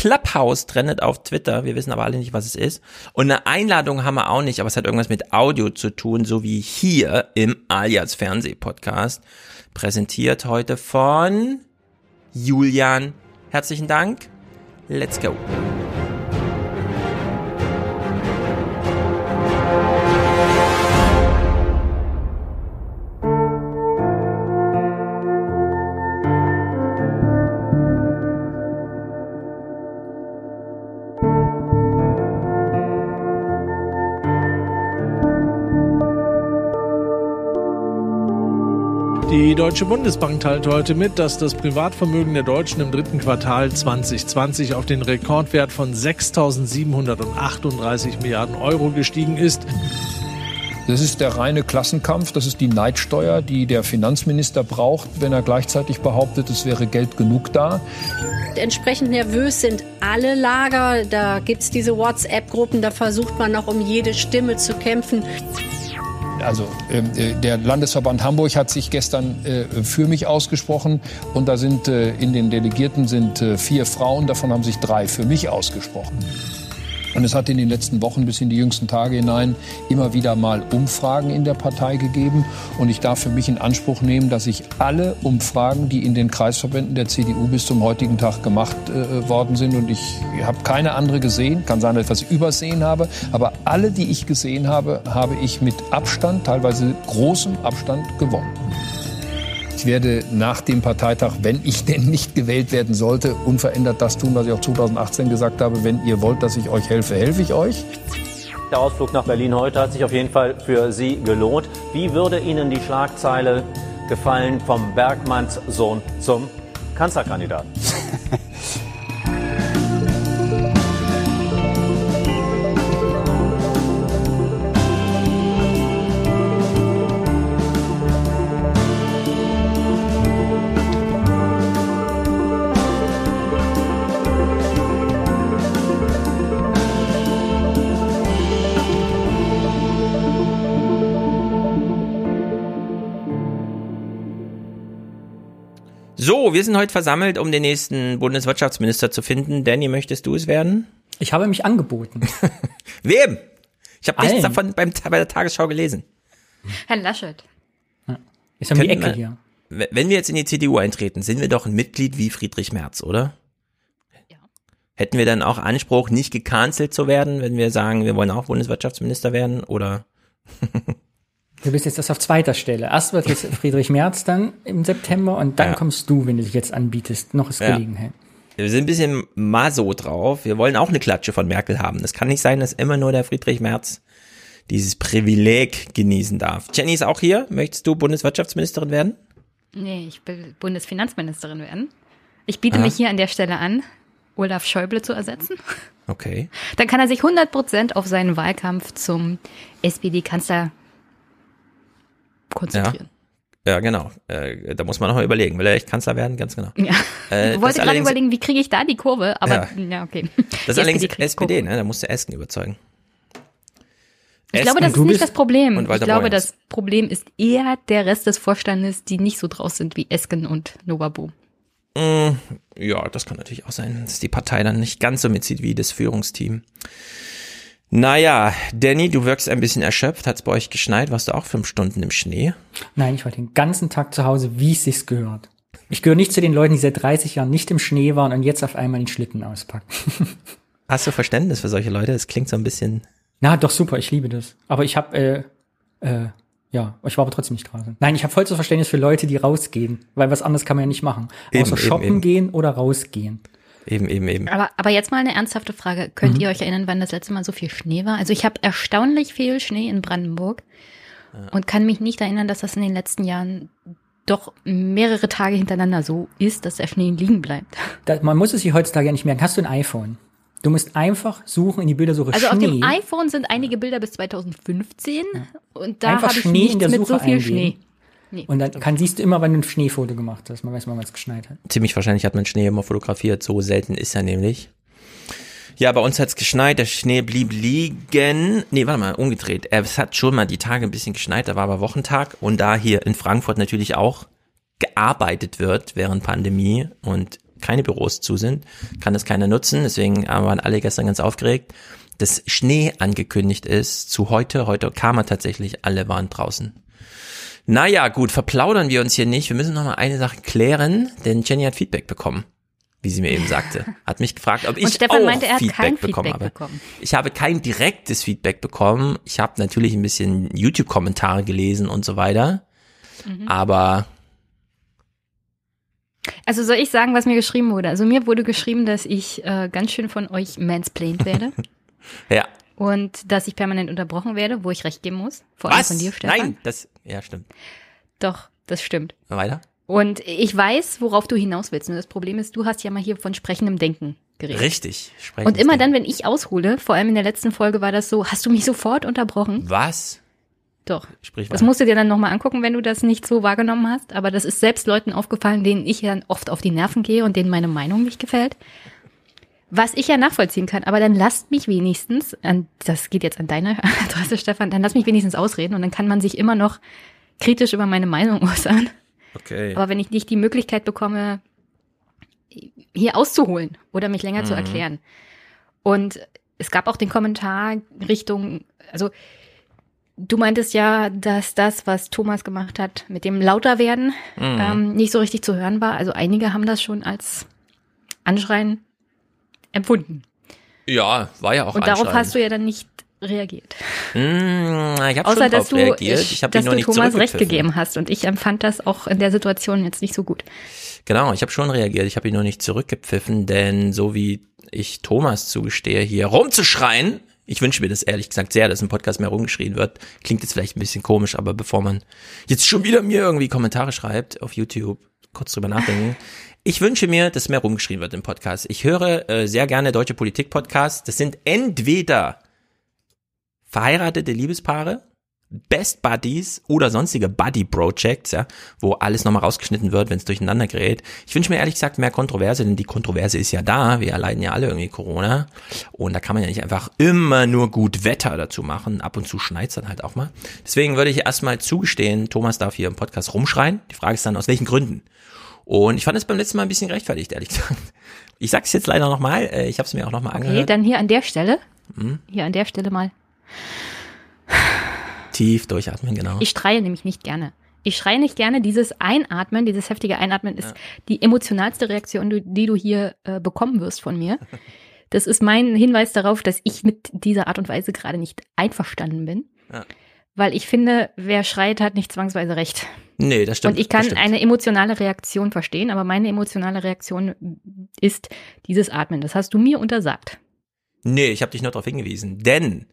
Clubhouse trendet auf Twitter. Wir wissen aber alle nicht, was es ist. Und eine Einladung haben wir auch nicht, aber es hat irgendwas mit Audio zu tun, so wie hier im Alias Fernsehpodcast. Präsentiert heute von Julian. Herzlichen Dank. Let's go. Deutsche Bundesbank teilt heute mit, dass das Privatvermögen der Deutschen im dritten Quartal 2020 auf den Rekordwert von 6.738 Milliarden Euro gestiegen ist. Das ist der reine Klassenkampf, das ist die Neidsteuer, die der Finanzminister braucht, wenn er gleichzeitig behauptet, es wäre Geld genug da. Entsprechend nervös sind alle Lager. Da gibt es diese WhatsApp-Gruppen, da versucht man noch um jede Stimme zu kämpfen. Also ähm, äh, der Landesverband Hamburg hat sich gestern äh, für mich ausgesprochen und da sind äh, in den Delegierten sind äh, vier Frauen, davon haben sich drei für mich ausgesprochen. Und es hat in den letzten Wochen bis in die jüngsten Tage hinein immer wieder mal Umfragen in der Partei gegeben. Und ich darf für mich in Anspruch nehmen, dass ich alle Umfragen, die in den Kreisverbänden der CDU bis zum heutigen Tag gemacht äh, worden sind, und ich habe keine andere gesehen, kann sein, dass ich was übersehen habe, aber alle, die ich gesehen habe, habe ich mit Abstand, teilweise großem Abstand gewonnen. Ich werde nach dem Parteitag, wenn ich denn nicht gewählt werden sollte, unverändert das tun, was ich auch 2018 gesagt habe. Wenn ihr wollt, dass ich euch helfe, helfe ich euch. Der Ausflug nach Berlin heute hat sich auf jeden Fall für Sie gelohnt. Wie würde Ihnen die Schlagzeile gefallen vom Bergmannssohn zum Kanzlerkandidaten? So, wir sind heute versammelt, um den nächsten Bundeswirtschaftsminister zu finden. Danny, möchtest du es werden? Ich habe mich angeboten. Wem? Ich habe nichts davon beim, bei der Tagesschau gelesen. Herr Laschet. Ist um die Ecke wir- hier. Wenn wir jetzt in die CDU eintreten, sind wir doch ein Mitglied wie Friedrich Merz, oder? Ja. Hätten wir dann auch Anspruch, nicht gecancelt zu werden, wenn wir sagen, wir wollen auch Bundeswirtschaftsminister werden? Oder Du bist jetzt erst auf zweiter Stelle. Erst wird jetzt Friedrich Merz dann im September und dann Ja. kommst du, wenn du dich jetzt anbietest. Noch ist Ja. Gelegenheit. wir sind ein bisschen maso drauf. Wir wollen auch eine Klatsche von Merkel haben. Das kann nicht sein, dass immer nur der Friedrich Merz dieses Privileg genießen darf. Jenny ist auch hier. Möchtest du Bundeswirtschaftsministerin werden? Nee, ich will Bundesfinanzministerin werden. Ich biete Aha. mich hier an der Stelle an, Olaf Schäuble zu ersetzen. Okay. Dann kann er sich 100 Prozent auf seinen Wahlkampf zum SPD-Kanzler konzentrieren. Ja, genau. Äh, da muss man noch mal überlegen. Will er echt Kanzler werden? Ganz genau. Ja. Äh, ich wollte gerade überlegen, wie kriege ich da die Kurve, aber Ja. ja, okay. Das ist allerdings SPD, Kurve. ne? Da musst du Esken überzeugen. Ich glaube, das ist nicht das Problem. und Ich glaube, Borjans. das Problem ist eher der Rest des Vorstandes, die nicht so draus sind wie Esken und Novabu. Mm, ja, das kann natürlich auch sein, dass die Partei dann nicht ganz so mitzieht wie das Führungsteam. Naja, Danny, du wirkst ein bisschen erschöpft. Hat's bei euch geschneit? Warst du auch fünf Stunden im Schnee? Nein, ich war den ganzen Tag zu Hause, wie es sich gehört. Ich gehöre nicht zu den Leuten, die seit 30 Jahren nicht im Schnee waren und jetzt auf einmal den Schlitten auspacken. Hast du Verständnis für solche Leute? Das klingt so ein bisschen. Na, doch super, ich liebe das. Aber ich habe, äh, äh, ja, ich war aber trotzdem nicht draußen. Nein, ich habe vollstes Verständnis für Leute, die rausgehen, weil was anderes kann man ja nicht machen. Eben, Außer eben, shoppen eben. gehen oder rausgehen. Eben, eben, eben. Aber, aber jetzt mal eine ernsthafte Frage. Könnt Mhm. ihr euch erinnern, wann das letzte Mal so viel Schnee war? Also ich habe erstaunlich viel Schnee in Brandenburg und kann mich nicht erinnern, dass das in den letzten Jahren doch mehrere Tage hintereinander so ist, dass der Schnee liegen bleibt. Da, man muss es sich heutzutage ja nicht merken. Hast du ein iPhone? Du musst einfach suchen in die Bildersuche Also auf Schnee. dem iPhone sind einige Bilder bis 2015 und da habe ich nichts mit so viel eingeben. Schnee. Nee. und dann kann, siehst du immer, wenn du ein Schneefoto gemacht hast. Man weiß mal, wann es geschneit hat. Ziemlich wahrscheinlich hat man Schnee immer fotografiert. So selten ist er nämlich. Ja, bei uns hat's geschneit, der Schnee blieb liegen. Nee, warte mal, umgedreht. Es hat schon mal die Tage ein bisschen geschneit, da war aber Wochentag. Und da hier in Frankfurt natürlich auch gearbeitet wird während Pandemie und keine Büros zu sind, kann das keiner nutzen. Deswegen waren alle gestern ganz aufgeregt, dass Schnee angekündigt ist zu heute. Heute kam er tatsächlich, alle waren draußen. Naja, gut, verplaudern wir uns hier nicht. Wir müssen noch mal eine Sache klären, denn Jenny hat Feedback bekommen wie sie mir eben sagte. Hat mich gefragt, ob ich Und Stefan auch meinte, er hat Feedback kein bekommen Feedback habe. bekommen. Ich habe kein direktes Feedback bekommen. Ich habe natürlich ein bisschen YouTube-Kommentare gelesen und so weiter. Mhm. Aber Also soll ich sagen, was mir geschrieben wurde? Also mir wurde geschrieben, dass ich äh, ganz schön von euch mansplained werde ja. und dass ich permanent unterbrochen werde, wo ich recht geben muss. Vor allem Was? von dir, Stefan. Nein, das ja stimmt. Doch, das stimmt. Weiter? Und ich weiß, worauf du hinaus willst. Und das Problem ist, du hast ja mal hier von sprechendem Denken geredet. Richtig. Und immer dann, wenn ich aushole, vor allem in der letzten Folge war das so, hast du mich sofort unterbrochen? Was? Doch. Sprich Das weiter. musst du dir dann nochmal angucken, wenn du das nicht so wahrgenommen hast. Aber das ist selbst Leuten aufgefallen, denen ich dann oft auf die Nerven gehe und denen meine Meinung nicht gefällt. Was ich ja nachvollziehen kann, aber dann lasst mich wenigstens, das geht jetzt an deine Adresse, Stefan, dann lass mich wenigstens ausreden und dann kann man sich immer noch kritisch über meine Meinung äußern. Okay. Aber wenn ich nicht die Möglichkeit bekomme, hier auszuholen oder mich länger zu erklären. Und es gab auch den Kommentar Richtung, also du meintest ja, dass das, was Thomas gemacht hat, mit dem Lauterwerden ähm, nicht so richtig zu hören war. Also einige haben das schon als Anschreien empfunden. Ja, war ja auch Und darauf hast du ja dann nicht reagiert. Mmh, ich habe Außer schon dass du, reagiert. Ich habe dass du nicht Thomas recht gegeben hast. Und ich empfand das auch in der Situation jetzt nicht so gut. Genau, ich habe schon reagiert. Ich habe ihn nur nicht zurückgepfiffen, denn so wie ich Thomas zugestehe, hier rumzuschreien, ich wünsche mir das ehrlich gesagt sehr, dass im Podcast mehr rumgeschrien wird. Klingt jetzt vielleicht ein bisschen komisch, aber bevor man jetzt schon wieder mir irgendwie Kommentare schreibt auf YouTube, kurz drüber nachdenken. Ich wünsche mir, dass mehr rumgeschrien wird im Podcast. Ich höre äh, sehr gerne deutsche Politik-Podcasts. Das sind entweder verheiratete Liebespaare, Best Buddies oder sonstige Buddy Projects, ja, wo alles nochmal rausgeschnitten wird, wenn es durcheinander gerät. Ich wünsche mir ehrlich gesagt mehr Kontroverse, denn die Kontroverse ist ja da. Wir erleiden ja alle irgendwie Corona. Und da kann man ja nicht einfach immer nur gut Wetter dazu machen. Ab und zu schneit's dann halt auch mal. Deswegen würde ich erstmal zugestehen, Thomas darf hier im Podcast rumschreien. Die Frage ist dann, aus welchen Gründen? Und ich fand es beim letzten Mal ein bisschen gerechtfertigt, ehrlich gesagt. Ich sag's jetzt leider nochmal, äh, ich habe es mir auch nochmal Okay, angehört. dann hier an der Stelle. Hm? Hier an der Stelle mal. Tief durchatmen, genau. Ich schreie nämlich nicht gerne. Ich schreie nicht gerne. Dieses Einatmen, dieses heftige Einatmen ist die emotionalste Reaktion, die, die du hier äh, bekommen wirst von mir. Das ist mein Hinweis darauf, dass ich mit dieser Art und Weise gerade nicht einverstanden bin. Ja. Weil ich finde, wer schreit, hat nicht zwangsweise recht. nee, das stimmt. und ich kann eine emotionale Reaktion verstehen, aber meine emotionale Reaktion ist dieses Atmen. Das hast du mir untersagt. Nee, ich habe dich nur darauf hingewiesen, denn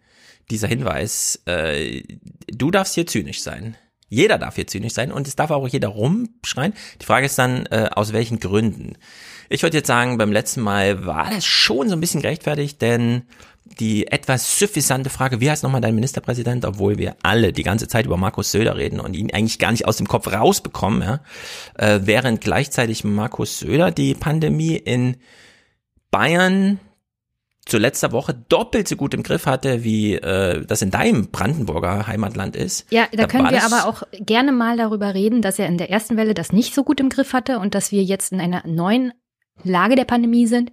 dieser Hinweis, äh, du darfst hier zynisch sein. Jeder darf hier zynisch sein und es darf auch jeder rumschreien. Die Frage ist dann, äh, aus welchen Gründen. Ich würde jetzt sagen, beim letzten Mal war das schon so ein bisschen gerechtfertigt, denn die etwas suffisante Frage, wie heißt nochmal dein Ministerpräsident, obwohl wir alle die ganze Zeit über Markus Söder reden und ihn eigentlich gar nicht aus dem Kopf rausbekommen, ja, äh, während gleichzeitig Markus Söder die Pandemie in Bayern zu letzter Woche doppelt so gut im Griff hatte, wie äh, das in deinem Brandenburger Heimatland ist. Ja, da, können war wir aber auch gerne mal darüber reden, dass er in der ersten Welle das nicht so gut im Griff hatte und dass wir jetzt in einer neuen Lage der Pandemie sind,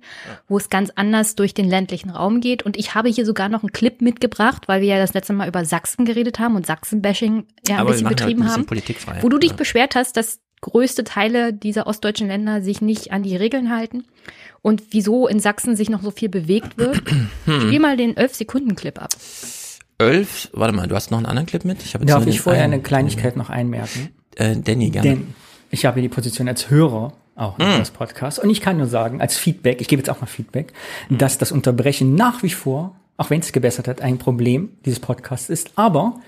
wo es ganz anders durch den ländlichen Raum geht. Und ich habe hier sogar noch einen Clip mitgebracht, weil wir ja das letzte Mal über Sachsen geredet haben und Sachsen-Bashing ja ein Aber bisschen halt betrieben ein bisschen haben. politikfrei. Wo du dich Ja. beschwert hast, dass größte Teile dieser ostdeutschen Länder sich nicht an die Regeln halten und wieso in Sachsen sich noch so viel bewegt wird. Hm. Spiel mal den 11-Sekunden-Clip ab. Elf, warte mal, du hast noch einen anderen Clip mit? Ich habe Darf ich den vorher einen. eine Kleinigkeit noch einmerken? Äh, Danny, gerne. Denn ich habe hier die Position als Hörer auch Hm. des Podcasts. Und ich kann nur sagen, als Feedback, ich gebe jetzt auch mal Feedback, dass das Unterbrechen nach wie vor, auch wenn es gebessert hat, ein Problem dieses Podcasts ist. Aber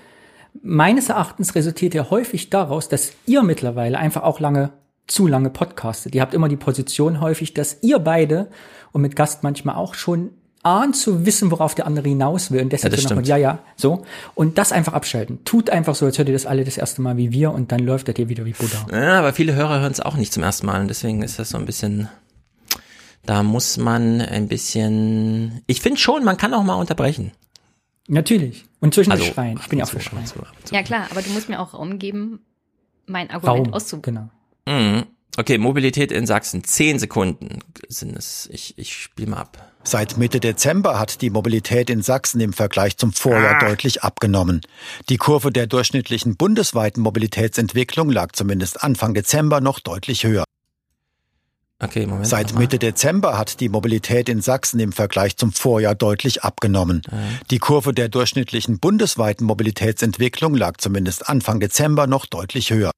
meines Erachtens resultiert ja häufig daraus, dass ihr mittlerweile einfach auch lange, zu lange podcastet. Ihr habt immer die Position häufig, dass ihr beide und mit Gast manchmal auch schon ahnt zu wissen, worauf der andere hinaus will. Und deshalb Ja, das so nochmal, ja, ja, so. Und das einfach abschalten. Tut einfach so, als hört ihr das alle das erste Mal wie wir und dann läuft das hier wieder wie Buddha. Ja, aber viele Hörer hören es auch nicht zum ersten Mal und deswegen ist das so ein bisschen, da muss man ein bisschen, ich finde schon, man kann auch mal unterbrechen. Natürlich. Und zwischendurch Also, Schreien. Ich bin ja auch für Schreien. zu, zu. Ja klar, aber du musst mir auch Raum geben, mein Argument Warum? auszu Genau. Mhm. Okay, Mobilität in Sachsen. Zehn Sekunden sind es. Ich, ich spiele mal ab. Seit Mitte Dezember hat die Mobilität in Sachsen im Vergleich zum Vorjahr Ah. deutlich abgenommen. Die Kurve der durchschnittlichen bundesweiten Mobilitätsentwicklung lag zumindest Anfang Dezember noch deutlich höher. Okay, Moment. Seit. Mitte Dezember hat die Mobilität in Sachsen im Vergleich zum Vorjahr deutlich abgenommen. Die Kurve der durchschnittlichen bundesweiten Mobilitätsentwicklung lag zumindest Anfang Dezember noch deutlich höher.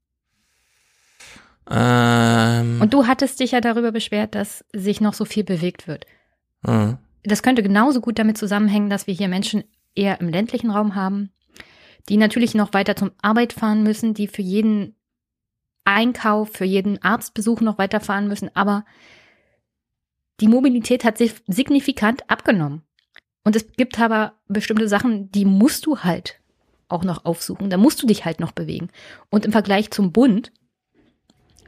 Ähm, Und du hattest dich ja darüber beschwert, dass sich noch so viel bewegt wird. Hm. Das könnte genauso gut damit zusammenhängen, dass wir hier Menschen eher im ländlichen Raum haben, die natürlich noch weiter zum Arbeit fahren müssen, die für jeden Einkauf, für jeden Arztbesuch noch weiterfahren müssen, aber die Mobilität hat sich signifikant abgenommen. Und es gibt aber bestimmte Sachen, die musst du halt auch noch aufsuchen. Da musst du dich halt noch bewegen. Und im Vergleich zum Bund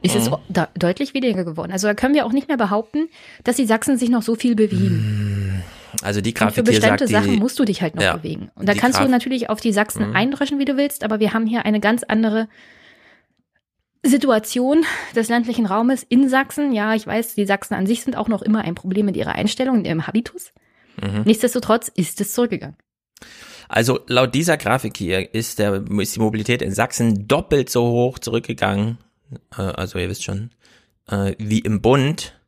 ist es Mhm. da deutlich weniger geworden. Also da können wir auch nicht mehr behaupten, dass die Sachsen sich noch so viel bewegen. Also die Und für Grafik hier bestimmte sagt, Sachen die, musst du dich halt noch Ja. bewegen. Und da kannst du Graf- natürlich auf die Sachsen Mhm. eindreschen, wie du willst, aber wir haben hier eine ganz andere Situation des ländlichen Raumes in Sachsen. Ja, ich weiß, die Sachsen an sich sind auch noch immer ein Problem mit ihrer Einstellung, in ihrem Habitus. Mhm. Nichtsdestotrotz ist es zurückgegangen. Also laut dieser Grafik hier ist, der, ist die Mobilität in Sachsen doppelt so hoch zurückgegangen, äh, also ihr wisst schon, äh, wie im Bund.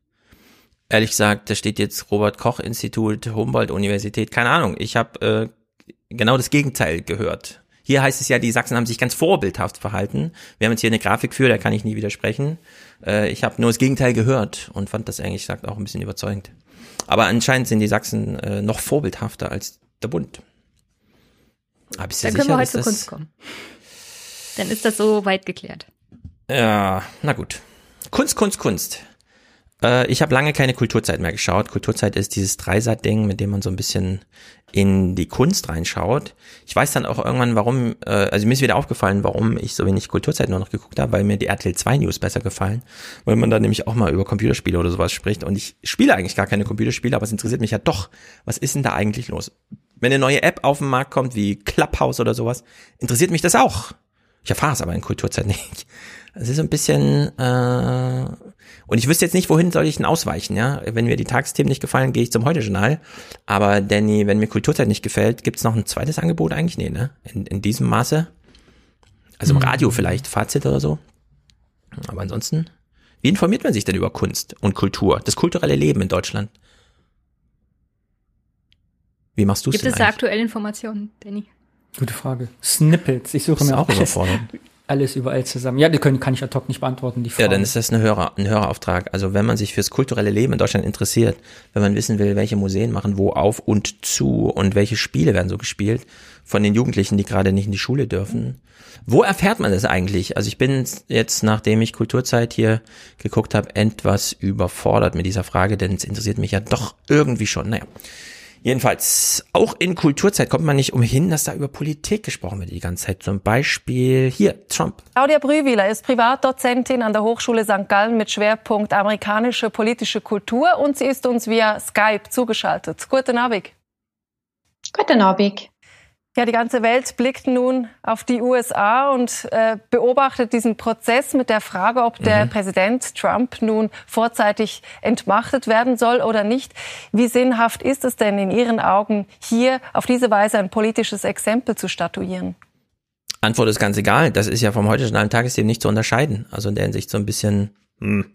Ehrlich gesagt, da steht jetzt Robert Koch Institut, Humboldt Universität, keine Ahnung. Ich habe äh, genau das Gegenteil gehört. Hier heißt es ja, die Sachsen haben sich ganz vorbildhaft verhalten. Wir haben jetzt hier eine Grafik für, da kann ich nie widersprechen. Äh, ich habe nur das Gegenteil gehört und fand das eigentlich gesagt auch ein bisschen überzeugend. Aber anscheinend sind die Sachsen äh, noch vorbildhafter als der Bund. Bist du Dann sicher, können wir heute zur Kunst kommen. Dann ist das so weit geklärt. Ja, na gut. Kunst, Kunst, Kunst. Äh, ich habe lange keine Kulturzeit mehr geschaut. Kulturzeit ist dieses Dreisat-Ding, mit dem man so ein bisschen in die Kunst reinschaut. Ich weiß dann auch irgendwann, warum, äh, also mir ist wieder aufgefallen, warum ich so wenig Kulturzeit nur noch geguckt habe, weil mir die RTL 2 News besser gefallen, weil man da nämlich auch mal über Computerspiele oder sowas spricht. Und ich spiele eigentlich gar keine Computerspiele, aber es interessiert mich ja doch, was ist denn da eigentlich los? Wenn eine neue App auf den Markt kommt, wie Clubhouse oder sowas, interessiert mich das auch. Ich erfahre es aber in Kulturzeit nicht. Es ist so ein bisschen, äh, und ich wüsste jetzt nicht, wohin soll ich denn ausweichen, ja? Wenn mir die Tagesthemen nicht gefallen, gehe ich zum Heute-Journal. Aber Danny, wenn mir Kulturzeit nicht gefällt, gibt's noch ein zweites Angebot eigentlich? Nee, ne? In, in diesem Maße. Also im Radio vielleicht, Fazit oder so. Aber ansonsten, wie informiert man sich denn über Kunst und Kultur, das kulturelle Leben in Deutschland? Wie machst du es Gibt denn es da aktuelle Informationen, Danny? Gute Frage. Snippets. Ich suche mir auch überfordert. alles überall zusammen. Ja, die können, kann ich ad hoc nicht beantworten, die Frage. Ja, dann ist das eine Hörer, ein Hörerauftrag. Also wenn man sich fürs kulturelle Leben in Deutschland interessiert, wenn man wissen will, welche Museen machen wo auf und zu und welche Spiele werden so gespielt von den Jugendlichen, die gerade nicht in die Schule dürfen. Wo erfährt man das eigentlich? Also ich bin jetzt, nachdem ich Kulturzeit hier geguckt habe, etwas überfordert mit dieser Frage, denn es interessiert mich ja doch irgendwie schon. Naja. Jedenfalls, auch in Kulturzeit kommt man nicht umhin, dass da über Politik gesprochen wird die ganze Zeit. Zum Beispiel hier, Trump. Claudia Brühwiler ist Privatdozentin an der Hochschule St. Gallen mit Schwerpunkt amerikanische politische Kultur und sie ist uns via Skype zugeschaltet. Guten Abend. Guten Abend. Ja, die ganze Welt blickt nun auf die USA und äh, beobachtet diesen Prozess mit der Frage, ob der Präsident Trump nun vorzeitig entmachtet werden soll oder nicht. Wie sinnhaft ist es denn in Ihren Augen, hier auf diese Weise ein politisches Exempel zu statuieren? Antwort ist ganz egal. Das ist ja vom Journal Tagesthemen nicht zu unterscheiden. Also in der Hinsicht so ein bisschen. Hm.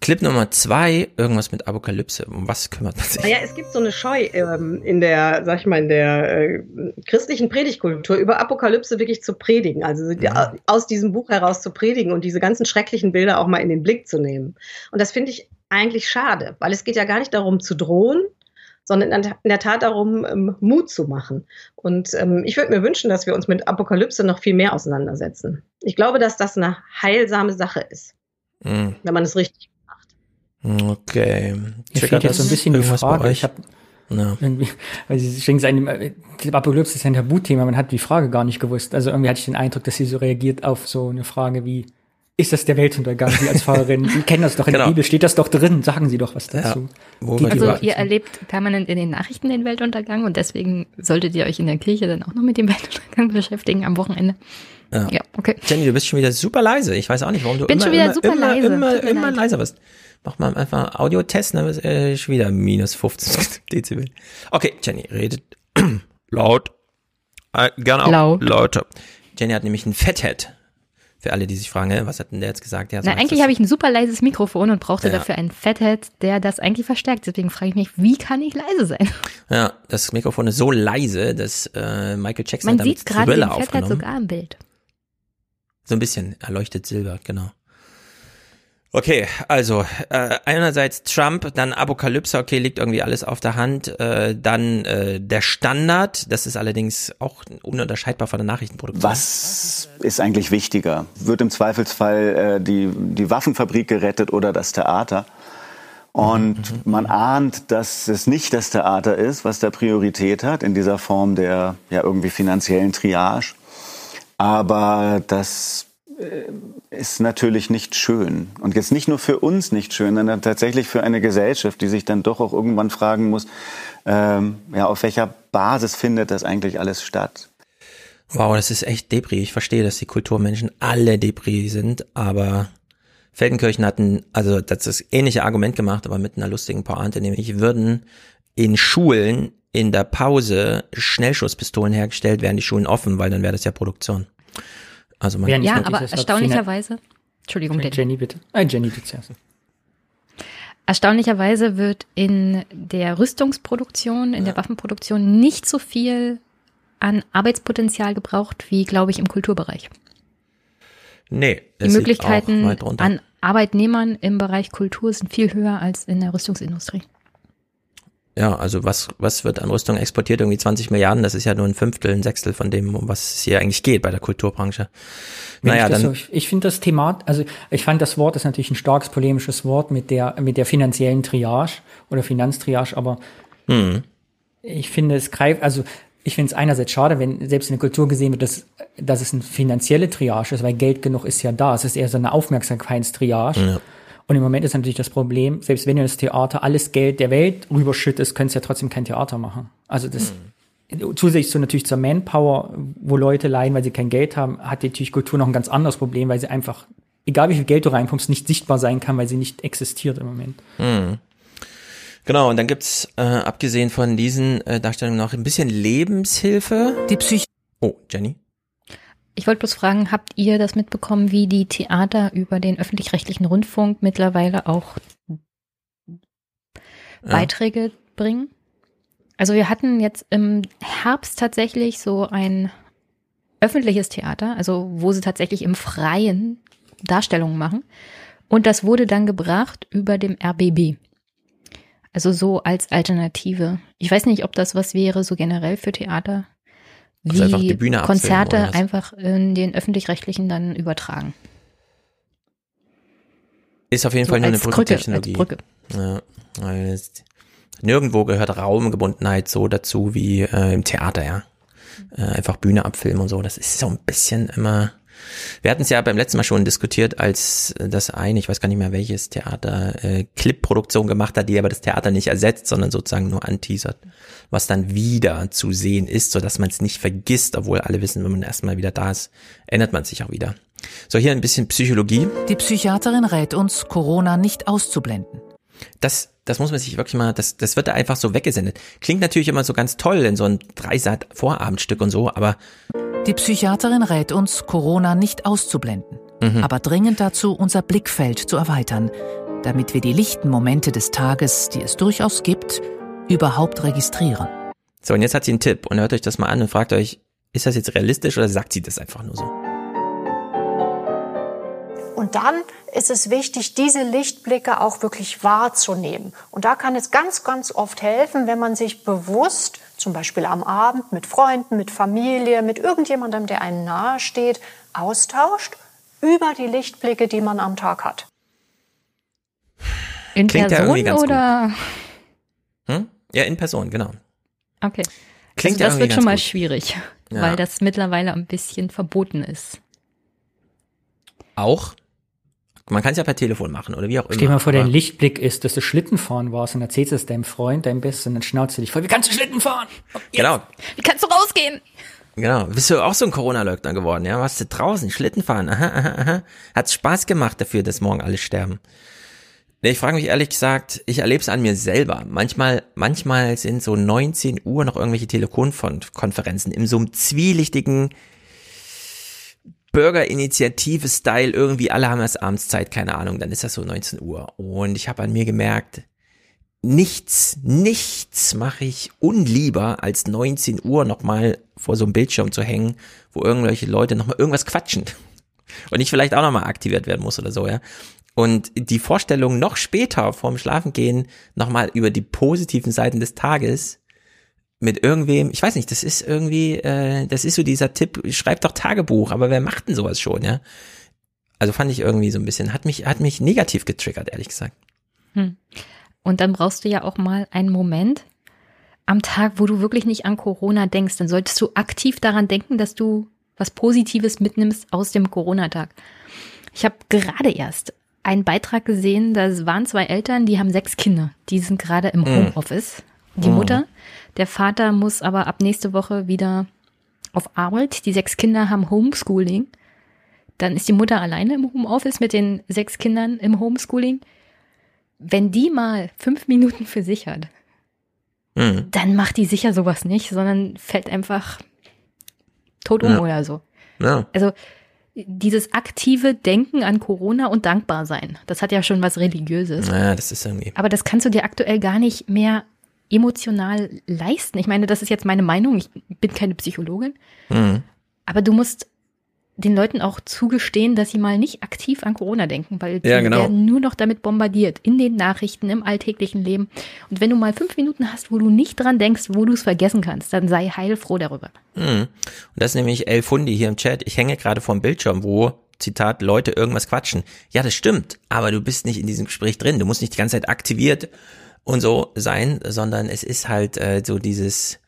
Clip Nummer zwei, irgendwas mit Apokalypse. Um was kümmert man sich? Naja, es gibt so eine Scheu ähm, in der, sag ich mal, in der äh, christlichen Predigtkultur über Apokalypse wirklich zu predigen. Also die, Mhm. aus diesem Buch heraus zu predigen und diese ganzen schrecklichen Bilder auch mal in den Blick zu nehmen. Und das finde ich eigentlich schade, weil es geht ja gar nicht darum zu drohen, sondern in der, Tat darum, ähm, Mut zu machen. Und ähm, ich würde mir wünschen, dass wir uns mit Apokalypse noch viel mehr auseinandersetzen. Ich glaube, dass das eine heilsame Sache ist, Hm, wenn man es richtig Okay. Mir Triggert fehlt jetzt so ein bisschen die Frage. Ich habe Ja. irgendwie, weil sie schenken es einem, äh, Apokalypse ist ja ein Tabuthema, man hat die Frage gar nicht gewusst. Also irgendwie hatte ich den Eindruck, dass sie so reagiert auf so eine Frage wie, ist das der Weltuntergang, Sie als Pfarrerin? Sie kennen das doch in Genau. der Bibel, steht das doch drin. Sagen Sie doch was dazu. Wo Die- Also ihr erlebt permanent in den Nachrichten den Weltuntergang und deswegen solltet ihr euch in der Kirche dann auch noch mit dem Weltuntergang beschäftigen am Wochenende. Ja. Ja, okay. Jenny, du bist schon wieder super leise. Ich weiß auch nicht, warum du Bin immer, schon wieder immer, super immer, leise. immer, immer leiser bist. Mach mal einfach Audiotest, dann ist äh, schon wieder minus 15 Dezibel. Okay, Jenny, redet laut. Äh, gerne auch Laut. lauter. Jenny hat nämlich ein Fathead. Für alle, die sich fragen, was hat denn der jetzt gesagt? Ja, so Na, eigentlich habe ich ein super leises Mikrofon und brauchte Ja. dafür ein Fathead, der das eigentlich verstärkt. Deswegen frage ich mich, wie kann ich leise sein? Ja, das Mikrofon ist so leise, dass äh, Michael Jackson Man hat damit sieht gerade den Fathead sogar im Bild. So ein bisschen erleuchtet Silber, genau. Okay, also äh, einerseits Trump, dann Apokalypse, okay, liegt irgendwie alles auf der Hand. Äh, dann äh, der Standard, das ist allerdings auch ununterscheidbar von der Nachrichtenproduktion. Was ist eigentlich wichtiger? Wird im Zweifelsfall äh, die, die Waffenfabrik gerettet oder das Theater? Und man ahnt, dass es nicht das Theater ist, was da Priorität hat in dieser Form der ja irgendwie finanziellen Triage. Aber das ist natürlich nicht schön. Und jetzt nicht nur für uns nicht schön, sondern tatsächlich für eine Gesellschaft, die sich dann doch auch irgendwann fragen muss, ähm, ja, auf welcher Basis findet das eigentlich alles statt? Wow, das ist echt Depri. Ich verstehe, dass die Kulturmenschen alle Depri sind, aber Feldenkirchen hatten, also das ist ähnliche Argument gemacht, aber mit einer lustigen Pointe, nämlich würden in Schulen in der Pause Schnellschusspistolen hergestellt, wären die Schulen offen, weil dann wäre das ja Produktion. Also man, Ja, aber erstaunlicherweise, Entschuldigung, Jenny. Jenny bitte. Äh, Jenny, du zuerst. Erstaunlicherweise wird in der Rüstungsproduktion, in der Waffenproduktion nicht so viel an Arbeitspotenzial gebraucht wie, glaube ich, im Kulturbereich. nee, Die Möglichkeiten an Arbeitnehmern im Bereich Kultur sind viel höher als in der Rüstungsindustrie. Ja, also was, was wird an Rüstung exportiert? Irgendwie 20 Milliarden, das ist ja nur ein Fünftel, ein Sechstel von dem, um was es hier eigentlich geht bei der Kulturbranche. Wenn naja, ich dann, so, ich finde das Thema, also ich fand das Wort ist natürlich ein starkes polemisches Wort mit der mit der finanziellen Triage oder Finanztriage, aber hm, ich finde es greift, also ich finde es einerseits schade, wenn selbst in der Kultur gesehen wird, dass, dass es eine finanzielle Triage ist, weil Geld genug ist ja da. Es ist eher so eine Aufmerksamkeitstriage. Ja. Und im Moment ist natürlich das Problem, selbst wenn du das Theater alles Geld der Welt rüberschüttest, könntest du ja trotzdem kein Theater machen. Also das zusätzlich zu natürlich zur Manpower, wo Leute leiden, weil sie kein Geld haben, hat die natürlich Kultur noch ein ganz anderes Problem, weil sie einfach, egal wie viel Geld du reinpumpst, nicht sichtbar sein kann, weil sie nicht existiert im Moment. hm. Genau, und dann gibt's äh, abgesehen von diesen äh, Darstellungen noch ein bisschen Lebenshilfe. Die Psych Oh, Jenny? Ich wollte bloß fragen, habt ihr das mitbekommen, wie die Theater über den öffentlich-rechtlichen Rundfunk mittlerweile auch Beiträge bringen? Also wir hatten jetzt im Herbst tatsächlich so ein öffentliches Theater, also wo sie tatsächlich im Freien Darstellungen machen. Und das wurde dann gebracht über dem RBB. Also so als Alternative. Ich weiß nicht, ob das was wäre, so generell für Theater. Also einfach die Wie Bühne abfilmen, Konzerte einfach in den öffentlich-rechtlichen dann übertragen. Ist auf jeden So Fall nur eine Brückentechnologie. Brücke. Ja, nirgendwo gehört Raumgebundenheit so dazu wie äh, im Theater, ja. Äh, einfach Bühne abfilmen und so. Das ist so ein bisschen immer. Wir hatten es ja beim letzten Mal schon diskutiert, als das eine, ich weiß gar nicht mehr welches Theater, äh, Clip-Produktion gemacht hat, die aber das Theater nicht ersetzt, sondern sozusagen nur anteasert, was dann wieder zu sehen ist, so dass man es nicht vergisst, obwohl alle wissen, wenn man erstmal wieder da ist, ändert man sich auch wieder. So, hier ein bisschen Psychologie. Die Psychiaterin rät uns, Corona nicht auszublenden. Das, das muss man sich wirklich mal, das, das wird da einfach so weggesendet. Klingt natürlich immer so ganz toll in so ein Dreisat-Vorabendstück und so, aber Die Psychiaterin rät uns, Corona nicht auszublenden, aber dringend dazu, unser Blickfeld zu erweitern, damit wir die lichten Momente des Tages, die es durchaus gibt, überhaupt registrieren. so, und jetzt hat sie einen Tipp und hört euch das mal an und fragt euch, ist das jetzt realistisch oder sagt sie das einfach nur so? Und dann ist es wichtig, diese Lichtblicke auch wirklich wahrzunehmen. Und da kann es ganz, ganz oft helfen, wenn man sich bewusst, zum Beispiel am Abend mit Freunden, mit Familie, mit irgendjemandem, der einem nahe steht, austauscht über die Lichtblicke, die man am Tag hat. In Klingt ja Person irgendwie ganz gut. oder? Hm? Ja, in Person, genau. Okay. Klingt also ja das irgendwie wird schon mal gut. schwierig, Ja. weil das mittlerweile ein bisschen verboten ist. Auch? Man kann es ja per Telefon machen oder wie auch immer. Stell dir mal vor, dein Lichtblick ist, dass du Schlitten fahren warst und erzählst es deinem Freund, deinem Besten, und dann schnauzt du dich voll. Wie kannst du Schlitten fahren? Genau. Wie kannst du rausgehen? Genau. Bist du auch so ein Corona-Leugner geworden? Ja, warst du draußen, Schlitten fahren? Aha, aha, aha. Hat's Spaß gemacht dafür, dass morgen alle sterben. Nee, ich frage mich ehrlich gesagt, ich erlebe es an mir selber. Manchmal, manchmal sind so 19 Uhr noch irgendwelche Telefonkonferenzen in so einem zwielichtigen Bürgerinitiative-Style irgendwie, alle haben erst abends Zeit, keine Ahnung, dann ist das so 19 Uhr. Und ich habe an mir gemerkt, nichts, nichts mache ich unlieber als 19 Uhr nochmal vor so einem Bildschirm zu hängen, wo irgendwelche Leute nochmal irgendwas quatschen. Und ich vielleicht auch nochmal aktiviert werden muss oder so, ja. Und die Vorstellung noch später vorm Schlafengehen nochmal über die positiven Seiten des Tages mit irgendwem, ich weiß nicht, das ist irgendwie, äh, das ist so dieser Tipp, schreib doch Tagebuch, aber wer macht denn sowas schon, ja? Also fand ich irgendwie so ein bisschen, hat mich, hat mich negativ getriggert, ehrlich gesagt. Hm. Und dann brauchst du ja auch mal einen Moment am Tag, wo du wirklich nicht an Corona denkst. Dann solltest du aktiv daran denken, dass du was Positives mitnimmst aus dem Corona-Tag. Ich habe gerade erst einen Beitrag gesehen, da waren zwei Eltern, die haben sechs Kinder. Die sind gerade im Hm. Homeoffice. Die Mhm. Mutter, der Vater muss aber ab nächste Woche wieder auf Arbeit. Die sechs Kinder haben Homeschooling. Dann ist die Mutter alleine im Homeoffice mit den sechs Kindern im Homeschooling. Wenn die mal fünf Minuten für sich hat, Mhm. dann macht die sicher sowas nicht, sondern fällt einfach tot um Ja. oder so. Ja. Also dieses aktive Denken an Corona und dankbar sein, das hat ja schon was Religiöses. Ja, das ist irgendwie. Aber das kannst du dir aktuell gar nicht mehr emotional leisten. Ich meine, das ist jetzt meine Meinung. Ich bin keine Psychologin. Mhm. Aber du musst den Leuten auch zugestehen, dass sie mal nicht aktiv an Corona denken, weil die Ja, genau. werden nur noch damit bombardiert, in den Nachrichten, im alltäglichen Leben. Und wenn du mal fünf Minuten hast, wo du nicht dran denkst, wo du es vergessen kannst, dann sei heilfroh darüber. Mhm. Und das ist nämlich El Fundi hier im Chat. Ich hänge gerade vor dem Bildschirm, wo, Zitat, Leute irgendwas quatschen. Ja, das stimmt, aber du bist nicht in diesem Gespräch drin. Du musst nicht die ganze Zeit aktiviert und so sein, sondern es ist halt äh, so dieses,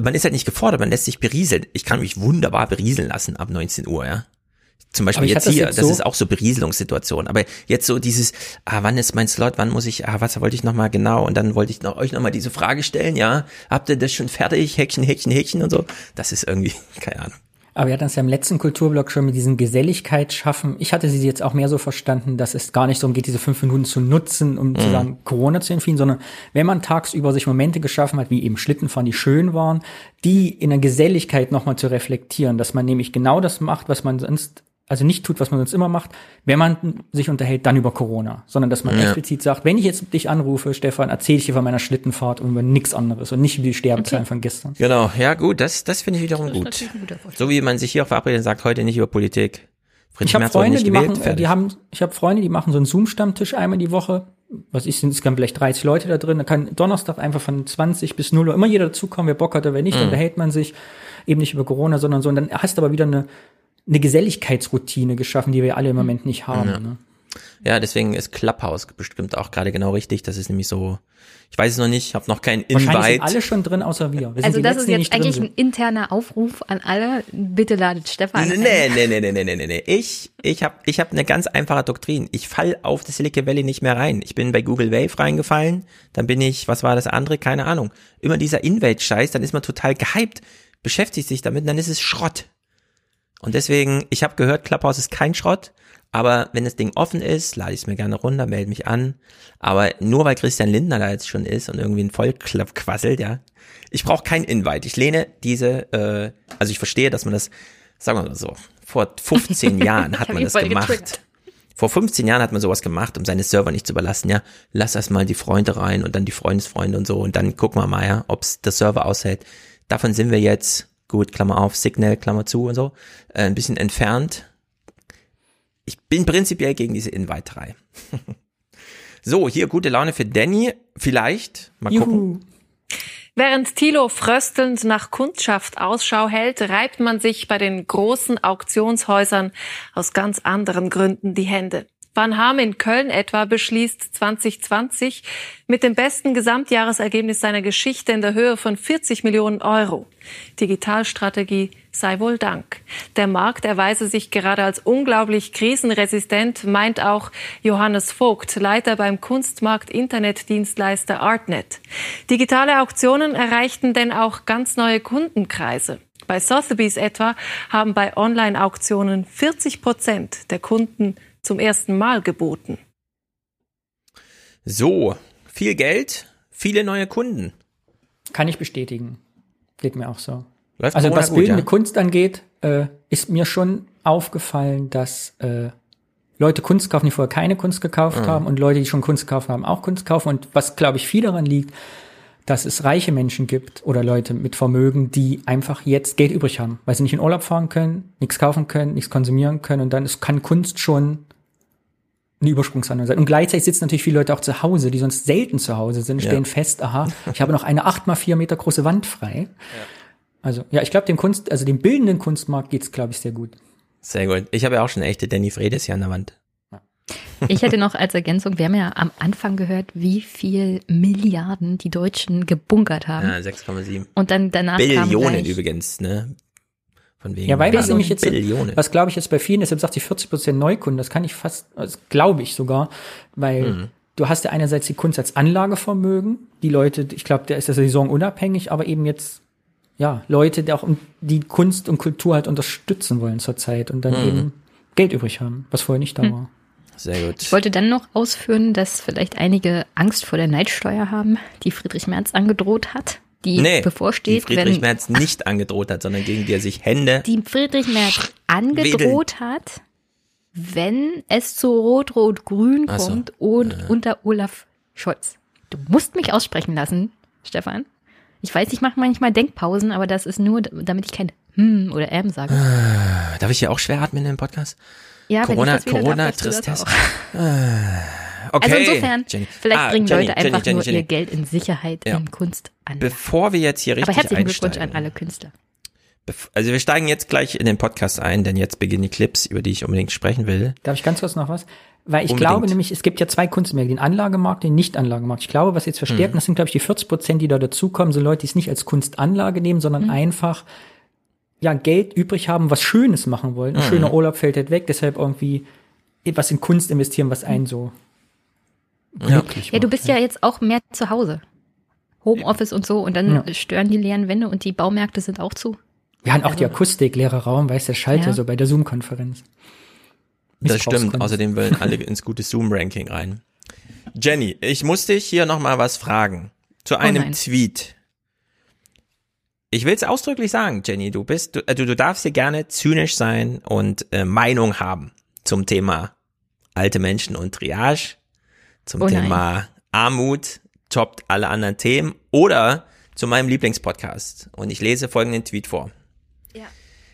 man ist halt nicht gefordert, man lässt sich berieseln. Ich kann mich wunderbar berieseln lassen ab 19 Uhr, ja. Zum Beispiel jetzt das hier, jetzt das so- ist auch so Berieselungssituation. Aber jetzt so dieses, ah, wann ist mein Slot, wann muss ich, ah, was wollte ich nochmal genau? Und dann wollte ich noch, euch nochmal diese Frage stellen, ja. Habt ihr das schon fertig? Häkchen, Häkchen, Häkchen und so. Das ist irgendwie, keine Ahnung. Aber wir hatten es ja im letzten Kulturblock schon mit diesem Geselligkeit schaffen. Ich hatte sie jetzt auch mehr so verstanden, dass es gar nicht darum geht, diese fünf Minuten zu nutzen, um zu Mhm. sagen, Corona zu entfliehen, sondern wenn man tagsüber sich Momente geschaffen hat, wie eben Schlittenfahren, die schön waren, die in der Geselligkeit nochmal zu reflektieren, dass man nämlich genau das macht, was man sonst, also nicht tut, was man sonst immer macht, wenn man sich unterhält, dann über Corona, sondern dass man Ja. explizit sagt, wenn ich jetzt dich anrufe, Stefan, erzähle ich dir von meiner Schlittenfahrt und über nichts anderes und nicht über die Sterbezahlen von gestern. Genau, ja gut, das, das finde ich wiederum gut. So wie man sich hier auch verabredet und sagt, heute nicht über Politik. Friedrich Ich habe Freunde, nicht die gewählt, machen, äh, fertig. die haben, ich habe Freunde, die machen so einen Zoom-Stammtisch einmal die Woche. Was ist, sind insgesamt vielleicht 30 Leute da drin. Da kann Donnerstag einfach von 20 bis 0 Uhr immer jeder dazukommen, wer Bock hat, wer nicht. Mhm. Dann unterhält man sich eben nicht über Corona, sondern so. Und dann hast du aber wieder eine, eine Geselligkeitsroutine geschaffen, die wir alle im Moment nicht haben. Ja. Ne? Ja, deswegen ist Clubhouse bestimmt auch gerade genau richtig. Das ist nämlich so, ich weiß es noch nicht, habe noch keinen Wahrscheinlich sind Invite. alle schon drin, außer wir. wir Also das Letzten, ist jetzt eigentlich ein interner Aufruf an alle. Bitte ladet Stefan. Nee, ein. nee, nee, nee, nee, nee, nee, nee. Ich, ich habe ich hab eine ganz einfache Doktrin. Ich fall auf das Silicon Valley nicht mehr rein. Ich bin bei Google Wave reingefallen, dann bin ich, was war das andere? Keine Ahnung. Immer dieser Invade-Scheiß, dann ist man total gehypt, beschäftigt sich damit, dann ist es Schrott. Und deswegen, ich habe gehört, Clubhouse ist kein Schrott, aber wenn das Ding offen ist, lade ich es mir gerne runter, melde mich an. Aber nur weil Christian Lindner da jetzt schon ist und irgendwie ein Vollklapp quasselt, ja. Ich brauche kein Invite. Ich lehne diese, äh, also ich verstehe, dass man das, sagen wir mal so, vor 15 Jahren hat man das gemacht. Vor 15 Jahren hat man sowas gemacht, um seine Server nicht zu überlassen, ja. Lass erst mal die Freunde rein und dann die Freundesfreunde und so und dann gucken wir mal, ja, ob's der Server aushält. Davon sind wir jetzt, gut, Klammer auf, Signal, Klammer zu und so, äh, ein bisschen entfernt. Ich bin prinzipiell gegen diese Invite-Reihe. so, hier gute Laune für Danny, vielleicht, mal gucken. Während Thilo fröstelnd nach Kundschaft Ausschau hält, reibt man sich bei den großen Auktionshäusern aus ganz anderen Gründen die Hände. Van Ham in Köln etwa beschließt 2020 mit dem besten Gesamtjahresergebnis seiner Geschichte in der Höhe von 40 Millionen Euro. Digitalstrategie sei wohl Dank. Der Markt erweise sich gerade als unglaublich krisenresistent, meint auch Johannes Vogt, Leiter beim Kunstmarkt Internetdienstleister Artnet. Digitale Auktionen erreichten denn auch ganz neue Kundenkreise. Bei Sotheby's etwa haben bei Online-Auktionen 40 Prozent der Kunden zum ersten Mal geboten. So, viel Geld, viele neue Kunden. Kann ich bestätigen. Geht mir auch so. Läuft also was gut, bildende ja? Kunst angeht, äh, ist mir schon aufgefallen, dass äh, Leute Kunst kaufen, die vorher keine Kunst gekauft Mhm. haben und Leute, die schon Kunst gekauft haben, auch Kunst kaufen. Und was, glaube ich, viel daran liegt, dass es reiche Menschen gibt oder Leute mit Vermögen, die einfach jetzt Geld übrig haben, weil sie nicht in Urlaub fahren können, nichts kaufen können, nichts konsumieren können und dann ist, kann Kunst schon eine Übersprungshandlung sein. Und gleichzeitig sitzen natürlich viele Leute auch zu Hause, die sonst selten zu Hause sind, Ja. stellen fest, aha, ich habe noch eine acht mal vier Meter große Wand frei. Also ja, ich glaube, dem Kunst, also dem bildenden Kunstmarkt geht's, glaube ich, sehr gut. Sehr gut. Ich habe ja auch schon echte Danny Fredes hier an der Wand. Ich hätte noch als Ergänzung, wir haben ja am Anfang gehört, wie viel Milliarden die Deutschen gebunkert haben. Ja, 6,7. Und dann danach kam Billionen gleich, übrigens, ne? Von wegen Ja, weil was nämlich jetzt, Billionen. was glaube ich jetzt bei vielen, deshalb sagt die 40 Prozent Neukunden, das kann ich fast, das glaube ich sogar, weil Mhm. du hast ja einerseits die Kunst als Anlagevermögen, die Leute, ich glaube, der ist ja saisonunabhängig, aber eben jetzt, ja, Leute, die auch um- die Kunst und Kultur halt unterstützen wollen zurzeit und dann Mhm. eben Geld übrig haben, was vorher nicht da Mhm. war. Sehr gut. Ich wollte dann noch ausführen, dass vielleicht einige Angst vor der Neidsteuer haben, die Friedrich Merz angedroht hat, die nee, die bevorsteht, Friedrich wenn Merz nicht angedroht hat, sondern gegen die er sich Hände. die Friedrich Merz angedroht hat, wenn es zu Rot-Rot-Grün so, kommt und unter Olaf Scholz. Du musst mich aussprechen lassen, Stefan. Ich weiß, ich mache manchmal Denkpausen, aber das ist nur, damit ich kein Hm oder Ähm sage. Darf ich hier auch schwer atmen im Podcast? Ja, Corona, Corona, Tristesse. Okay. Also insofern, Jenny. vielleicht Ah, bringen Jenny, Leute einfach Jenny, nur Jenny. ihr Geld in Sicherheit Ja. in Kunst an. Bevor wir jetzt hier richtig Aber herzlichen Glückwunsch einsteigen, an alle Künstler. also wir steigen jetzt gleich in den Podcast ein, denn jetzt beginnen die Clips, über die ich unbedingt sprechen will. Darf ich ganz kurz noch was? Weil ich Unbedingt. glaube nämlich, es gibt ja zwei Kunstmärkte, den Anlagemarkt, den Nicht-Anlagemarkt. Ich glaube, was jetzt verstärkt, Mhm. das sind, glaube ich, die 40 Prozent, die da dazukommen, sind Leute, die es nicht als Kunstanlage nehmen, sondern Mhm. einfach ja Geld übrig haben, was Schönes machen wollen. Ein Mhm. schöner Urlaub fällt halt weg, deshalb irgendwie etwas in Kunst investieren, was einen so glücklich Ja, du macht. bist ja jetzt auch mehr zu Hause. Homeoffice und so und dann Ja. stören die leeren Wände und die Baumärkte sind auch zu. Wir hatten auch die Akustik, leerer Raum, weißt du, der schallt ja. Ja. so bei der Zoom-Konferenz. Das stimmt. Außerdem wollen alle ins gute Zoom-Ranking rein. Jenny, ich muss dich hier noch mal was fragen. Zu einem nein. Tweet. Ich will es ausdrücklich sagen, Jenny, du bist, du, äh, du, du darfst hier gerne zynisch sein und äh, Meinung haben zum Thema alte Menschen und Triage, zum Oh. Thema Armut, toppt alle anderen Themen oder zu meinem Lieblingspodcast. Und ich lese folgenden Tweet vor.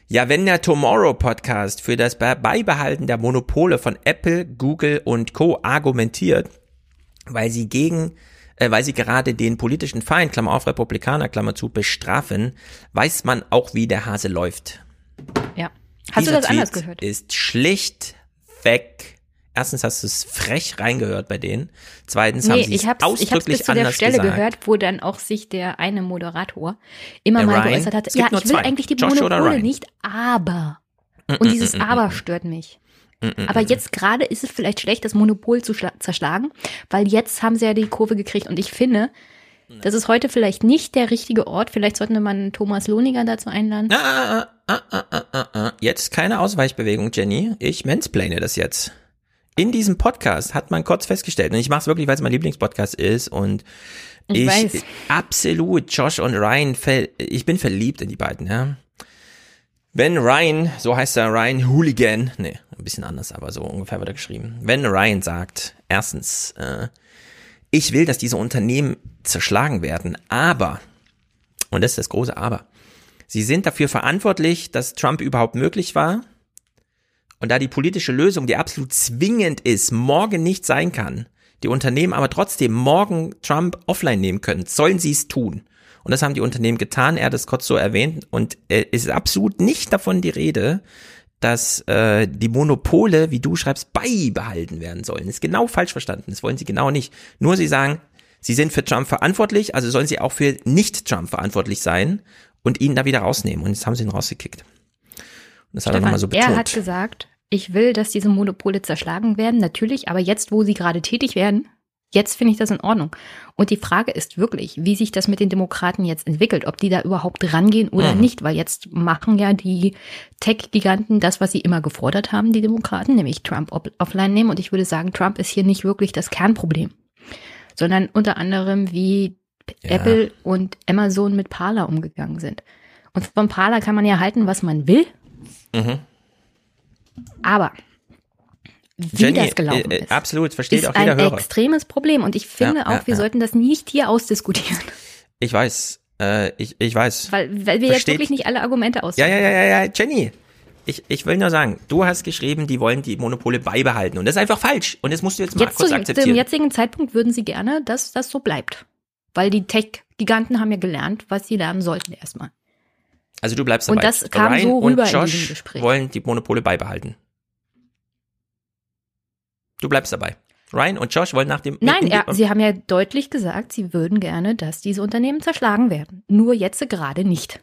Ja, wenn der Tomorrow Podcast für das Be- Beibehalten der Monopole von Apple, Google und Co. argumentiert, weil sie gegen, äh, weil sie gerade den politischen Feind, Klammer auf Republikaner, Klammer zu, bestrafen, weiß man auch, wie der Hase läuft. Ja. Hast Dieser du das anders Tweet gehört? Ist schlichtweg. Erstens hast du es frech reingehört bei denen. Zweitens haben Nee, sie ich es hab's, ich hab's ausdrücklich bis zu der Stelle gesagt. gehört, wo dann auch sich der eine Moderator immer Der mal Ryan? geäußert hat, ja, ich will zwei. eigentlich die oder Monopole nicht, aber. Und dieses mm, mm, Aber stört mich. Mm, Aber jetzt gerade ist es vielleicht schlecht, das Monopol zu schla- zerschlagen, weil jetzt haben sie ja die Kurve gekriegt. Und ich finde, das ist heute vielleicht nicht der richtige Ort. Vielleicht sollten wir mal Thomas Lohniger dazu einladen. Ah, ah, ah, ah, ah, ah, ah. Jetzt keine Ausweichbewegung, Jenny. Ich mansplane das jetzt. In diesem Podcast hat man kurz festgestellt, und ich mache es wirklich, weil es mein Lieblingspodcast ist und Ich ich, weiß. absolut Josh und Ryan, ich bin verliebt in die beiden, ja. Wenn Ryan, so heißt er Ryan Hooligan, nee, ein bisschen anders, aber so ungefähr wird er geschrieben. Wenn Ryan sagt, erstens, äh, ich will, dass diese Unternehmen zerschlagen werden, aber, und das ist das große Aber, sie sind dafür verantwortlich, dass Trump überhaupt möglich war. Und da die politische Lösung, die absolut zwingend ist, morgen nicht sein kann, die Unternehmen aber trotzdem morgen Trump offline nehmen können, sollen sie es tun. Und das haben die Unternehmen getan. Er hat es kurz so erwähnt. Und äh, es ist absolut nicht davon die Rede, dass äh, die Monopole, wie du schreibst, beibehalten werden sollen. ist genau falsch verstanden. Das wollen sie genau nicht. Nur sie sagen, sie sind für Trump verantwortlich, also sollen sie auch für nicht-Trump verantwortlich sein und ihn da wieder rausnehmen. Und jetzt haben sie ihn rausgekickt. Das hat er nochmal so betont. Er hat gesagt, ich will, dass diese Monopole zerschlagen werden, natürlich, aber jetzt, wo sie gerade tätig werden, Jetzt finde ich das in Ordnung. Und die Frage ist wirklich, wie sich das mit den Demokraten jetzt entwickelt, ob die da überhaupt rangehen oder mhm. nicht, weil jetzt machen ja die Tech-Giganten das, was sie immer gefordert haben, die Demokraten, nämlich Trump offline nehmen. Und ich würde sagen, Trump ist hier nicht wirklich das Kernproblem, sondern unter anderem, wie ja. Apple und Amazon mit Parler umgegangen sind. Und von Parler kann man ja halten, was man will. Mhm. Aber wie Jenny, das gelaufen äh, ist. Absolut, versteht ist auch jeder ein Hörer. extremes Problem und ich finde Ja, auch, ja, wir ja. sollten das nicht hier ausdiskutieren, Ich weiß, äh, ich, ich weiß. weil, weil wir jetzt Versteht- wirklich nicht alle Argumente aus. Ja, ja, ja, ja, ja, Jenny. Ich, ich will nur sagen, du hast geschrieben, die wollen die Monopole beibehalten. Und das ist einfach falsch. Und das musst du jetzt mal Jetzt kurz zu akzeptieren. dem jetzigen Zeitpunkt würden sie gerne, dass das so bleibt. Weil die Tech-Giganten haben ja gelernt, was sie lernen sollten erstmal. Also du bleibst Und dabei. das kam Ryan so rüber und in Josh diesem Gespräch. wollen die Monopole beibehalten. Du bleibst dabei. Ryan und Josh wollen nach dem... Nein, er, sie haben ja deutlich gesagt, sie würden gerne, dass diese Unternehmen zerschlagen werden. Nur jetzt gerade nicht.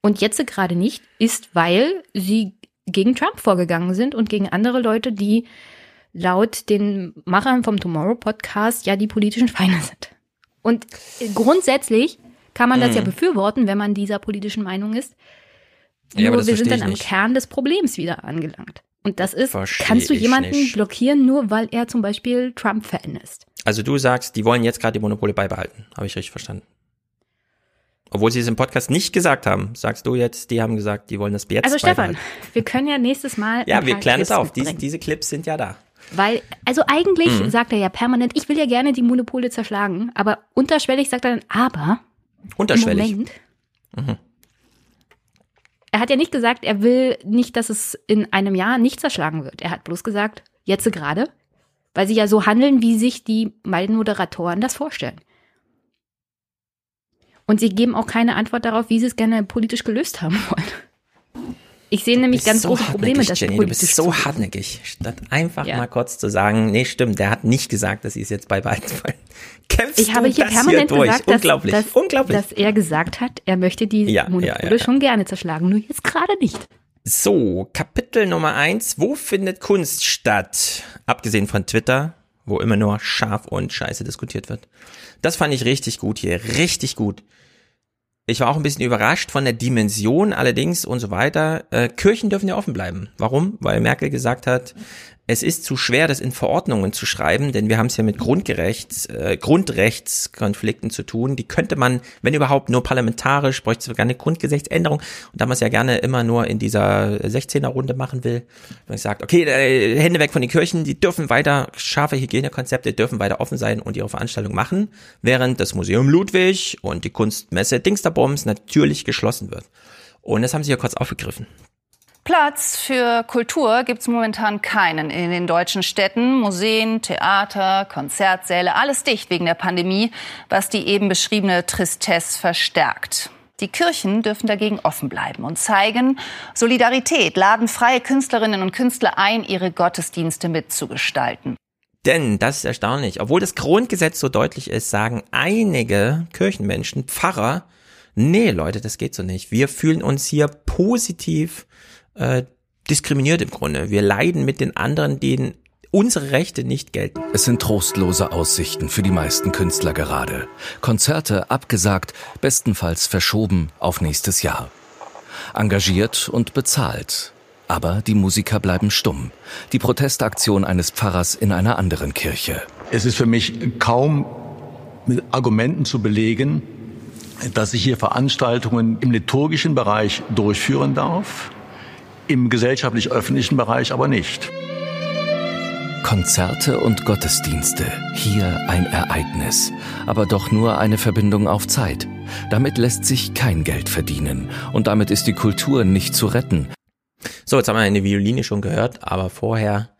Und jetzt gerade nicht ist, weil sie gegen Trump vorgegangen sind und gegen andere Leute, die laut den Machern vom Tomorrow Podcast ja die politischen Feinde sind. Und grundsätzlich kann man das Mhm. ja befürworten, wenn man dieser politischen Meinung ist. Ja, Nur wir sind dann am nicht. Kern des Problems wieder angelangt. Und das ist, Verstehe kannst du jemanden nicht. blockieren, nur weil er zum Beispiel Trump-Fan ist. Also du sagst, die wollen jetzt gerade die Monopole beibehalten. Habe ich richtig verstanden. Obwohl sie es im Podcast nicht gesagt haben, sagst du jetzt, die haben gesagt, die wollen das jetzt Also Stefan, wir können ja nächstes Mal. Ja, wir klären es Clips auf. Diese, diese Clips sind ja da. Weil, also eigentlich Mhm. sagt er ja permanent, ich will ja gerne die Monopole zerschlagen, aber unterschwellig sagt er dann, aber Unterschwellig. Moment. Mhm. Er hat ja nicht gesagt, er will nicht, dass es in einem Jahr nicht zerschlagen wird. Er hat bloß gesagt, jetzt gerade, weil sie ja so handeln, wie sich die beiden Moderatoren das vorstellen. Und sie geben auch keine Antwort darauf, wie sie es gerne politisch gelöst haben wollen. Ich sehe nämlich ganz so große Probleme, hartnäckig, das Jenny, du bist so hartnäckig. Statt einfach Ja. mal kurz zu sagen, nee, stimmt, der hat nicht gesagt, dass sie es jetzt beibehalten wollen. Kämpfst Ich habe hier permanent hier durch? gesagt, dass, Unglaublich, dass, unglaublich. dass er gesagt hat, er möchte die Ja, ja, Monopole ja, ja. schon gerne zerschlagen, nur jetzt gerade nicht. So, Kapitel Nummer eins. Wo findet Kunst statt? Abgesehen von Twitter, wo immer nur scharf und scheiße diskutiert wird. Das fand ich richtig gut hier, richtig gut. Ich war auch ein bisschen überrascht von der Dimension allerdings und so weiter. Äh, Kirchen dürfen ja offen bleiben. Warum? Weil Merkel gesagt hat, es ist zu schwer, das in Verordnungen zu schreiben, denn wir haben es ja mit Grundgerechts, äh, Grundrechtskonflikten zu tun. Die könnte man, wenn überhaupt, nur parlamentarisch, bräuchte es sogar eine Grundgesetzänderung. Und da man es ja gerne immer nur in dieser 16er-Runde machen will, wenn ich sagt, okay, äh, Hände weg von den Kirchen, die dürfen weiter, scharfe Hygienekonzepte dürfen weiter offen sein und ihre Veranstaltung machen, während das Museum Ludwig und die Kunstmesse Dingsterbombs natürlich geschlossen wird. Und das haben sie ja kurz aufgegriffen. Platz für Kultur gibt's momentan keinen in den deutschen Städten. Museen, Theater, Konzertsäle, alles dicht wegen der Pandemie, was die eben beschriebene Tristesse verstärkt. Die Kirchen dürfen dagegen offen bleiben und zeigen Solidarität, laden freie Künstlerinnen und Künstler ein, ihre Gottesdienste mitzugestalten. Denn, das ist erstaunlich, obwohl das Grundgesetz so deutlich ist, sagen einige Kirchenmenschen, Pfarrer, nee Leute, das geht so nicht. Wir fühlen uns hier positiv äh, diskriminiert im Grunde. Wir leiden mit den anderen, denen unsere Rechte nicht gelten. Es sind trostlose Aussichten für die meisten Künstler gerade. Konzerte abgesagt, bestenfalls verschoben auf nächstes Jahr. Engagiert und bezahlt. Aber die Musiker bleiben stumm. Die Protestaktion eines Pfarrers in einer anderen Kirche. Es ist für mich kaum mit Argumenten zu belegen, dass ich hier Veranstaltungen im liturgischen Bereich durchführen darf, im gesellschaftlich-öffentlichen Bereich aber nicht. Konzerte und Gottesdienste. Hier ein Ereignis. Aber doch nur eine Verbindung auf Zeit. Damit lässt sich kein Geld verdienen. Und damit ist die Kultur nicht zu retten. So, jetzt haben wir eine Violine schon gehört, aber vorher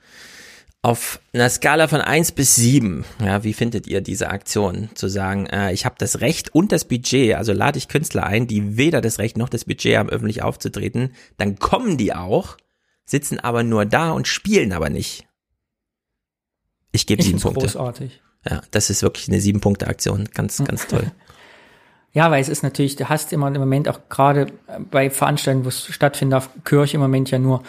auf einer Skala von eins bis sieben, ja, wie findet ihr diese Aktion? Zu sagen, äh, ich habe das Recht und das Budget, also lade ich Künstler ein, die weder das Recht noch das Budget haben, öffentlich aufzutreten, dann kommen die auch. sitzen aber nur da und spielen aber nicht. Ich gebe sieben Punkte. Großartig. Ja, das ist wirklich eine sieben Punkte Aktion, ganz ganz toll. Ja, weil es ist natürlich, du hast immer im Moment auch gerade bei Veranstaltungen, wo es stattfindet, auf Kirche im Moment ja nur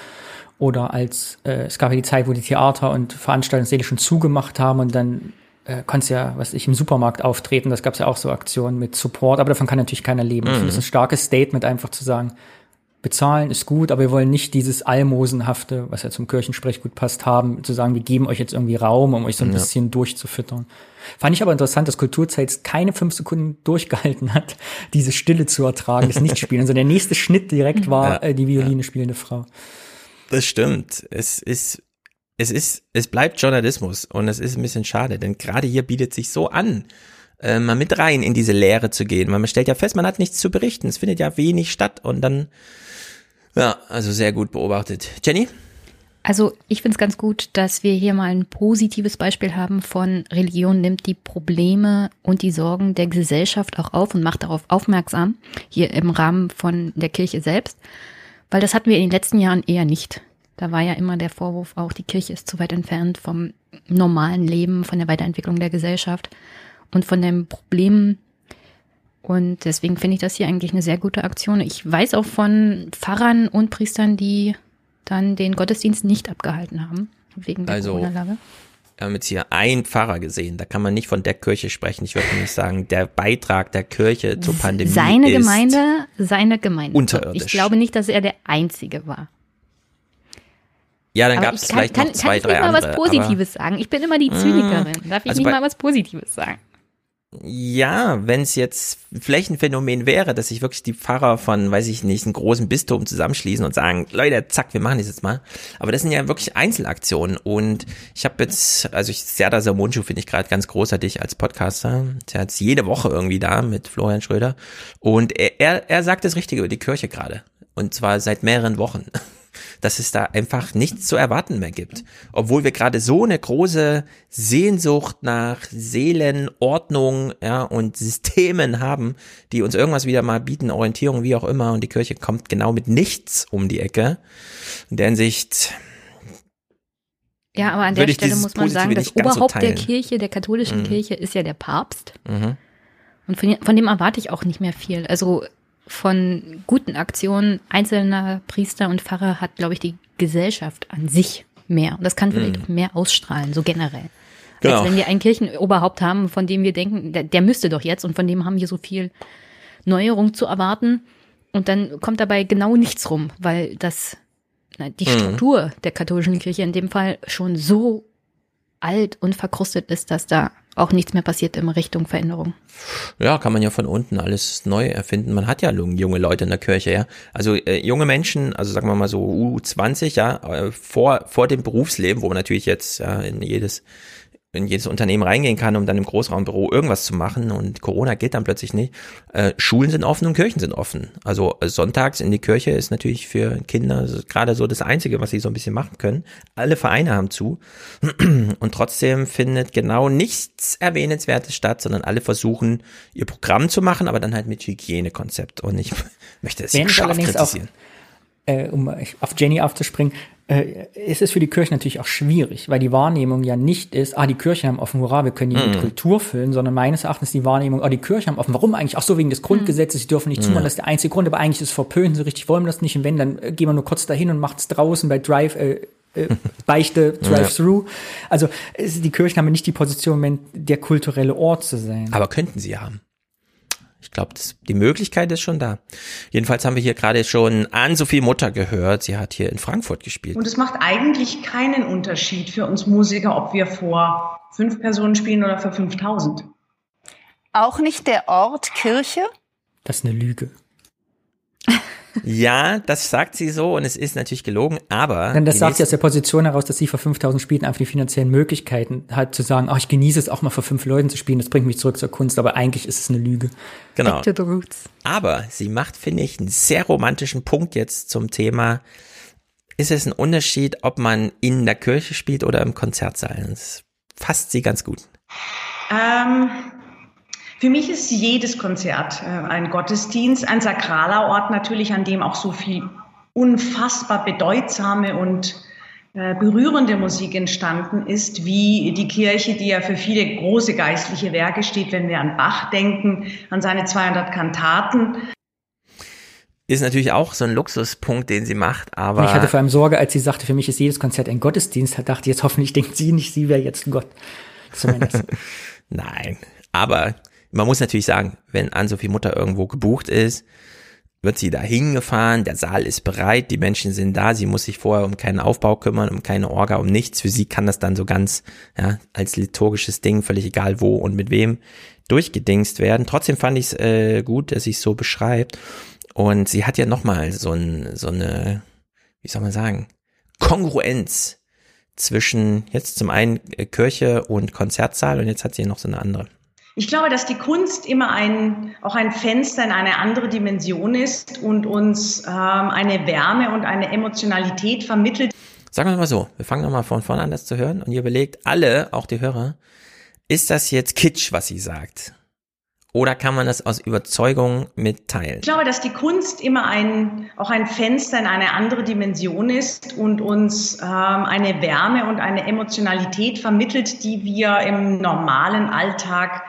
oder als äh, es gab ja die Zeit, wo die Theater und Veranstaltungssäle schon zugemacht haben und dann äh, konntest ja, was ich im Supermarkt auftreten, das gab es ja auch so Aktionen mit Support, aber davon kann natürlich keiner leben. Mhm. Ich finde das ein starkes Statement, einfach zu sagen, bezahlen ist gut, aber wir wollen nicht dieses Almosenhafte, was ja zum Kirchensprech gut passt, haben, zu sagen, wir geben euch jetzt irgendwie Raum, um euch so ein ja. bisschen durchzufüttern. Fand ich aber interessant, dass Kulturzeit keine fünf Sekunden durchgehalten hat, diese Stille zu ertragen, das Nicht-Spielen. Also der nächste Schnitt direkt war äh, die Violine spielende Frau. Das stimmt. Es ist, es ist, es bleibt Journalismus und es ist ein bisschen schade, denn gerade hier bietet sich so an, äh, mal mit rein in diese Lehre zu gehen, weil man stellt ja fest, man hat nichts zu berichten, es findet ja wenig statt und dann ja, also sehr gut beobachtet. Jenny? Also ich finde es ganz gut, dass wir hier mal ein positives Beispiel haben von Religion nimmt die Probleme und die Sorgen der Gesellschaft auch auf und macht darauf aufmerksam, hier im Rahmen von der Kirche selbst, weil das hatten wir in den letzten Jahren eher nicht. Da war ja immer der Vorwurf auch, die Kirche ist zu weit entfernt vom normalen Leben, von der Weiterentwicklung der Gesellschaft und von den Problemen und deswegen finde ich das hier eigentlich eine sehr gute Aktion. Ich weiß auch von Pfarrern und Priestern, die dann den Gottesdienst nicht abgehalten haben, wegen der also, Corona-Lage. Wir haben jetzt hier einen Pfarrer gesehen, da kann man nicht von der Kirche sprechen. Ich würde nicht sagen, der Beitrag der Kirche zur Pandemie seine ist Gemeinde, seine Gemeinde. Unterirdisch. Ich glaube nicht, dass er der Einzige war. Ja, dann gab es vielleicht kann, noch zwei, kann drei andere. Ich mal was Positives sagen? Ich bin immer die Zynikerin. Darf ich also nicht mal was Positives sagen? Ja, wenn es jetzt vielleicht ein Phänomen wäre, dass sich wirklich die Pfarrer von, weiß ich nicht, einem großen Bistum zusammenschließen und sagen, Leute, zack, wir machen das jetzt mal. Aber das sind ja wirklich Einzelaktionen und ich habe jetzt, also ich, Serda Samunchu finde ich gerade ganz großartig als Podcaster. Der ist jede Woche irgendwie da mit Florian Schröder und er, er, er sagt das Richtige über die Kirche gerade und zwar seit mehreren Wochen. Dass es da einfach nichts zu erwarten mehr gibt. Obwohl wir gerade so eine große Sehnsucht nach Seelenordnung ja, und Systemen haben, die uns irgendwas wieder mal bieten, Orientierung, wie auch immer. Und die Kirche kommt genau mit nichts um die Ecke. In der Hinsicht Ja, aber an der Stelle muss man sagen, Positive das nicht ganz so Oberhaupt der. Kirche, der katholischen Mhm. Kirche, ist ja der Papst. Mhm. Und von, von dem erwarte ich auch nicht mehr viel. Also von guten Aktionen einzelner Priester und Pfarrer hat, glaube ich, die Gesellschaft an sich mehr. Und das kann vielleicht Mhm. auch mehr ausstrahlen, so generell. Genau. Als wenn wir ein Kirchenoberhaupt haben, von dem wir denken, der, der müsste doch jetzt und von dem haben wir so viel Neuerung zu erwarten. Und dann kommt dabei genau nichts rum, weil das, na, die Mhm. Struktur der katholischen Kirche in dem Fall schon so alt und verkrustet ist, dass da auch nichts mehr passiert in Richtung Veränderung. Ja, kann man ja von unten alles neu erfinden. Man hat ja jung- junge Leute in der Kirche, ja. Also äh, junge Menschen, also sagen wir mal so U20, ja, äh, vor, vor dem Berufsleben, wo man natürlich jetzt ja, in jedes in jedes Unternehmen reingehen kann, um dann im Großraumbüro irgendwas zu machen und Corona geht dann plötzlich nicht. Äh, Schulen sind offen und Kirchen sind offen. Also äh, sonntags in die Kirche ist natürlich für Kinder gerade so das Einzige, was sie so ein bisschen machen können. Alle Vereine haben zu und trotzdem findet genau nichts Erwähnenswertes statt, sondern alle versuchen ihr Programm zu machen, aber dann halt mit Hygienekonzept und ich möchte es scharf allerdings auch, kritisieren. äh, um auf Jenny aufzuspringen, äh, ist es für die Kirche natürlich auch schwierig, weil die Wahrnehmung ja nicht ist, ah, die Kirchen haben offen, hurra, wir können die mit Mhm. Kultur füllen, sondern meines Erachtens die Wahrnehmung, ah, die Kirchen haben offen, warum eigentlich? Ach so, wegen des Grundgesetzes, sie dürfen nicht zumachen, Mhm. das ist der einzige Grund, aber eigentlich ist es verpönt, so richtig wollen wir das nicht, und wenn, dann äh, gehen wir nur kurz dahin und macht es draußen bei Drive, äh, äh, Beichte, Drive-Through. Also es, die Kirchen haben nicht die Position, im Moment der kulturelle Ort zu sein. Aber könnten sie haben. Ich glaube, die Möglichkeit ist schon da. Jedenfalls haben wir hier gerade schon Ann-Sophie Mutter gehört. Sie hat hier in Frankfurt gespielt. Und es macht eigentlich keinen Unterschied für uns Musiker, ob wir vor fünf Personen spielen oder für 5000. Auch nicht der Ort Kirche? Das ist eine Lüge. Ja, das sagt sie so und es ist natürlich gelogen, aber. Denn das sagt sie aus der Position heraus, dass sie vor 5000 Spielen einfach die finanziellen Möglichkeiten hat, zu sagen, ach, ich genieße es auch mal vor fünf Leuten zu spielen, das bringt mich zurück zur Kunst, aber eigentlich ist es eine Lüge. Genau. Back to the roots. Aber sie macht, finde ich, einen sehr romantischen Punkt jetzt zum Thema. Ist es ein Unterschied, ob man in der Kirche spielt oder im Konzertsaal? Das fasst sie ganz gut. Ähm, für mich ist jedes Konzert äh, ein Gottesdienst, ein sakraler Ort natürlich, an dem auch so viel unfassbar bedeutsame und äh, berührende Musik entstanden ist, wie die Kirche, die ja für viele große geistliche Werke steht, wenn wir an Bach denken, an seine 200 Kantaten. Ist natürlich auch so ein Luxuspunkt, den sie macht, aber. Und ich hatte vor allem Sorge, als sie sagte, für mich ist jedes Konzert ein Gottesdienst, dachte ich, jetzt hoffentlich denkt sie nicht, sie wäre jetzt Gott. Zumindest. Nein. Aber man muss natürlich sagen, wenn Ann-Sophie Mutter irgendwo gebucht ist, wird sie da hingefahren, der Saal ist bereit, die Menschen sind da, sie muss sich vorher um keinen Aufbau kümmern, um keine Orga, um nichts. Für sie kann das dann so ganz, ja, als liturgisches Ding, völlig egal wo und mit wem, durchgedingst werden. Trotzdem fand ich es äh, gut, dass sie es so beschreibt. Und sie hat ja nochmal so, ein, so eine, wie soll man sagen, Kongruenz zwischen jetzt zum einen äh, Kirche und Konzertsaal und jetzt hat sie noch so eine andere. Ich glaube, dass die Kunst immer ein, auch ein Fenster in eine andere Dimension ist und uns ähm, eine Wärme und eine Emotionalität vermittelt. Sagen wir mal so, wir fangen nochmal von vorne an, das zu hören und ihr überlegt, alle, auch die Hörer, ist das jetzt Kitsch, was sie sagt? Oder kann man das aus Überzeugung mitteilen? Ich glaube, dass die Kunst immer ein, auch ein Fenster in eine andere Dimension ist und uns ähm, eine Wärme und eine Emotionalität vermittelt, die wir im normalen Alltag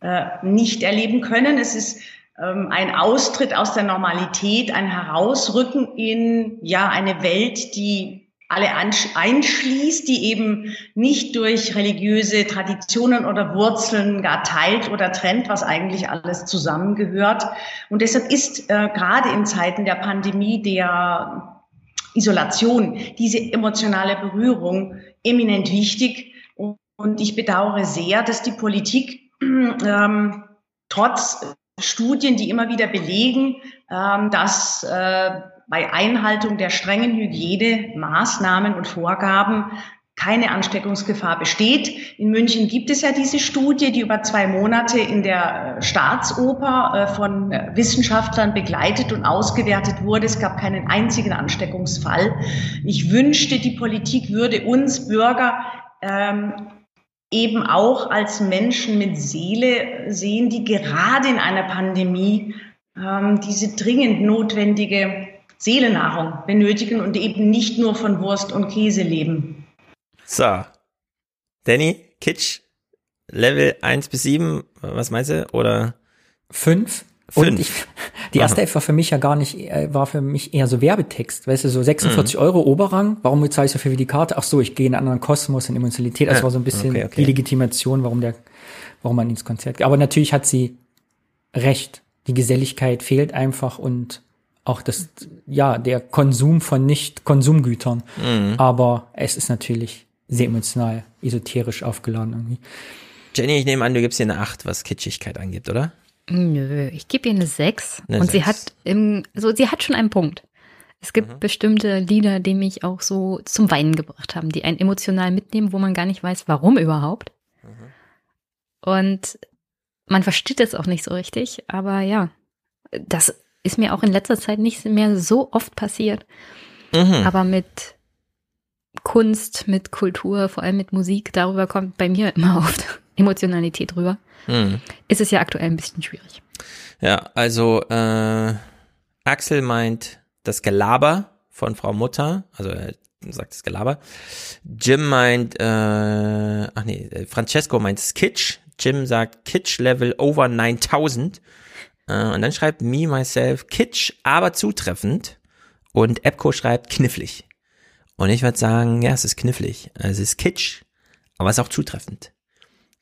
äh, nicht erleben können. Es ist ähm, ein Austritt aus der Normalität, ein Herausrücken in ja eine Welt, die alle einschließt, die eben nicht durch religiöse Traditionen oder Wurzeln gar teilt oder trennt, was eigentlich alles zusammengehört. Und deshalb ist äh, gerade in Zeiten der Pandemie der Isolation diese emotionale Berührung eminent wichtig. Und ich bedauere sehr, dass die Politik ähm, trotz Studien, die immer wieder belegen, ähm, dass äh, bei Einhaltung der strengen Hygienemaßnahmen und Vorgaben keine Ansteckungsgefahr besteht. In München gibt es ja diese Studie, die über zwei Monate in der äh, Staatsoper äh, von äh, Wissenschaftlern begleitet und ausgewertet wurde. Es gab keinen einzigen Ansteckungsfall. Ich wünschte, die Politik würde uns Bürger ähm, eben auch als Menschen mit Seele sehen, die gerade in einer Pandemie ähm, diese dringend notwendige Seelennahrung benötigen und eben nicht nur von Wurst und Käse leben. So. Danny, Kitsch, Level 1 bis 7, was meinst du? Oder? 5? Und ich, die erste F war für mich ja gar nicht, äh, war für mich eher so Werbetext, weißt du, so 46 mhm. Euro Oberrang, warum bezahle ich so viel wie die Karte? Ach so, ich gehe in einen anderen Kosmos, in Emotionalität, das war so ein bisschen okay, okay. die Legitimation, warum der, warum man ins Konzert geht. Aber natürlich hat sie recht. Die Geselligkeit fehlt einfach und auch das, ja, der Konsum von Nicht-Konsumgütern. Mhm. Aber es ist natürlich sehr emotional, esoterisch aufgeladen irgendwie. Jenny, ich nehme an, du gibst ihr eine 8, was Kitschigkeit angeht, oder? Nö, ich gebe ihr eine 6. Eine und 6. sie hat im, so, sie hat schon einen Punkt. Es gibt mhm. bestimmte Lieder, die mich auch so zum Weinen gebracht haben, die einen emotional mitnehmen, wo man gar nicht weiß, warum überhaupt. Mhm. Und man versteht es auch nicht so richtig, aber ja, das ist mir auch in letzter Zeit nicht mehr so oft passiert. Mhm. Aber mit Kunst, mit Kultur, vor allem mit Musik, darüber kommt bei mir immer oft Emotionalität rüber. Mhm. Ist es ja aktuell ein bisschen schwierig. Ja, also äh, Axel meint das Gelaber von Frau Mutter, also er sagt das Gelaber. Jim meint, äh, ach nee, Francesco meint Kitsch. Jim sagt Kitsch Level over 9000. Äh, und dann schreibt me, myself, kitsch, aber zutreffend. Und Epco schreibt knifflig. Und ich würde sagen, ja, es ist knifflig. Es ist kitsch, aber es ist auch zutreffend.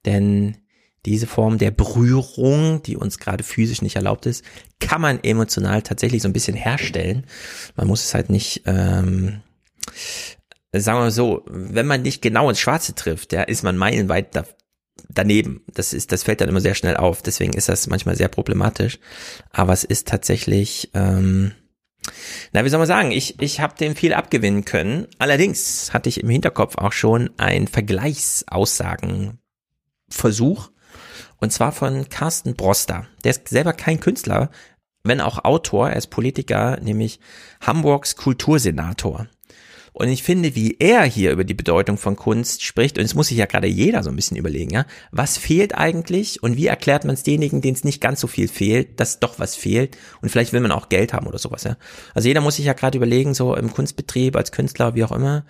Denn diese Form der Berührung, die uns gerade physisch nicht erlaubt ist, kann man emotional tatsächlich so ein bisschen herstellen. Man muss es halt nicht, ähm, sagen wir mal so, wenn man nicht genau ins Schwarze trifft, ja, ist man meilenweit da, daneben. Das ist, das fällt dann immer sehr schnell auf. Deswegen ist das manchmal sehr problematisch. Aber es ist tatsächlich, ähm, na, wie soll man sagen, ich, ich habe dem viel abgewinnen können. Allerdings hatte ich im Hinterkopf auch schon ein Vergleichsaussagenversuch. Und zwar von Carsten Broster. Der ist selber kein Künstler, wenn auch Autor. Er ist Politiker, nämlich Hamburgs Kultursenator. Und ich finde, wie er hier über die Bedeutung von Kunst spricht, und es muss sich ja gerade jeder so ein bisschen überlegen, ja, was fehlt eigentlich und wie erklärt man es denjenigen, denen es nicht ganz so viel fehlt, dass doch was fehlt und vielleicht will man auch Geld haben oder sowas, ja. Also jeder muss sich ja gerade überlegen, so im Kunstbetrieb, als Künstler, wie auch immer,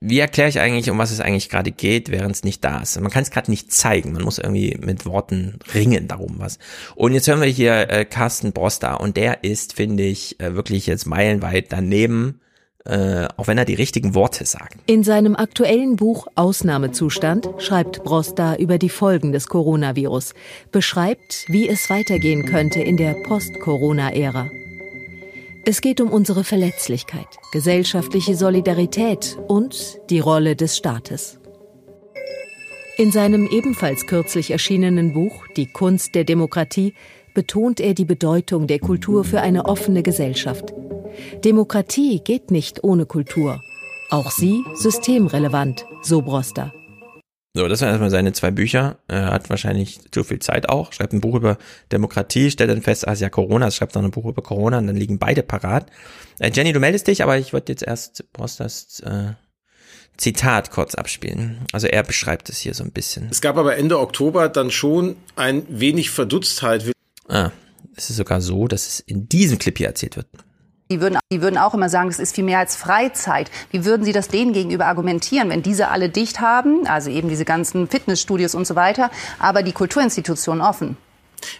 wie erkläre ich eigentlich, um was es eigentlich gerade geht, während es nicht da ist? Man kann es gerade nicht zeigen. Man muss irgendwie mit Worten ringen darum was. Und jetzt hören wir hier äh, Carsten Broster und der ist, finde ich, äh, wirklich jetzt meilenweit daneben, äh, auch wenn er die richtigen Worte sagt. In seinem aktuellen Buch Ausnahmezustand schreibt Broster über die Folgen des Coronavirus, beschreibt, wie es weitergehen könnte in der Post-Corona-Ära. Es geht um unsere Verletzlichkeit, gesellschaftliche Solidarität und die Rolle des Staates. In seinem ebenfalls kürzlich erschienenen Buch Die Kunst der Demokratie betont er die Bedeutung der Kultur für eine offene Gesellschaft. Demokratie geht nicht ohne Kultur. Auch sie systemrelevant, so Broster. So, das waren erstmal seine zwei Bücher. Er hat wahrscheinlich zu viel Zeit auch. Schreibt ein Buch über Demokratie, stellt dann fest, ah, ja Corona, es schreibt noch ein Buch über Corona und dann liegen beide parat. Äh, Jenny, du meldest dich, aber ich wollte jetzt erst das äh, Zitat kurz abspielen. Also er beschreibt es hier so ein bisschen. Es gab aber Ende Oktober dann schon ein wenig Verdutztheit. Ah, es ist sogar so, dass es in diesem Clip hier erzählt wird. Die würden, die würden auch immer sagen, das ist viel mehr als Freizeit. Wie würden Sie das denen gegenüber argumentieren, wenn diese alle dicht haben, also eben diese ganzen Fitnessstudios und so weiter, aber die Kulturinstitutionen offen?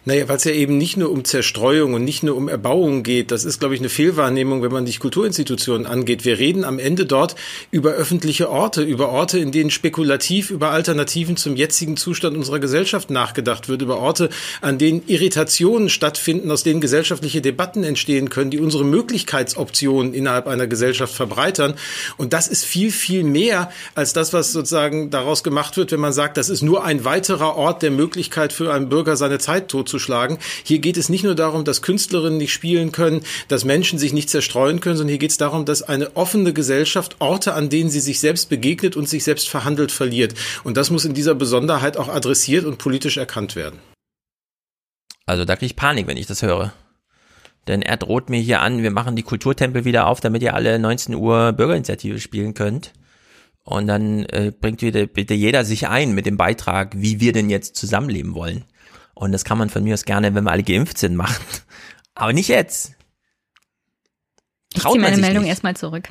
Naja, weil es ja eben nicht nur um Zerstreuung und nicht nur um Erbauung geht. Das ist, glaube ich, eine Fehlwahrnehmung, wenn man die Kulturinstitutionen angeht. Wir reden am Ende dort über öffentliche Orte, über Orte, in denen spekulativ über Alternativen zum jetzigen Zustand unserer Gesellschaft nachgedacht wird, über Orte, an denen Irritationen stattfinden, aus denen gesellschaftliche Debatten entstehen können, die unsere Möglichkeitsoptionen innerhalb einer Gesellschaft verbreitern. Und das ist viel, viel mehr als das, was sozusagen daraus gemacht wird, wenn man sagt, das ist nur ein weiterer Ort der Möglichkeit für einen Bürger, seine Zeit totzuschlagen. Hier geht es nicht nur darum, dass Künstlerinnen nicht spielen können, dass Menschen sich nicht zerstreuen können, sondern hier geht es darum, dass eine offene Gesellschaft Orte, an denen sie sich selbst begegnet und sich selbst verhandelt, verliert. Und das muss in dieser Besonderheit auch adressiert und politisch erkannt werden. Also da kriege ich Panik, wenn ich das höre. Denn er droht mir hier an, wir machen die Kulturtempel wieder auf, damit ihr alle 19 Uhr Bürgerinitiative spielen könnt. Und dann äh, bringt wieder bitte jeder sich ein mit dem Beitrag, wie wir denn jetzt zusammenleben wollen. Und das kann man von mir aus gerne, wenn wir alle geimpft sind, machen. Aber nicht jetzt. Traut ich ziehe meine Meldung nicht. erstmal zurück.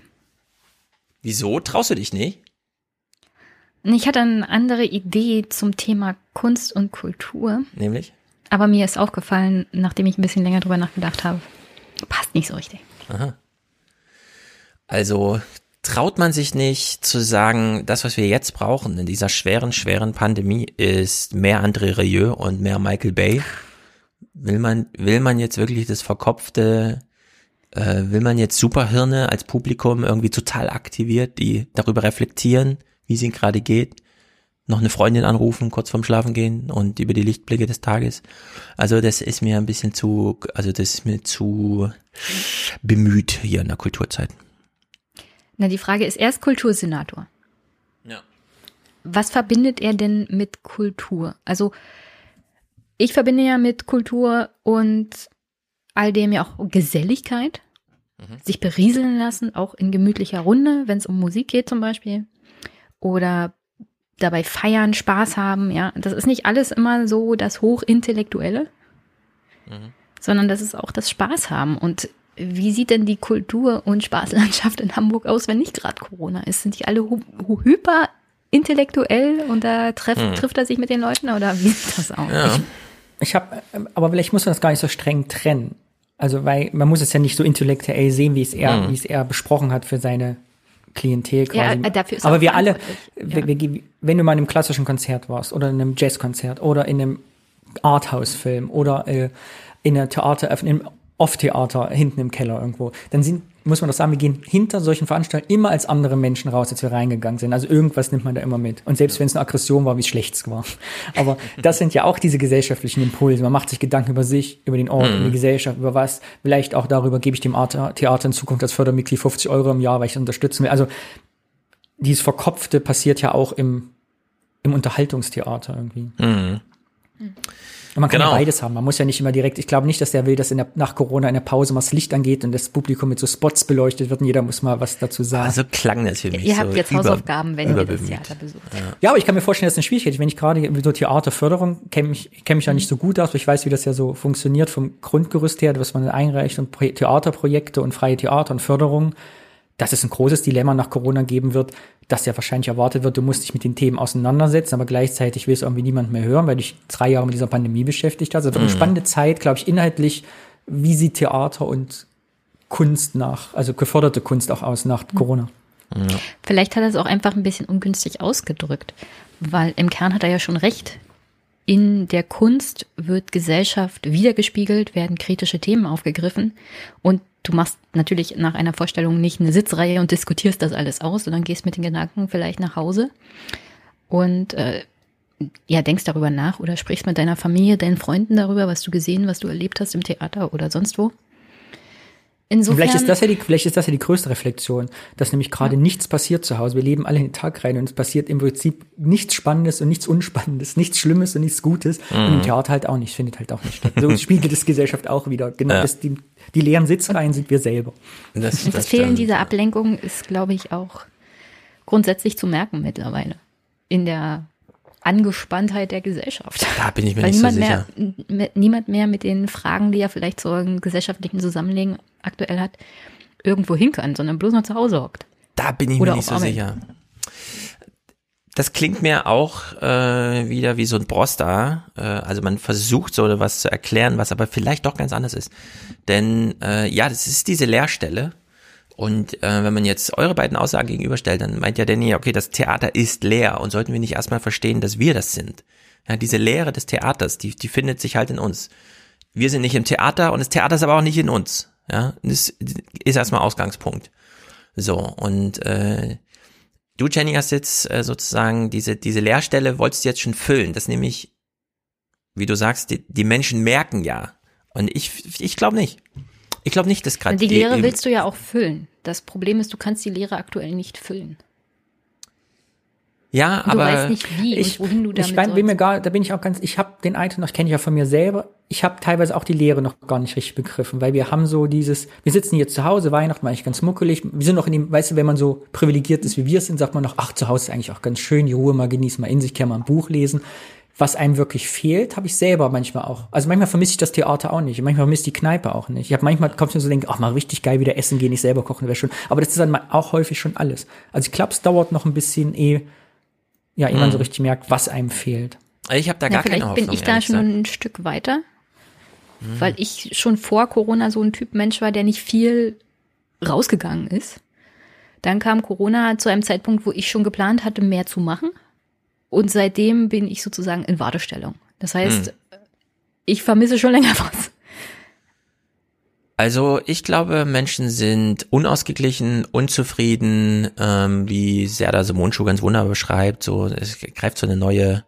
Wieso? Traust du dich nicht? Ich hatte eine andere Idee zum Thema Kunst und Kultur. Nämlich? Aber mir ist aufgefallen, nachdem ich ein bisschen länger drüber nachgedacht habe, passt nicht so richtig. Aha. Also traut man sich nicht zu sagen, das, was wir jetzt brauchen in dieser schweren, schweren Pandemie, ist mehr André Rieu und mehr Michael Bay? Will man, will man jetzt wirklich das verkopfte, äh, will man jetzt Superhirne als Publikum irgendwie total aktiviert, die darüber reflektieren, wie es ihnen gerade geht? Noch eine Freundin anrufen, kurz vorm Schlafen gehen und über die Lichtblicke des Tages. Also das ist mir ein bisschen zu, also das ist mir zu bemüht hier in der Kulturzeit. Na, die Frage ist, er ist Kultursenator. Ja. Was verbindet er denn mit Kultur? Also, ich verbinde ja mit Kultur und all dem ja auch Geselligkeit, mhm. sich berieseln lassen, auch in gemütlicher Runde, wenn es um Musik geht zum Beispiel. Oder dabei feiern, Spaß haben, ja. Das ist nicht alles immer so das Hochintellektuelle, mhm. sondern das ist auch das Spaß haben. Und wie sieht denn die Kultur- und Spaßlandschaft in Hamburg aus, wenn nicht gerade Corona ist? Sind die alle hyper intellektuell und da treff, hm. trifft er sich mit den Leuten oder wie sieht das aus? Ja. Ich, ich habe, aber vielleicht muss man das gar nicht so streng trennen. Also, weil man muss es ja nicht so intellektuell sehen, wie es er, hm. wie es er besprochen hat für seine Klientel quasi. Ja, dafür ist aber wir alle, ja. wir, wenn du mal in einem klassischen Konzert warst oder in einem Jazzkonzert oder in einem Arthouse-Film oder äh, in einer Theater, in einem Off-Theater hinten im Keller irgendwo, dann sind, muss man doch sagen, wir gehen hinter solchen Veranstaltungen immer als andere Menschen raus, als wir reingegangen sind. Also irgendwas nimmt man da immer mit. Und selbst wenn es eine Aggression war, wie schlecht es war. Aber das sind ja auch diese gesellschaftlichen Impulse. Man macht sich Gedanken über sich, über den Ort, mhm. über die Gesellschaft, über was. Vielleicht auch darüber, gebe ich dem Theater in Zukunft als Fördermitglied 50 Euro im Jahr, weil ich es unterstützen will. Also dieses Verkopfte passiert ja auch im, im Unterhaltungstheater irgendwie. Mhm. Und man kann Genau. ja beides haben. Man muss ja nicht immer direkt, ich glaube nicht, dass der will, dass in der, nach Corona in der Pause mal das Licht angeht und das Publikum mit so Spots beleuchtet wird und jeder muss mal was dazu sagen. Also klang das für mich Ihr so habt jetzt über- Hausaufgaben, wenn ihr das. Theater besucht. Ja, aber ich kann mir vorstellen, das ist eine Schwierigkeit. Wenn ich gerade so Theaterförderung kenne mich, kenne mich da nicht so gut aus, aber ich weiß, wie das ja so funktioniert vom Grundgerüst her, was man einreicht und Pro Theaterprojekte und freie Theater und Förderung, dass es ein großes Dilemma nach Corona geben wird, dass ja wahrscheinlich erwartet wird, du musst dich mit den Themen auseinandersetzen, aber gleichzeitig will es irgendwie niemand mehr hören, weil du dich drei Jahre mit dieser Pandemie beschäftigt hast. Also eine Mhm. spannende Zeit, glaube ich, inhaltlich, wie sieht Theater und Kunst nach, also geförderte Kunst auch aus nach Corona. Vielleicht hat er es auch einfach ein bisschen ungünstig ausgedrückt, weil im Kern hat er ja schon recht. In der Kunst wird Gesellschaft wiedergespiegelt, werden kritische Themen aufgegriffen und du machst natürlich nach einer Vorstellung nicht eine Sitzreihe und diskutierst das alles aus, sondern gehst mit den Gedanken vielleicht nach Hause und äh, ja, denkst darüber nach oder sprichst mit deiner Familie, deinen Freunden darüber, was du gesehen, was du erlebt hast im Theater oder sonst wo. Insofern, vielleicht ist das ja die, vielleicht ist das ja die größte Reflexion, dass nämlich gerade nichts passiert zu Hause. Wir leben alle in den Tag rein und es passiert im Prinzip nichts Spannendes und nichts Unspannendes, nichts Schlimmes und nichts Gutes. Und Mhm. im Theater halt auch nicht, findet halt auch nicht statt. So spiegelt es Gesellschaft auch wieder. Genau, Ja. das, die, die leeren Sitzreihen sind wir selber. Das, Das, Fehlen dieser Ablenkung ist, glaube ich, auch grundsätzlich zu merken mittlerweile. In der Angespanntheit der Gesellschaft. Da bin ich mir Weil nicht so sicher. mehr, niemand mehr mit den Fragen, die er vielleicht so im gesellschaftlichen Zusammenleben aktuell hat, irgendwo hin kann, sondern bloß noch zu Hause hockt. Da bin ich Oder mir nicht so Arbeit. sicher. Das klingt mir auch äh, wieder wie so ein Broster. Äh, also man versucht so was zu erklären, was aber vielleicht doch ganz anders ist. Denn äh, ja, das ist diese Leerstelle. Und äh, wenn man jetzt eure beiden Aussagen gegenüberstellt, dann meint ja Danny, okay, das Theater ist leer und sollten wir nicht erstmal verstehen, dass wir das sind. Ja, diese Leere des Theaters, die, die findet sich halt in uns. Wir sind nicht im Theater und das Theater ist aber auch nicht in uns. Ja, das ist erstmal Ausgangspunkt. So, und äh, du, Jenny, hast jetzt äh, sozusagen diese, diese Leerstelle wolltest du jetzt schon füllen. Das nämlich, wie du sagst, die, die Menschen merken ja. Und ich, ich glaube nicht. Ich glaube nicht, dass gerade Die Lehre willst du ja auch füllen. Das Problem ist, du kannst die Lehre aktuell nicht füllen. Ja, du aber weißt nicht, wie ich, und wohin du damit ich mein, bin mir gar, da bin ich auch ganz, ich habe den Eindruck, das kenne ich ja von mir selber, ich habe teilweise auch die Lehre noch gar nicht richtig begriffen, weil wir haben so dieses, wir sitzen hier zu Hause, Weihnachten war eigentlich ganz muckelig, wir sind noch in dem, weißt du, wenn man so privilegiert ist, wie wir sind, sagt man noch, ach, zu Hause ist eigentlich auch ganz schön, die Ruhe mal genießen, mal in sich kehren, mal ein Buch lesen. Was einem wirklich fehlt, habe ich selber manchmal auch. Also manchmal vermisse ich das Theater auch nicht. Manchmal vermisse ich die Kneipe auch nicht. Ich habe manchmal kommt mir so denke, ach mal richtig geil wieder essen gehen, nicht selber kochen wäre schon. Aber das ist dann auch häufig schon alles. Also ich glaube, es dauert noch ein bisschen, eh, ja, ehe man Mhm. so richtig merkt, was einem fehlt. ich habe da Ja, gar vielleicht keine Hoffnung. bin ich da schon gesagt. ein Stück weiter, weil ich schon vor Corona so ein Typ Mensch war, der nicht viel rausgegangen ist. Dann kam Corona zu einem Zeitpunkt, wo ich schon geplant hatte, mehr zu machen. Und seitdem bin ich sozusagen in Wartestellung. Das heißt, Hm. ich vermisse schon länger was. Also ich glaube, Menschen sind unausgeglichen, unzufrieden, ähm, wie Serda Simonschuh ganz wunderbar beschreibt. So, es greift so eine neue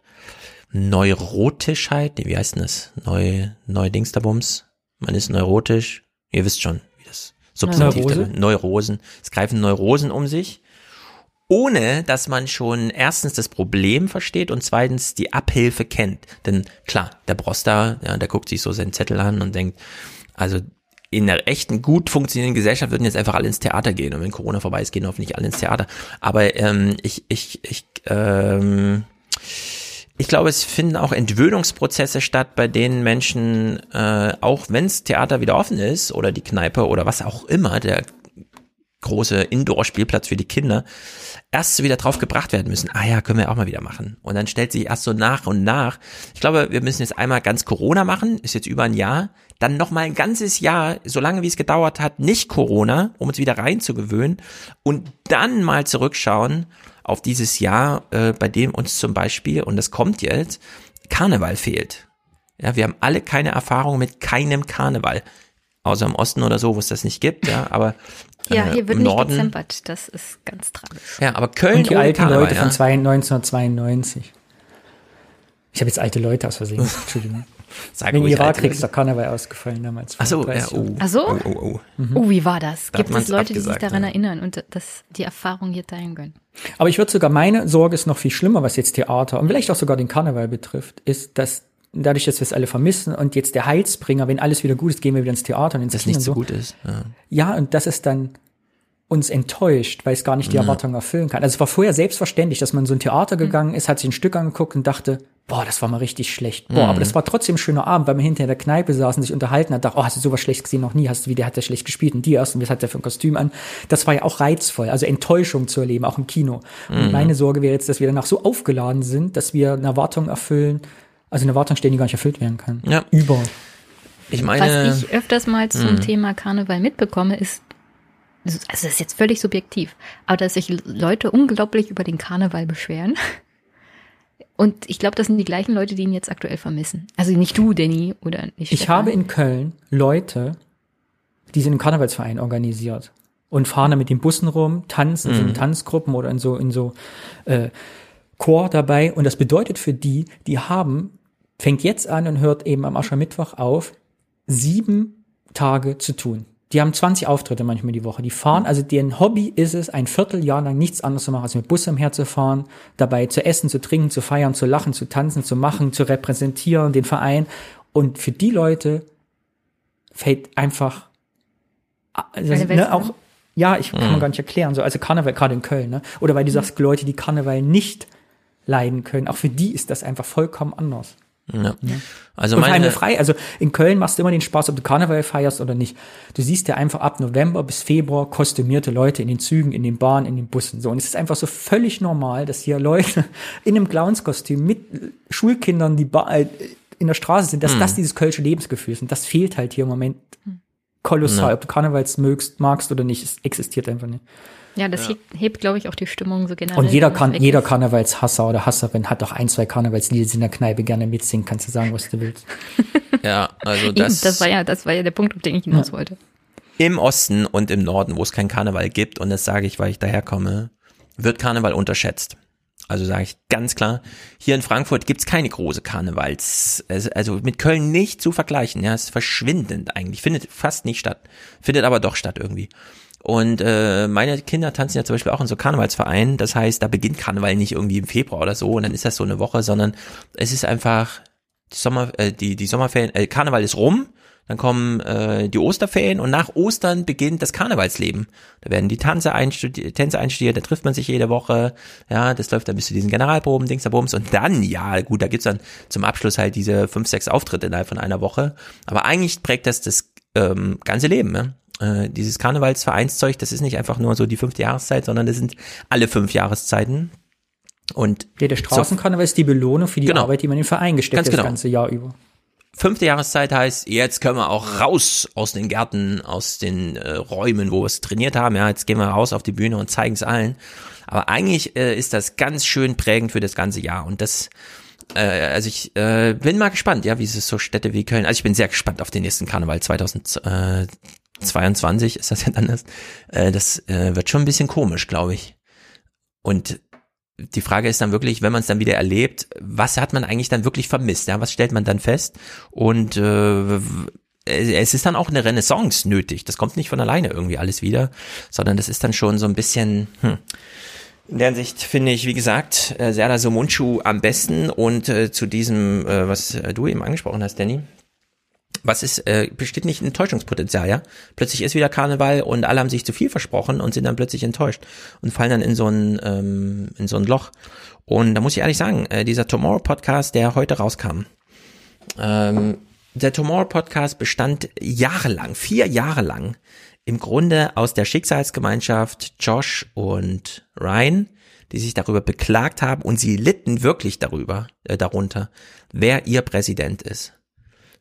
Neurotischheit. Nee, wie heißt denn das? Neu, neu Dingsterbums. Man ist neurotisch. Ihr wisst schon, wie das Substantiv Neurose? Neurosen. Es greifen Neurosen um sich. Ohne, dass man schon erstens das Problem versteht und zweitens die Abhilfe kennt. Denn klar, der Broster, ja, der guckt sich so seinen Zettel an und denkt, also in einer echten, gut funktionierenden Gesellschaft würden jetzt einfach alle ins Theater gehen. Und wenn Corona vorbei ist, gehen hoffentlich alle ins Theater. Aber ähm, ich, ich, ich, ähm, ich glaube, es finden auch Entwöhnungsprozesse statt, bei denen Menschen, äh, auch wenns Theater wieder offen ist oder die Kneipe oder was auch immer, der große Indoor-Spielplatz für die Kinder, erst wieder drauf gebracht werden müssen. Ah ja, können wir auch mal wieder machen. Und dann stellt sich erst so nach und nach. Ich glaube, wir müssen jetzt einmal ganz Corona machen, ist jetzt über ein Jahr, dann noch mal ein ganzes Jahr, so lange wie es gedauert hat, nicht Corona, um uns wieder reinzugewöhnen und dann mal zurückschauen auf dieses Jahr, äh, bei dem uns zum Beispiel, und das kommt jetzt, Karneval fehlt. Ja, wir haben alle keine Erfahrung mit keinem Karneval. Außer im Osten oder so, wo es das nicht gibt, ja, aber Ja, äh, hier wird im nicht Norden. gezempert. Das ist ganz tragisch. Ja, aber Köln Und die alten Karneval, Leute ja. von zwei- 1992. Ich habe jetzt alte Leute aus Versehen. Entschuldigung. Sag Wegen ruhig Irakkrieg ist der Karneval ausgefallen damals. vor Ach so, 30 ja, oh. Ach so? Oh, oh, oh. Oh, wie war das? Da hat Gibt es man's Leute, die sich abgesagt, daran ja. erinnern und das, die Erfahrung hier teilen können? Aber ich würde sogar, meine Sorge ist noch viel schlimmer, was jetzt Theater und vielleicht auch sogar den Karneval betrifft, ist, dass dadurch, dass wir es alle vermissen und jetzt der Heilsbringer, wenn alles wieder gut ist, gehen wir wieder ins Theater und ins Das Kino nicht und so gut ist. Ja. Ja, und das ist dann uns enttäuscht, weil es gar nicht die Ja. Erwartungen erfüllen kann. Also es war vorher selbstverständlich, dass man in so ein Theater Mhm. gegangen ist, hat sich ein Stück angeguckt und dachte, boah, das war mal richtig schlecht. Boah, Mhm. aber das war trotzdem ein schöner Abend, weil man hinter in der Kneipe saß und sich unterhalten hat, dachte, oh, hast du sowas schlecht gesehen noch nie, hast du, wie der hat der schlecht gespielt und die erst und was hat der für ein Kostüm an. Das war ja auch reizvoll, also Enttäuschung zu erleben, auch im Kino. Und Mhm. meine Sorge wäre jetzt, dass wir danach so aufgeladen sind, dass wir eine Erwartung erfüllen, also eine Erwartung stellen, die gar nicht erfüllt werden kann. Ja. Über. Ich meine, Was ich öfters mal zum Mhm. Thema Karneval mitbekomme, ist, also das ist jetzt völlig subjektiv, aber dass sich Leute unglaublich über den Karneval beschweren. Und ich glaube, das sind die gleichen Leute, die ihn jetzt aktuell vermissen. Also nicht du, Danny, oder nicht Ich Stefan. habe in Köln Leute, die sind im Karnevalsverein organisiert und fahren da mit den Bussen rum, tanzen, sind in Mhm. Tanzgruppen oder in so, in so äh, Chor dabei. Und das bedeutet für die, die haben, fängt jetzt an und hört eben am Aschermittwoch auf, sieben Tage zu tun. Die haben 20 Auftritte manchmal die Woche. Die fahren, also deren Hobby ist es, ein Vierteljahr lang nichts anderes zu machen, als mit Bus umherzufahren, dabei zu essen, zu trinken, zu feiern, zu lachen, zu tanzen, zu machen, zu repräsentieren, den Verein. Und für die Leute fällt einfach, also, Eine Welt ne, auch, ja, ich kann Mhm. man gar nicht erklären, so, also Karneval, gerade in Köln, ne? Oder weil du sagst, Leute, die Karneval nicht leiden können, auch für die ist das einfach vollkommen anders. Ja. Also und meine, frei, also in Köln machst du immer den Spaß, ob du Karneval feierst oder nicht. Du siehst ja einfach ab November bis Februar kostümierte Leute in den Zügen, in den Bahnen, in den Bussen. So. Und es ist einfach so völlig normal, dass hier Leute in einem Clownskostüm mit Schulkindern, die ba äh, in der Straße sind, dass Hm. das dieses kölsche Lebensgefühl ist. Und das fehlt halt hier im Moment kolossal. Ja. Ob du Karnevals mögst, magst oder nicht, es existiert einfach nicht. Ja, das hebt, hebt glaube ich, auch die Stimmung so generell. Und jeder das kann, jeder ist. Karnevalshasser oder Hasserin hat doch ein, zwei Karnevalslieder in der Kneipe gerne mitsingen. Kannst du sagen, was du willst. ja, also Eben, das, das war ja, das war ja der Punkt, auf den ich hinaus wollte. im Osten und im Norden, wo es keinen Karneval gibt, und das sage ich, weil ich daherkomme, wird Karneval unterschätzt. Also sage ich ganz klar, hier in Frankfurt gibt's keine große Karnevals, also- also mit Köln nicht zu vergleichen, ja, ist verschwindend eigentlich, findet fast nicht statt, findet aber doch statt irgendwie. Und äh, meine Kinder tanzen ja zum Beispiel auch in so Karnevalsvereinen, das heißt, da beginnt Karneval nicht irgendwie im Februar oder so und dann ist das so eine Woche, sondern es ist einfach die Sommer, äh, die, die Sommerferien, äh, Karneval ist rum, dann kommen äh, die Osterferien und nach Ostern beginnt das Karnevalsleben. Da werden die Tänze einstudiert, Tänze einstudiert, da trifft man sich jede Woche, ja, das läuft dann bis zu diesen Generalproben, Dings da Bums und dann, ja, gut, da gibt's dann zum Abschluss halt diese fünf, sechs Auftritte innerhalb von einer Woche. Aber eigentlich prägt das das ähm, ganze Leben, ne? Äh, dieses Karnevalsvereinszeug, das ist nicht einfach nur so die fünfte Jahreszeit, sondern das sind alle fünf Jahreszeiten. Und Ja, der Straßenkarneval ist die Belohnung für die Genau. Arbeit, die man den Verein gesteckt hat, genau. das ganze Jahr über. fünfte Jahreszeit heißt, jetzt können wir auch raus aus den Gärten, aus den äh, Räumen, wo wir es trainiert haben. Ja, jetzt gehen wir raus auf die Bühne und zeigen es allen. Aber eigentlich äh, ist das ganz schön prägend für das ganze Jahr. Und das, äh, also ich äh, bin mal gespannt, ja, wie es so Städte wie Köln. Also ich bin sehr gespannt auf den nächsten Karneval 2022 ist das ja dann das. Äh, das äh, wird schon ein bisschen komisch, glaube ich. Und die Frage ist dann wirklich, wenn man es dann wieder erlebt, was hat man eigentlich dann wirklich vermisst? Ja, was stellt man dann fest? Und äh, es ist dann auch eine Renaissance nötig. Das kommt nicht von alleine irgendwie alles wieder, sondern das ist dann schon so ein bisschen. Hm. In der Hinsicht finde ich, wie gesagt, äh, Serdar Somunchu am besten und äh, zu diesem, äh, was äh, du eben angesprochen hast, Danny, was ist, äh, besteht nicht ein Enttäuschungspotenzial, ja? Plötzlich ist wieder Karneval und alle haben sich zu viel versprochen und sind dann plötzlich enttäuscht und fallen dann in so ein, ähm, in so ein Loch. Und da muss ich ehrlich sagen, äh, dieser Tomorrow Podcast, der heute rauskam, ähm, der Tomorrow Podcast bestand jahrelang, vier Jahre lang, im Grunde aus der Schicksalsgemeinschaft Josh und Ryan, die sich darüber beklagt haben und sie litten wirklich darüber, äh, darunter, wer ihr Präsident ist.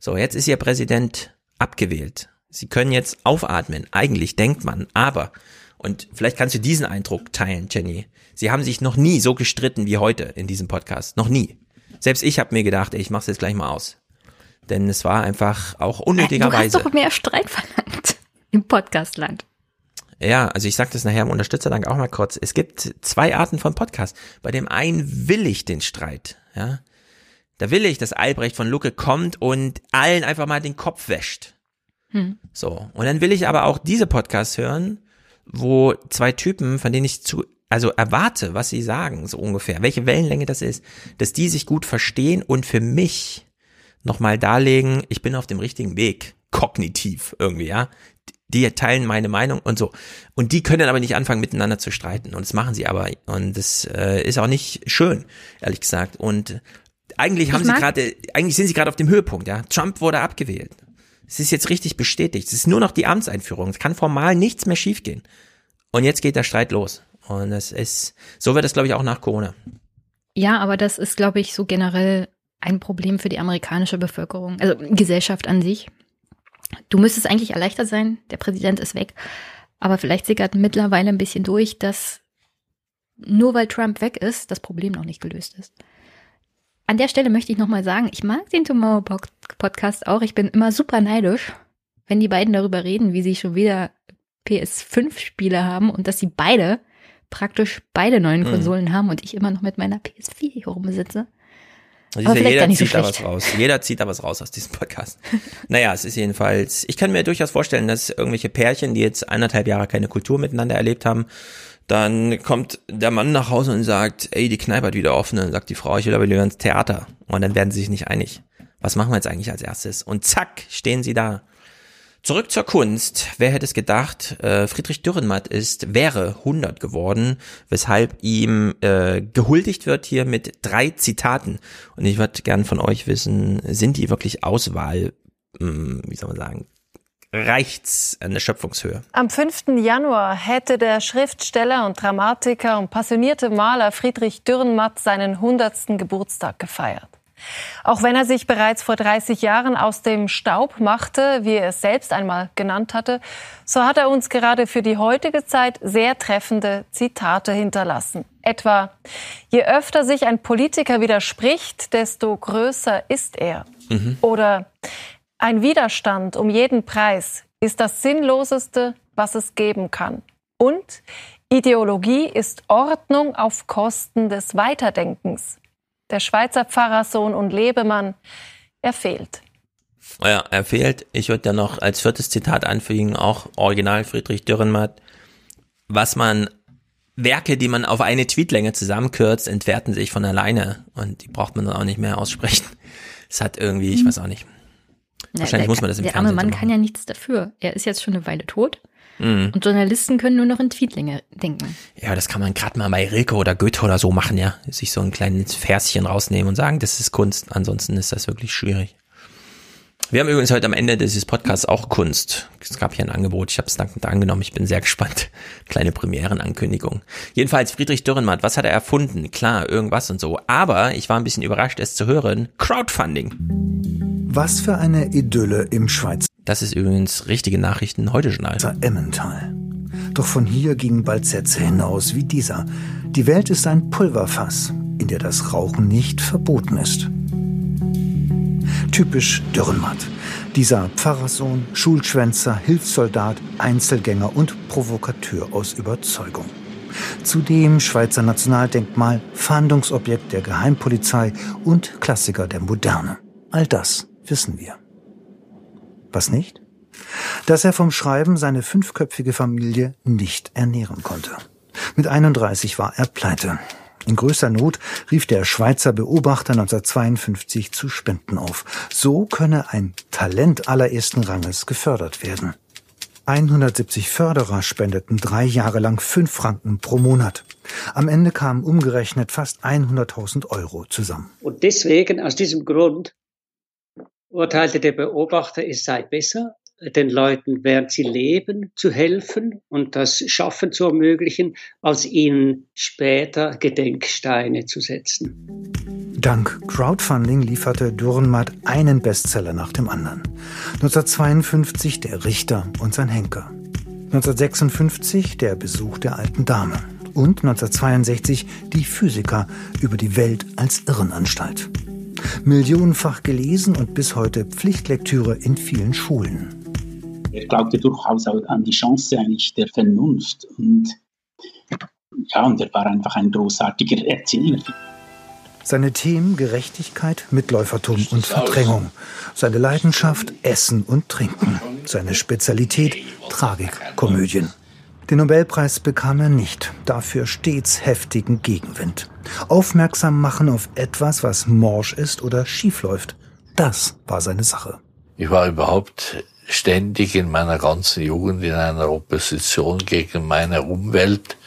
So, jetzt ist ihr Präsident abgewählt. Sie können jetzt aufatmen. Eigentlich denkt man, aber, und vielleicht kannst du diesen Eindruck teilen, Jenny. Sie haben sich noch nie so gestritten wie heute in diesem Podcast. Noch nie. Selbst ich habe mir gedacht, ey, ich mach's jetzt gleich mal aus. Denn es war einfach auch Du unnötigerweise. hast doch mehr Streit verlangt im Podcastland. Ja, also ich sage das nachher im Unterstützerdank auch mal kurz. Es gibt zwei Arten von Podcast. Bei dem einen will ich den Streit, ja. Da will ich, dass Albrecht von Lucke kommt und allen einfach mal den Kopf wäscht. Hm. So. Und dann will ich aber auch diese Podcasts hören, wo zwei Typen, von denen ich zu, also erwarte, was sie sagen, so ungefähr, welche Wellenlänge das ist, dass die sich gut verstehen und für mich nochmal darlegen, ich bin auf dem richtigen Weg, kognitiv irgendwie, ja. Die teilen meine Meinung und so. Und die können aber nicht anfangen, miteinander zu streiten. Und das machen sie aber. Und das äh, ist auch nicht schön, ehrlich gesagt. Und eigentlich haben sie gerade, eigentlich sind sie gerade auf dem Höhepunkt, ja. Trump wurde abgewählt. Es ist jetzt richtig bestätigt. Es ist nur noch die Amtseinführung. Es kann formal nichts mehr schiefgehen. Und jetzt geht der Streit los. Und es ist, so wird es, glaube ich, auch nach Corona. Ja, aber das ist, glaube ich, so generell ein Problem für die amerikanische Bevölkerung, also Gesellschaft an sich. Du müsstest eigentlich erleichtert sein, der Präsident ist weg. Aber vielleicht sickert mittlerweile ein bisschen durch, dass nur weil Trump weg ist, das Problem noch nicht gelöst ist. An der Stelle möchte ich nochmal sagen, ich mag den Tomorrow Podcast auch. Ich bin immer super neidisch, wenn die beiden darüber reden, wie sie schon wieder PS5-Spiele haben und dass sie beide praktisch beide neuen mhm. Konsolen mhm. haben und ich immer noch mit meiner PS4 hier rumsitze. Aber ja, jeder zieht so da was raus. Jeder zieht da was raus aus diesem Podcast. naja, es ist jedenfalls, ich kann mir durchaus vorstellen, dass irgendwelche Pärchen, die jetzt eineinhalb Jahre keine Kultur miteinander erlebt haben, dann kommt der Mann nach Hause und sagt, ey, die Kneipe hat wieder offen. Dann sagt die Frau, ich will aber lieber ins Theater. Und dann werden sie sich nicht einig. Was machen wir jetzt eigentlich als erstes? Und zack, stehen sie da. Zurück zur Kunst. Wer hätte es gedacht? Äh, Friedrich Dürrenmatt ist, wäre 100 geworden, weshalb ihm äh, gehuldigt wird hier mit drei Zitaten. Und ich würde gern von euch wissen, sind die wirklich Auswahl, mh, hm, wie soll man sagen, reicht's eine Schöpfungshöhe? Am 5. Januar hätte der Schriftsteller und Dramatiker und passionierte Maler Friedrich Dürrenmatt seinen 100. Geburtstag gefeiert. Auch wenn er sich bereits vor 30 Jahren aus dem Staub machte, wie er es selbst einmal genannt hatte, so hat er uns gerade für die heutige Zeit sehr treffende Zitate hinterlassen. Etwa, je öfter sich ein Politiker widerspricht, desto größer ist er. Mhm. Oder, ein Widerstand um jeden Preis ist das Sinnloseste, was es geben kann. Und Ideologie ist Ordnung auf Kosten des Weiterdenkens. Der Schweizer Pfarrersohn und Lebemann, er fehlt. Ja, er fehlt. Ich würde ja noch als viertes Zitat anfügen, auch Original Friedrich Dürrenmatt. Was man, Werke, die man auf eine Tweetlänge zusammenkürzt, entwerten sich von alleine und die braucht man dann auch nicht mehr aussprechen. Es hat irgendwie, ich weiß auch nicht. Wahrscheinlich ja, muss man das im Der Fernsehen arme Mann kann ja nichts dafür. Er ist jetzt schon eine Weile tot. Mhm. Und Journalisten können nur noch in Tweetlänge denken. Ja, das kann man gerade mal bei Rilke oder Goethe oder so machen, ja. Sich so ein kleines Verschen rausnehmen und sagen, das ist Kunst. Ansonsten ist das wirklich schwierig. Wir haben übrigens heute am Ende dieses Podcasts auch Kunst. Es gab hier ein Angebot, ich habe es dankend angenommen, ich bin sehr gespannt. Kleine Premierenankündigung. Jedenfalls Friedrich Dürrenmatt, was hat er erfunden? Klar, irgendwas und so. Aber ich war ein bisschen überrascht, es zu hören. Crowdfunding. Was für eine Idylle im Schweizer. Das ist übrigens richtige Nachrichten heute Journal. Emmental. Doch von hier gingen bald Sätze hinaus wie dieser. Die Welt ist ein Pulverfass, in der das Rauchen nicht verboten ist. Typisch Dürrenmatt. Dieser Pfarrerssohn, Schulschwänzer, Hilfssoldat, Einzelgänger und Provokateur aus Überzeugung. Zudem Schweizer Nationaldenkmal, Fahndungsobjekt der Geheimpolizei und Klassiker der Moderne. All das wissen wir. Was nicht? Dass er vom Schreiben seine fünfköpfige Familie nicht ernähren konnte. Mit 31 war er pleite. In größter Not rief der Schweizer Beobachter 1952 zu Spenden auf. So könne ein Talent allerersten Ranges gefördert werden. 170 Förderer spendeten drei Jahre lang fünf Franken pro Monat. Am Ende kamen umgerechnet fast 100.000 Euro zusammen. Und deswegen, aus diesem Grund, urteilte der Beobachter, es sei besser, den Leuten, während sie leben, zu helfen und das Schaffen zu ermöglichen, als ihnen später Gedenksteine zu setzen. Dank Crowdfunding lieferte Dürrenmatt einen Bestseller nach dem anderen. 1952 Der Richter und sein Henker. 1956 Der Besuch der alten Dame. Und 1962 Die Physiker über die Welt als Irrenanstalt. Millionenfach gelesen und bis heute Pflichtlektüre in vielen Schulen. Er glaubte durchaus auch an die Chance eigentlich der Vernunft und ja, und er war einfach ein großartiger Erzähler. Seine Themen Gerechtigkeit, Mitläufertum und Verdrängung. Seine Leidenschaft Essen und Trinken. Seine Spezialität Tragik, Komödien. Den Nobelpreis bekam er nicht, dafür stets heftigen Gegenwind. Aufmerksam machen auf etwas, was morsch ist oder schief läuft. Das war seine Sache. Ich war überhaupt ständig in meiner ganzen Jugend in einer Opposition gegen meine Umwelt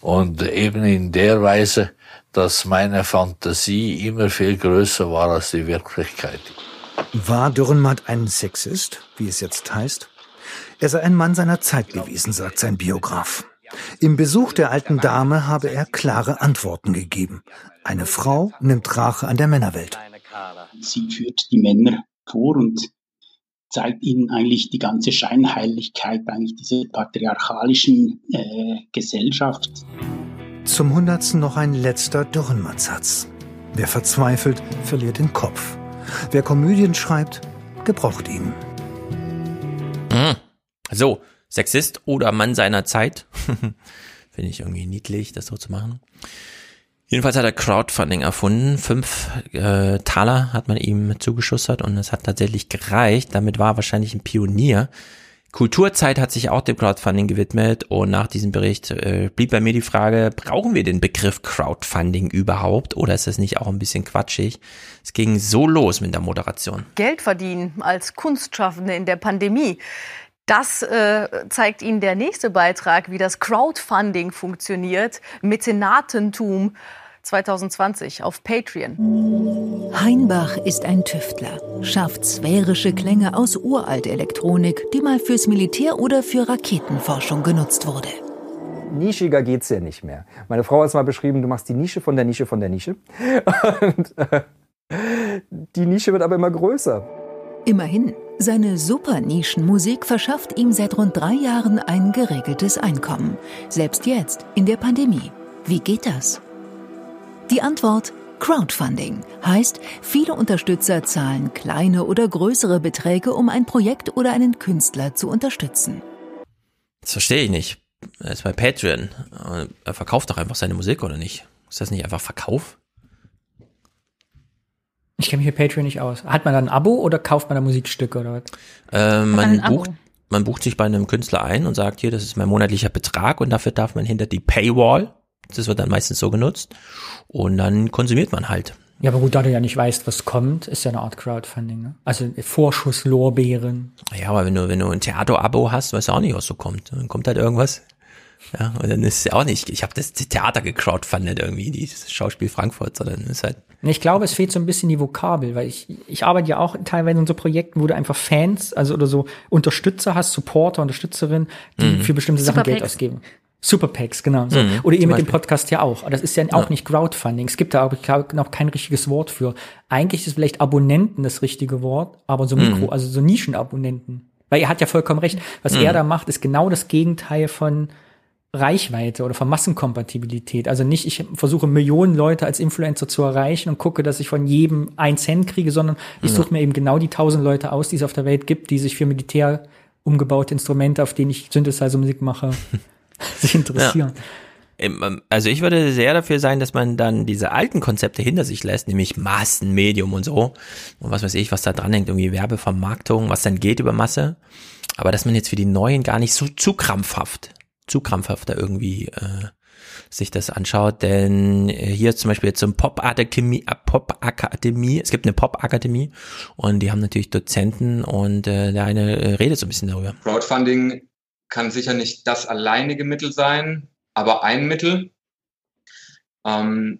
und eben in der Weise, dass meine Fantasie immer viel größer war als die Wirklichkeit. War Dürrenmatt ein Sexist, wie es jetzt heißt? Er sei ein Mann seiner Zeit gewesen, sagt sein Biograf. Im Besuch der alten Dame habe er klare Antworten gegeben. Eine Frau nimmt Rache an der Männerwelt. Sie führt die Männer vor und zeigt ihnen eigentlich die ganze Scheinheiligkeit eigentlich dieser patriarchalischen äh, Gesellschaft. Zum Hundertsten noch ein letzter Dürrenmatt-Satz. Wer verzweifelt, verliert den Kopf. Wer Komödien schreibt, gebraucht ihn. Mhm. So, Sexist oder Mann seiner Zeit. Finde ich irgendwie niedlich, das so zu machen. Jedenfalls hat er Crowdfunding erfunden. Fünf äh, Taler hat man ihm zugeschustert und es hat tatsächlich gereicht. Damit war er wahrscheinlich ein Pionier. Kulturzeit hat sich auch dem Crowdfunding gewidmet und nach diesem Bericht äh, blieb bei mir die Frage, brauchen wir den Begriff Crowdfunding überhaupt oder ist das nicht auch ein bisschen quatschig? Es ging so los mit der Moderation. Geld verdienen als Kunstschaffende in der Pandemie. Das äh, zeigt Ihnen der nächste Beitrag, wie das Crowdfunding funktioniert, Mäzenatentum 2020 auf Patreon. Heinbach ist ein Tüftler, schafft sphärische Klänge aus Uraltelektronik, die mal fürs Militär oder für Raketenforschung genutzt wurde. Nischiger geht's ja nicht mehr. Meine Frau hat es mal beschrieben, du machst die Nische von der Nische von der Nische. Und äh, die Nische wird aber immer größer. Immerhin, seine Super-Nischenmusik verschafft ihm seit rund drei Jahren ein geregeltes Einkommen. Selbst jetzt, in der Pandemie. Wie geht das? Die Antwort Crowdfunding heißt, viele Unterstützer zahlen kleine oder größere Beträge, um ein Projekt oder einen Künstler zu unterstützen. Das verstehe ich nicht. Er ist bei Patreon. Er verkauft doch einfach seine Musik, oder nicht? Ist das nicht einfach Verkauf? Ich kenne mich mit Patreon nicht aus. Hat man dann ein Abo oder kauft man da Musikstücke oder was? Äh, man, bucht, man bucht sich bei einem Künstler ein und sagt hier, das ist mein monatlicher Betrag und dafür darf man hinter die Paywall. Das wird dann meistens so genutzt. Und dann konsumiert man halt. Ja, aber gut, da du ja nicht weißt, was kommt, ist ja eine Art Crowdfunding, ne? Also Vorschusslorbeeren. Ja, aber wenn du, wenn du ein Theater-Abo hast, weißt du auch nicht, was so kommt. Dann kommt halt irgendwas. Ja, und dann ist es ja auch nicht, ich habe das Theater gecrowdfundet irgendwie, dieses Schauspiel Frankfurt, sondern ist halt. Ich glaube, es fehlt so ein bisschen die Vokabel, weil ich, ich arbeite ja auch teilweise in so Projekten, wo du einfach Fans, also oder so Unterstützer hast, Supporter, Unterstützerin, die mhm. für bestimmte Sachen Geld ausgeben. Superpacks, genau. So. Mhm, Oder ihr mit dem Podcast ja auch. Das ist ja auch ja. nicht Crowdfunding. Es gibt da aber glaube noch kein richtiges Wort für. Eigentlich ist vielleicht Abonnenten das richtige Wort, aber so Mikro, mhm. also so Nischenabonnenten. Weil er hat ja vollkommen recht. Was mhm. er da macht, ist genau das Gegenteil von Reichweite oder von Massenkompatibilität. Also nicht, ich versuche Millionen Leute als Influencer zu erreichen und gucke, dass ich von jedem ein Cent kriege, sondern ich ja. suche mir eben genau die tausend Leute aus, die es auf der Welt gibt, die sich für Militär umgebaute Instrumente, auf denen ich Synthesizer-Musik mache, sich interessieren. Ja. Ähm, also ich würde sehr dafür sein, dass man dann diese alten Konzepte hinter sich lässt, nämlich Massenmedium und so. Und was weiß ich, was da dran hängt, irgendwie Werbevermarktung, was dann geht über Masse. Aber dass man jetzt für die neuen gar nicht so zu krampfhaft, zu krampfhafter irgendwie äh, sich das anschaut. Denn äh, hier zum Beispiel jetzt zum Pop-Akademie, äh, Pop-Akademie, es gibt eine Pop-Akademie und die haben natürlich Dozenten und äh, der eine äh, redet so ein bisschen darüber. Crowdfunding kann sicher nicht das alleinige Mittel sein, aber ein Mittel. Ähm,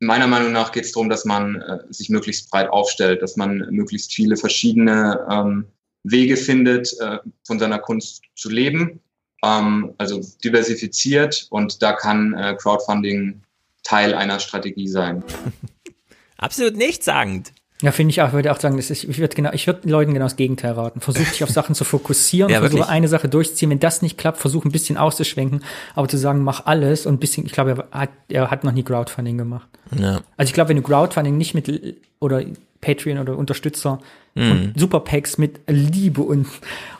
meiner Meinung nach geht es darum, dass man äh, sich möglichst breit aufstellt, dass man möglichst viele verschiedene ähm, Wege findet, äh, von seiner Kunst zu leben. Ähm, also diversifiziert und da kann äh, Crowdfunding Teil einer Strategie sein. Absolut nichtssagend. Ja, finde ich auch. Ich würde auch sagen, das ist, ich würde genau, ich würde Leuten genau das Gegenteil raten. Versuch dich auf Sachen zu fokussieren, ja, versuche eine Sache durchzuziehen. Wenn das nicht klappt, versuch ein bisschen auszuschwenken, aber zu sagen, mach alles und ein bisschen, ich glaube, er hat, er hat noch nie Crowdfunding gemacht. Ja. Also ich glaube, wenn du Crowdfunding nicht mit oder Patreon oder Unterstützer mhm. und Superpacks mit Liebe und,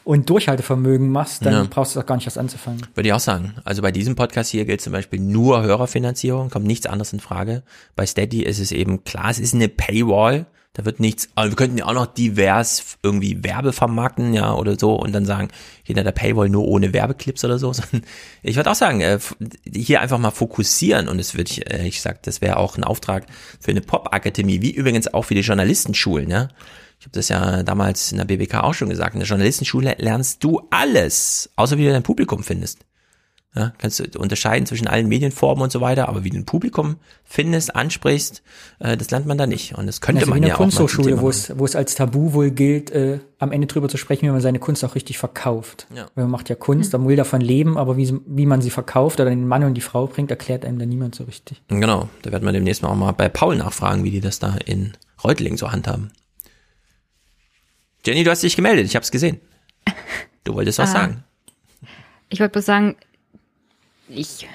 und Durchhaltevermögen machst, dann ja. brauchst du auch gar nicht was anzufangen. Würde ich auch sagen. Also bei diesem Podcast hier gilt zum Beispiel nur Hörerfinanzierung, kommt nichts anderes in Frage. Bei Steady ist es eben klar, es ist eine Paywall. Da wird nichts, aber wir könnten ja auch noch divers irgendwie Werbe vermarkten, ja, oder so und dann sagen, hinter der Paywall nur ohne Werbeclips oder so. Ich würde auch sagen, äh, hier einfach mal fokussieren und es würde ich, ich sag, das wäre auch ein Auftrag für eine Pop-Akademie, wie übrigens auch für die Journalistenschulen, ja. Ich habe das ja damals in der BBK auch schon gesagt. In der Journalistenschule lernst du alles, außer wie du dein Publikum findest. Ja, kannst du unterscheiden zwischen allen Medienformen und so weiter, aber wie du ein Publikum findest, ansprichst, äh, das lernt man da nicht. Und das könnte also man in ja der auch mal zum Kunsthochschule, wo es, wo es als Tabu wohl gilt, äh, am Ende drüber zu sprechen, wie man seine Kunst auch richtig verkauft. Ja. Weil man macht ja Kunst, man will davon leben, aber wie, wie man sie verkauft oder den Mann und die Frau bringt, erklärt einem da niemand so richtig. Genau, da werden wir demnächst mal auch mal bei Paul nachfragen, wie die das da in Reutlingen so handhaben. Jenny, du hast dich gemeldet, ich habe es gesehen. Du wolltest was Ah. sagen. Ich wollte bloß sagen, ich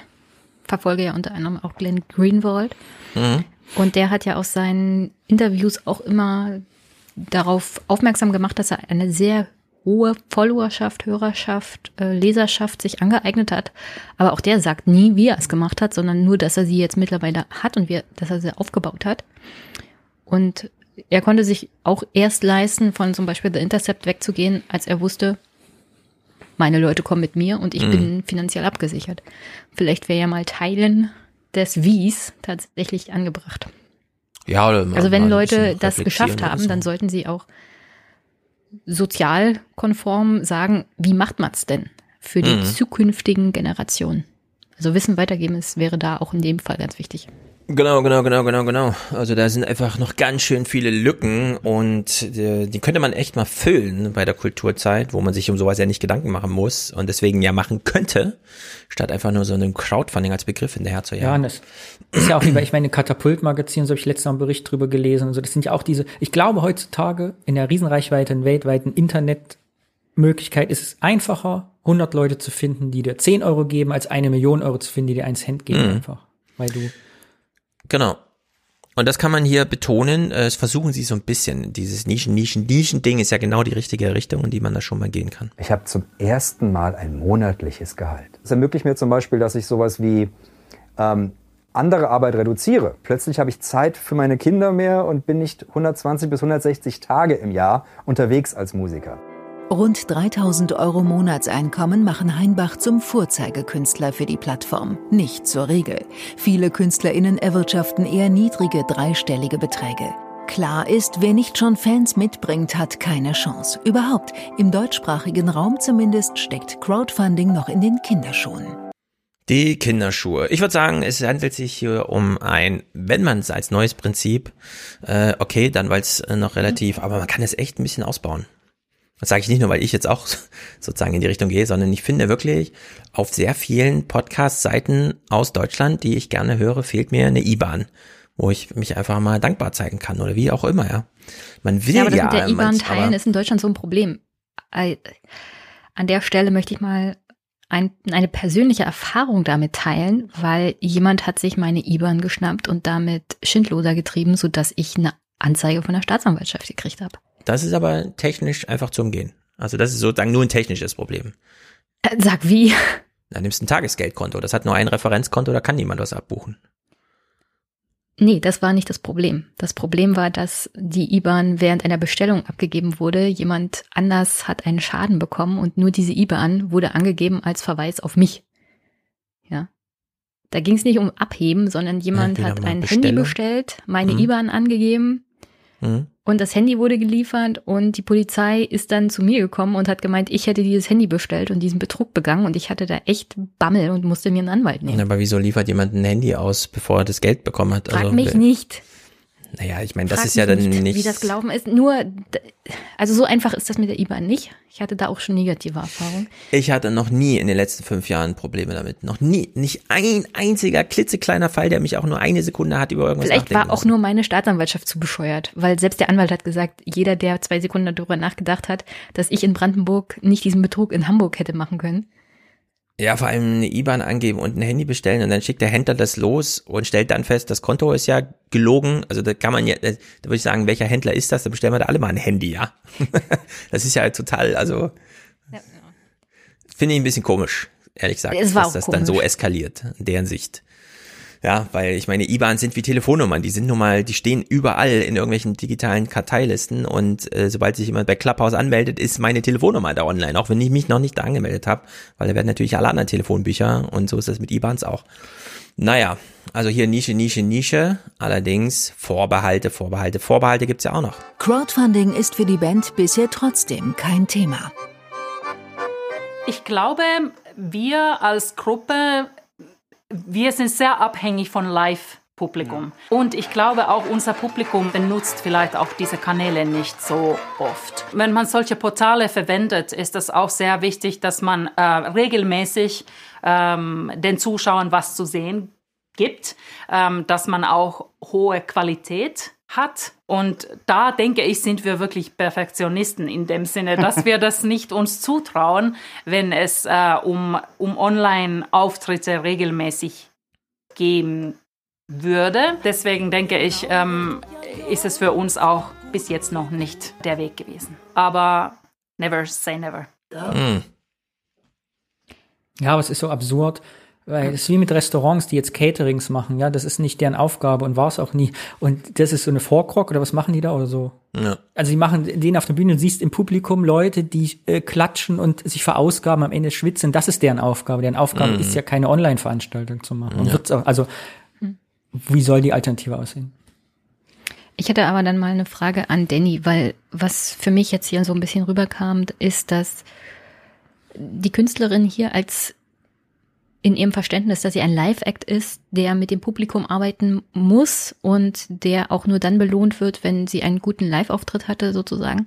verfolge ja unter anderem auch Glenn Greenwald. Mhm. Und der hat ja aus seinen Interviews auch immer darauf aufmerksam gemacht, dass er eine sehr hohe Followerschaft, Hörerschaft, äh, Leserschaft sich angeeignet hat. Aber auch der sagt nie, wie er es gemacht hat, sondern nur, dass er sie jetzt mittlerweile hat und wie, dass er sie aufgebaut hat. Und er konnte sich auch erst leisten, von zum Beispiel The Intercept wegzugehen, als er wusste, meine Leute kommen mit mir und ich Mhm. bin finanziell abgesichert. Vielleicht wäre ja mal Teilen des Wies tatsächlich angebracht. Ja, oder Also wenn Leute das geschafft haben, so. dann sollten sie auch sozialkonform sagen, wie macht man's denn für die Mhm. zukünftigen Generationen? Also Wissen weitergeben ist, wäre da auch in dem Fall ganz wichtig. Genau, genau, genau, genau, genau. Also da sind einfach noch ganz schön viele Lücken und äh, die könnte man echt mal füllen bei der Kulturzeit, wo man sich um sowas ja nicht Gedanken machen muss und deswegen ja machen könnte, statt einfach nur so einem Crowdfunding als Begriff hinterher zu Ja, jagen. und das ist ja auch wie bei, ich meine, Katapultmagazin, so habe ich letztens einen Bericht drüber gelesen und so. Das sind ja auch diese, ich glaube heutzutage in der Riesenreichweite, in weltweiten Internetmöglichkeit ist es einfacher, 100 Leute zu finden, die dir 10 Euro geben, als eine Million Euro zu finden, die dir einen Cent geben Mhm. einfach. Weil du, Genau. Und das kann man hier betonen. äh, Es versuchen sie so ein bisschen. Dieses Nischen, Nischen, Nischen-Ding ist ja genau die richtige Richtung, in die man da schon mal gehen kann. Ich habe zum ersten Mal ein monatliches Gehalt. Das ermöglicht mir zum Beispiel, dass ich sowas wie ähm, andere Arbeit reduziere. Plötzlich habe ich Zeit für meine Kinder mehr und bin nicht 120 bis 160 Tage im Jahr unterwegs als Musiker. Rund 3000 Euro Monatseinkommen machen Heinbach zum Vorzeigekünstler für die Plattform, nicht zur Regel. Viele KünstlerInnen erwirtschaften eher niedrige dreistellige Beträge. Klar ist, wer nicht schon Fans mitbringt, hat keine Chance. Überhaupt, im deutschsprachigen Raum zumindest, steckt Crowdfunding noch in den Kinderschuhen. Die Kinderschuhe. Ich würde sagen, es handelt sich hier um ein, wenn man es als neues Prinzip, äh, okay, dann weil es äh, noch relativ, aber man kann es echt ein bisschen ausbauen. Das sage ich nicht nur, weil ich jetzt auch sozusagen in die Richtung gehe, sondern ich finde wirklich, auf sehr vielen Podcast-Seiten aus Deutschland, die ich gerne höre, fehlt mir eine IBAN, wo ich mich einfach mal dankbar zeigen kann oder wie auch immer, ja. Man will Ja, ja, aber das mit der IBAN teilen ist in Deutschland so ein Problem. An der Stelle möchte ich mal ein, eine persönliche Erfahrung damit teilen, weil jemand hat sich meine IBAN geschnappt und damit Schindloser getrieben, sodass ich eine Anzeige von der Staatsanwaltschaft gekriegt habe. Das ist aber technisch einfach zu umgehen. Also das ist sozusagen nur ein technisches Problem. Äh, Sag wie? Da nimmst du ein Tagesgeldkonto, das hat nur ein Referenzkonto, da kann niemand was abbuchen. Nee, das war nicht das Problem. Das Problem war, dass die IBAN während einer Bestellung abgegeben wurde. Jemand anders hat einen Schaden bekommen und nur diese IBAN wurde angegeben als Verweis auf mich. Ja. Da ging es nicht um Abheben, sondern jemand wieder hat ein Handy Bestellung. bestellt, meine Mhm. IBAN angegeben Mhm. Und das Handy wurde geliefert und die Polizei ist dann zu mir gekommen und hat gemeint, ich hätte dieses Handy bestellt und diesen Betrug begangen und ich hatte da echt Bammel und musste mir einen Anwalt nehmen. Aber wieso liefert jemand ein Handy aus, bevor er das Geld bekommen hat? Frag also, mich nicht. Naja, ich meine, das ist ja dann nicht, nicht. Wie das gelaufen ist. Nur, also so einfach ist das mit der IBAN nicht. Ich hatte da auch schon negative Erfahrungen. Ich hatte noch nie in den letzten fünf Jahren Probleme damit. Noch nie. Nicht ein einziger klitzekleiner Fall, der mich auch nur eine Sekunde hat über irgendwas Vielleicht war auch nur meine Staatsanwaltschaft zu bescheuert, weil selbst der Anwalt hat gesagt, jeder, der zwei Sekunden darüber nachgedacht hat, dass ich in Brandenburg nicht diesen Betrug in Hamburg hätte machen können. Ja, vor allem eine IBAN angeben und ein Handy bestellen und dann schickt der Händler das los und stellt dann fest, das Konto ist ja gelogen. Also da kann man ja, da würde ich sagen, welcher Händler ist das? Da bestellen wir da alle mal ein Handy, ja. das ist ja total, also finde ich ein bisschen komisch, ehrlich gesagt, Es war dass das dann so komisch. eskaliert, in deren Sicht. Ja, weil ich meine, IBANs sind wie Telefonnummern, die sind nun mal, die stehen überall in irgendwelchen digitalen Karteilisten und äh, sobald sich jemand bei Clubhouse anmeldet, ist meine Telefonnummer da online, auch wenn ich mich noch nicht da angemeldet habe, weil da werden natürlich alle anderen Telefonbücher und so ist das mit IBANs auch. Naja, also hier Nische, Nische, Nische. Allerdings Vorbehalte, Vorbehalte, Vorbehalte gibt's ja auch noch. Crowdfunding ist für die Band bisher trotzdem kein Thema. Ich glaube, wir als Gruppe, wir sind sehr abhängig von Live. Publikum. Und ich glaube auch unser Publikum benutzt vielleicht auch diese Kanäle nicht so oft. Wenn man solche Portale verwendet, ist es auch sehr wichtig, dass man äh, regelmäßig ähm, den Zuschauern was zu sehen gibt, ähm, dass man auch hohe Qualität hat. Und da denke ich, sind wir wirklich Perfektionisten in dem Sinne, dass wir das nicht uns zutrauen, wenn es äh, um, um Online-Auftritte regelmäßig gehen würde. Deswegen denke ich, ähm, ist es für uns auch bis jetzt noch nicht der Weg gewesen. Aber never say never. Mhm. Ja, aber es ist so absurd. Weil es ist wie mit Restaurants, die jetzt Caterings machen, ja, das ist nicht deren Aufgabe und war es auch nie. Und das ist so eine Vorkrog oder was machen die da oder so? Ja. Also die machen den auf der Bühne, du siehst im Publikum Leute, die äh, klatschen und sich verausgaben, am Ende schwitzen. Das ist deren Aufgabe. Deren Aufgabe mhm. ist ja keine Online-Veranstaltung zu machen. Ja. Auch, also wie soll die Alternative aussehen? Ich hätte aber dann mal eine Frage an Danny, weil was für mich jetzt hier so ein bisschen rüberkam, ist, dass die Künstlerin hier als in ihrem Verständnis, dass sie ein Live-Act ist, der mit dem Publikum arbeiten muss und der auch nur dann belohnt wird, wenn sie einen guten Live-Auftritt hatte, sozusagen.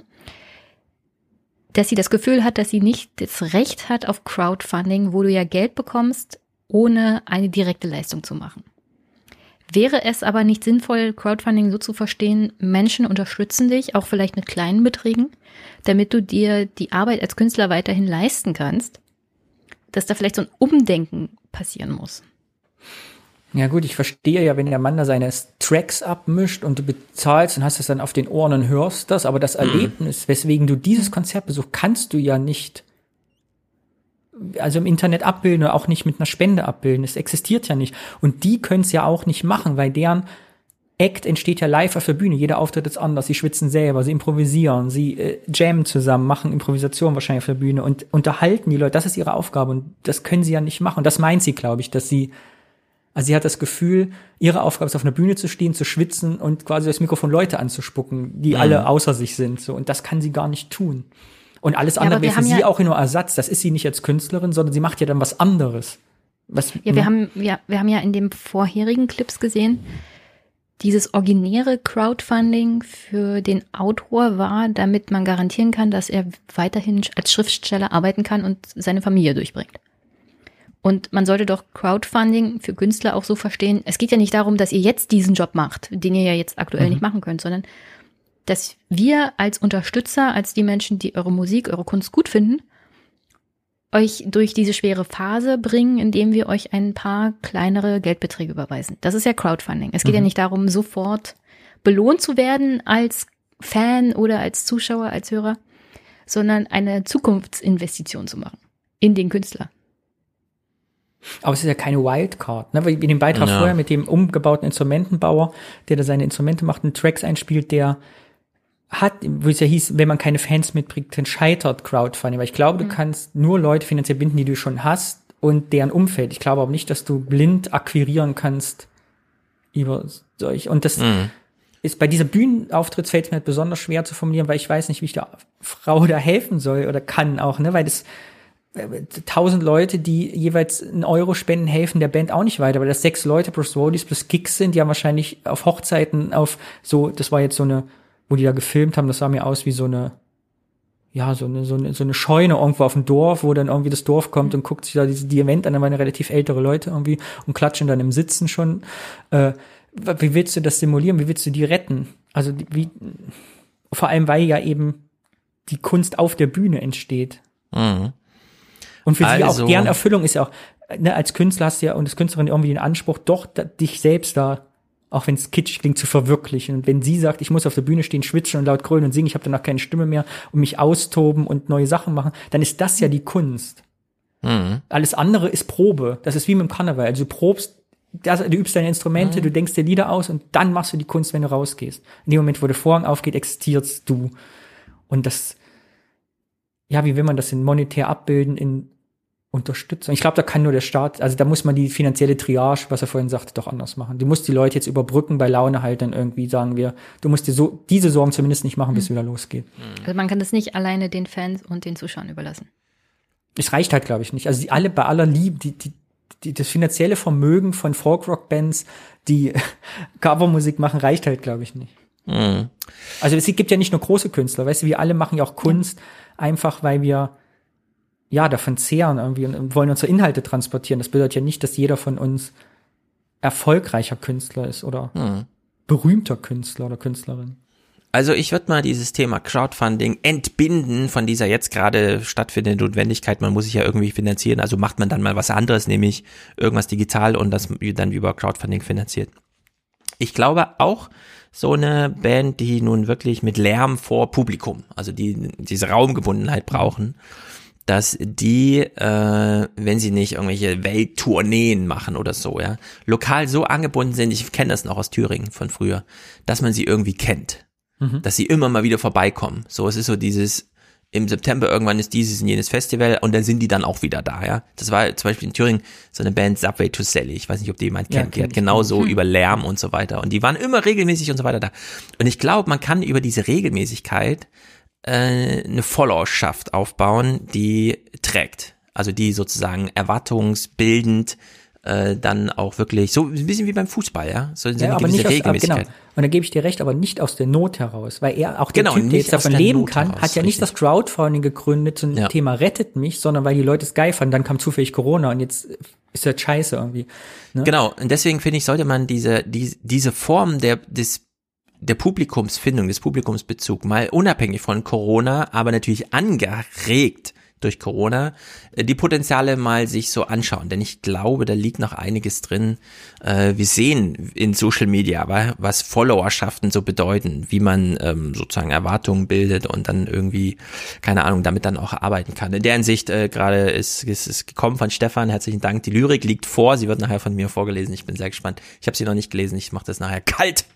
Dass sie das Gefühl hat, dass sie nicht das Recht hat auf Crowdfunding, wo du ja Geld bekommst, ohne eine direkte Leistung zu machen. Wäre es aber nicht sinnvoll, Crowdfunding so zu verstehen, Menschen unterstützen dich, auch vielleicht mit kleinen Beträgen, damit du dir die Arbeit als Künstler weiterhin leisten kannst, dass da vielleicht so ein Umdenken passieren muss? Ja gut, ich verstehe ja, wenn der Mann da seine Tracks abmischt und du bezahlst und hast es dann auf den Ohren und hörst das, aber das mhm. Erlebnis, weswegen du dieses Konzert besuchst, kannst du ja nicht also im Internet abbilden oder auch nicht mit einer Spende abbilden. Es existiert ja nicht. Und die können es ja auch nicht machen, weil deren Act entsteht ja live auf der Bühne. Jeder Auftritt ist anders. Sie schwitzen selber, sie improvisieren, sie äh, jammen zusammen, machen Improvisation wahrscheinlich auf der Bühne und unterhalten die Leute. Das ist ihre Aufgabe und das können sie ja nicht machen. Und das meint sie, glaube ich, dass sie, also sie hat das Gefühl, ihre Aufgabe ist auf einer Bühne zu stehen, zu schwitzen und quasi das Mikrofon Leute anzuspucken, die mhm. alle außer sich sind. So und das kann sie gar nicht tun. Und alles andere ja, wäre für sie ja auch nur Ersatz. Das ist sie nicht als Künstlerin, sondern sie macht ja dann was anderes. Was, ja, wir haben, ja, wir haben ja in den vorherigen Clips gesehen, dieses originäre Crowdfunding für den Autor war, damit man garantieren kann, dass er weiterhin als Schriftsteller arbeiten kann und seine Familie durchbringt. Und man sollte doch Crowdfunding für Künstler auch so verstehen. Es geht ja nicht darum, dass ihr jetzt diesen Job macht, den ihr ja jetzt aktuell mhm. nicht machen könnt, sondern dass wir als Unterstützer, als die Menschen, die eure Musik, eure Kunst gut finden, euch durch diese schwere Phase bringen, indem wir euch ein paar kleinere Geldbeträge überweisen. Das ist ja Crowdfunding. Es geht mhm. ja nicht darum, sofort belohnt zu werden als Fan oder als Zuschauer, als Hörer, sondern eine Zukunftsinvestition zu machen in den Künstler. Aber es ist ja keine Wildcard, ne? Wie in dem Beitrag ja. vorher mit dem umgebauten Instrumentenbauer, der da seine Instrumente macht, einen Tracks einspielt, der hat, wo es ja hieß, wenn man keine Fans mitbringt, dann scheitert Crowdfunding. Weil ich glaube, du mhm. kannst nur Leute finanziell binden, die du schon hast und deren Umfeld. Ich glaube aber nicht, dass du blind akquirieren kannst über solch. Und das mhm. ist bei dieser Bühnenauftritt fällt mir halt besonders schwer zu formulieren, weil ich weiß nicht, wie ich der Frau da helfen soll oder kann auch, ne? Weil das äh, tausend Leute, die jeweils einen Euro spenden, helfen der Band auch nicht weiter, weil das sechs Leute plus Rollies plus Gigs sind, die haben wahrscheinlich auf Hochzeiten auf so, das war jetzt so eine wo die da gefilmt haben, das sah mir aus wie so eine, ja, so eine, so eine, so eine Scheune irgendwo auf dem Dorf, wo dann irgendwie das Dorf kommt und guckt sich da diese, die Event an, da waren relativ ältere Leute irgendwie und klatschen dann im Sitzen schon. Äh, wie willst du das simulieren? Wie willst du die retten? Also wie, vor allem, weil ja eben die Kunst auf der Bühne entsteht. Mhm. Und für also, sie auch gern Erfüllung ist ja auch, ne, als Künstler hast du ja und als Künstlerin irgendwie den Anspruch, doch da, dich selbst da auch wenn es kitschig klingt, zu verwirklichen. Und wenn sie sagt, ich muss auf der Bühne stehen, schwitzen und laut grölen und singen, ich habe danach keine Stimme mehr und mich austoben und neue Sachen machen, dann ist das ja die Kunst. Mhm. Alles andere ist Probe. Das ist wie mit dem Karneval. Also du probst, das, du übst deine Instrumente, mhm. du denkst dir Lieder aus und dann machst du die Kunst, wenn du rausgehst. In dem Moment, wo der Vorhang aufgeht, existierst du. Und das, ja, wie will man das in monetär abbilden in Unterstützung. Ich glaube, da kann nur der Staat, also da muss man die finanzielle Triage, was er vorhin sagte, doch anders machen. Du musst die Leute jetzt überbrücken, bei Laune halt dann irgendwie sagen wir, du musst dir so diese Sorgen zumindest nicht machen, bis es wieder losgeht. Also man kann das nicht alleine den Fans und den Zuschauern überlassen. Es reicht halt, glaube ich, nicht. Also die alle bei aller Liebe, die, die, die, das finanzielle Vermögen von Folkrock-Bands, die Covermusik machen, reicht halt, glaube ich, nicht. Mhm. Also es gibt ja nicht nur große Künstler, weißt du, wir alle machen ja auch Kunst, einfach weil wir ja davon zehren irgendwie und wollen unsere Inhalte transportieren. Das bedeutet ja nicht, dass jeder von uns erfolgreicher Künstler ist oder Mhm. berühmter Künstler oder Künstlerin. Also ich würde mal dieses Thema Crowdfunding entbinden von dieser jetzt gerade stattfindenden Notwendigkeit. Man muss sich ja irgendwie finanzieren. Also macht man dann mal was anderes, nämlich irgendwas digital und das dann über Crowdfunding finanziert. Ich glaube auch so eine Band, die nun wirklich mit Lärm vor Publikum, also die diese Raumgebundenheit brauchen, dass die, äh, wenn sie nicht irgendwelche Welttourneen machen oder so, ja, lokal so angebunden sind, ich kenne das noch aus Thüringen von früher, dass man sie irgendwie kennt Mhm. dass sie immer mal wieder vorbeikommen. So, es ist so dieses, im September irgendwann ist dieses und jenes Festival und dann sind die dann auch wieder da, ja. Das war zum Beispiel in Thüringen so eine Band Subway to Sally. Ich weiß nicht, ob die jemand Ja, kennt. die kenn hat genauso Hm. über Lärm und so weiter. Und die waren immer regelmäßig und so weiter da. Und ich glaube, man kann über diese Regelmäßigkeit äh, eine Followerschaft aufbauen, die trägt. Also die sozusagen erwartungsbildend äh, dann auch wirklich, so ein bisschen wie beim Fußball, ja. So eine Ja, aber gewisse nicht aus, aber Regelmäßigkeit. genau. Und da gebe ich dir recht, aber nicht aus der Not heraus, weil er auch der Genau, Typ, der nicht jetzt davon leben Not kann, heraus, hat ja nicht das Crowdfunding gegründet zum Ja. Thema rettet mich, sondern weil die Leute es geil fanden, dann kam zufällig Corona und jetzt ist das scheiße irgendwie. Ne? Genau, und deswegen finde ich, sollte man diese, die, diese Form der, des, der Publikumsfindung, des Publikumsbezug mal unabhängig von Corona, aber natürlich angeregt durch Corona, äh, die Potenziale mal sich so anschauen. Denn ich glaube, da liegt noch einiges drin. Äh, wir sehen in Social Media, was Followerschaften so bedeuten, wie man ähm, sozusagen Erwartungen bildet und dann irgendwie, keine Ahnung, damit dann auch arbeiten kann. In der Hinsicht äh, gerade ist es gekommen von Stefan, herzlichen Dank. Die Lyrik liegt vor, sie wird nachher von mir vorgelesen. Ich bin sehr gespannt. Ich habe sie noch nicht gelesen, ich mache das nachher kalt.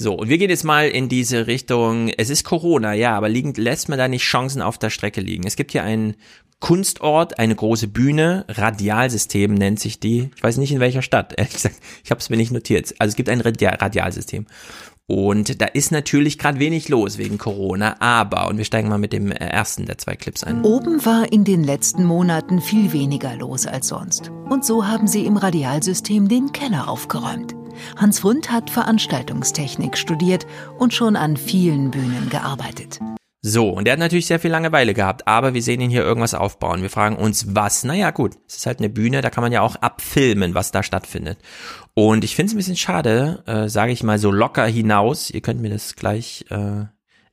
So, und wir gehen jetzt mal in diese Richtung, es ist Corona, ja, aber liegen, lässt man da nicht Chancen auf der Strecke liegen? Es gibt hier einen Kunstort, eine große Bühne, Radialsystem nennt sich die. Ich weiß nicht in welcher Stadt, ehrlich gesagt, ich habe es mir nicht notiert. Also es gibt ein Radia Radialsystem. Und da ist natürlich gerade wenig los wegen Corona, aber, und wir steigen mal mit dem ersten der zwei Clips ein. Oben war in den letzten Monaten viel weniger los als sonst. Und so haben sie im Radialsystem den Keller aufgeräumt. Hans Frund hat Veranstaltungstechnik studiert und schon an vielen Bühnen gearbeitet. So, und der hat natürlich sehr viel Langeweile gehabt, aber wir sehen ihn hier irgendwas aufbauen. Wir fragen uns, was? Naja, gut, es ist halt eine Bühne, da kann man ja auch abfilmen, was da stattfindet. Und ich finde es ein bisschen schade, äh, sage ich mal so locker hinaus, ihr könnt mir das gleich äh,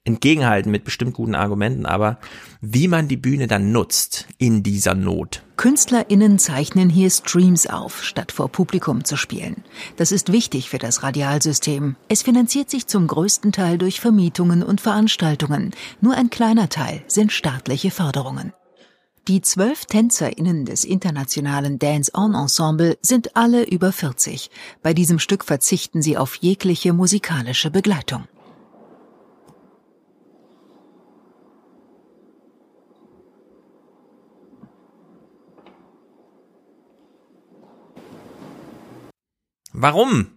entgegenhalten mit bestimmt guten Argumenten, aber wie man die Bühne dann nutzt in dieser Not. KünstlerInnen zeichnen hier Streams auf, statt vor Publikum zu spielen. Das ist wichtig für das Radialsystem. Es finanziert sich zum größten Teil durch Vermietungen und Veranstaltungen. Nur ein kleiner Teil sind staatliche Förderungen. Die zwölf TänzerInnen des internationalen Dance-On-Ensemble sind alle über 40. Bei diesem Stück verzichten sie auf jegliche musikalische Begleitung. Warum?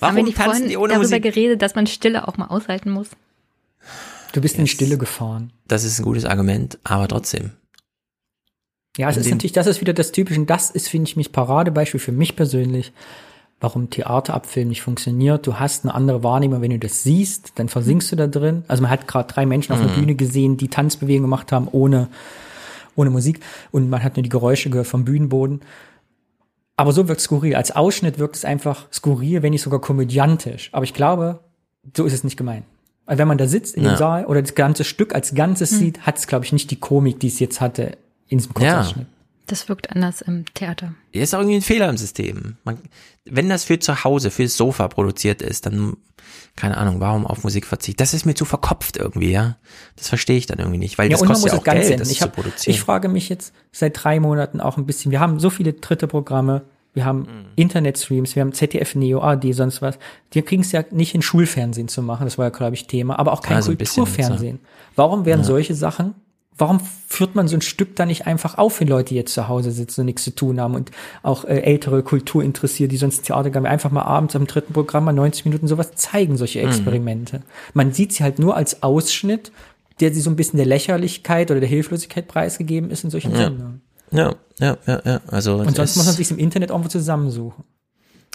Haben wir Warum nicht tanzen vorhin die ohne darüber Musik? geredet, dass man Stille auch mal aushalten muss? Du bist in Stille gefahren. Das ist ein gutes Argument, aber trotzdem. Ja, es In ist natürlich, das ist wieder das Typische. Und das ist, finde ich, mich Paradebeispiel für mich persönlich, warum Theaterabfilm nicht funktioniert. Du hast eine andere Wahrnehmung, wenn du das siehst, dann versinkst du da drin. Also man hat gerade drei Menschen auf einer Mhm. Bühne gesehen, die Tanzbewegungen gemacht haben ohne, ohne Musik. Und man hat nur die Geräusche gehört vom Bühnenboden. Aber so wirkt es skurril. Als Ausschnitt wirkt es einfach skurril, wenn nicht sogar komödiantisch. Aber ich glaube, so ist es nicht gemeint. Weil wenn man da sitzt in Ja. dem Saal oder das ganze Stück als Ganzes Hm. sieht, hat es, glaube ich, nicht die Komik, die es jetzt hatte in diesem Kurzausschnitt. Das wirkt anders im Theater. Hier ist auch irgendwie ein Fehler im System. Man, wenn das für zu Hause, fürs Sofa produziert ist, dann, keine Ahnung, warum auf Musik verzichten? Das ist mir zu verkopft irgendwie, ja. Das verstehe ich dann irgendwie nicht, weil Ja, das und man kostet muss ja auch Geld, senden. das Ich, zu hab, produzieren. ich frage mich jetzt seit drei Monaten auch ein bisschen. Wir haben so viele dritte Programme. Wir haben Mhm. Internetstreams, wir haben ZDF, Neo, AD, sonst was. Die kriegen es ja nicht hin, Schulfernsehen zu machen. Das war ja, glaube ich, Thema. Aber auch kein Also Kulturfernsehen. Warum werden Ja. solche Sachen warum führt man so ein Stück da nicht einfach auf, wenn Leute jetzt zu Hause sitzen und nichts zu tun haben und auch äh, ältere Kultur interessiert, die sonst Theater gehen, einfach mal abends am dritten Programm mal 90 Minuten sowas zeigen, solche Mhm. Experimente. Mhm. Man sieht sie halt nur als Ausschnitt, der sie so ein bisschen der Lächerlichkeit oder der Hilflosigkeit preisgegeben ist in solchen Ja. Sendungen. Ja, ja, ja, ja. Also Und sonst muss man sich im Internet irgendwo zusammensuchen.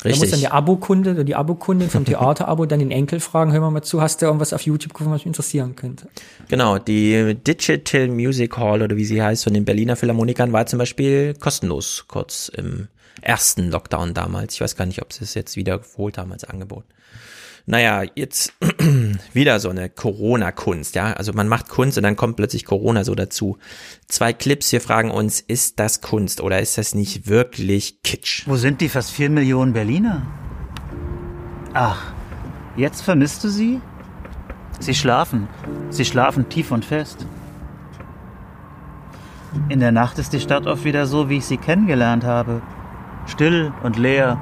Da muss Richtig. dann der Abokunde oder die Abokundin vom Theaterabo dann den Enkel fragen, hör mal mal zu, hast du irgendwas auf YouTube gefunden, was mich interessieren könnte? Genau, die Digital Music Hall oder wie sie heißt von den Berliner Philharmonikern war zum Beispiel kostenlos kurz im ersten Lockdown damals. Ich weiß gar nicht, ob sie es jetzt wieder geholt haben als Angebot. Naja, jetzt wieder so eine Corona-Kunst, ja. Also man macht Kunst und dann kommt plötzlich Corona so dazu. Zwei Clips, wir fragen uns, ist das Kunst oder ist das nicht wirklich Kitsch? Wo sind die fast vier Millionen Berliner? Ach, jetzt vermisst du sie? Sie schlafen. Sie schlafen tief und fest. In der Nacht ist die Stadt oft wieder so, wie ich sie kennengelernt habe. Still und leer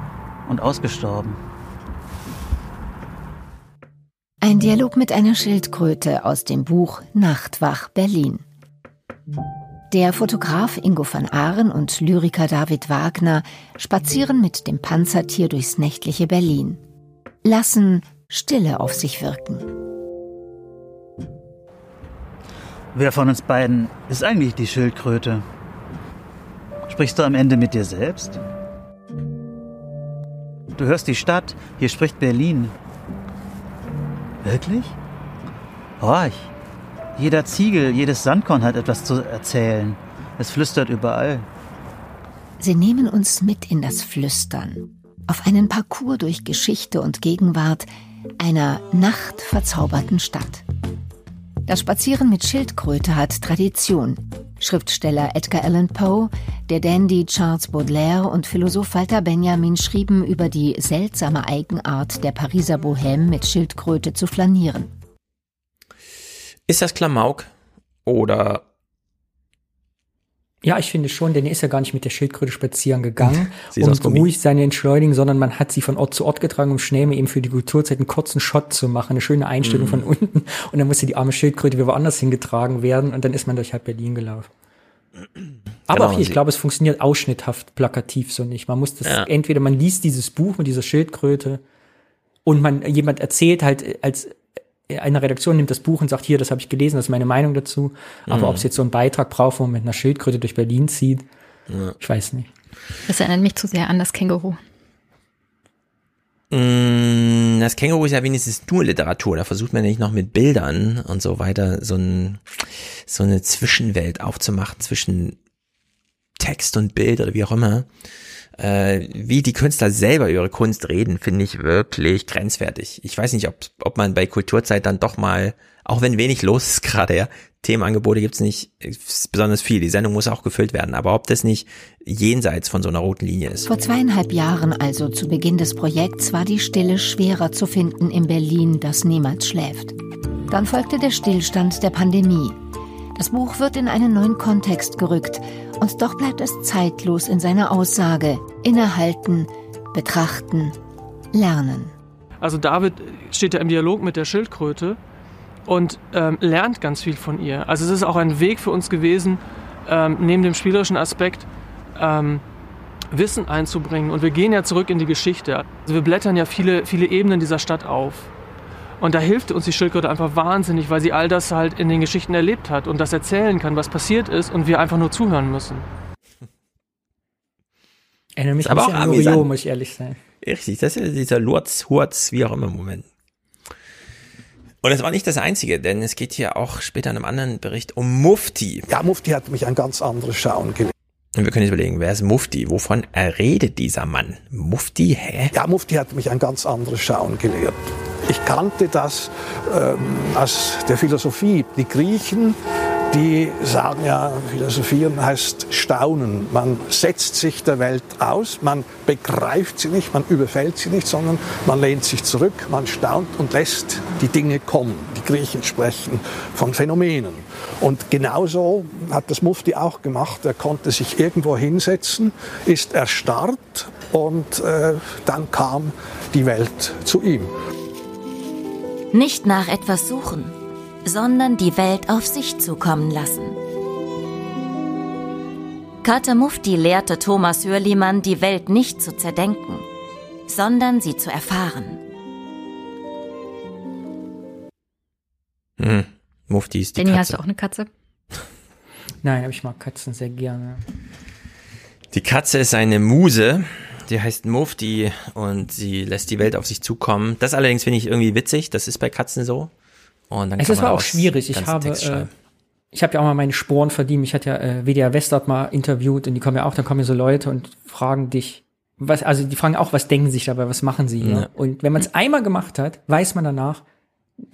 und ausgestorben. Ein Dialog mit einer Schildkröte aus dem Buch Nachtwach Berlin. Der Fotograf Ingo van Aaren und Lyriker David Wagner spazieren mit dem Panzertier durchs nächtliche Berlin. Lassen Stille auf sich wirken. Wer von uns beiden ist eigentlich die Schildkröte? Sprichst du am Ende mit dir selbst? Du hörst die Stadt, hier spricht Berlin. Wirklich? Horch. Jeder Ziegel, jedes Sandkorn hat etwas zu erzählen. Es flüstert überall. Sie nehmen uns mit in das Flüstern, auf einen Parcours durch Geschichte und Gegenwart einer nachtverzauberten Stadt. Das Spazieren mit Schildkröte hat Tradition. Schriftsteller Edgar Allan Poe, der Dandy Charles Baudelaire und Philosoph Walter Benjamin schrieben über die seltsame Eigenart der Pariser Bohème mit Schildkröte zu flanieren. Ist das Klamauk oder Ja, ich finde schon, denn er ist ja gar nicht mit der Schildkröte spazieren gegangen, um Gummi. ruhig seine Entschleunigen, sondern man hat sie von Ort zu Ort getragen, um schnell eben für die Kulturzeit einen kurzen Shot zu machen, eine schöne Einstellung Mhm. von unten. Und dann musste die arme Schildkröte wieder woanders hingetragen werden und dann ist man durch halb Berlin gelaufen. Aber Genau, auch hier, ich glaube, es funktioniert ausschnitthaft plakativ so nicht. Man muss das Ja. entweder, man liest dieses Buch mit dieser Schildkröte und man, jemand erzählt halt als eine Redaktion nimmt das Buch und sagt, hier, das habe ich gelesen, das ist meine Meinung dazu. Aber Mhm. ob es jetzt so einen Beitrag braucht, wo man mit einer Schildkröte durch Berlin zieht, ich weiß nicht. Das erinnert mich zu sehr an das Känguru. Mm, Das Känguru ist ja wenigstens nur Literatur. Da versucht man nicht noch mit Bildern und so weiter so, ein, so eine Zwischenwelt aufzumachen zwischen Text und Bild oder wie auch immer. Äh, wie die Künstler selber über ihre Kunst reden, finde ich wirklich grenzwertig. Ich weiß nicht, ob, ob man bei Kulturzeit dann doch mal, auch wenn wenig los ist gerade, ja, Themenangebote gibt's nicht besonders viel. Die Sendung muss auch gefüllt werden. Aber ob das nicht jenseits von so einer roten Linie ist. Vor zweieinhalb Jahren, also zu Beginn des Projekts, war die Stille schwerer zu finden in Berlin, das niemals schläft. Dann folgte der Stillstand der Pandemie. Das Buch wird in einen neuen Kontext gerückt und doch bleibt es zeitlos in seiner Aussage. Innehalten, betrachten, lernen. Also David steht ja im Dialog mit der Schildkröte und ähm, lernt ganz viel von ihr. Also es ist auch ein Weg für uns gewesen, ähm, neben dem spielerischen Aspekt ähm, Wissen einzubringen. Und wir gehen ja zurück in die Geschichte. Also wir blättern ja viele, viele Ebenen dieser Stadt auf. Und da hilft uns die Schildkröte einfach wahnsinnig, weil sie all das halt in den Geschichten erlebt hat und das erzählen kann, was passiert ist und wir einfach nur zuhören müssen. Erinnert mich aber auch an. Loriot, muss ich ehrlich sein. Richtig, das ist dieser Lurz, Hurz, wie auch immer Moment. Und es war nicht das Einzige, denn es geht hier auch später in einem anderen Bericht um Mufti. Ja, Mufti hat mich ein ganz anderes Schauen gelegt. Und wir können jetzt überlegen, wer ist Mufti? Wovon redet dieser Mann? Mufti, hä? Ja, Mufti hat mich ein ganz anderes Schauen gelehrt. Ich kannte das ähm, aus der Philosophie. Die Griechen, die sagen ja, Philosophieren heißt Staunen. Man setzt sich der Welt aus, man begreift sie nicht, man überfällt sie nicht, sondern man lehnt sich zurück, man staunt und lässt die Dinge kommen. Die Griechen sprechen von Phänomenen. Und genauso hat das Mufti auch gemacht. Er konnte sich irgendwo hinsetzen, ist erstarrt und äh, dann kam die Welt zu ihm. Nicht nach etwas suchen, sondern die Welt auf sich zukommen lassen. Kater Mufti lehrte Thomas Hörlimann, die Welt nicht zu zerdenken, sondern sie zu erfahren. Hm. Mufti ist die Danny, Katze. hast du auch eine Katze? Nein, aber ich mag Katzen sehr gerne. Die Katze ist eine Muse, die heißt Mufti und sie lässt die Welt auf sich zukommen. Das allerdings finde ich irgendwie witzig, das ist bei Katzen so. Und dann Es kann ist man aber auch schwierig. Ich habe, äh, ich habe ja auch mal meine Sporen verdient. Ich hatte ja äh, WDR Westart mal interviewt und die kommen ja auch, dann kommen ja so Leute und fragen dich, was, also die fragen auch, was denken sie sich dabei, was machen sie hier? Ja. Und wenn man es einmal gemacht hat, weiß man danach,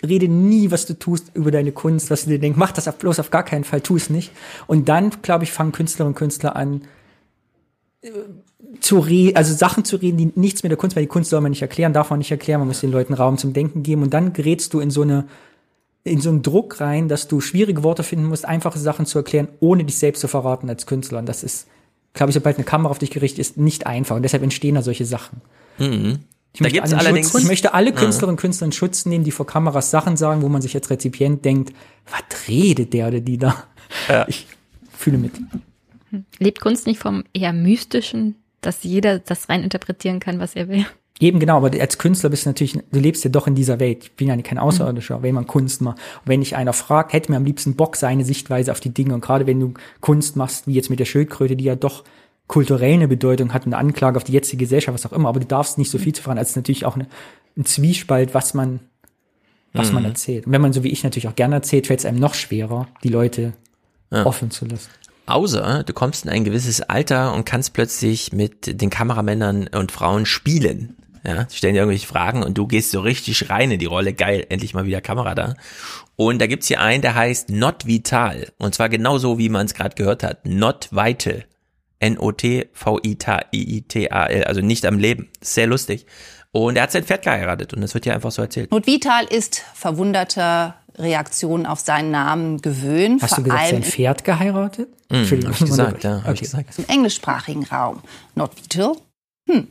rede nie, was du tust über deine Kunst, was du dir denkst, mach das auf, bloß auf gar keinen Fall, tu es nicht. Und dann, glaube ich, fangen Künstlerinnen und Künstler an, äh, zu reden, also Sachen zu reden, die nichts mit der Kunst, weil die Kunst soll man nicht erklären, darf man nicht erklären, man muss den Leuten Raum zum Denken geben und dann gerätst du in so eine, in so einen Druck rein, dass du schwierige Worte finden musst, einfache Sachen zu erklären, ohne dich selbst zu verraten als Künstler. Und das ist, glaube ich, sobald eine Kamera auf dich gerichtet ist, nicht einfach. Und deshalb entstehen da solche Sachen. Mhm. Ich Da möchte, gibt's alle allerdings- Schutz, ich möchte alle Ja. Künstlerinnen und Künstler in Schutz nehmen, die vor Kameras Sachen sagen, wo man sich als Rezipient denkt, was redet der oder die da? Ich fühle mit. Lebt Kunst nicht vom eher mystischen, dass jeder das rein interpretieren kann, was er will? Eben genau, aber als Künstler bist du natürlich, du lebst ja doch in dieser Welt. Ich bin ja kein Außerirdischer, wenn man Kunst macht. Und wenn dich einer fragt, hätte mir am liebsten Bock seine Sichtweise auf die Dinge. Und gerade wenn du Kunst machst, wie jetzt mit der Schildkröte, die ja doch kulturell eine Bedeutung hat, eine Anklage auf die jetzige Gesellschaft, was auch immer, aber du darfst nicht so viel zu fragen, als natürlich auch eine, ein Zwiespalt, was man, was man Mhm. erzählt. Und wenn man so wie ich natürlich auch gerne erzählt, fällt es einem noch schwerer, die Leute Ja. offen zu lassen. Außer du kommst in ein gewisses Alter und kannst plötzlich mit den Kameramännern und Frauen spielen. Ja, die stellen dir irgendwelche Fragen und du gehst so richtig rein in die Rolle. Geil, endlich mal wieder Kamera da. Und da gibt's hier einen, der heißt Not Vital. Und zwar genauso, wie man es gerade gehört hat. Not Vital. N-O-T-V-I-T-I-T-A-L. Also nicht am Leben. Sehr lustig. Und er hat sein Pferd geheiratet und das wird ja einfach so erzählt. Not Vital ist verwunderter Reaktionen auf seinen Namen gewöhnt. Hast du vor gesagt, allem sein Pferd geheiratet? Mhm, Entschuldigung, hab ich gesagt, ja, hab ich Okay. gesagt. im englischsprachigen Raum. Not Vital? Hm.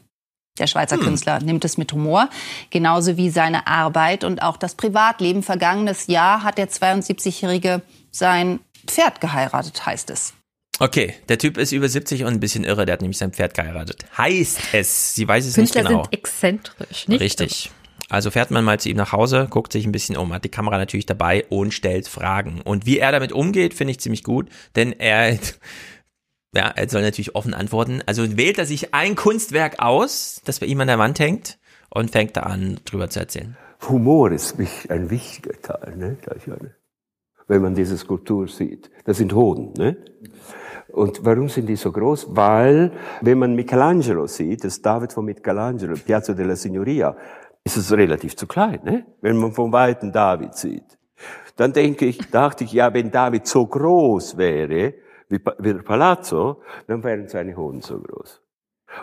Der Schweizer Künstler nimmt es mit Humor, genauso wie seine Arbeit und auch das Privatleben. Vergangenes Jahr hat der 72-Jährige sein Pferd geheiratet, heißt es. Okay, der Typ ist über 70 und ein bisschen irre, der hat nämlich sein Pferd geheiratet. Heißt es, sie weiß es Künstler nicht genau. sind exzentrisch, nicht? Richtig. Also fährt man mal zu ihm nach Hause, guckt sich ein bisschen um, hat die Kamera natürlich dabei und stellt Fragen. Und wie er damit umgeht, finde ich ziemlich gut, denn er, ja, er soll natürlich offen antworten. Also wählt er sich ein Kunstwerk aus, das bei ihm an der Wand hängt und fängt da an, drüber zu erzählen. Humor ist ein wichtiger Teil, ne? eine. wenn man diese Skulptur sieht. Das sind Hoden. Ne? Und warum sind die so groß? Weil, wenn man Michelangelo sieht, das David von Michelangelo, Piazza della Signoria, ist es relativ zu klein, ne? wenn man von Weitem David sieht. Dann denke ich, dachte ich, ja, wenn David so groß wäre, wie, wie der Palazzo, dann wären seine Hoden so groß.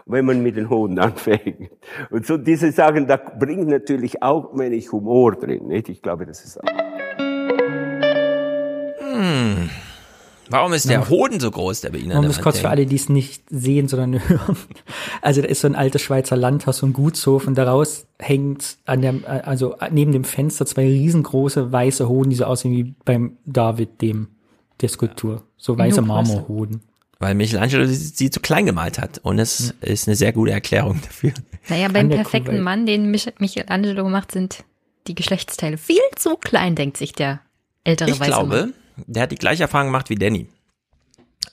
Wenn man mit den Hoden anfängt. Und so diese Sachen, da bringt natürlich auch wenig Humor drin. Nicht? Ich glaube, das ist auch. Hm. Warum ist der. Hoden so groß, der bei Ihnen an Man muss kurz für alle, die es nicht sehen, sondern hören. Also da ist so ein altes Schweizer Landhaus, so ein Gutshof und daraus hängt an der, also neben dem Fenster zwei riesengroße weiße Hoden, die so aussehen wie beim David, dem, der Skulptur. So weiße. Marmorhoden. Weil Michelangelo sie, sie zu klein gemalt hat. Und es ist eine sehr gute Erklärung dafür. Naja, beim perfekten Mann, den Mich Michelangelo gemacht, sind die Geschlechtsteile viel zu klein, denkt sich der ältere Ich weiße glaube, Mann. Der hat die gleiche Erfahrung gemacht wie Danny.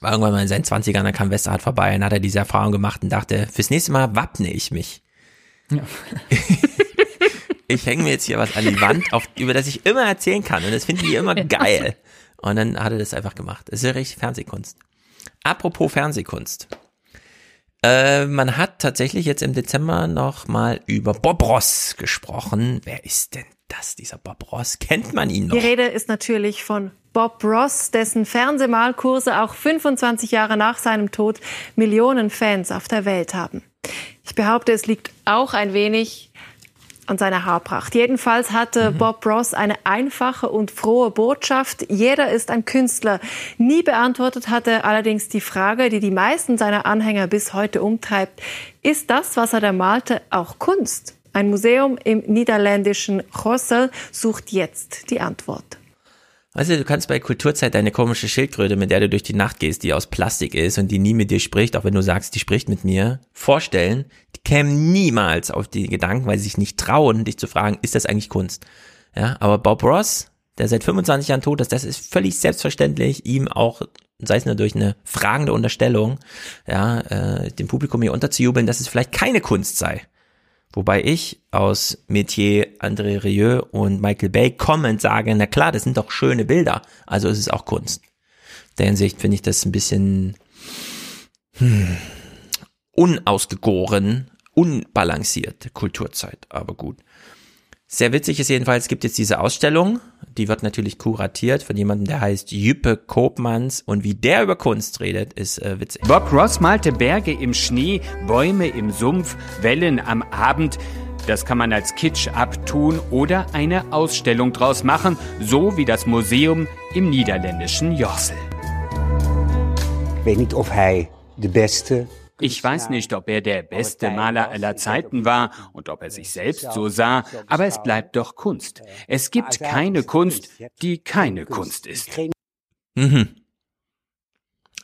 War irgendwann mal in seinen 20ern, da kam Westerhard vorbei und hat er diese Erfahrung gemacht und dachte, fürs nächste Mal wappne ich mich. Ja. Ich hänge mir jetzt hier was an die Wand, auf, über das ich immer erzählen kann und das finden die immer geil. Und dann hat er das einfach gemacht. Das ist ja richtig Fernsehkunst. Apropos Fernsehkunst. Äh, man hat tatsächlich jetzt im Dezember noch mal über Bob Ross gesprochen. Wer ist denn das, dieser Bob Ross? Kennt man ihn noch? Die Rede ist natürlich von Bob Ross, dessen Fernsehmalkurse auch 25 Jahre nach seinem Tod Millionen Fans auf der Welt haben. Ich behaupte, es liegt auch ein wenig an seiner Haarpracht. Jedenfalls hatte Bob Ross eine einfache und frohe Botschaft. Jeder ist ein Künstler. Nie beantwortet hat er allerdings die Frage, die die meisten seiner Anhänger bis heute umtreibt. Ist das, was er da malte, auch Kunst? Ein Museum im niederländischen Gossel sucht jetzt die Antwort. Du, du kannst bei Kulturzeit deine komische Schildkröte, mit der du durch die Nacht gehst, die aus Plastik ist und die nie mit dir spricht, auch wenn du sagst, die spricht mit mir, vorstellen, die kämen niemals auf die Gedanken, weil sie sich nicht trauen, dich zu fragen, ist das eigentlich Kunst? Ja, aber Bob Ross, der seit 25 Jahren tot ist, das ist völlig selbstverständlich, ihm auch, sei es nur durch eine fragende Unterstellung, ja, äh, dem Publikum hier unterzujubeln, dass es vielleicht keine Kunst sei. Wobei ich aus Metier André Rieu und Michael Bay kommend sage, na klar, das sind doch schöne Bilder, also ist es auch Kunst. In der Hinsicht finde ich das ein bisschen hm, unausgegoren, unbalanciert, Kulturzeit, aber gut. Sehr witzig ist jedenfalls, es gibt jetzt diese Ausstellung, die wird natürlich kuratiert von jemandem, der heißt Jüppe Kopmanns und wie der über Kunst redet, ist äh, witzig. Bob Ross malte Berge im Schnee, Bäume im Sumpf, Wellen am Abend. Das kann man als Kitsch abtun oder eine Ausstellung draus machen, so wie das Museum im niederländischen Jorsel. Ich weiß nicht, ob er der beste ich weiß nicht, ob er der beste Maler aller Zeiten war und ob er sich selbst so sah, aber es bleibt doch Kunst. Es gibt keine Kunst, die keine Kunst ist. Mhm.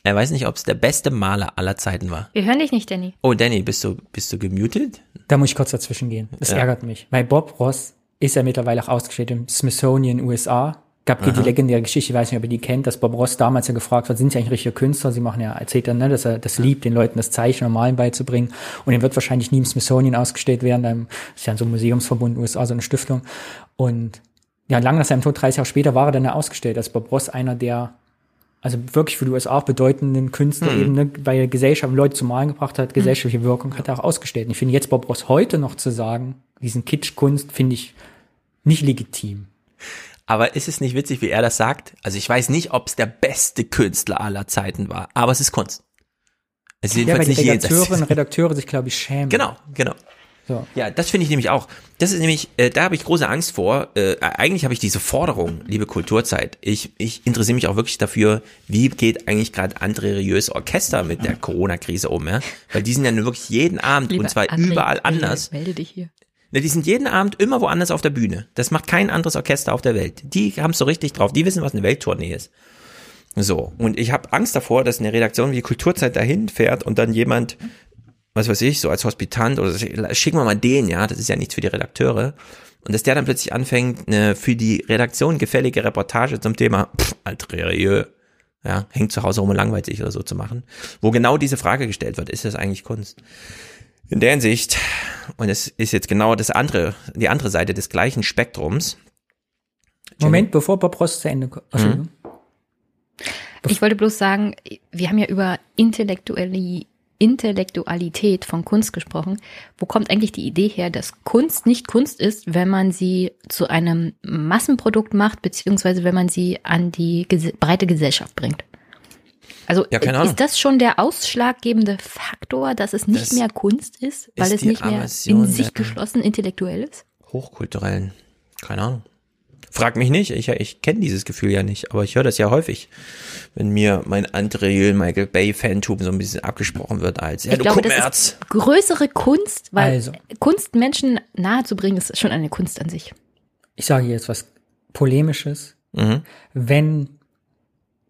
Er weiß nicht, ob es der beste Maler aller Zeiten war. Wir hören dich nicht, Danny. Oh, Danny, bist du, bist du gemutet? Da muss ich kurz dazwischen gehen. Das Ja. ärgert mich. Weil Bob Ross ist ja mittlerweile auch ausgestellt im Smithsonian USA. Gab die Aha. legendäre Geschichte, ich weiß nicht, ob ihr die kennt, dass Bob Ross damals ja gefragt wird, sind sie eigentlich richtige Künstler? Sie machen ja, erzählt dann, ne, dass er das liebt, den Leuten das Zeichnen und Malen beizubringen. Und er wird wahrscheinlich nie im Smithsonian ausgestellt werden. Dann ist ja so ein Museumsverbund USA, so eine Stiftung. Und ja, lange nach seinem Tod, 30 Jahre später, war er dann ja ausgestellt, als Bob Ross einer der also wirklich für die USA auch bedeutenden Künstler Hm. eben, ne, weil er Gesellschaft, Leute zum Malen gebracht hat, gesellschaftliche Wirkung hat er auch ausgestellt. Und ich finde jetzt Bob Ross heute noch zu sagen, diesen Kitschkunst finde ich nicht legitim. Aber ist es nicht witzig, wie er das sagt? Also ich weiß nicht, ob es der beste Künstler aller Zeiten war, aber es ist Kunst. Es ist Ja, weil jedenfalls die nicht Redakteurinnen und. Redakteure sich, glaube ich, schämen. Genau, genau. So. Ja, das finde ich nämlich auch. Das ist nämlich, äh, da habe ich große Angst vor. Äh, eigentlich habe ich diese Forderung, liebe Kulturzeit. Ich, ich interessiere mich auch wirklich dafür, wie geht eigentlich gerade André Rieus Orchester mit der Corona-Krise um, ja? Weil die sind ja nur wirklich jeden Abend Lieber und zwar André, überall anders. Melde dich hier. Ne, die sind jeden Abend immer woanders auf der Bühne. Das macht kein anderes Orchester auf der Welt. Die haben so richtig drauf. Die wissen, was eine Welttournee ist. So. Und ich habe Angst davor, dass eine Redaktion wie die Kulturzeit dahin fährt und dann jemand, was weiß ich, so als Hospitant oder schicken wir mal den, ja, das ist ja nichts für die Redakteure. Und dass der dann plötzlich anfängt, eine für die Redaktion gefällige Reportage zum Thema pff, Alterieux, ja, hängt zu Hause rum und langweilt sich oder so zu machen, wo genau diese Frage gestellt wird, ist das eigentlich Kunst? In der Hinsicht, und es ist jetzt genau das andere, die andere Seite des gleichen Spektrums. Moment, bevor Bob Ross zu Ende kommt. Entschuldigung. Ich wollte bloß sagen, wir haben ja über Intellektuali Intellektualität von Kunst gesprochen. Wo kommt eigentlich die Idee her, dass Kunst nicht Kunst ist, wenn man sie zu einem Massenprodukt macht, beziehungsweise wenn man sie an die ges breite Gesellschaft bringt? Also Ja, keine Ahnung. ist das schon der ausschlaggebende Faktor, dass es nicht Das mehr Kunst ist, weil ist es nicht mehr Aversion in sich der- geschlossen intellektuell ist? Hochkulturellen, keine Ahnung. Frag mich nicht, ich, ich kenne dieses Gefühl ja nicht, aber ich höre das ja häufig, wenn mir mein André Michael Bay Fantum so ein bisschen abgesprochen wird als, ja, ich du glaube, das Kummerz. ist größere Kunst, weil Also. Kunst Menschen nahezubringen, ist schon eine Kunst an sich. Ich sage jetzt was Polemisches. Mhm. Wenn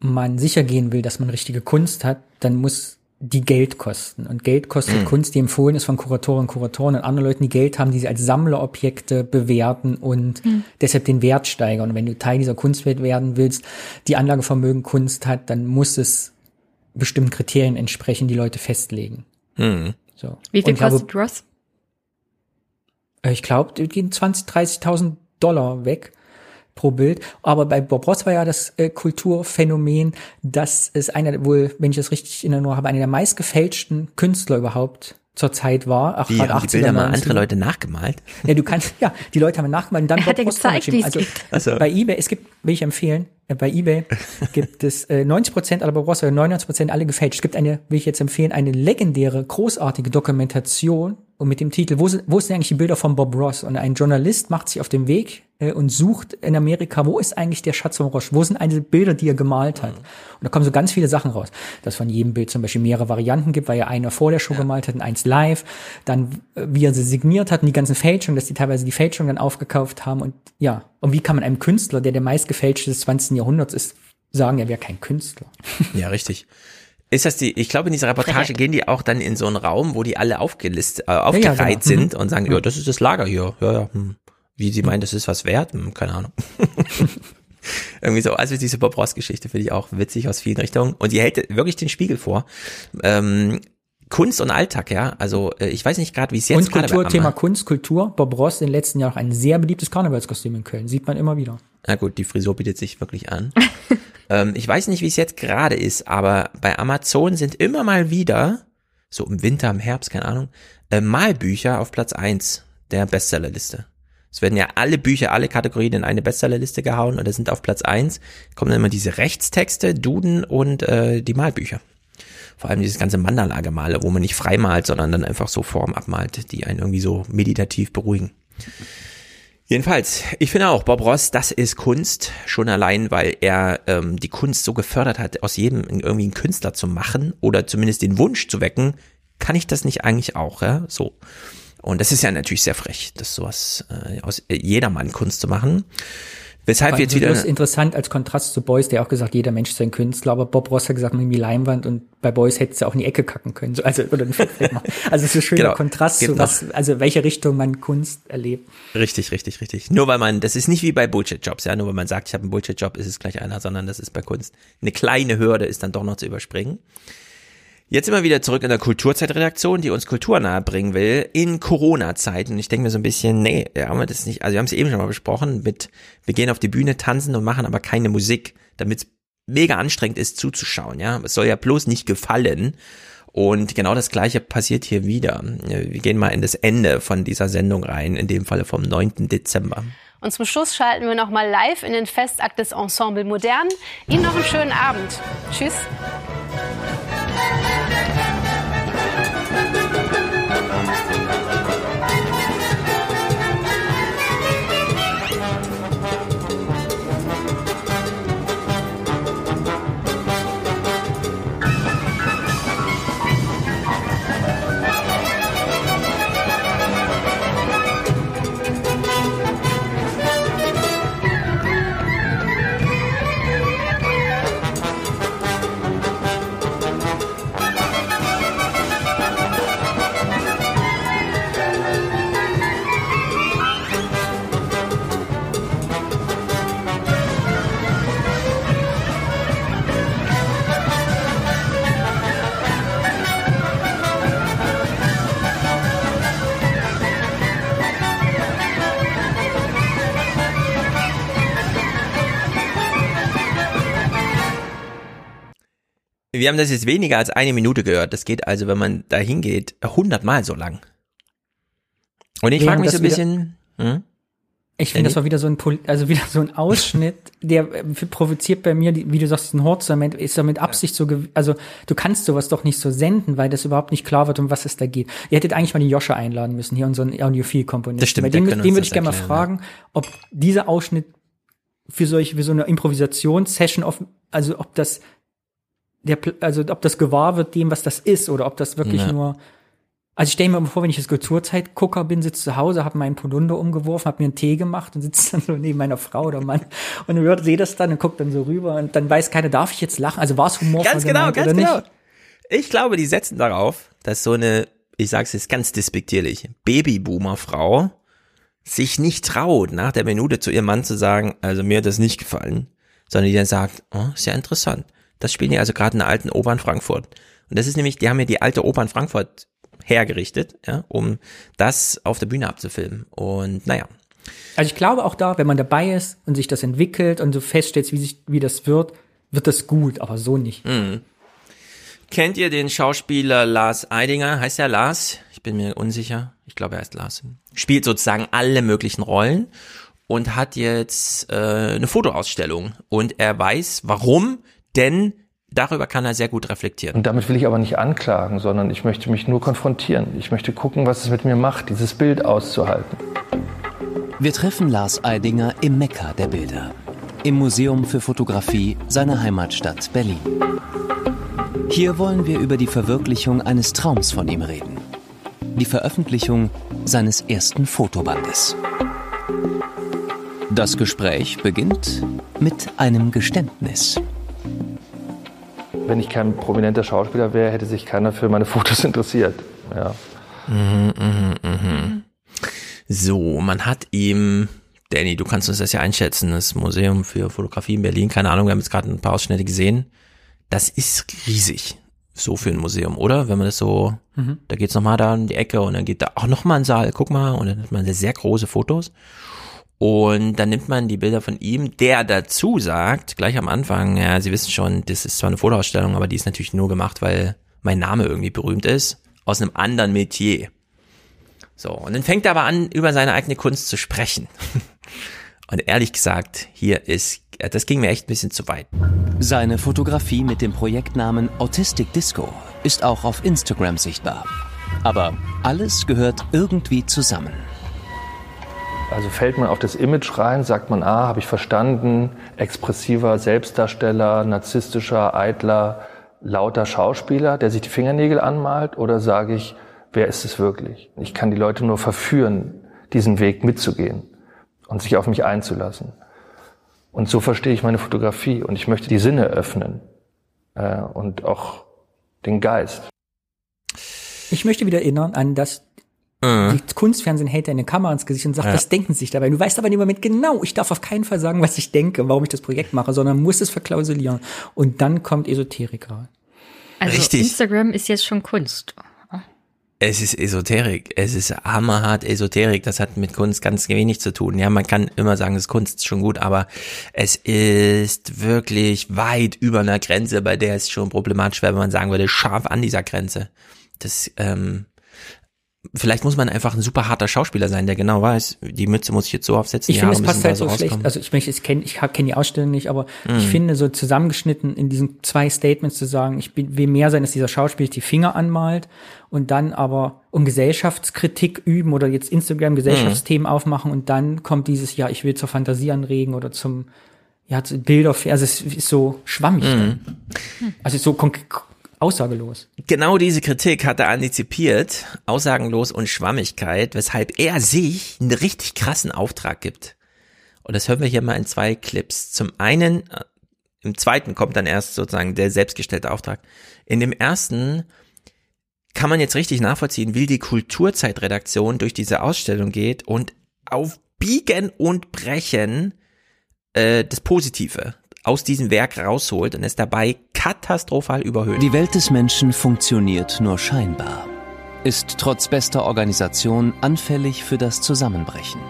man sicher gehen will, dass man richtige Kunst hat, dann muss die Geld kosten. Und Geld kostet Mhm. Kunst, die empfohlen ist von Kuratoren und Kuratoren und anderen Leuten, die Geld haben, die sie als Sammlerobjekte bewerten und Mhm. deshalb den Wert steigern. Und wenn du Teil dieser Kunstwelt werden willst, die Anlagevermögen Kunst hat, dann muss es bestimmten Kriterien entsprechen, die Leute festlegen. Mhm. So. Wie viel Und ich glaube, kostet Ross? äh, Ich glaube, die gehen 20, 30.000 Dollar weg pro Bild. Aber bei Bob Ross war ja das äh, Kulturphänomen, dass es einer wohl, wenn ich das richtig in Erinnerung habe, einer der meistgefälschten Künstler überhaupt zur Zeit war. Auch Wie, haben die 80er, Bilder mal 90er. andere Leute nachgemalt? Ja, du kannst, ja, die Leute haben nachgemalt und dann hat ja Ross gezeigt. Also, Ach so. bei eBay, es gibt, will ich empfehlen, äh, bei eBay gibt es äh, 90% aller Bob Ross oder 99% alle gefälscht. Es gibt eine, will ich jetzt empfehlen, eine legendäre, großartige Dokumentation und mit dem Titel, wo sind, wo sind eigentlich die Bilder von Bob Ross? Und ein Journalist macht sich auf den Weg äh, und sucht in Amerika, wo ist eigentlich der Schatz von Ross? Wo sind eine Bilder, die er gemalt hat? Und da kommen so ganz viele Sachen raus. Dass von jedem Bild zum Beispiel mehrere Varianten gibt, weil er einer vor der Show gemalt hat und eins live. Dann, äh, wie er sie signiert hat und die ganzen Fälschungen, dass die teilweise die Fälschungen dann aufgekauft haben. Und ja, und wie kann man einem Künstler, der der meistgefälschte des 20. Jahrhunderts ist, sagen, er wäre kein Künstler? Ja, richtig. Ist das die, ich glaube, in dieser Reportage gehen die auch dann in so einen Raum, wo die alle aufgelistet, äh, aufgereiht genau. sind Mhm. und sagen, Mhm. ja, das ist das Lager hier. Ja, ja. Hm. Wie sie meinen, das ist was wert? Hm, keine Ahnung. Irgendwie so, also diese Bob Ross Geschichte finde ich auch witzig aus vielen Richtungen. Und die hält wirklich den Spiegel vor. Ähm, Kunst und Alltag, ja. Also äh, ich weiß nicht gerade, wie es jetzt und gerade Kultur, bei Thema Kunst, Kultur. Bob Ross in den letzten Jahren auch ein sehr beliebtes Karnevalskostüm in Köln. Sieht man immer wieder. Na gut, die Frisur bietet sich wirklich an. ähm, ich weiß nicht, wie es jetzt gerade ist, aber bei Amazon sind immer mal wieder, so im Winter, im Herbst, keine Ahnung, äh, Malbücher auf Platz eins der Bestsellerliste. Es werden ja alle Bücher, alle Kategorien in eine Bestsellerliste gehauen und da sind auf Platz eins kommen dann immer diese Rechtstexte, Duden und äh, die Malbücher. Vor allem dieses ganze Mandala-Gemale, wo man nicht frei malt, sondern dann einfach so Formen abmalt, die einen irgendwie so meditativ beruhigen. Jedenfalls, ich finde auch, Bob Ross, das ist Kunst, schon allein, weil er ähm, die Kunst so gefördert hat, aus jedem irgendwie einen Künstler zu machen oder zumindest den Wunsch zu wecken, kann ich das nicht eigentlich auch, ja, so. Und das ist ja natürlich sehr frech, das sowas äh, aus äh, jedermann Kunst zu machen. Weshalb jetzt wieder Das ist interessant als Kontrast zu Boys, der auch gesagt, jeder Mensch ist ein Künstler, aber Bob Ross hat gesagt, man die Leinwand und bei Boys hätte es auch in die Ecke kacken können. So, also, oder ein. Also, es ist ein schöner Genau. Kontrast Geht zu was, also welche Richtung man Kunst erlebt. Richtig, richtig, richtig. Nur weil man, das ist nicht wie bei Bullshit-Jobs, ja, nur weil man sagt, ich habe einen Bullshit-Job, ist es gleich einer, sondern das ist bei Kunst. Eine kleine Hürde ist dann doch noch zu überspringen. Jetzt immer wieder zurück in der Kulturzeitredaktion, die uns Kultur nahe bringen will, in Corona-Zeiten. Und ich denke mir so ein bisschen, nee, ja, haben wir das nicht, also wir haben es eben schon mal besprochen, mit, wir gehen auf die Bühne, tanzen und machen aber keine Musik, damit es mega anstrengend ist zuzuschauen, ja. Es soll ja bloß nicht gefallen. Und genau das gleiche passiert hier wieder. Wir gehen mal in das Ende von dieser Sendung rein, in dem Falle vom 9. Dezember. Und zum Schluss schalten wir noch mal live in den Festakt des Ensemble Modern. Ihnen noch einen schönen Abend. Tschüss. Wir haben das jetzt weniger als eine Minute gehört. Das geht also, wenn man da hingeht, hundertmal so lang. Und ich frage mich so ein bisschen, hm? Ich finde, das war wieder so ein, Pol- also wieder so ein Ausschnitt, der äh, provoziert bei mir, wie du sagst, ein Hortzament ist ja mit Absicht so, also du kannst sowas doch nicht so senden, weil das überhaupt nicht klar wird, um was es da geht. Ihr hättet eigentlich mal die Joscha einladen müssen, hier unseren Audiophil-Komponisten. Das stimmt, Bei dem, uns würde ich gerne mal fragen, ob dieser Ausschnitt für solche, für so eine Improvisationssession, auf, also ob das der, also ob das gewahr wird dem, was das ist, oder ob das wirklich Ja. nur also ich stelle mir mal vor, wenn ich jetzt Kulturzeitgucker bin, sitze zu Hause, habe meinen Polunder umgeworfen, habe mir einen Tee gemacht und sitze dann so neben meiner Frau oder Mann und hört, sehe das dann und guckt dann so rüber und dann weiß keiner, darf ich jetzt lachen? Also war es humorvoll Ganz genau, ganz oder genau. Ich glaube, die setzen darauf, dass so eine, ich sag's jetzt ganz despektierlich, Babyboomer-Frau sich nicht traut, nach der Minute zu ihrem Mann zu sagen, also mir hat das nicht gefallen, sondern die dann sagt, oh, ist ja interessant. Das spielen die also gerade in der alten Oper in Frankfurt. Und das ist nämlich, die haben ja die alte Oper in Frankfurt hergerichtet, ja, um das auf der Bühne abzufilmen. Und naja, Also ich glaube auch da, wenn man dabei ist und sich das entwickelt und so feststellt, wie sich, wie das wird, wird das gut, aber so nicht. Mhm. Kennt ihr den Schauspieler Lars Eidinger? Heißt er Lars? Ich bin mir unsicher. Ich glaube, er heißt Lars. Spielt sozusagen alle möglichen Rollen und hat jetzt äh, eine Fotoausstellung. Und er weiß, warum denn darüber kann er sehr gut reflektieren. Und damit will ich aber nicht anklagen, sondern ich möchte mich nur konfrontieren. Ich möchte gucken, was es mit mir macht, dieses Bild auszuhalten. Wir treffen Lars Eidinger im Mekka der Bilder, im Museum für Fotografie seiner Heimatstadt Berlin. Hier wollen wir über die Verwirklichung eines Traums von ihm reden. Die Veröffentlichung seines ersten Fotobandes. Das Gespräch beginnt mit einem Geständnis. Wenn ich kein prominenter Schauspieler wäre, hätte sich keiner für meine Fotos interessiert. Ja. Mhm, mhm, mhm. So, man hat ihm, Danny, du kannst uns das ja einschätzen, das Museum für Fotografie in Berlin, keine Ahnung, wir haben jetzt gerade ein paar Ausschnitte gesehen. Das ist riesig, so für ein Museum, oder? Wenn man das so, Mhm. da geht's nochmal da in die Ecke und dann geht da auch nochmal ein Saal, guck mal, und dann hat man sehr große Fotos. Und dann nimmt man die Bilder von ihm, der dazu sagt, gleich am Anfang, ja, Sie wissen schon, das ist zwar eine Fotoausstellung, aber die ist natürlich nur gemacht, weil mein Name irgendwie berühmt ist, aus einem anderen Metier. So, und dann fängt er aber an, über seine eigene Kunst zu sprechen. Und ehrlich gesagt, hier ist, das ging mir echt ein bisschen zu weit. Seine Fotografie mit dem Projektnamen Autistic Disco ist auch auf Instagram sichtbar. Aber alles gehört irgendwie zusammen. Also fällt man auf das Image rein, sagt man, ah, habe ich verstanden, expressiver Selbstdarsteller, narzisstischer, eitler, lauter Schauspieler, der sich die Fingernägel anmalt, oder sage ich, wer ist es wirklich? Ich kann die Leute nur verführen, diesen Weg mitzugehen und sich auf mich einzulassen. Und so verstehe ich meine Fotografie und ich möchte die Sinne öffnen äh, und auch den Geist. Ich möchte wieder erinnern an das Mhm. die Kunstfernsehen hält eine Kamera ins Gesicht und sagt, Ja. was denken Sie sich dabei? Du weißt aber in dem Moment genau, ich darf auf keinen Fall sagen, was ich denke, warum ich das Projekt mache, sondern muss es verklausulieren. Und dann kommt Esoteriker. Also Richtig. Instagram ist jetzt schon Kunst. Es ist Esoterik. Es ist hammerhart Esoterik. Das hat mit Kunst ganz wenig zu tun. Ja, man kann immer sagen, es ist Kunst, ist schon gut, aber es ist wirklich weit über einer Grenze, bei der es schon problematisch wäre, wenn man sagen würde, scharf an dieser Grenze. Das, ähm, vielleicht muss man einfach ein super harter Schauspieler sein, der genau weiß, die Mütze muss ich jetzt so aufsetzen, Ich finde, es passt halt so schlecht. rauskommen. Also ich möchte, ich kenne, ich kenne die Ausstellung nicht, aber Mhm. ich finde so zusammengeschnitten in diesen zwei Statements zu sagen, ich bin, will mehr sein, dass dieser Schauspieler die Finger anmalt und dann aber um Gesellschaftskritik üben oder jetzt Instagram Gesellschaftsthemen Mhm. aufmachen und dann kommt dieses, ja, ich will zur Fantasie anregen oder zum, ja, zu Bilder, also es ist so schwammig. Mhm. dann. Also so konk- aussagelos. Genau diese Kritik hat er antizipiert, aussagenlos und Schwammigkeit, weshalb er sich einen richtig krassen Auftrag gibt. Und das hören wir hier mal in zwei Clips. Zum einen, äh, im zweiten kommt dann erst sozusagen der selbstgestellte Auftrag. In dem ersten kann man jetzt richtig nachvollziehen, wie die Kulturzeitredaktion durch diese Ausstellung geht und auf Biegen und Brechen äh, das Positive aus diesem Werk rausholt und es dabei katastrophal überhöht. Die Welt des Menschen funktioniert nur scheinbar, ist trotz bester Organisation anfällig für das Zusammenbrechen.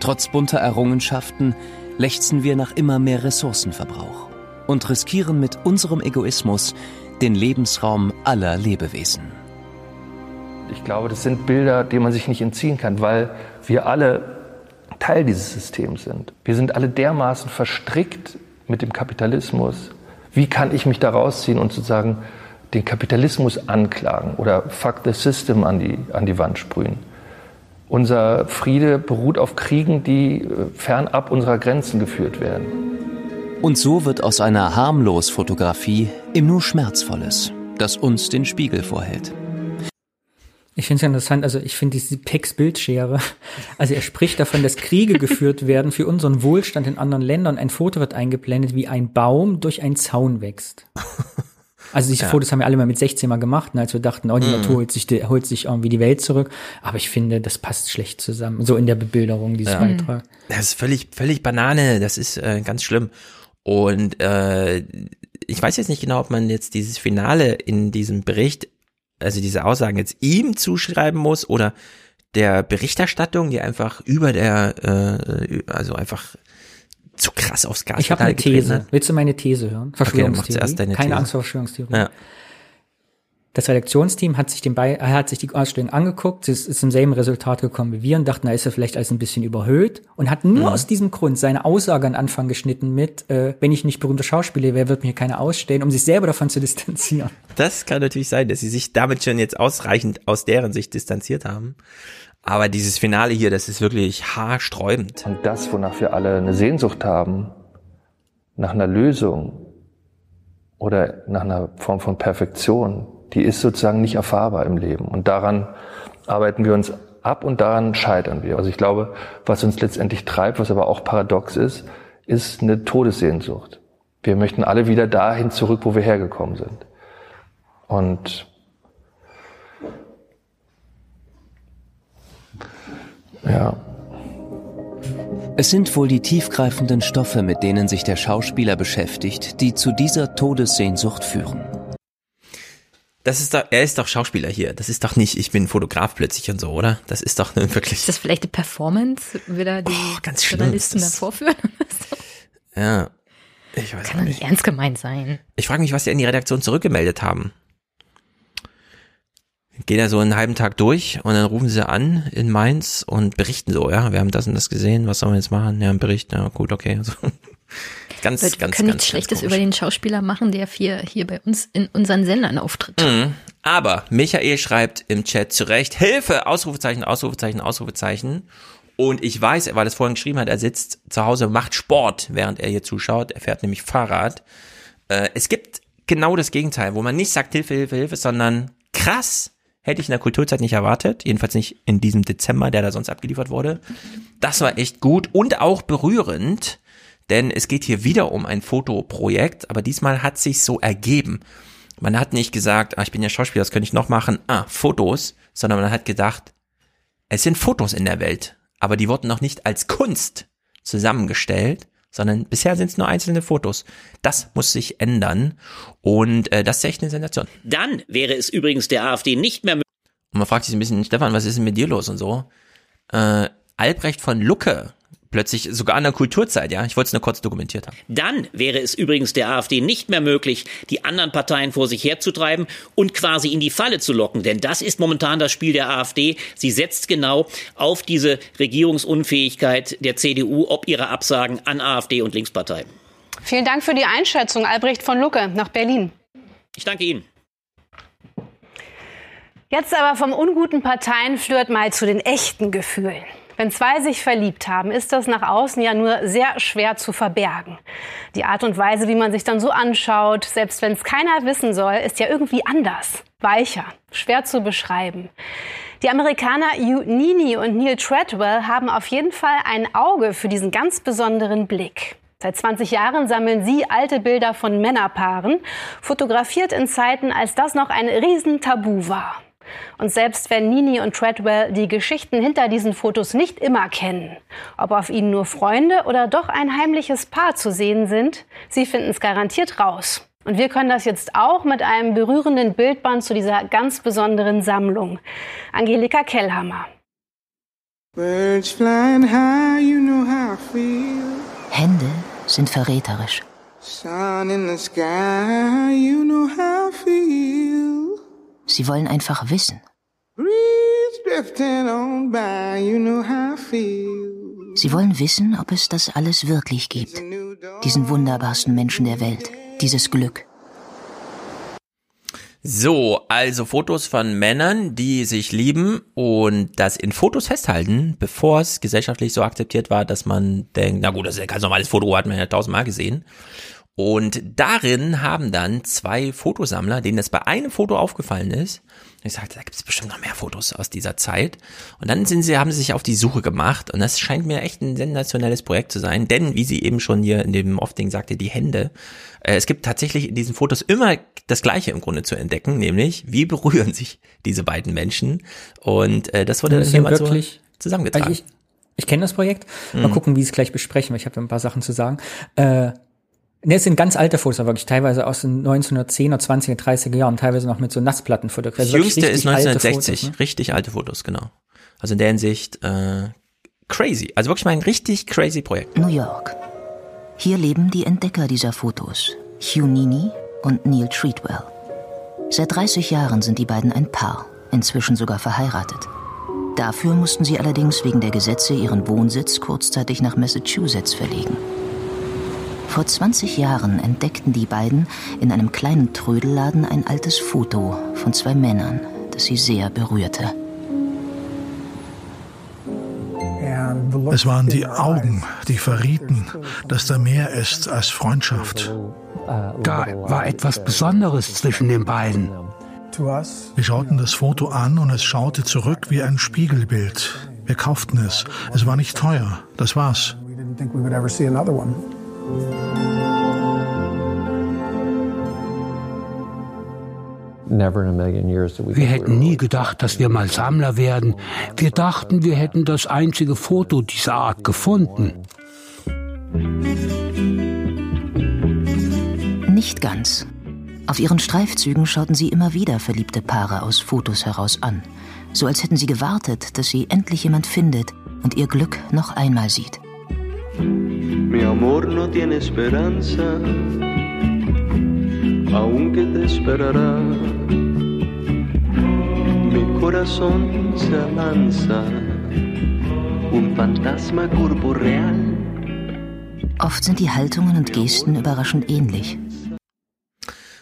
Trotz bunter Errungenschaften lechzen wir nach immer mehr Ressourcenverbrauch und riskieren mit unserem Egoismus den Lebensraum aller Lebewesen. Ich glaube, das sind Bilder, denen man sich nicht entziehen kann, weil wir alle Teil dieses Systems sind. Wir sind alle dermaßen verstrickt mit dem Kapitalismus. Wie kann ich mich da rausziehen und sozusagen den Kapitalismus anklagen oder Fuck the System an die, an die Wand sprühen? Unser Friede beruht auf Kriegen, die äh, fernab unserer Grenzen geführt werden. Und so wird aus einer harmlos Fotografie im nur Schmerzvolles, das uns den Spiegel vorhält. Ich finde es ja interessant, also ich finde diese Pex-Bildschere, also er spricht davon, dass Kriege geführt werden für unseren Wohlstand in anderen Ländern. Ein Foto wird eingeblendet, wie ein Baum durch einen Zaun wächst. Also diese Ja. Fotos haben wir alle mal mit 16 mal gemacht, ne, als wir dachten, oh, die Mhm. Natur holt sich, die- holt sich irgendwie die Welt zurück. Aber ich finde, das passt schlecht zusammen, so in der Bebilderung dieses Ja. Beitrags. Das ist völlig, völlig Banane. Das ist äh, ganz schlimm. Und äh, ich weiß jetzt nicht genau, ob man jetzt dieses Finale in diesem Bericht, also diese Aussagen jetzt ihm zuschreiben muss oder der Berichterstattung, die einfach über der, äh, also einfach zu krass aufs Gas Ich habe eine These. Willst du meine These hören? Okay, Verschwörungstheorie. deine Keine These. Angst vor Verschwörungstheorie. Ja. Das Redaktionsteam hat sich, den Be hat sich die Ausstellung angeguckt, ist, ist zum selben Resultat gekommen wie wir und dachten, da ist er vielleicht alles ein bisschen überhöht und hat nur Mhm. aus diesem Grund seine Aussage an Anfang geschnitten mit, äh, wenn ich nicht berühmter Schauspieler wäre, wird mir keiner ausstellen, um sich selber davon zu distanzieren. Das kann natürlich sein, dass sie sich damit schon jetzt ausreichend aus deren Sicht distanziert haben. Aber dieses Finale hier, das ist wirklich haarsträubend. Und das, wonach wir alle eine Sehnsucht haben, nach einer Lösung oder nach einer Form von Perfektion, die ist sozusagen nicht erfahrbar im Leben. Und daran arbeiten wir uns ab und daran scheitern wir. Also ich glaube, was uns letztendlich treibt, was aber auch paradox ist, ist eine Todessehnsucht. Wir möchten alle wieder dahin zurück, wo wir hergekommen sind. Und ja, Es sind wohl die tiefgreifenden Stoffe, mit denen sich der Schauspieler beschäftigt, die zu dieser Todessehnsucht führen. Das ist doch, er ist doch Schauspieler hier. Das ist doch nicht, ich bin Fotograf plötzlich und so, oder? Das ist doch wirklich. Ist das vielleicht eine Performance? Wieder die Oh, ganz Journalisten ist da vorführen? Ja. Ich weiß Kann doch nicht ernst gemeint sein. Ich frage mich, was die in die Redaktion zurückgemeldet haben. Gehen ja so einen halben Tag durch und dann rufen sie an in Mainz und berichten so, ja, wir haben das und das gesehen, was sollen wir jetzt machen? Ja, ein Bericht, ja, gut, okay. Also, ganz, Wir ganz, können ganz, nichts Schlechtes über den Schauspieler machen, der hier, hier bei uns in unseren Sendern auftritt. Mhm. Aber Michael schreibt im Chat zurecht, Hilfe, Ausrufezeichen, Ausrufezeichen, Ausrufezeichen. Und ich weiß, weil er es vorhin geschrieben hat, er sitzt zu Hause, macht Sport, während er hier zuschaut. Er fährt nämlich Fahrrad. Äh, es gibt genau das Gegenteil, wo man nicht sagt Hilfe, Hilfe, Hilfe, sondern krass, hätte ich in der Kulturzeit nicht erwartet. Jedenfalls nicht in diesem Dezember, der da sonst abgeliefert wurde. Das war echt gut und auch berührend, denn es geht hier wieder um ein Fotoprojekt, aber diesmal hat sich so ergeben. Man hat nicht gesagt, ah, ich bin ja Schauspieler, das könnte ich noch machen, ah, Fotos, sondern man hat gedacht, es sind Fotos in der Welt, aber die wurden noch nicht als Kunst zusammengestellt, sondern bisher sind es nur einzelne Fotos. Das muss sich ändern und äh, das ist echt eine Sensation. Dann wäre es übrigens der AfD nicht mehr Und man fragt sich ein bisschen, Stefan, was ist denn mit dir los und so? Äh, Albrecht von Lucke, plötzlich sogar an der Kulturzeit, ja, ich wollte es nur kurz dokumentiert haben. Dann wäre es übrigens der AfD nicht mehr möglich, die anderen Parteien vor sich herzutreiben und quasi in die Falle zu locken. Denn das ist momentan das Spiel der AfD. Sie setzt genau auf diese Regierungsunfähigkeit der CDU ob ihre Absagen an AfD und Linkspartei. Vielen Dank für die Einschätzung, Albrecht von Lucke nach Berlin. Ich danke Ihnen. Jetzt aber vom unguten Parteienflirt mal zu den echten Gefühlen. Wenn zwei sich verliebt haben, ist das nach außen ja nur sehr schwer zu verbergen. Die Art und Weise, wie man sich dann so anschaut, selbst wenn es keiner wissen soll, ist ja irgendwie anders, weicher, schwer zu beschreiben. Die Amerikaner Hugh Nini und Neil Treadwell haben auf jeden Fall ein Auge für diesen ganz besonderen Blick. Seit 20 Jahren sammeln sie alte Bilder von Männerpaaren, fotografiert in Zeiten, als das noch ein Riesentabu war. Und selbst wenn Nini und Treadwell die Geschichten hinter diesen Fotos nicht immer kennen, ob auf ihnen nur Freunde oder doch ein heimliches Paar zu sehen sind, sie finden es garantiert raus. Und wir können das jetzt auch mit einem berührenden Bildband zu dieser ganz besonderen Sammlung. Angelika Kellhammer. Birds flying high, you know how I feel. Hände sind verräterisch. Sun in the sky, you know how I feel. Sie wollen einfach wissen. Sie wollen wissen, ob es das alles wirklich gibt. Diesen wunderbarsten Menschen der Welt. Dieses Glück. So, also Fotos von Männern, die sich lieben und das in Fotos festhalten, bevor es gesellschaftlich so akzeptiert war, dass man denkt, na gut, das ist ja ein ganz normales Foto, hat man ja tausendmal gesehen. Und darin haben dann zwei Fotosammler, denen das bei einem Foto aufgefallen ist, ich sagte, da gibt es bestimmt noch mehr Fotos aus dieser Zeit. Und dann sind sie, haben sie sich auf die Suche gemacht. Und das scheint mir echt ein sensationelles Projekt zu sein. Denn, wie sie eben schon hier in dem Off-Ding sagte, die Hände. Äh, es gibt tatsächlich in diesen Fotos immer das Gleiche im Grunde zu entdecken, nämlich, wie berühren sich diese beiden Menschen. Und äh, das wurde Das dann jemand so wirklich- zusammengetragen. Also ich ich kenne das Projekt. Mal Mhm. gucken, wie sie es gleich besprechen, weil ich habe ein paar Sachen zu sagen. Äh, Ne, es sind ganz alte Fotos, aber wirklich teilweise aus den 1910er, 20er, 30er Jahren, teilweise noch mit so Nassplatten fotografiert. Das Also jüngste ist richtig alte 1960, Fotos, ne? richtig alte Fotos, genau. Also in der Hinsicht äh, crazy. Also wirklich mal ein richtig crazy Projekt. New York. Hier leben die Entdecker dieser Fotos, Hugh Nini und Neil Treadwell. Seit 30 Jahren sind die beiden ein Paar, inzwischen sogar verheiratet. Dafür mussten sie allerdings wegen der Gesetze ihren Wohnsitz kurzzeitig nach Massachusetts verlegen. Vor 20 Jahren entdeckten die beiden in einem kleinen Trödelladen ein altes Foto von zwei Männern, das sie sehr berührte. Es waren die Augen, die verrieten, dass da mehr ist als Freundschaft. Da war etwas Besonderes zwischen den beiden. Wir schauten das Foto an und es schaute zurück wie ein Spiegelbild. Wir kauften es. Es war nicht teuer. Das war's. Wir hätten nie gedacht, dass wir mal Sammler werden. Wir dachten, wir hätten das einzige Foto dieser Art gefunden. Nicht ganz. Auf ihren Streifzügen schauten sie immer wieder verliebte Paare aus Fotos heraus an. So als hätten sie gewartet, dass sie endlich jemand findet und ihr Glück noch einmal sieht. Mi amor no tiene esperanza, aunque te esperará. Mi corazón se avanza, un fantasma corporeal. Oft sind die Haltungen und Gesten überraschend ähnlich.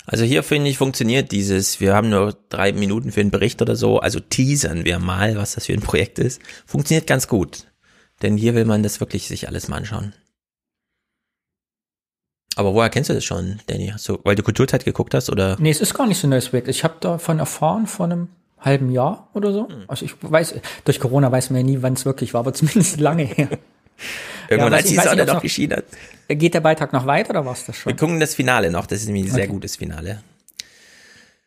Also hier finde ich funktioniert dieses, wir haben nur drei Minuten für einen Bericht oder so, also teasern wir mal, was das für ein Projekt ist. Funktioniert ganz gut. Denn hier will man das wirklich sich alles mal anschauen. Aber woher kennst du das schon, Danny? Hast du, weil du Kulturzeit geguckt hast oder? Nee, es ist gar nicht so ein neues Projekt. Ich habe davon erfahren vor einem halben Jahr oder so. Also ich weiß, durch Corona weiß man ja nie, wann es wirklich war, aber zumindest lange her. Irgendwann, Ja, als die Sonne geschienen hat. Geht der Beitrag noch weiter oder war es das schon? Wir gucken das Finale noch, das ist nämlich ein sehr Okay. gutes Finale.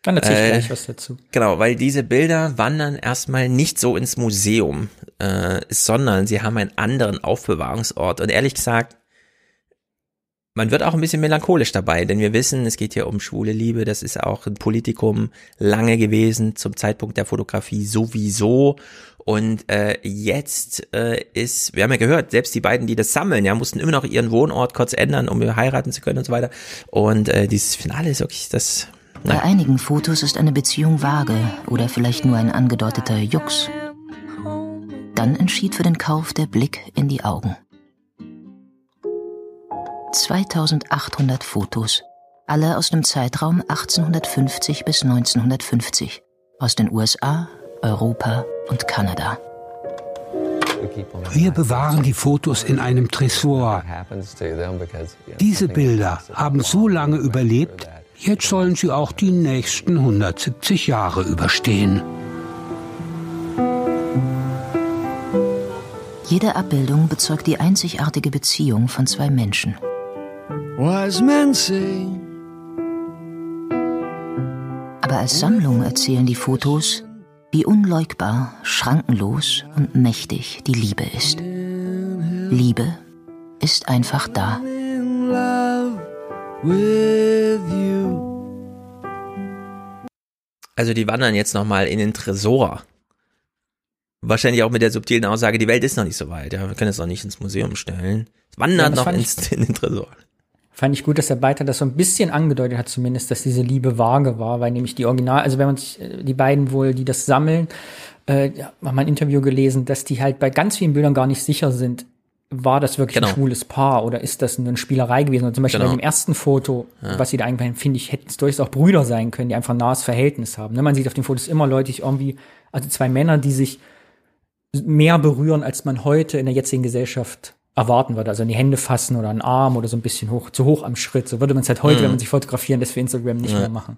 Dann erzähl ich Äh, gleich was dazu. Genau, weil diese Bilder wandern erstmal nicht so ins Museum, äh, sondern sie haben einen anderen Aufbewahrungsort. Und ehrlich gesagt, man wird auch ein bisschen melancholisch dabei, denn wir wissen, es geht hier um schwule Liebe. Das ist auch ein Politikum lange gewesen, zum Zeitpunkt der Fotografie sowieso. Und äh, jetzt äh, ist, wir haben ja gehört, selbst die beiden, die das sammeln, ja, mussten immer noch ihren Wohnort kurz ändern, um heiraten zu können und so weiter. Und äh, dieses Finale ist wirklich das. Bei einigen Fotos ist eine Beziehung vage oder vielleicht nur ein angedeuteter Jux. Dann entschied für den Kauf der Blick in die Augen. 2800 Fotos, alle aus dem Zeitraum 1850 bis 1950, aus den USA, Europa und Kanada. Wir bewahren die Fotos in einem Tresor. Diese Bilder haben so lange überlebt, jetzt sollen sie auch die nächsten 170 Jahre überstehen. Jede Abbildung bezeugt die einzigartige Beziehung von zwei Menschen. Aber als Sammlung erzählen die Fotos, wie unleugbar, schrankenlos und mächtig die Liebe ist. Liebe ist einfach da. With you. Also die wandern jetzt nochmal in den Tresor. Wahrscheinlich auch mit der subtilen Aussage, die Welt ist noch nicht so weit. Ja, wir können es noch nicht ins Museum stellen. Es Ja, wandert das noch ins, in den Tresor. Fand ich gut, dass der Beitrag das so ein bisschen angedeutet hat, zumindest, dass diese Liebe vage war, weil nämlich die Original, also wenn man sich äh, die beiden wohl, die das sammeln, äh, ja, haben wir ein Interview gelesen, dass die halt bei ganz vielen Bildern gar nicht sicher sind, war das wirklich Genau. ein schwules Paar oder ist das nur eine Spielerei gewesen? Und zum Beispiel Genau. bei dem ersten Foto, Ja. was sie da eingefallen finde ich, hätten es durchaus auch Brüder sein können, die einfach ein nahes Verhältnis haben. Ne? Man sieht auf den Fotos immer Leute, die irgendwie, also zwei Männer, die sich mehr berühren, als man heute in der jetzigen Gesellschaft erwarten würde. Also in die Hände fassen oder einen Arm oder so ein bisschen hoch, zu hoch am Schritt. So würde man es halt heute, Mhm. wenn man sich fotografieren, das für Instagram nicht Ja. mehr machen.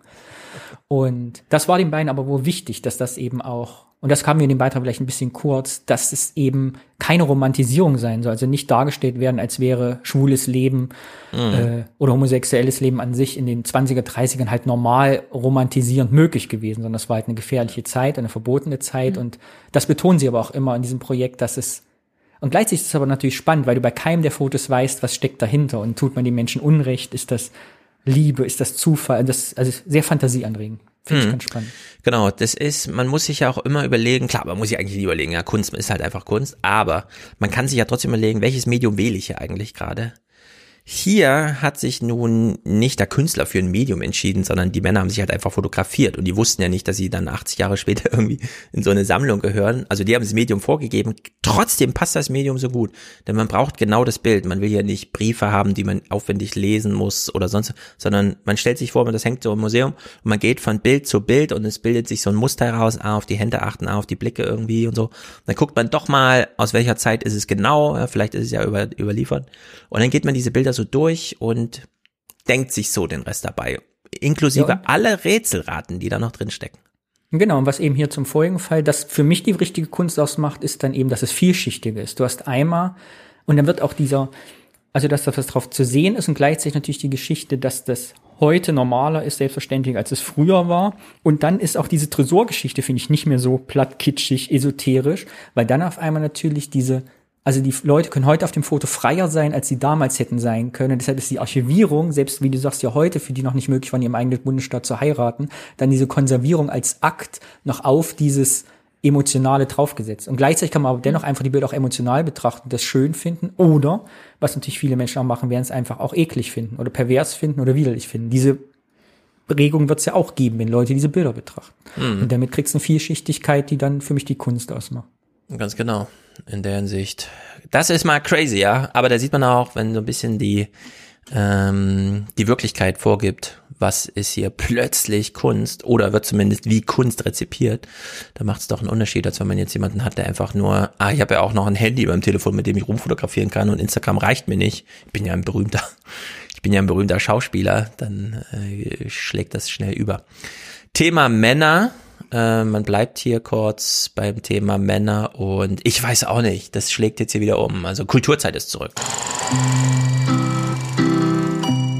Und das war den beiden aber wohl wichtig, dass das eben auch, und das kam mir in dem Beitrag vielleicht ein bisschen kurz, dass es eben keine Romantisierung sein soll, also nicht dargestellt werden, als wäre schwules Leben Mhm. äh, oder homosexuelles Leben an sich in den 20er, 30ern halt normal romantisierend möglich gewesen, sondern das war halt eine gefährliche Zeit, eine verbotene Zeit und das betonen sie aber auch immer in diesem Projekt, dass es und gleichzeitig ist es aber natürlich spannend, weil du bei keinem der Fotos weißt, was steckt dahinter und tut man den Menschen Unrecht, ist das Liebe, ist das Zufall, das also sehr fantasieanregend. Finde ich Hm. ganz spannend. Genau, das ist, man muss sich ja auch immer überlegen, klar, man muss sich eigentlich nie überlegen, ja, Kunst ist halt einfach Kunst, aber man kann sich ja trotzdem überlegen, welches Medium wähle ich hier eigentlich gerade? Hier hat sich nun nicht der Künstler für ein Medium entschieden, sondern die Männer haben sich halt einfach fotografiert und die wussten ja nicht, dass sie dann 80 Jahre später irgendwie in so eine Sammlung gehören. Also die haben das Medium vorgegeben. Trotzdem passt das Medium so gut, denn man braucht genau das Bild. Man will ja nicht Briefe haben, die man aufwendig lesen muss oder sonst, sondern man stellt sich vor, das hängt so im Museum und man geht von Bild zu Bild und es bildet sich so ein Muster heraus, ah, auf die Hände achten, ah, auf die Blicke irgendwie und so. Dann guckt man doch mal, aus welcher Zeit ist es genau, vielleicht ist es ja über, überliefert. Und dann geht man diese Bilder so durch und denkt sich so den Rest dabei. Inklusive Ja. alle Rätselraten, die da noch drin stecken. Genau, und was eben hier zum vorigen Fall, das für mich die richtige Kunst ausmacht, ist dann eben, dass es vielschichtiger ist. Du hast einmal, und dann wird auch dieser, also dass da was drauf zu sehen ist und gleichzeitig natürlich die Geschichte, dass das heute normaler ist, selbstverständlich, als es früher war. Und dann ist auch diese Tresorgeschichte, finde ich, nicht mehr so platt, kitschig, esoterisch, weil dann auf einmal natürlich diese, also die Leute können heute auf dem Foto freier sein, als sie damals hätten sein können. Deshalb ist die Archivierung, selbst wie du sagst, ja heute, für die noch nicht möglich war, in ihrem eigenen Bundesstaat zu heiraten, dann diese Konservierung als Akt noch auf dieses Emotionale draufgesetzt. Und gleichzeitig kann man aber dennoch einfach die Bilder auch emotional betrachten, das schön finden oder, was natürlich viele Menschen auch machen, werden es einfach auch eklig finden oder pervers finden oder widerlich finden. Diese Regung wird es ja auch geben, wenn Leute diese Bilder betrachten. Mhm. Und damit kriegst du eine Vielschichtigkeit, die dann für mich die Kunst ausmacht. Ganz genau. In der Hinsicht. Das ist mal crazy, ja. Aber da sieht man auch, wenn so ein bisschen die, ähm, die Wirklichkeit vorgibt, was ist hier plötzlich Kunst oder wird zumindest wie Kunst rezipiert, da macht es doch einen Unterschied, als wenn man jetzt jemanden hat, der einfach nur, ah, ich habe ja auch noch ein Handy beim Telefon, mit dem ich rumfotografieren kann und Instagram reicht mir nicht. Ich bin ja ein berühmter, ich bin ja ein berühmter Schauspieler, dann äh, schlägt das schnell über. Thema Männer. Äh, man bleibt hier kurz beim Thema Männer und ich weiß auch nicht, das schlägt jetzt hier wieder um. Also Kulturzeit ist zurück.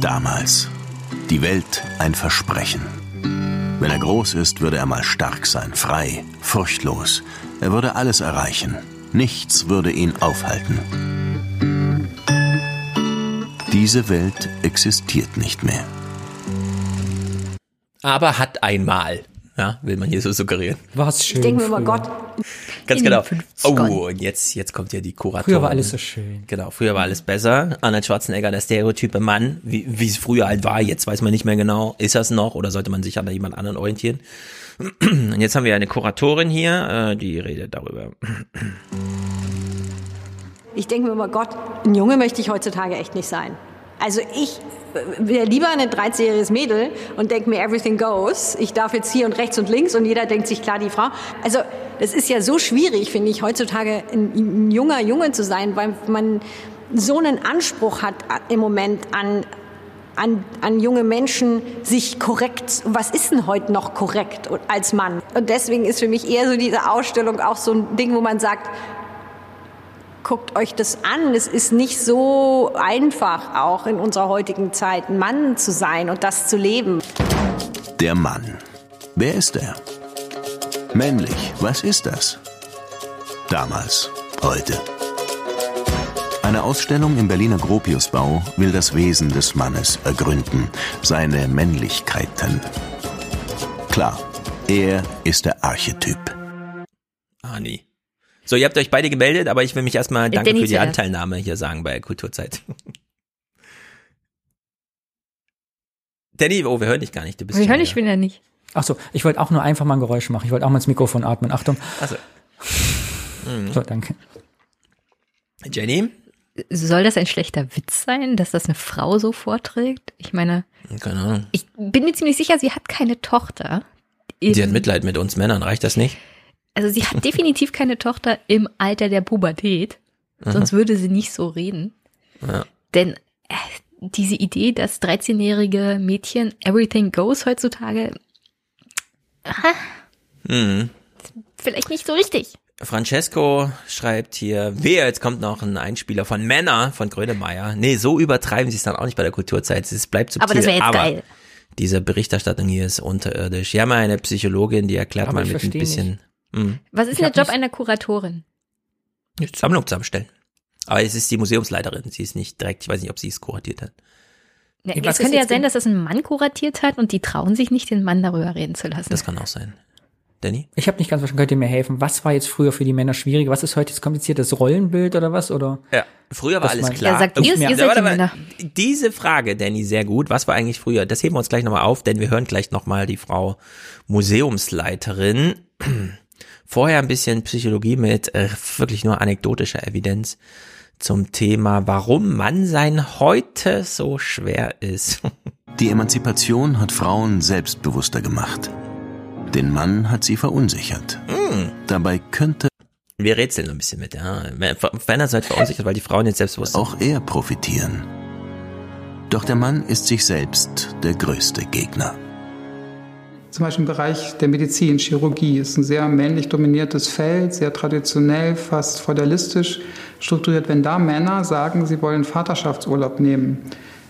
Damals. Die Welt ein Versprechen. Wenn er groß ist, würde er mal stark sein, frei, furchtlos. Er würde alles erreichen. Nichts würde ihn aufhalten. Diese Welt existiert nicht mehr. Aber hat einmal. Ja, will man hier so suggerieren. War's schön. Ich denke mir immer, Gott, Ganz In genau. den 50ern. Oh, und jetzt, jetzt kommt ja die Kuratorin. Früher war alles so schön. Genau, früher war alles besser. Arnold Schwarzenegger, der stereotype Mann, wie, wie es früher halt war, jetzt weiß man nicht mehr genau, ist das noch oder sollte man sich an jemand anderen orientieren? Und jetzt haben wir eine Kuratorin hier, äh, die redet darüber. Ich denke mir immer, Gott, ein Junge möchte ich heutzutage echt nicht sein. Also ich wäre lieber ein 13-jähriges Mädel und denke mir, everything goes. Ich darf jetzt hier und rechts und links und jeder denkt sich, klar, die Frau. Also das ist ja so schwierig, finde ich, heutzutage ein, ein junger Junge zu sein, weil man so einen Anspruch hat im Moment an, an, an junge Menschen, sich korrekt, was ist denn heute noch korrekt als Mann? Und deswegen ist für mich eher so diese Ausstellung auch so ein Ding, wo man sagt, guckt euch das an. Es ist nicht so einfach, auch in unserer heutigen Zeit, ein Mann zu sein und das zu leben. Der Mann. Wer ist er? Männlich. Was ist das? Damals. Heute. Eine Ausstellung im Berliner Gropiusbau will das Wesen des Mannes ergründen, seine Männlichkeiten. Klar, er ist der Archetyp. Ani. So, ihr habt euch beide gemeldet, aber ich will mich erstmal danke Danny für die. Anteilnahme hier sagen bei Kulturzeit. Danny, oh, wir hören dich gar nicht. Du bist Wir hören wieder- ich will ja nicht. Ach so, ich wollte auch nur einfach mal ein Geräusch machen. Ich wollte auch mal ins Mikrofon atmen. Achtung. Ach so. Mhm. So, danke. Jenny? Soll das ein schlechter Witz sein, dass das eine Frau so vorträgt? Ich meine, Keine Ahnung. ich bin mir ziemlich sicher, sie hat keine Tochter. Sie hat Mitleid mit uns Männern, reicht das nicht? Also sie hat definitiv keine Tochter im Alter der Pubertät, sonst würde sie nicht so reden. Ja. Denn äh, diese Idee, dass 13-jährige Mädchen everything goes heutzutage, aha, Mhm. vielleicht nicht so richtig. Francesco schreibt hier, wer, jetzt kommt noch ein Einspieler von Männer von Grönemeyer. Nee, so übertreiben sie es dann auch nicht bei der Kulturzeit. Es bleibt subtil. Aber das wäre jetzt geil. Diese Berichterstattung hier ist unterirdisch. Haben mal eine Psychologin, die erklärt Aber mal mit ein bisschen Mhm. Was ist denn der Job einer Kuratorin? Eine Sammlung zusammenstellen. Aber es ist die Museumsleiterin. Sie ist nicht direkt, ich weiß nicht, ob sie es kuratiert hat. Ja, Was es könnte ja sein, dass das ein Mann kuratiert hat und die trauen sich nicht, den Mann darüber reden zu lassen. Das kann auch sein. Danny? Ich habe nicht ganz verstanden, könnt ihr mir helfen? Was war jetzt früher für die Männer schwieriger? Was ist heute jetzt kompliziert? Das Rollenbild oder was? Oder? Ja. Früher war Was alles klar. Ja, sagt ihr, ihr seid die Männer. Diese Frage, Danny, sehr gut. Was war eigentlich früher? Das heben wir uns gleich nochmal auf, denn wir hören gleich nochmal die Frau Museumsleiterin. Vorher ein bisschen Psychologie mit äh, wirklich nur anekdotischer Evidenz zum Thema, warum Mannsein heute so schwer ist. Die Emanzipation hat Frauen selbstbewusster gemacht. Den Mann hat sie verunsichert. Dabei könnte Wir rätseln ein bisschen mit, ja. Männer seid verunsichert, weil die Frauen jetzt selbstbewusst sind. auch er profitieren. Doch der Mann ist sich selbst der größte Gegner. Zum Beispiel im Bereich der Medizin, Chirurgie ist ein sehr männlich dominiertes Feld, sehr traditionell, fast feudalistisch strukturiert. Wenn da Männer sagen, sie wollen Vaterschaftsurlaub nehmen,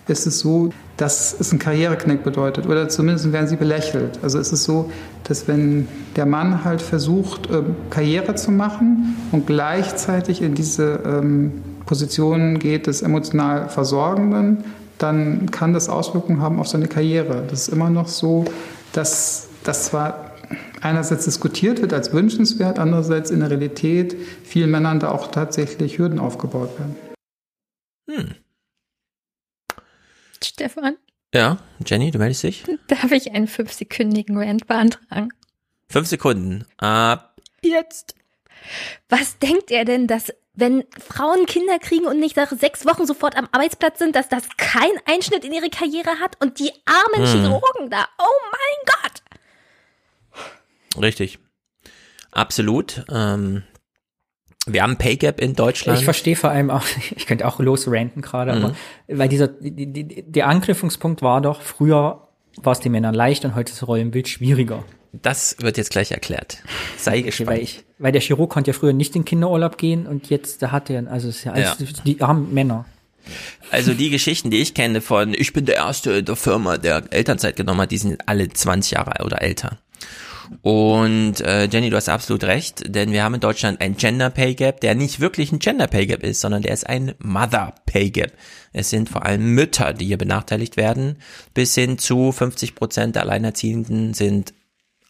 ist es so, dass es einen Karriereknick bedeutet oder zumindest werden sie belächelt. Also ist es so, dass wenn der Mann halt versucht, ähm, Karriere zu machen und gleichzeitig in diese ähm, Position geht des emotional Versorgenden, dann kann das Auswirkungen haben auf seine Karriere. Das ist immer noch so, dass das zwar einerseits diskutiert wird als wünschenswert, andererseits in der Realität vielen Männern da auch tatsächlich Hürden aufgebaut werden. Hm. Stefan, Ja, Jenny, du meldest dich? darf ich einen fünfsekündigen Rant beantragen? Fünf Sekunden. Ab jetzt. Was denkt er denn, dass wenn Frauen Kinder kriegen und nicht nach sechs Wochen sofort am Arbeitsplatz sind, dass das kein Einschnitt in ihre Karriere hat und die armen Hm. Chirurgen da, oh mein Gott! Richtig. Absolut. Ähm, wir haben Pay Gap in Deutschland. Ich verstehe vor allem auch, ich könnte auch losranten gerade, Mhm. aber weil dieser, die, die, der Anknüpfungspunkt war doch, früher war es den Männern leicht und heute ist Rollenbild schwieriger. Das wird jetzt gleich erklärt. Sei gespannt. Weil, ich, weil der Chirurg konnte ja früher nicht in Kinderurlaub gehen und jetzt da hat er, also es ist ja alles, Ja. die armen Männer. Also die Geschichten, die ich kenne von, ich bin der Erste in der Firma, der Elternzeit genommen hat, die sind alle 20 Jahre oder älter. Und äh, Jenny, du hast absolut recht, denn wir haben in Deutschland ein Gender Pay Gap, der nicht wirklich ein Gender Pay Gap ist, sondern der ist ein Mother Pay Gap. Es sind vor allem Mütter, die hier benachteiligt werden. Bis hin zu 50 Prozent der Alleinerziehenden sind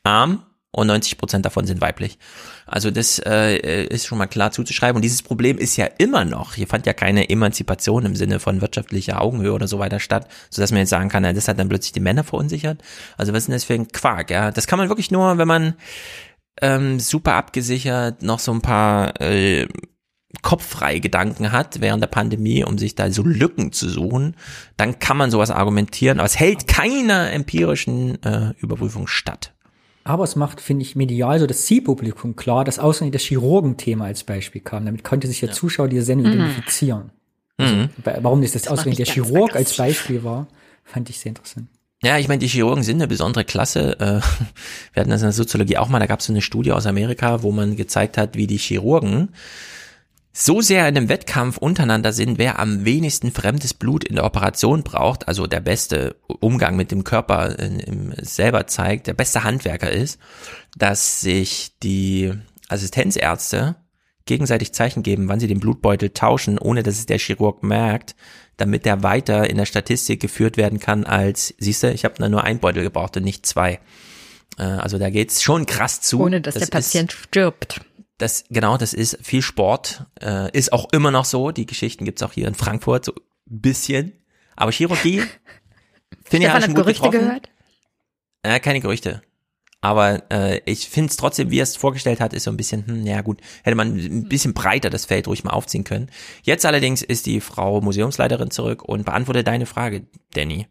arm und 90 Prozent davon sind weiblich. Also das äh, ist schon mal klar zuzuschreiben. Und dieses Problem ist ja immer noch. Hier fand ja keine Emanzipation im Sinne von wirtschaftlicher Augenhöhe oder so weiter statt, sodass man jetzt sagen kann, das hat dann plötzlich die Männer verunsichert. Also was ist denn das für ein Quark? Ja, das kann man wirklich nur, wenn man ähm, super abgesichert noch so ein paar äh, kopffreie Gedanken hat während der Pandemie, um sich da so Lücken zu suchen, dann kann man sowas argumentieren. Aber es hält keiner empirischen äh, Überprüfung statt. Aber es macht, finde ich, medial so das Zielpublikum klar, dass ausgerechnet das Chirurgenthema als Beispiel kam. Damit konnte sich der Zuschauer dieser Sendung Mhm. identifizieren. Also, Mhm. warum das, das Das ausgerechnet der Chirurg als Beispiel war, fand ich sehr interessant. Ja, ich meine, die Chirurgen sind eine besondere Klasse. Äh, Wir hatten das in der Soziologie auch mal, da gab es so eine Studie aus Amerika, wo man gezeigt hat, wie die Chirurgen so sehr in einem Wettkampf untereinander sind, wer am wenigsten fremdes Blut in der Operation braucht, also der beste Umgang mit dem Körper in, im, selber zeigt, der beste Handwerker ist, dass sich die Assistenzärzte gegenseitig Zeichen geben, wann sie den Blutbeutel tauschen, ohne dass es der Chirurg merkt, damit der weiter in der Statistik geführt werden kann als, siehst du, ich habe da nur einen Beutel gebraucht und nicht zwei. Äh, Also da geht's schon krass zu. Ohne dass Das der Patient stirbt. Das genau, das ist viel Sport, äh, ist auch immer noch so. Die Geschichten gibt's auch hier in Frankfurt so ein bisschen, aber Chirurgie finde ich Stefan halt schon gut Gerüchte getroffen. gehört? Äh, keine Gerüchte. Aber äh, ich finde es trotzdem, wie er es vorgestellt hat, ist so ein bisschen, hm, ja gut, hätte man ein bisschen breiter das Feld ruhig mal aufziehen können. Jetzt allerdings ist die Frau Museumsleiterin zurück und beantwortet deine Frage, Danny.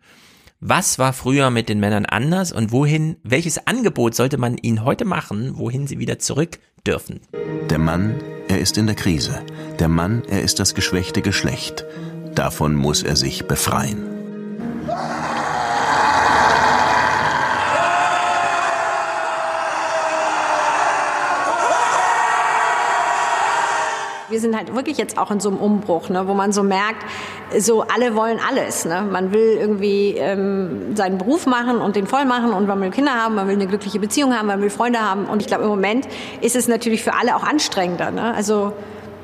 Was war früher mit den Männern anders und wohin, welches Angebot sollte man ihnen heute machen, wohin sie wieder zurück dürfen? Der Mann, er ist in der Krise. Der Mann, er ist das geschwächte Geschlecht. Davon muss er sich befreien. Wir sind halt wirklich jetzt auch in so einem Umbruch, ne, wo man so merkt, so alle wollen alles. Ne? Man will irgendwie ähm, seinen Beruf machen und den voll machen und man will Kinder haben, man will eine glückliche Beziehung haben, man will Freunde haben. Und ich glaube, im Moment ist es natürlich für alle auch anstrengender. Ne? Also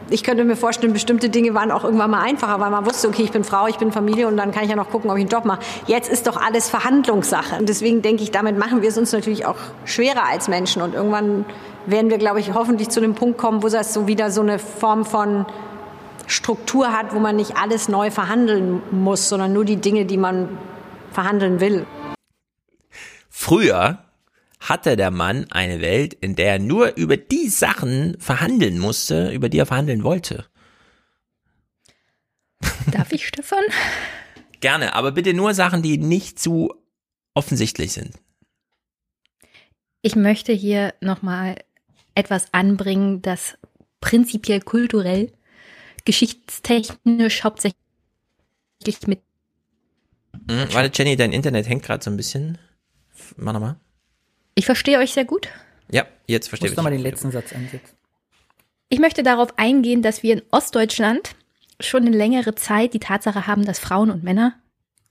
ich könnte mir vorstellen, bestimmte Dinge waren auch irgendwann mal einfacher, weil man wusste, okay, ich bin Frau, ich bin Familie und dann kann ich ja noch gucken, ob ich einen Job mache. Jetzt ist doch alles Verhandlungssache. Und deswegen denke ich, damit machen wir es uns natürlich auch schwerer als Menschen. Und irgendwann werden wir, glaube ich, hoffentlich zu dem Punkt kommen, wo das so wieder so eine Form von Struktur hat, wo man nicht alles neu verhandeln muss, sondern nur die Dinge, die man verhandeln will. Früher hatte der Mann eine Welt, in der er nur über die Sachen verhandeln musste, über die er verhandeln wollte. Darf ich, Stefan? Gerne, aber bitte nur Sachen, die nicht zu offensichtlich sind. Ich möchte hier nochmal etwas anbringen, das prinzipiell kulturell, geschichtstechnisch hauptsächlich mit. Hm, warte, Jenny, dein Internet hängt gerade so ein bisschen. Mach nochmal. Ich verstehe euch sehr gut. Ja, jetzt verstehe ich. Muss nochmal den letzten Satz einsetzen. Ich möchte darauf eingehen, dass wir in Ostdeutschland schon eine längere Zeit die Tatsache haben, dass Frauen und Männer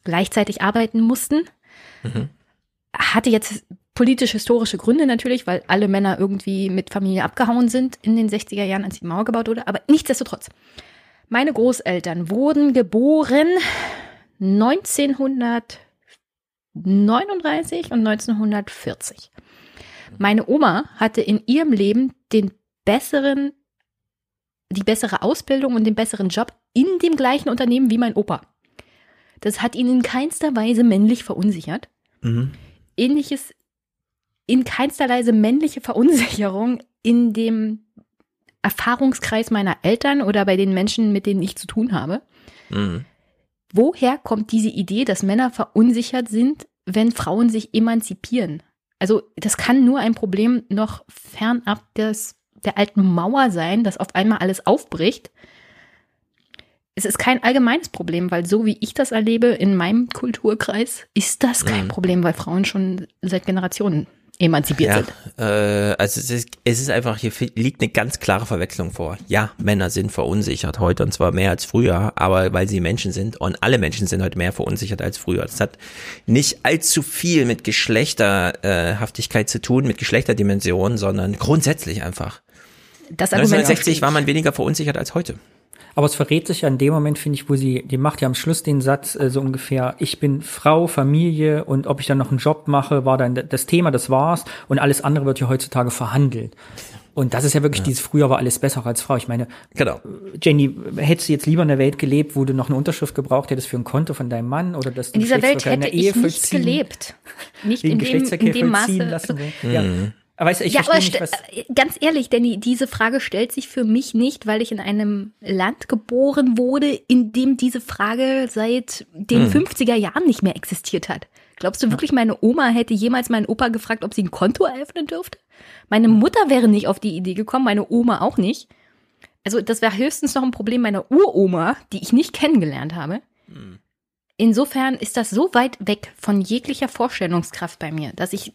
gleichzeitig arbeiten mussten. Mhm. Hatte jetzt politisch-historische Gründe natürlich, weil alle Männer irgendwie mit Familie abgehauen sind in den 60er Jahren, als die Mauer gebaut wurde. Aber nichtsdestotrotz, meine Großeltern wurden geboren 1939 und 1940. Meine Oma hatte in ihrem Leben den besseren, die bessere Ausbildung und den besseren Job in dem gleichen Unternehmen wie mein Opa. Das hat ihn in keinster Weise männlich verunsichert. Mhm. Ähnliches in keinster Weise männliche Verunsicherung in dem Erfahrungskreis meiner Eltern oder bei den Menschen, mit denen ich zu tun habe. Mhm. Woher kommt diese Idee, dass Männer verunsichert sind, wenn Frauen sich emanzipieren? Also das kann nur ein Problem noch fernab des, der alten Mauer sein, dass auf einmal alles aufbricht. Es ist kein allgemeines Problem, weil so wie ich das erlebe in meinem Kulturkreis, ist das kein mhm. Problem, weil Frauen schon seit Generationen emanzipiert ja, sind. Äh, also es ist, es ist einfach, hier liegt eine ganz klare Verwechslung vor. Ja, Männer sind verunsichert heute und zwar mehr als früher, aber weil sie Menschen sind und alle Menschen sind heute mehr verunsichert als früher. Das hat nicht allzu viel mit Geschlechterhaftigkeit zu tun, mit Geschlechterdimensionen, sondern grundsätzlich einfach. Das Argument 1960 war man weniger verunsichert als heute. Aber es verrät sich ja in dem Moment, finde ich, wo sie, die macht ja am Schluss den Satz äh, so ungefähr, ich bin Frau, Familie und ob ich dann noch einen Job mache, war dann das Thema, das war's und alles andere wird ja heutzutage verhandelt. Und das ist ja wirklich ja. dieses früher war alles besser als Frau. Ich meine, genau. Jenny, hättest du jetzt lieber in der Welt gelebt, wo du noch eine Unterschrift gebraucht hättest für ein Konto von deinem Mann oder dass du in dieser Welt hätte ich nicht gelebt, nicht in dem, in dem Maße. Lassen, ja. Mhm. Aber weißt, ich ja, aber nicht, äh, ganz ehrlich, Danny, diese Frage stellt sich für mich nicht, weil ich in einem Land geboren wurde, in dem diese Frage seit den hm. 50er Jahren nicht mehr existiert hat. Glaubst du wirklich, meine Oma hätte jemals meinen Opa gefragt, ob sie ein Konto eröffnen dürfte? Meine Mutter wäre nicht auf die Idee gekommen, meine Oma auch nicht. Also das wäre höchstens noch ein Problem meiner Uroma, die ich nicht kennengelernt habe. Hm. Insofern ist das so weit weg von jeglicher Vorstellungskraft bei mir, dass ich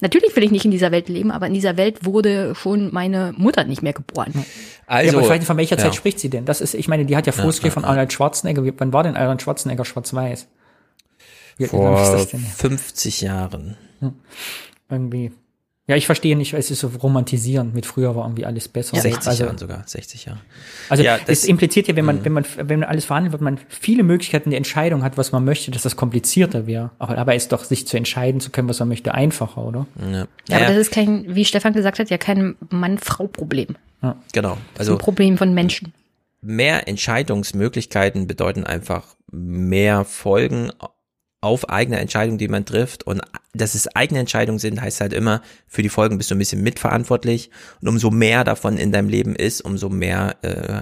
Natürlich will ich nicht in dieser Welt leben, aber in dieser Welt wurde schon meine Mutter nicht mehr geboren. Also, ja, aber vielleicht von welcher Zeit spricht sie denn? Das ist, ich meine, die hat ja Fußgriff ja, von Arnold Schwarzenegger. Wann war denn Arnold Schwarzenegger schwarz-weiß? Vor 50 Jahren. Hm. Irgendwie. Ja, ich verstehe nicht, es ist so romantisierend. Mit früher war irgendwie alles besser. Ja, 60 also, Jahren sogar, 60 Jahre. Also ja, das, es impliziert ja, wenn man, mhm. wenn man, wenn man alles verhandelt, wird man viele Möglichkeiten der Entscheidung hat, was man möchte, dass das komplizierter wäre. Aber dabei ist doch, sich zu entscheiden zu können, was man möchte, einfacher, oder? Ja, ja aber das ist kein, wie Stefan gesagt hat, ja kein Mann-Frau-Problem. Ja. Genau. Also, das ist ein Problem von Menschen. Mehr Entscheidungsmöglichkeiten bedeuten einfach mehr Folgen auf eigene Entscheidungen, die man trifft. Und dass es eigene Entscheidungen sind, heißt halt immer, für die Folgen bist du ein bisschen mitverantwortlich. Und umso mehr davon in deinem Leben ist, umso mehr äh,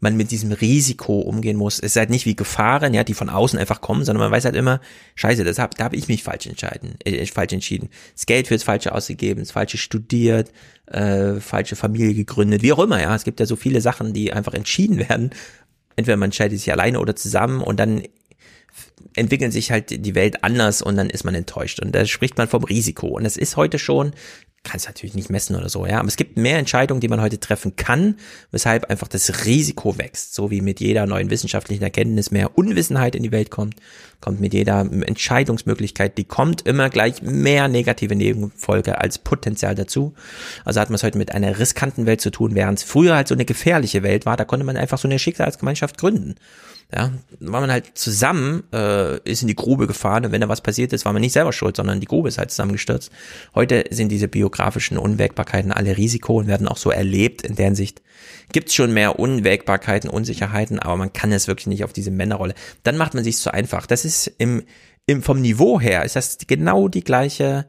man mit diesem Risiko umgehen muss. Es ist halt nicht wie Gefahren, ja, die von außen einfach kommen, sondern man weiß halt immer, scheiße, das hab, da habe ich mich falsch entscheiden, äh, falsch entschieden. Das Geld fürs Falsche ausgegeben, das Falsche studiert, äh, falsche Familie gegründet, wie auch immer, ja. Es gibt ja so viele Sachen, die einfach entschieden werden. Entweder man entscheidet sich alleine oder zusammen und dann entwickeln sich halt die Welt anders und dann ist man enttäuscht. Und da spricht man vom Risiko. Und das ist heute schon, kann es natürlich nicht messen oder so, ja, aber es gibt mehr Entscheidungen, die man heute treffen kann, weshalb einfach das Risiko wächst, so wie mit jeder neuen wissenschaftlichen Erkenntnis mehr Unwissenheit in die Welt kommt, kommt mit jeder Entscheidungsmöglichkeit, die kommt, immer gleich mehr negative Nebenfolge als Potenzial dazu. Also hat man es heute mit einer riskanten Welt zu tun, während es früher halt so eine gefährliche Welt war, da konnte man einfach so eine Schicksalsgemeinschaft gründen. Ja, war man halt zusammen, äh, ist in die Grube gefahren und wenn da was passiert ist, war man nicht selber schuld, sondern die Grube ist halt zusammengestürzt. Heute sind diese biografischen Unwägbarkeiten alle Risiko und werden auch so erlebt. In deren Sicht gibt's schon mehr Unwägbarkeiten, Unsicherheiten, aber man kann es wirklich nicht auf diese Männerrolle. Dann macht man sich zu einfach. Das ist im, im vom Niveau her ist das genau die gleiche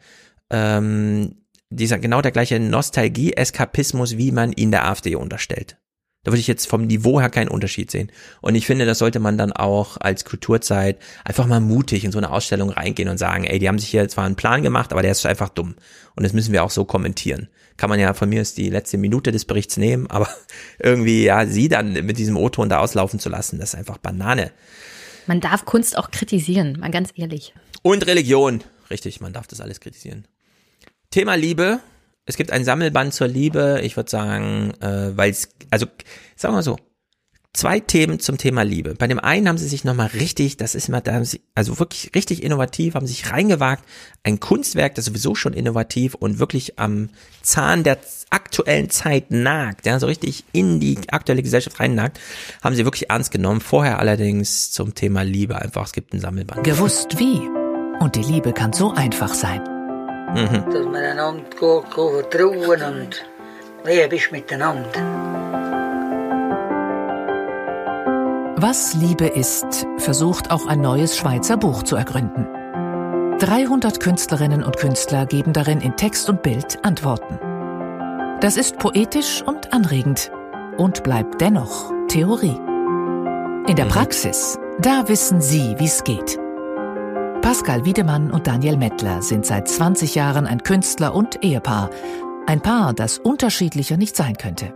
ähm, dieser genau der gleiche Nostalgie-Eskapismus, wie man ihn der AfD unterstellt. Da würde ich jetzt vom Niveau her keinen Unterschied sehen. Und ich finde, das sollte man dann auch als Kulturzeit einfach mal mutig in so eine Ausstellung reingehen und sagen, ey, die haben sich hier zwar einen Plan gemacht, aber der ist einfach dumm. Und das müssen wir auch so kommentieren. Kann man ja von mir aus die letzte Minute des Berichts nehmen, aber irgendwie, ja, sie dann mit diesem O-Ton da auslaufen zu lassen, das ist einfach Banane. Man darf Kunst auch kritisieren, mal ganz ehrlich. Und Religion. Richtig, man darf das alles kritisieren. Thema Liebe es gibt ein Sammelband zur Liebe. Ich würde sagen, äh, weil es, also sagen wir mal so, zwei Themen zum Thema Liebe. Bei dem einen haben sie sich nochmal richtig, das ist immer, da haben sie, also wirklich richtig innovativ, haben sich reingewagt. Ein Kunstwerk, das sowieso schon innovativ und wirklich am Zahn der aktuellen Zeit nagt, ja, so richtig in die aktuelle Gesellschaft reinnagt, haben sie wirklich ernst genommen. Vorher allerdings zum Thema Liebe einfach, es gibt ein Sammelband. Gewusst wie. Und die Liebe kann so einfach sein. Mhm. Dass man einander gut, gut vertrauen und lieb ist miteinander. Was Liebe ist, versucht auch ein neues Schweizer Buch zu ergründen. 300 Künstlerinnen und Künstler geben darin in Text und Bild Antworten. Das ist poetisch und anregend und bleibt dennoch Theorie. In der Praxis, da wissen Sie, wie es geht. Pascal Wiedemann und Daniel Mettler sind seit 20 Jahren ein Künstler und Ehepaar. Ein Paar, das unterschiedlicher nicht sein könnte.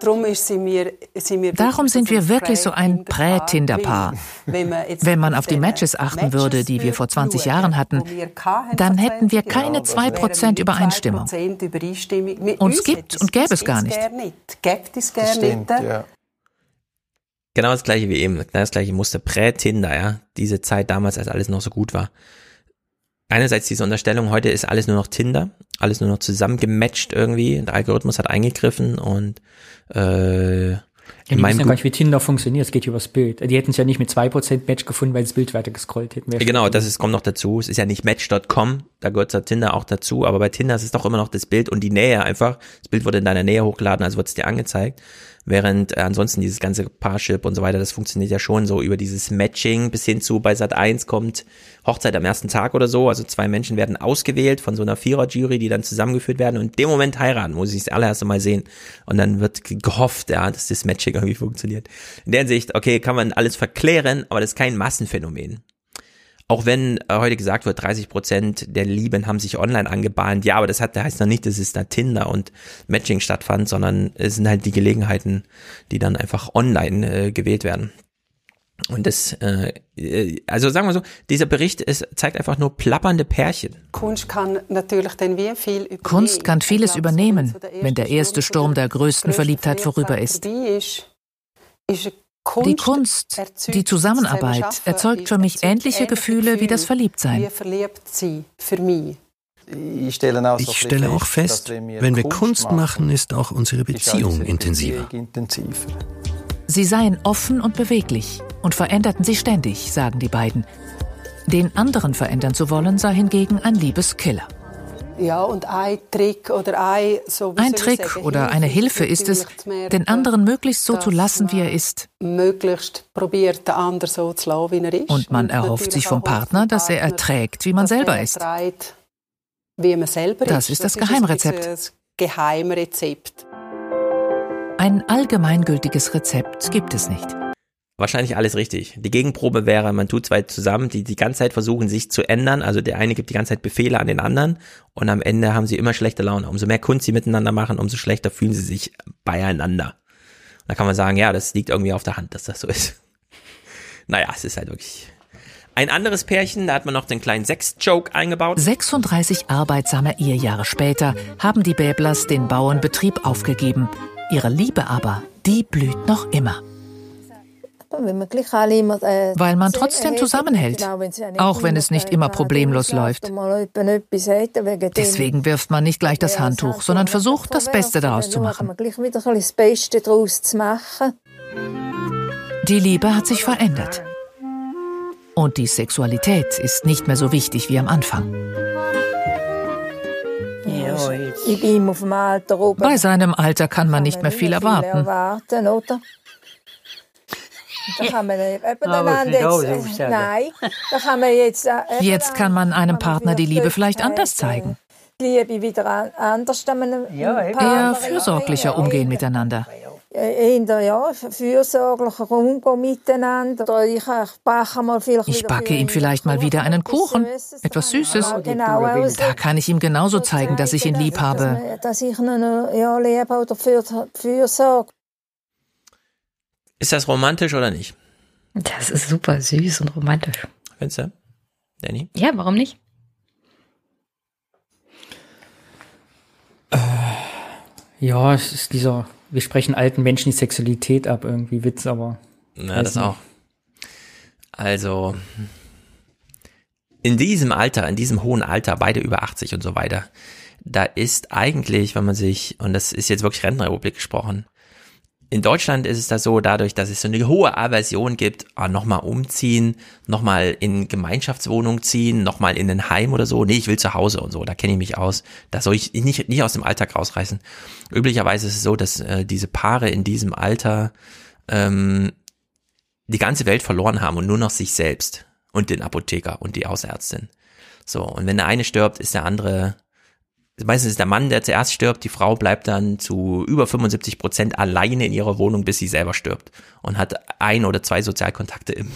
Darum sind wir, sind wir Darum sind wir wirklich so ein Prä-Tinder-Paar. Wenn man auf die Matches achten würde, die wir vor 20 Jahren hatten, dann hätten wir keine 2% Übereinstimmung. Uns gibt und gäbe es gar nicht. Gibt es gar nicht. Genau das gleiche wie eben, genau das gleiche Muster, Prä-Tinder, ja, diese Zeit damals, als alles noch so gut war. Einerseits diese Unterstellung, heute ist alles nur noch Tinder, alles nur noch zusammengematcht irgendwie, der Algorithmus hat eingegriffen und äh, ja, die wissen ja gar nicht, wie Tinder funktioniert, es geht übers Bild. Die hätten es ja nicht mit 2% Match gefunden, weil das Bild weiter gescrollt hätten. Genau, das ist, kommt noch dazu. Es ist ja nicht match.com, da gehört ja Tinder auch dazu, aber bei Tinder ist es doch immer noch das Bild und die Nähe einfach. Das Bild wurde in deiner Nähe hochgeladen, also wird es dir angezeigt. Während äh, ansonsten dieses ganze Parship und so weiter, das funktioniert ja schon so über dieses Matching bis hin zu bei Sat 1 kommt Hochzeit am ersten Tag oder so. Also zwei Menschen werden ausgewählt von so einer Vierer-Jury, die dann zusammengeführt werden und in dem Moment heiraten, muss ich das allererste Mal sehen. Und dann wird gehofft, ja, dass das Matching irgendwie funktioniert. In der Hinsicht, okay, kann man alles verklären, aber das ist kein Massenphänomen. Auch wenn äh, heute gesagt wird, 30 Prozent der Lieben haben sich online angebahnt. Ja, aber das hat, das heißt noch nicht, dass es da Tinder und Matching stattfand, sondern es sind halt die Gelegenheiten, die dann einfach online äh, gewählt werden. Und das, äh, also sagen wir so, dieser Bericht ist, zeigt einfach nur plappernde Pärchen. Kunst kann natürlich dann wie viel übernehmen. Kunst kann vieles übernehmen, wenn der erste Sturm der größten Verliebtheit vorüber ist. Die Kunst, die Zusammenarbeit erzeugt für mich ähnliche Gefühle wie das Verliebtsein. Ich stelle auch fest, wenn wir Kunst machen, ist auch unsere Beziehung intensiver. Sie seien offen und beweglich und veränderten sich ständig, sagen die beiden. Den anderen verändern zu wollen, sei hingegen ein Liebeskiller. Ja, und ein Trick oder ein, so, ein Trick sagen, oder eine Hilfe ist es, den anderen möglichst so zu lassen, wie er ist. Möglichst probiert, den anderen so zu lassen, wie er ist. Und man erhofft sich vom Partner, dass er erträgt, wie man selber ist. Das ist das Geheimrezept. Das Geheimrezept. Ein allgemeingültiges Rezept gibt es nicht. Wahrscheinlich alles richtig. Die Gegenprobe wäre, man tut zwei zusammen, die die ganze Zeit versuchen, sich zu ändern. Also der eine gibt die ganze Zeit Befehle an den anderen und am Ende haben sie immer schlechte Laune. Umso mehr Kunst sie miteinander machen, umso schlechter fühlen sie sich beieinander. Da kann man sagen, ja, das liegt irgendwie auf der Hand, dass das so ist. Naja, es ist halt wirklich. Ein anderes Pärchen, da hat man noch den kleinen Sex-Joke eingebaut. 36 arbeitsame Ehejahre später haben die Bäblers den Bauernbetrieb aufgegeben. Ihre Liebe aber, die blüht noch immer. Weil man trotzdem zusammenhält, auch wenn es nicht immer problemlos läuft. Deswegen wirft man nicht gleich das Handtuch, sondern versucht, das Beste daraus zu machen. Die Liebe hat sich verändert. Und die Sexualität ist nicht mehr so wichtig wie am Anfang. Bei seinem Alter kann man nicht mehr viel erwarten. Jetzt kann man einem Partner die Liebe vielleicht anders zeigen. Eher fürsorglicher umgehen miteinander. Ich backe ihm vielleicht mal wieder einen Kuchen, etwas Süßes. Da kann ich ihm genauso zeigen, dass ich ihn lieb habe. Ist das romantisch oder nicht? Das ist super süß und romantisch. Findest du? Danny? Ja, warum nicht? Äh, ja, es ist dieser wir sprechen alten Menschen die Sexualität ab, irgendwie Witz, aber. Na, das nicht. auch. Also, in diesem Alter, in diesem hohen Alter, beide über 80 und so weiter, da ist eigentlich, wenn man sich, und das ist jetzt wirklich Rentenrepublik gesprochen, in Deutschland ist es da so, dadurch, dass es so eine hohe Aversion gibt, ah, nochmal umziehen, nochmal in Gemeinschaftswohnung ziehen, nochmal in ein Heim oder so. Nee, ich will zu Hause und so, da kenne ich mich aus. Da soll ich nicht, nicht aus dem Alltag rausreißen. Üblicherweise ist es so, dass äh, diese Paare in diesem Alter ähm, die ganze Welt verloren haben und nur noch sich selbst und den Apotheker und die Hausärztin. So, und wenn der eine stirbt, ist der andere meistens ist der Mann, der zuerst stirbt, die Frau bleibt dann zu über 75 Prozent alleine in ihrer Wohnung, bis sie selber stirbt und hat ein oder zwei Sozialkontakte im,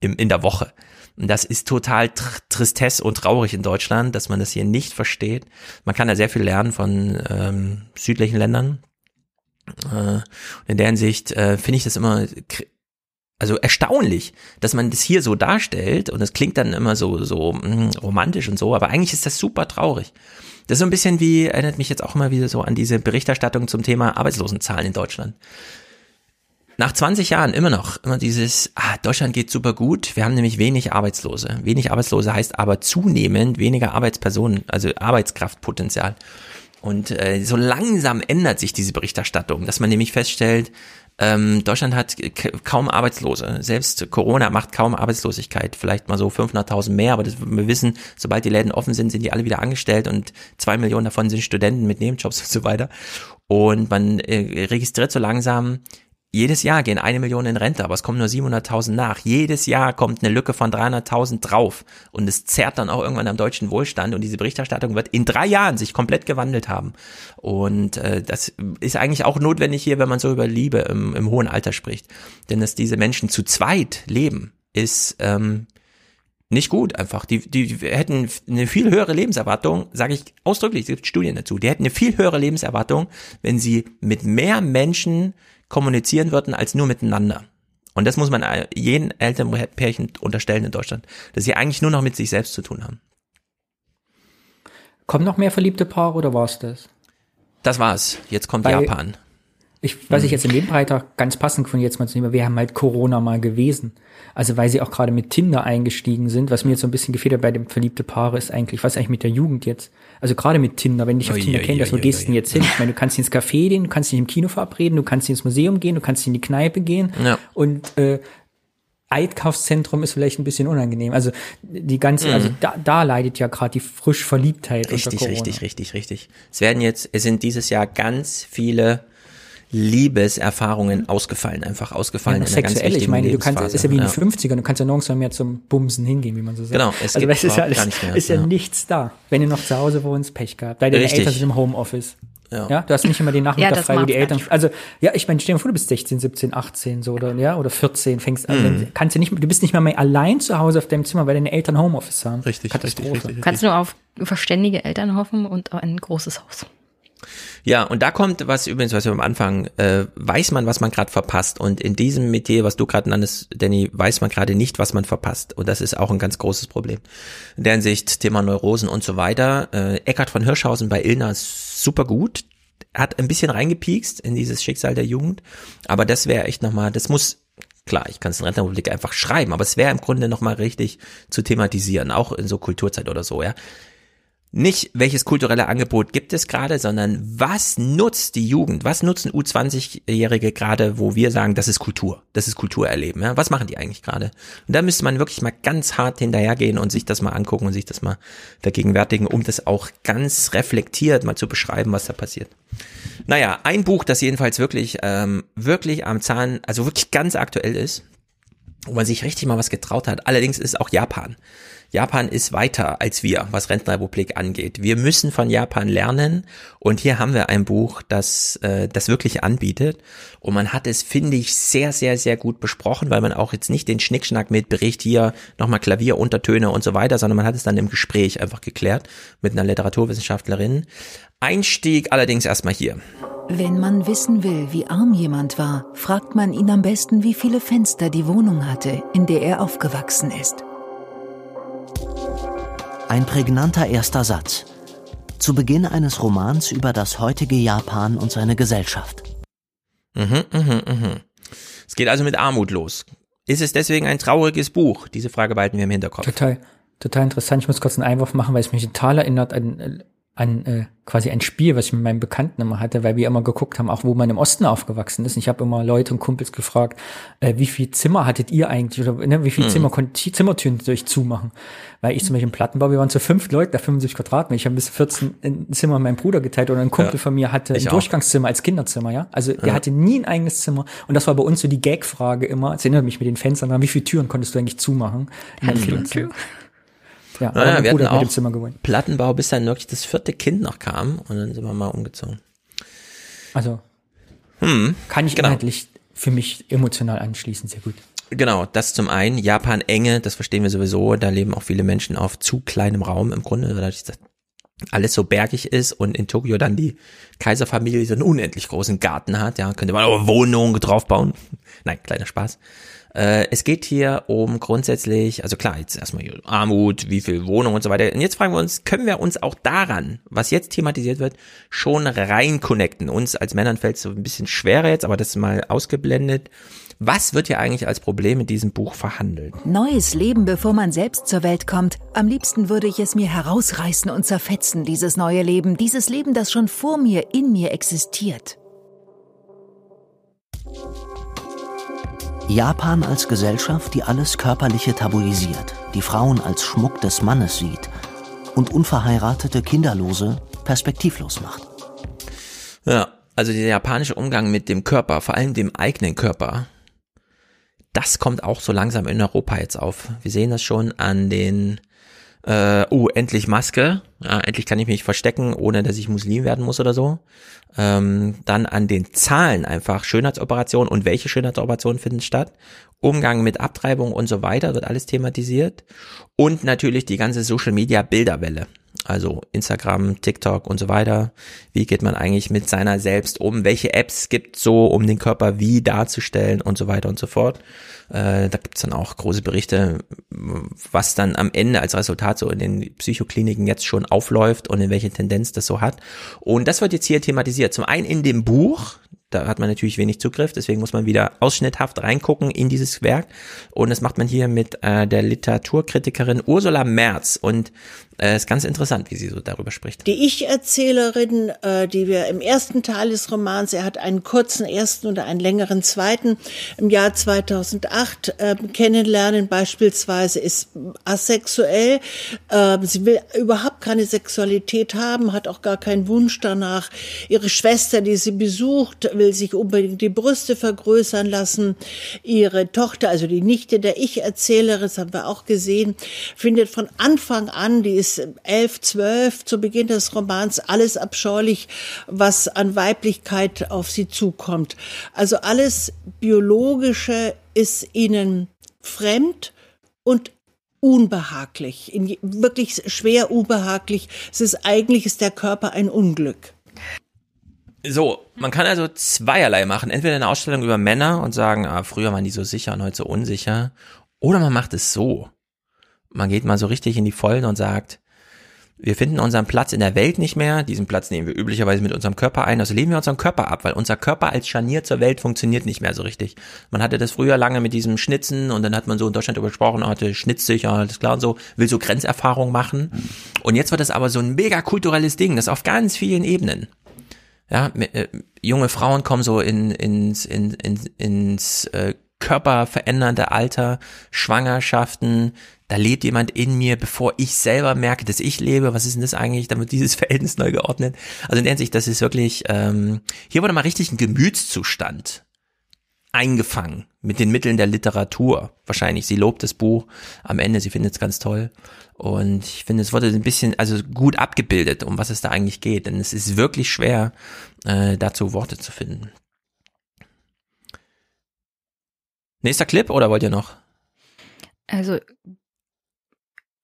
im, in der Woche. Und das ist total tr tristess und traurig in Deutschland, dass man das hier nicht versteht. Man kann da sehr viel lernen von ähm, südlichen Ländern. Äh, in der Hinsicht äh, finde ich das immer also erstaunlich, dass man das hier so darstellt und das klingt dann immer so so mh, hm, romantisch und so, aber eigentlich ist das super traurig. Das ist so ein bisschen wie, erinnert mich jetzt auch immer wieder so an diese Berichterstattung zum Thema Arbeitslosenzahlen in Deutschland. Nach 20 Jahren immer noch, immer dieses, ah, Deutschland geht super gut, wir haben nämlich wenig Arbeitslose. Wenig Arbeitslose heißt aber zunehmend weniger Arbeitspersonen, also Arbeitskraftpotenzial. Und äh, so langsam ändert sich diese Berichterstattung, dass man nämlich feststellt, ähm, Deutschland hat kaum Arbeitslose. Selbst Corona macht kaum Arbeitslosigkeit. Vielleicht mal so 500.000 mehr, aber das, wir wissen, sobald die Läden offen sind, sind die alle wieder angestellt und zwei Millionen davon sind Studenten mit Nebenjobs und so weiter. Und man äh, registriert so langsam jedes Jahr gehen eine Million in Rente, aber es kommen nur 700.000 nach. Jedes Jahr kommt eine Lücke von 300.000 drauf und es zerrt dann auch irgendwann am deutschen Wohlstand und diese Berichterstattung wird in drei Jahren sich komplett gewandelt haben. Und äh, das ist eigentlich auch notwendig hier, wenn man so über Liebe im, im hohen Alter spricht. Denn dass diese Menschen zu zweit leben, ist ähm, nicht gut einfach. Die, die hätten eine viel höhere Lebenserwartung, sage ich ausdrücklich, es gibt Studien dazu, die hätten eine viel höhere Lebenserwartung, wenn sie mit mehr Menschen kommunizieren würden als nur miteinander. Und das muss man jeden Elternpärchen unterstellen in Deutschland, dass sie eigentlich nur noch mit sich selbst zu tun haben. Kommen noch mehr verliebte Paare oder war's das? Das war's. Jetzt kommt Weil Japan. Ich, was ich mhm. jetzt in dem Beitrag ganz passend von jetzt mal zu nehmen, wir haben halt Corona mal gewesen. Also weil sie auch gerade mit Tinder eingestiegen sind, was mir jetzt so ein bisschen gefehlt hat bei dem verliebte Paare ist eigentlich, was eigentlich mit der Jugend jetzt? Also gerade mit Tinder, wenn dich auf Tinder kennst, wo gehst du denn jetzt hin? Ich meine, du kannst ins Café gehen, du kannst dich im Kino verabreden, du kannst ins Museum gehen, du kannst in die Kneipe gehen ja. und äh, Eidkaufszentrum ist vielleicht ein bisschen unangenehm. Also die ganze, mhm. also da, da leidet ja gerade die frisch Verliebtheit. Richtig, richtig, richtig, richtig. Es werden jetzt, es sind dieses Jahr ganz viele Liebeserfahrungen ausgefallen, einfach ausgefallen. Ja, sexuell, ich meine, du kannst, ist ja wie in den 50ern, du kannst ja nirgends mehr zum Bumsen hingehen, wie man so sagt. Genau, es also, gibt ist ja, alles, mehr, ist ja, ja, nichts da. Wenn du noch zu Hause wohnst, Pech gehabt. Deine Richtig. Eltern sind im Homeoffice. Ja. ja, du hast nicht immer den Nachmittag ja, frei, wo die Eltern, also, ja, ich meine, stell dir vor, du bist 16, 17, 18, so, oder, ja, oder 14, fängst an, mhm. kannst du nicht, du bist nicht mal mehr allein zu Hause auf deinem Zimmer, weil deine Eltern Homeoffice haben. Richtig, Katastrophe. Richtig, richtig, du kannst nur auf verständige Eltern hoffen und ein großes Haus. Ja, und da kommt was übrigens, was wir am Anfang, äh, weiß man, was man gerade verpasst. Und in diesem Metier, was du gerade nanntest, Danny, weiß man gerade nicht, was man verpasst. Und das ist auch ein ganz großes Problem. In der Hinsicht, Thema Neurosen und so weiter. Äh, Eckhard von Hirschhausen bei Ilna ist super gut. Hat ein bisschen reingepiekst in dieses Schicksal der Jugend. Aber das wäre echt nochmal, das muss Klar, ich kann es in Rentenrepublik einfach schreiben, aber es wäre im Grunde nochmal richtig zu thematisieren, auch in so Kulturzeit oder so, ja nicht, welches kulturelle Angebot gibt es gerade, sondern was nutzt die Jugend, was nutzen U20-Jährige gerade, wo wir sagen, das ist Kultur, das ist Kulturerleben, ja? was machen die eigentlich gerade? Und da müsste man wirklich mal ganz hart hinterhergehen und sich das mal angucken und sich das mal vergegenwärtigen, um das auch ganz reflektiert mal zu beschreiben, was da passiert. Naja, ein Buch, das jedenfalls wirklich, ähm, wirklich am Zahn, also wirklich ganz aktuell ist, wo man sich richtig mal was getraut hat, allerdings ist auch Japan. Japan ist weiter als wir, was Rentenrepublik angeht. Wir müssen von Japan lernen und hier haben wir ein Buch, das äh, das wirklich anbietet und man hat es, finde ich, sehr, sehr, sehr gut besprochen, weil man auch jetzt nicht den Schnickschnack mit Bericht hier nochmal Klavieruntertöne und so weiter, sondern man hat es dann im Gespräch einfach geklärt mit einer Literaturwissenschaftlerin. Einstieg allerdings erstmal hier. Wenn man wissen will, wie arm jemand war, fragt man ihn am besten, wie viele Fenster die Wohnung hatte, in der er aufgewachsen ist. Ein prägnanter erster Satz. Zu Beginn eines Romans über das heutige Japan und seine Gesellschaft. Mhm, mhm, mhm. Es geht also mit Armut los. Ist es deswegen ein trauriges Buch? Diese Frage behalten wir im Hinterkopf. Total, total interessant. Ich muss kurz einen Einwurf machen, weil es mich total erinnert an an äh, quasi ein Spiel, was ich mit meinen Bekannten immer hatte, weil wir immer geguckt haben, auch wo man im Osten aufgewachsen ist. Und ich habe immer Leute und Kumpels gefragt, äh, wie viel Zimmer hattet ihr eigentlich oder ne, wie viel mhm. Zimmer konnten Zimmertüren durch zumachen? Weil ich zum Beispiel im Plattenbau, wir waren zu fünf Leute, da 75 Quadratmeter. Ich habe bis 14 ein Zimmer mit meinem Bruder geteilt oder ein Kumpel ja, von mir hatte ein Durchgangszimmer als Kinderzimmer, ja. Also ja. er hatte nie ein eigenes Zimmer. Und das war bei uns so die Gag-Frage immer. Es erinnert mich mit den Fenstern an, wie viele Türen konntest du eigentlich zumachen? In mhm. Ja, naja, wir hatten auch Zimmer gewohnt. Plattenbau, bis dann wirklich das vierte Kind noch kam und dann sind wir mal umgezogen. Also hm, kann ich genau. inhaltlich für mich emotional anschließen, sehr gut. Genau, das zum einen. Japan enge, das verstehen wir sowieso. Da leben auch viele Menschen auf zu kleinem Raum im Grunde, dadurch, dass alles so bergig ist und in Tokio dann die Kaiserfamilie so einen unendlich großen Garten hat. Ja, könnte man auch Wohnungen draufbauen. Nein, kleiner Spaß. Äh, es geht hier um grundsätzlich, also klar, jetzt erstmal Armut, wie viel Wohnung und so weiter. Und jetzt fragen wir uns, können wir uns auch daran, was jetzt thematisiert wird, schon rein connecten? Uns als Männern fällt es so ein bisschen schwerer jetzt, aber das ist mal ausgeblendet. Was wird hier eigentlich als Problem in diesem Buch verhandelt? Neues Leben, bevor man selbst zur Welt kommt. Am liebsten würde ich es mir herausreißen und zerfetzen, dieses neue Leben, dieses Leben, das schon vor mir, in mir existiert. Japan als Gesellschaft, die alles Körperliche tabuisiert, die Frauen als Schmuck des Mannes sieht und unverheiratete Kinderlose perspektivlos macht. Ja, also der japanische Umgang mit dem Körper, vor allem dem eigenen Körper, das kommt auch so langsam in Europa jetzt auf. Wir sehen das schon an den äh, oh, endlich Maske, ja, endlich kann ich mich verstecken, ohne dass ich Muslim werden muss oder so. Ähm, dann an den Zahlen einfach Schönheitsoperationen und welche Schönheitsoperationen finden statt. Umgang mit Abtreibung und so weiter wird alles thematisiert. Und natürlich die ganze Social Media Bilderwelle. Also Instagram, TikTok und so weiter. Wie geht man eigentlich mit seiner selbst um? Welche Apps gibt so, um den Körper wie darzustellen und so weiter und so fort. Äh, da gibt's dann auch große Berichte, was dann am Ende als Resultat so in den Psychokliniken jetzt schon aufläuft und in welche Tendenz das so hat. Und das wird jetzt hier thematisiert. Zum einen in dem Buch, da hat man natürlich wenig Zugriff, deswegen muss man wieder ausschnitthaft reingucken in dieses Werk. Und das macht man hier mit äh, der Literaturkritikerin Ursula Merz. Und äh, ist ganz interessant, wie sie so darüber spricht. Die Ich-Erzählerin, äh, die wir im ersten Teil des Romans, er hat einen kurzen ersten oder einen längeren zweiten im Jahr 2008 äh, kennenlernen, beispielsweise ist asexuell. Äh, sie will überhaupt keine Sexualität haben, hat auch gar keinen Wunsch danach. Ihre Schwester, die sie besucht, will sich unbedingt die Brüste vergrößern lassen. Ihre Tochter, also die Nichte der Ich-Erzählerin, das haben wir auch gesehen, findet von Anfang an, die ist elf, zwölf, zu Beginn des Romans, alles abscheulich, was an Weiblichkeit auf sie zukommt. Also alles Biologische ist ihnen fremd und unbehaglich, wirklich schwer unbehaglich. Es ist eigentlich ist der Körper ein Unglück. So, man kann also zweierlei machen. Entweder eine Ausstellung über Männer und sagen, ah, früher waren die so sicher und heute so unsicher. Oder man macht es so. Man geht mal so richtig in die Vollen und sagt, Wir finden unseren Platz in der Welt nicht mehr. Diesen Platz nehmen wir üblicherweise mit unserem Körper ein. Also lehnen wir unseren Körper ab, weil unser Körper als Scharnier zur Welt funktioniert nicht mehr so richtig. Man hatte das früher lange mit diesem Schnitzen und dann hat man so in Deutschland darüber gesprochen, hatte schnitzt sich, ja, alles klar und so, will so Grenzerfahrung machen. Und jetzt wird das aber so ein mega kulturelles Ding, das auf ganz vielen Ebenen. Ja, äh, junge Frauen kommen so in, ins, in, in, ins äh, körperverändernde Alter, Schwangerschaften, da lebt jemand in mir, bevor ich selber merke, dass ich lebe. Was ist denn das eigentlich? Damit dieses Verhältnis neu geordnet. Also in der Hinsicht, das ist wirklich, ähm, hier wurde mal richtig ein Gemütszustand eingefangen mit den Mitteln der Literatur. Wahrscheinlich. Sie lobt das Buch am Ende, sie findet es ganz toll. Und ich finde, es wurde ein bisschen, also gut abgebildet, um was es da eigentlich geht. Denn es ist wirklich schwer, äh, dazu Worte zu finden. Nächster Clip oder wollt ihr noch? Also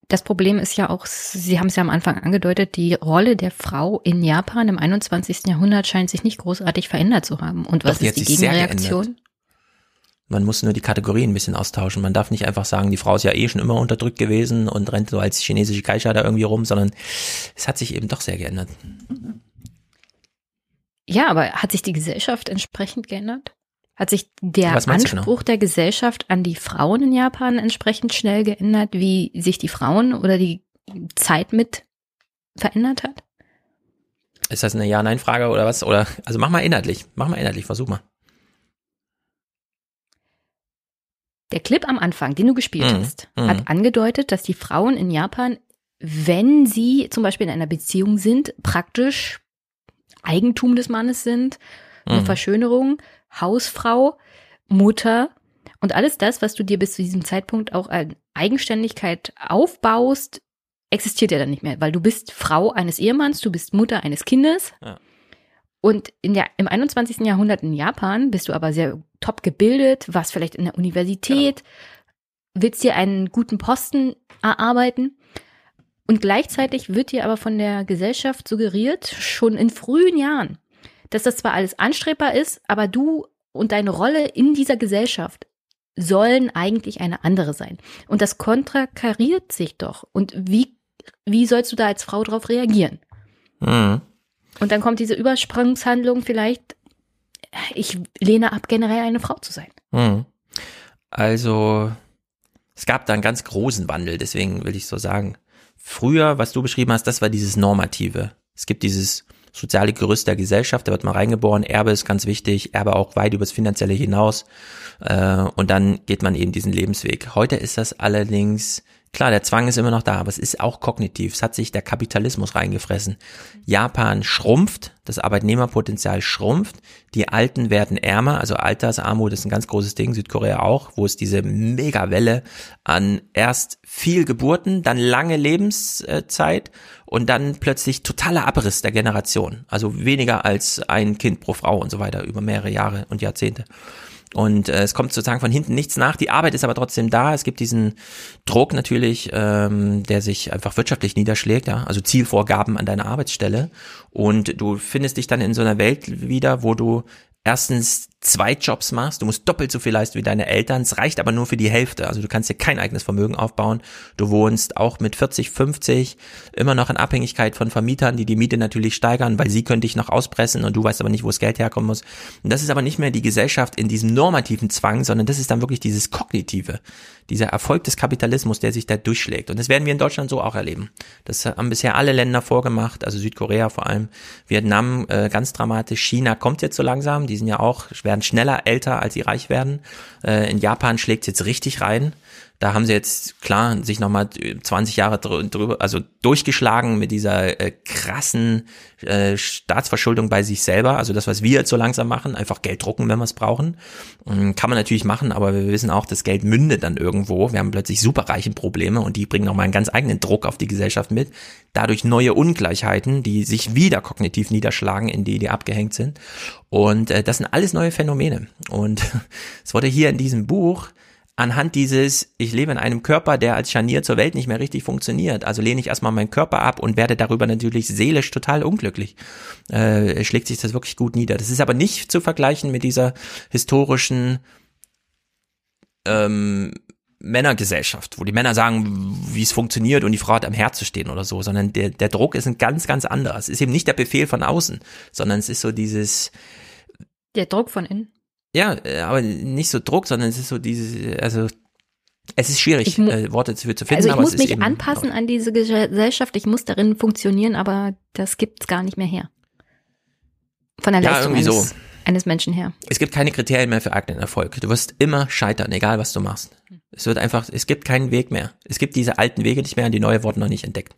das Problem ist ja auch, Sie haben es ja am Anfang angedeutet, die Rolle der Frau in Japan im 21. Jahrhundert scheint sich nicht großartig verändert zu haben. Und was Doch, ist die Gegenreaktion? Man muss nur die Kategorien ein bisschen austauschen. Man darf nicht einfach sagen, die Frau ist ja eh schon immer unterdrückt gewesen und rennt so als chinesische Geisha da irgendwie rum, sondern es hat sich eben doch sehr geändert. Ja, aber hat sich die Gesellschaft entsprechend geändert? Hat sich der genau? Anspruch der Gesellschaft an die Frauen in Japan entsprechend schnell geändert, wie sich die Frauen oder die Zeit mit verändert hat? Ist das eine Ja-Nein-Frage oder was? Oder also mach mal inhaltlich, mach mal inhaltlich, versuch mal. Der Clip am Anfang, den du gespielt mhm. hast, mhm. hat angedeutet, dass die Frauen in Japan, wenn sie zum Beispiel in einer Beziehung sind, praktisch Eigentum des Mannes sind, eine mhm. Verschönerung Hausfrau, Mutter und alles das, was du dir bis zu diesem Zeitpunkt auch an Eigenständigkeit aufbaust, existiert ja dann nicht mehr, weil du bist Frau eines Ehemanns, du bist Mutter eines Kindes. Ja. Und in der, im 21. Jahrhundert in Japan bist du aber sehr top gebildet, warst vielleicht in der Universität, ja. willst dir einen guten Posten erarbeiten. Und gleichzeitig wird dir aber von der Gesellschaft suggeriert, schon in frühen Jahren, dass das zwar alles anstrebbar ist, aber du und deine Rolle in dieser Gesellschaft sollen eigentlich eine andere sein. Und das kontrakariert sich doch. Und wie, wie sollst du da als Frau darauf reagieren? Mhm. Und dann kommt diese Übersprungshandlung vielleicht, ich lehne ab, generell eine Frau zu sein. Mhm. Also, es gab da einen ganz großen Wandel, deswegen will ich so sagen. Früher, was du beschrieben hast, das war dieses Normative. Es gibt dieses soziale Gerüst der Gesellschaft, da wird man reingeboren, Erbe ist ganz wichtig, Erbe auch weit übers Finanzielle hinaus äh, und dann geht man eben diesen Lebensweg. Heute ist das allerdings Klar, der Zwang ist immer noch da, aber es ist auch kognitiv. Es hat sich der Kapitalismus reingefressen. Japan schrumpft, das Arbeitnehmerpotenzial schrumpft, die Alten werden ärmer, also Altersarmut ist ein ganz großes Ding, Südkorea auch, wo es diese Megawelle an erst viel Geburten, dann lange Lebenszeit und dann plötzlich totaler Abriss der Generation. Also weniger als ein Kind pro Frau und so weiter über mehrere Jahre und Jahrzehnte. Und äh, es kommt sozusagen von hinten nichts nach. Die Arbeit ist aber trotzdem da. Es gibt diesen Druck natürlich, ähm, der sich einfach wirtschaftlich niederschlägt, ja, also Zielvorgaben an deiner Arbeitsstelle. Und du findest dich dann in so einer Welt wieder, wo du erstens zwei Jobs machst, du musst doppelt so viel leisten wie deine Eltern, es reicht aber nur für die Hälfte, also du kannst dir kein eigenes Vermögen aufbauen, du wohnst auch mit 40, 50 immer noch in Abhängigkeit von Vermietern, die die Miete natürlich steigern, weil sie können dich noch auspressen und du weißt aber nicht, wo das Geld herkommen muss. Und das ist aber nicht mehr die Gesellschaft in diesem normativen Zwang, sondern das ist dann wirklich dieses kognitive, dieser Erfolg des Kapitalismus, der sich da durchschlägt. Und das werden wir in Deutschland so auch erleben. Das haben bisher alle Länder vorgemacht, also Südkorea vor allem, Vietnam äh, ganz dramatisch, China kommt jetzt so langsam, die sind ja auch werden schneller älter, als sie reich werden. Äh, in Japan schlägt jetzt richtig rein. Da haben sie jetzt klar sich nochmal 20 Jahre drüber, also durchgeschlagen mit dieser äh, krassen äh, Staatsverschuldung bei sich selber. Also das, was wir jetzt so langsam machen, einfach Geld drucken, wenn wir es brauchen. Ähm, kann man natürlich machen, aber wir wissen auch, das Geld mündet dann irgendwo. Wir haben plötzlich superreichen Probleme und die bringen nochmal einen ganz eigenen Druck auf die Gesellschaft mit. Dadurch neue Ungleichheiten, die sich wieder kognitiv niederschlagen, in die die abgehängt sind. Und äh, das sind alles neue Phänomene. Und es wurde hier in diesem Buch anhand dieses, ich lebe in einem Körper, der als Scharnier zur Welt nicht mehr richtig funktioniert. Also lehne ich erstmal meinen Körper ab und werde darüber natürlich seelisch total unglücklich. Äh, schlägt sich das wirklich gut nieder. Das ist aber nicht zu vergleichen mit dieser historischen ähm, Männergesellschaft, wo die Männer sagen, wie es funktioniert und die Frau hat am Herz zu stehen oder so, sondern der, der Druck ist ein ganz, ganz anderer. Es ist eben nicht der Befehl von außen, sondern es ist so dieses. Der Druck von innen. Ja, äh, aber nicht so Druck, sondern es ist so dieses, also es ist schwierig, äh, Worte dafür zu finden. Also ich muss mich anpassen an diese Gesellschaft, ich muss darin funktionieren, aber das gibt's gar nicht mehr her. Von der Ja, Leistung irgendwie eines, so. eines Menschen her. Es gibt keine Kriterien mehr für eigenen Erfolg. Du wirst immer scheitern, egal was du machst. Es wird einfach, es gibt keinen Weg mehr. Es gibt diese alten Wege nicht mehr und die neue wurden noch nicht entdeckt.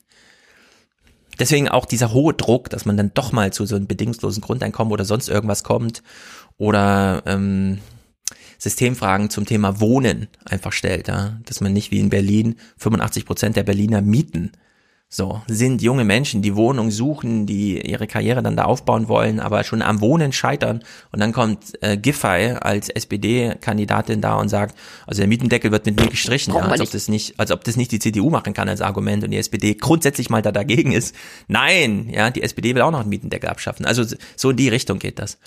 Deswegen auch dieser hohe Druck, dass man dann doch mal zu so einem bedingungslosen Grundeinkommen oder sonst irgendwas kommt oder ähm, Systemfragen zum Thema Wohnen einfach stellt, ja? dass man nicht wie in Berlin 85 Prozent der Berliner mieten. So, sind junge Menschen, die Wohnung suchen, die ihre Karriere dann da aufbauen wollen, aber schon am Wohnen scheitern. Und dann kommt äh, Giffey als SPD-Kandidatin da und sagt, also der Mietendeckel wird mit mir gestrichen, ja, als ob nicht. das nicht, als ob das nicht die CDU machen kann als Argument und die SPD grundsätzlich mal da dagegen ist. Nein, ja, die SPD will auch noch einen Mietendeckel abschaffen. Also so in die Richtung geht das.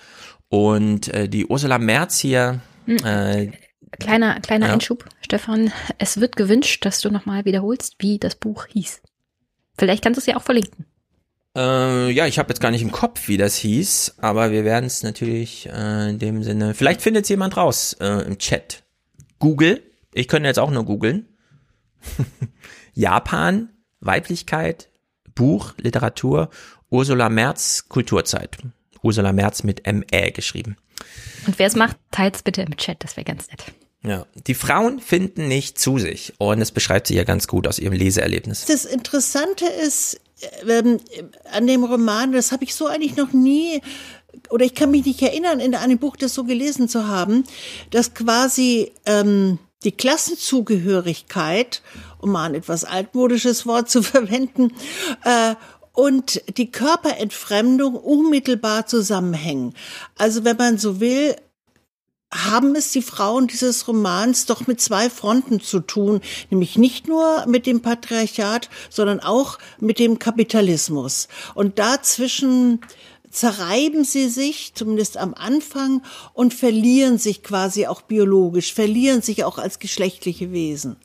Und äh, die Ursula Merz hier, Hm. äh, Kleiner, kleiner Ja. Einschub, Stefan. Es wird gewünscht, dass du nochmal wiederholst, wie das Buch hieß. Vielleicht kannst du es ja auch verlinken. Äh, ja, ich habe jetzt gar nicht im Kopf, wie das hieß, aber wir werden es natürlich äh, in dem Sinne. Vielleicht findet es jemand raus äh, im Chat. Google. Ich könnte jetzt auch nur googeln. Japan, Weiblichkeit, Buch, Literatur, Ursula Merz, Kulturzeit. Ursula Merz mit ME geschrieben. Und wer es macht, teilt's bitte im Chat, das wäre ganz nett. Ja, die Frauen finden nicht zu sich und das beschreibt sie ja ganz gut aus ihrem Leseerlebnis. Das Interessante ist ähm, an dem Roman, das habe ich so eigentlich noch nie, oder ich kann mich nicht erinnern, in einem Buch das so gelesen zu haben, dass quasi ähm, die Klassenzugehörigkeit, um mal ein etwas altmodisches Wort zu verwenden, äh, und die Körperentfremdung unmittelbar zusammenhängen. Also wenn man so will, haben es die Frauen dieses Romans doch mit zwei Fronten zu tun, nämlich nicht nur mit dem Patriarchat, sondern auch mit dem Kapitalismus. Und dazwischen zerreiben sie sich, zumindest am Anfang, und verlieren sich quasi auch biologisch, verlieren sich auch als geschlechtliche Wesen.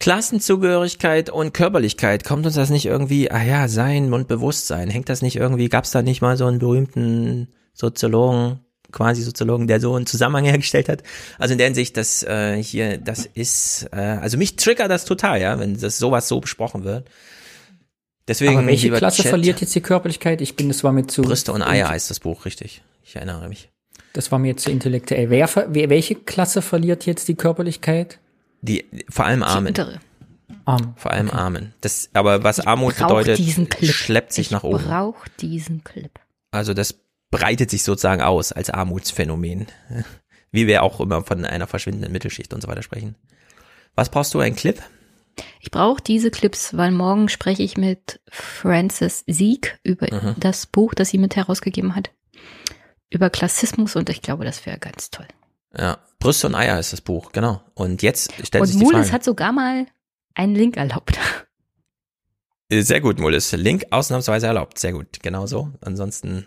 Klassenzugehörigkeit und Körperlichkeit, kommt uns das nicht irgendwie, ah ja, Sein und Bewusstsein, hängt das nicht irgendwie, gab es da nicht mal so einen berühmten Soziologen, quasi Soziologen, der so einen Zusammenhang hergestellt hat? Also in der Hinsicht, dass äh, hier, das ist, äh, also mich triggert das total, ja, wenn das sowas so besprochen wird. Deswegen, Aber welche Klasse Chat, verliert jetzt die Körperlichkeit? Ich bin, das war mir zu. Brüste und Eier heißt das Buch, richtig. Ich erinnere mich. Das war mir zu intellektuell. Wer, wer, welche Klasse verliert jetzt die Körperlichkeit? Die, vor allem Armen. Arm. Vor allem Armen. Das, aber was Armut Brauch bedeutet, schleppt sich ich nach oben. brauch diesen Clip. Also das breitet sich sozusagen aus als Armutsphänomen. Wie wir auch immer von einer verschwindenden Mittelschicht und so weiter sprechen. Was brauchst du, ein Clip? Ich brauche diese Clips, weil morgen spreche ich mit Frances Sieg über Mhm. das Buch, das sie mit herausgegeben hat. Über Klassismus und ich glaube, das wäre ganz toll. Ja, Brüste und Eier ist das Buch, genau. Und jetzt stellt und sich die Mulis Frage. hat sogar mal einen Link erlaubt. Äh, Sehr gut, Mulis. Link ausnahmsweise erlaubt. Sehr gut, genau so. Ansonsten,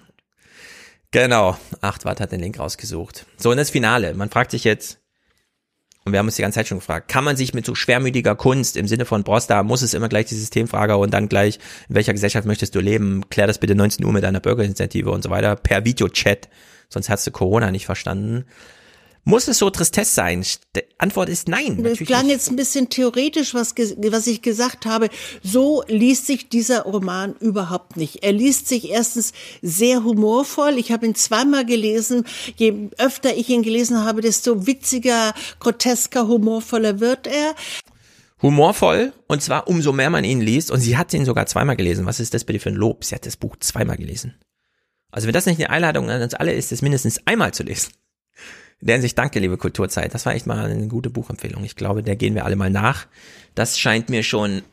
genau. Achtwart hat den Link rausgesucht. So, und das Finale. Man fragt sich jetzt, und wir haben uns die ganze Zeit schon gefragt, kann man sich mit so schwermütiger Kunst im Sinne von Brosta, muss es immer gleich die Systemfrage und dann gleich, in welcher Gesellschaft möchtest du leben? Klär das bitte 19 Uhr mit deiner Bürgerinitiative und so weiter, per Videochat, sonst hast du Corona nicht verstanden. Muss es so Tristesse sein? Die Antwort ist nein. Das klang jetzt ein bisschen theoretisch, was, was ich gesagt habe. So liest sich dieser Roman überhaupt nicht. Er liest sich erstens sehr humorvoll. Ich habe ihn zweimal gelesen. Je öfter ich ihn gelesen habe, desto witziger, grotesker, humorvoller wird er. humorvoll und zwar umso mehr man ihn liest und sie hat ihn sogar zweimal gelesen. Was ist das bitte für ein Lob? Sie hat das Buch zweimal gelesen. Also wenn das nicht eine Einladung an uns alle ist, es mindestens einmal zu lesen. In der Hinsicht danke, liebe Kulturzeit. Das war echt mal eine gute Buchempfehlung. Ich glaube, der gehen wir alle mal nach. Das scheint mir schon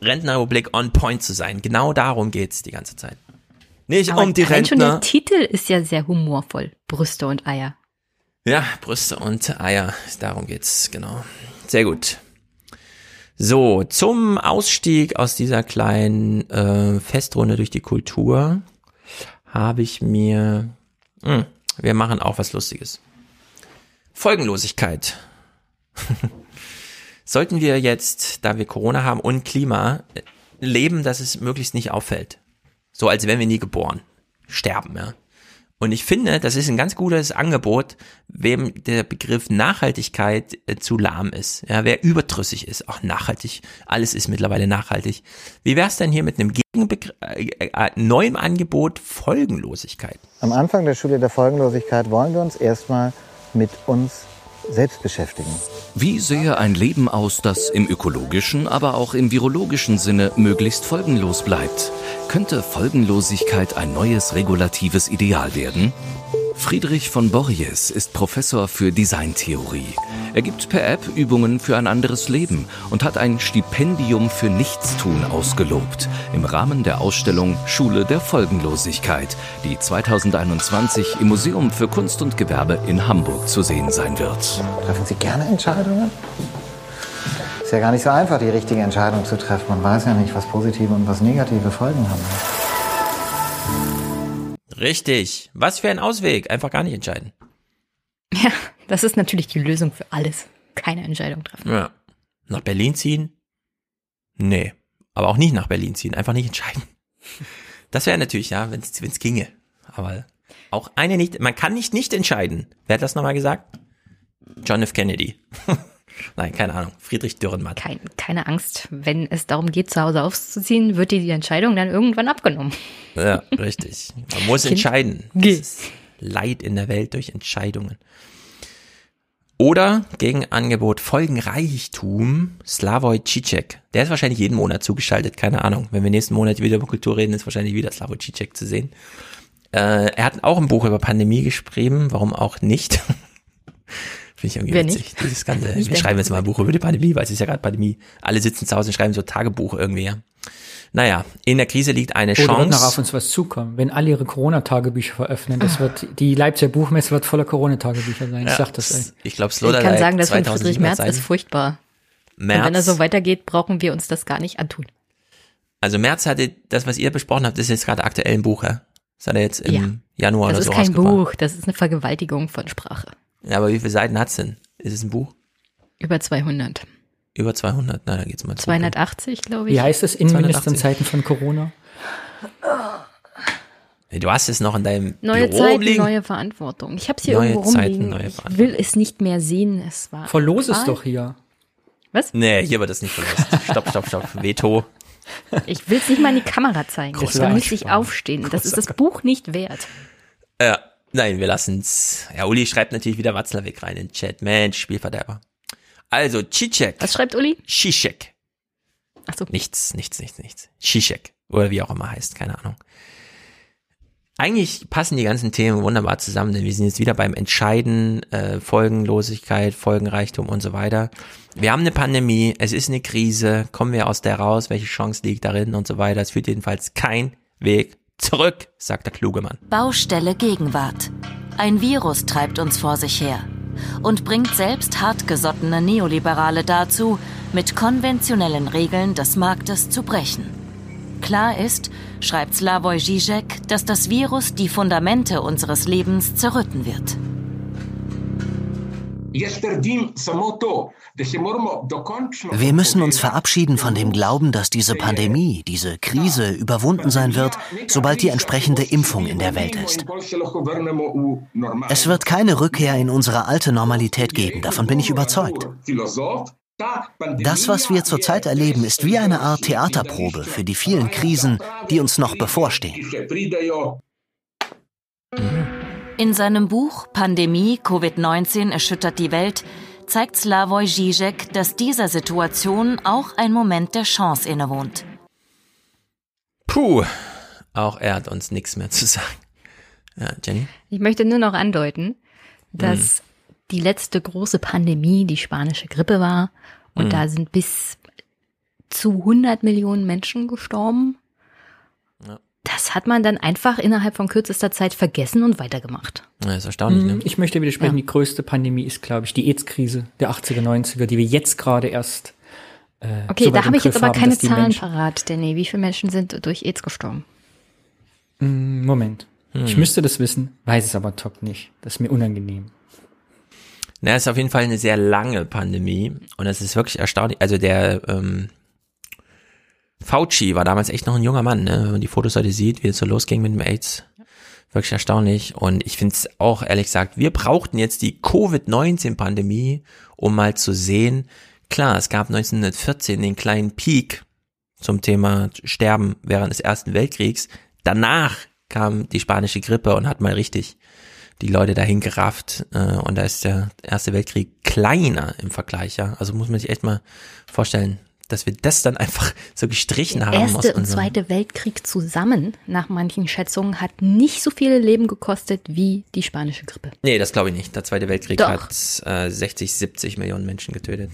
Rentnerrepublik on point zu sein. Genau darum geht's die ganze Zeit. Nicht Aber um die allein schon der Rentner. Titel ist ja sehr humorvoll. Brüste und Eier. Ja, Brüste und Eier, darum geht's, genau. Sehr gut. So, zum Ausstieg aus dieser kleinen äh, Festrunde durch die Kultur habe ich mir, hm, wir machen auch was Lustiges. Folgenlosigkeit. sollten wir jetzt, da wir Corona haben und Klima, leben, dass es möglichst nicht auffällt. So als wären wir nie geboren. Sterben, ja. Und ich finde, das ist ein ganz gutes Angebot, wem der Begriff Nachhaltigkeit äh, zu lahm ist. Ja, wer überdrüssig ist, auch nachhaltig, alles ist mittlerweile nachhaltig. Wie wär's denn hier mit einem Gegenbegriff, äh, äh, neuen Angebot Folgenlosigkeit? Am Anfang der Schule der Folgenlosigkeit wollen wir uns erstmal mit uns selbst beschäftigen. Wie sähe ein Leben aus, das im ökologischen, aber auch im virologischen Sinne möglichst folgenlos bleibt? Könnte Folgenlosigkeit ein neues regulatives Ideal werden? Friedrich von Borries ist Professor für Designtheorie. Er gibt per App Übungen für ein anderes Leben und hat ein Stipendium für Nichtstun ausgelobt im Rahmen der Ausstellung Schule der Folgenlosigkeit, die 2021 im Museum für Kunst und Gewerbe in Hamburg zu sehen sein wird. Treffen Sie gerne Entscheidungen? Ist ja gar nicht so einfach, die richtige Entscheidung zu treffen. Man weiß ja nicht, was positive und was negative Folgen haben. Richtig. Was für ein Ausweg. Einfach gar nicht entscheiden. Ja, das ist natürlich die Lösung für alles. Keine Entscheidung treffen. Ja. Nach Berlin ziehen? Nee. Aber auch nicht nach Berlin ziehen. Einfach nicht entscheiden. Das wäre natürlich, ja, wenn es ginge. Aber auch eine nicht, man kann nicht nicht entscheiden. Wer hat das nochmal gesagt? John F. Kennedy. Nein, keine Ahnung. Friedrich Dürrenmatt. Kein, keine Angst. Wenn es darum geht, zu Hause auszuziehen, wird dir die Entscheidung dann irgendwann abgenommen. Ja, richtig. Man muss kind entscheiden. Leid in der Welt durch Entscheidungen. Oder Gegenangebot Folgenreichtum Slavoj Žižek. Der ist wahrscheinlich jeden Monat zugeschaltet, keine Ahnung. Wenn wir nächsten Monat wieder über Kultur reden, ist wahrscheinlich wieder Slavoj Žižek zu sehen. Äh, er hat auch ein Buch über Pandemie geschrieben, warum auch nicht. Finde ich irgendwie Wer witzig. Nicht? Dieses Ganze. Nicht wir schreiben jetzt mal ein Buch über die Pandemie, weil es ist ja gerade Pandemie. Alle sitzen zu Hause und schreiben so Tagebuch irgendwie, ja. Naja, in der Krise liegt eine Oder Chance. wird noch auf uns was zukommen. Wenn alle ihre Corona-Tagebücher veröffnen, das wird, die Leipziger Buchmesse wird voller Corona-Tagebücher sein. Ich ja, sag das, ey. Ich glaube, Sloterdijk Ich kann sagen, das von Friedrich Merz ist furchtbar. Merz. Und wenn er so weitergeht, brauchen wir uns das gar nicht antun. Also Merz hatte, das, was ihr besprochen habt, ist jetzt gerade aktuell ein Buch, ja? Das hat er jetzt im ja. Januar oder so Das ist kein Buch, das ist eine Vergewaltigung von Sprache. Ja, aber wie viele Seiten hat's denn? Ist es ein Buch? Über 200. Über 200, na, da geht's mal zu. 280, glaube ich. Wie heißt es in Zeiten von Corona? Du hast es noch in deinem neue Büro Zeiten, liegen. neue Verantwortung. Ich habe es hier neue irgendwo rumliegen. Zeiten, ich will es nicht mehr sehen. Es war. Verlos es doch hier. Was? Nee, hier wird das nicht verlost. stopp, stopp, stopp. Veto. Ich will es nicht mal in die Kamera zeigen. Da müsste ich aufstehen. Das ist das Buch nicht wert. Ja, nein, wir lassen es. Ja, Uli schreibt natürlich wieder Watzlawick rein in den Chat. Mensch, Spielverderber. Also, Chichek. Was schreibt Uli? Shishek. Ach so. Nichts, nichts, nichts, nichts. Shishek. Oder wie auch immer heißt, keine Ahnung. Eigentlich passen die ganzen Themen wunderbar zusammen, denn wir sind jetzt wieder beim Entscheiden, äh, Folgenlosigkeit, Folgenreichtum und so weiter. Wir haben eine Pandemie, es ist eine Krise, kommen wir aus der raus, welche Chance liegt darin und so weiter. Es führt jedenfalls kein Weg zurück, sagt der kluge Mann. Baustelle Gegenwart. Ein Virus treibt uns vor sich her und bringt selbst hartgesottene Neoliberale dazu, mit konventionellen Regeln des Marktes zu brechen. Klar ist, schreibt Slavoj Žižek, dass das Virus die Fundamente unseres Lebens zerrütten wird. Wir müssen uns verabschieden von dem Glauben, dass diese Pandemie, diese Krise überwunden sein wird, sobald die entsprechende Impfung in der Welt ist. Es wird keine Rückkehr in unsere alte Normalität geben, davon bin ich überzeugt. Das, was wir zurzeit erleben, ist wie eine Art Theaterprobe für die vielen Krisen, die uns noch bevorstehen. In seinem Buch Pandemie Covid-19 erschüttert die Welt zeigt Slavoj Žižek, dass dieser Situation auch ein Moment der Chance innewohnt. Puh, auch er hat uns nichts mehr zu sagen. Ja, Jenny? Ich möchte nur noch andeuten, dass hm. die letzte große Pandemie die spanische Grippe war und hm. da sind bis zu 100 Millionen Menschen gestorben das hat man dann einfach innerhalb von kürzester Zeit vergessen und weitergemacht. Ja, ist erstaunlich, ne? Hm, ich möchte widersprechen, ja. die größte Pandemie ist, glaube ich, die AIDS-Krise der 80er, 90er, die wir jetzt gerade erst. Äh, okay, so da habe ich jetzt aber haben, keine Zahlen Menschen parat, Danny. Wie viele Menschen sind durch AIDS gestorben? Hm, Moment. Hm. Ich müsste das wissen, weiß es aber top nicht. Das ist mir unangenehm. Na, es ist auf jeden Fall eine sehr lange Pandemie und es ist wirklich erstaunlich. Also der ähm, Fauci war damals echt noch ein junger Mann, ne? wenn man die Fotos heute sieht, wie es so losging mit dem AIDS. Wirklich erstaunlich. Und ich finde es auch ehrlich gesagt, wir brauchten jetzt die Covid-19-Pandemie, um mal zu sehen, klar, es gab 1914 den kleinen Peak zum Thema Sterben während des Ersten Weltkriegs. Danach kam die spanische Grippe und hat mal richtig die Leute dahin gerafft. Äh, und da ist der Erste Weltkrieg kleiner im Vergleich, ja. Also muss man sich echt mal vorstellen, dass wir das dann einfach so gestrichen der haben. Erste und Zweite Weltkrieg zusammen, nach manchen Schätzungen, hat nicht so viele Leben gekostet wie die spanische Grippe. Nee, das glaube ich nicht. Der Zweite Weltkrieg Doch. hat äh, 60, 70 Millionen Menschen getötet.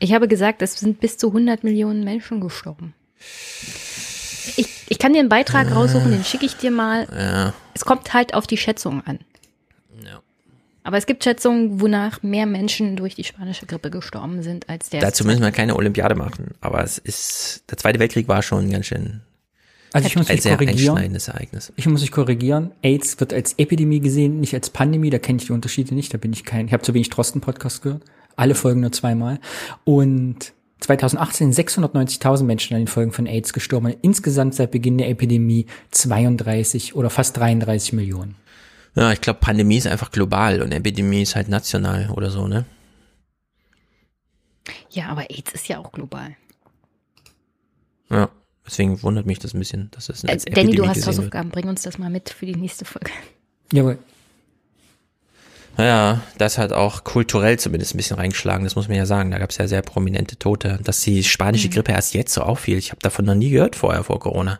Ich habe gesagt, es sind bis zu 100 Millionen Menschen gestorben. Ich, ich kann dir einen Beitrag raussuchen, den schicke ich dir mal. Ja. Es kommt halt auf die Schätzungen an. Aber es gibt Schätzungen, wonach mehr Menschen durch die spanische Grippe gestorben sind als der. Dazu müssen wir keine Olympiade machen. Aber es ist, der Zweite Weltkrieg war schon ganz schön Also ich muss ein mich korrigieren. einschneidendes Ereignis. Ich muss mich korrigieren. AIDS wird als Epidemie gesehen, nicht als Pandemie. Da kenne ich die Unterschiede nicht. Da bin ich kein. Ich habe zu wenig Drosten-Podcast gehört. Alle Folgen nur zweimal. Und 2018 sind 690.000 Menschen an den Folgen von AIDS gestorben. Insgesamt seit Beginn der Epidemie 32 oder fast 33 Millionen. Ja, ich glaube, Pandemie ist einfach global und Epidemie ist halt national oder so, ne? Ja, aber AIDS ist ja auch global. Ja. Deswegen wundert mich das ein bisschen, dass das Äh, als Danny, Epidemie du hast gesehen wird. Hausaufgaben. Bring uns das mal mit für die nächste Folge. Jawohl. Ja, das hat auch kulturell zumindest ein bisschen reingeschlagen, das muss man ja sagen. Da gab es ja sehr prominente Tote. Dass die spanische Mhm. Grippe erst jetzt so auffiel, ich habe davon noch nie gehört vorher, vor Corona.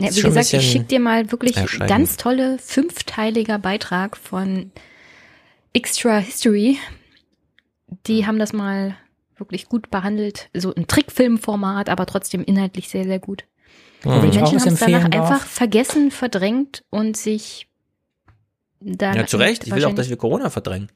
Ja, wie gesagt, ich schicke dir mal wirklich ganz tolle fünfteiliger Beitrag von Extra History. Die haben das mal wirklich gut behandelt. So ein Trickfilmformat, aber trotzdem inhaltlich sehr, sehr gut. Und wenn Die Menschen haben es danach darf, einfach vergessen, verdrängt und sich da Ja, zu Recht. Ich will auch, dass wir Corona verdrängen.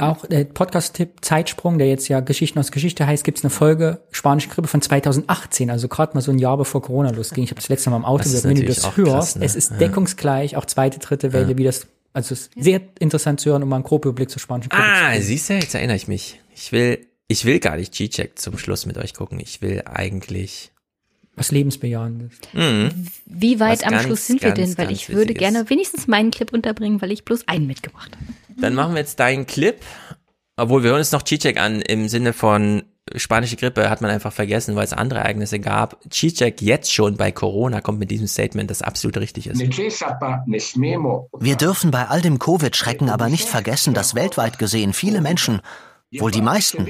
Auch der Podcast-Tipp Zeitsprung, der jetzt ja Geschichten aus Geschichte heißt, gibt's eine Folge Spanische Grippe von 2018, also gerade mal so ein Jahr bevor Corona losging. Ich habe das letzte Mal im Auto gehört, wenn du das hörst, krass, ne? es ist Ja. deckungsgleich, auch zweite, dritte Welle, wie das, also es ist sehr interessant zu hören, um mal einen groben Überblick zur Spanischen Grippe zu Ah, siehst du, jetzt erinnere ich mich. Ich will, ich will gar nicht G-Check zum Schluss mit euch gucken. Ich will eigentlich. Was lebensbejahendes. Mhm. Wie weit Was am ganz, Schluss sind wir ganz, denn? Weil ich würde Wichtiges. gerne wenigstens meinen Clip unterbringen, weil ich bloß einen mitgebracht habe. Dann machen wir jetzt deinen Clip. Obwohl, wir hören uns noch G-Check an im Sinne von spanische Grippe hat man einfach vergessen, weil es andere Ereignisse gab. G-Check jetzt schon bei Corona kommt mit diesem Statement, das absolut richtig ist. Wir dürfen bei all dem Covid-Schrecken aber nicht vergessen, dass weltweit gesehen viele Menschen, wohl die meisten,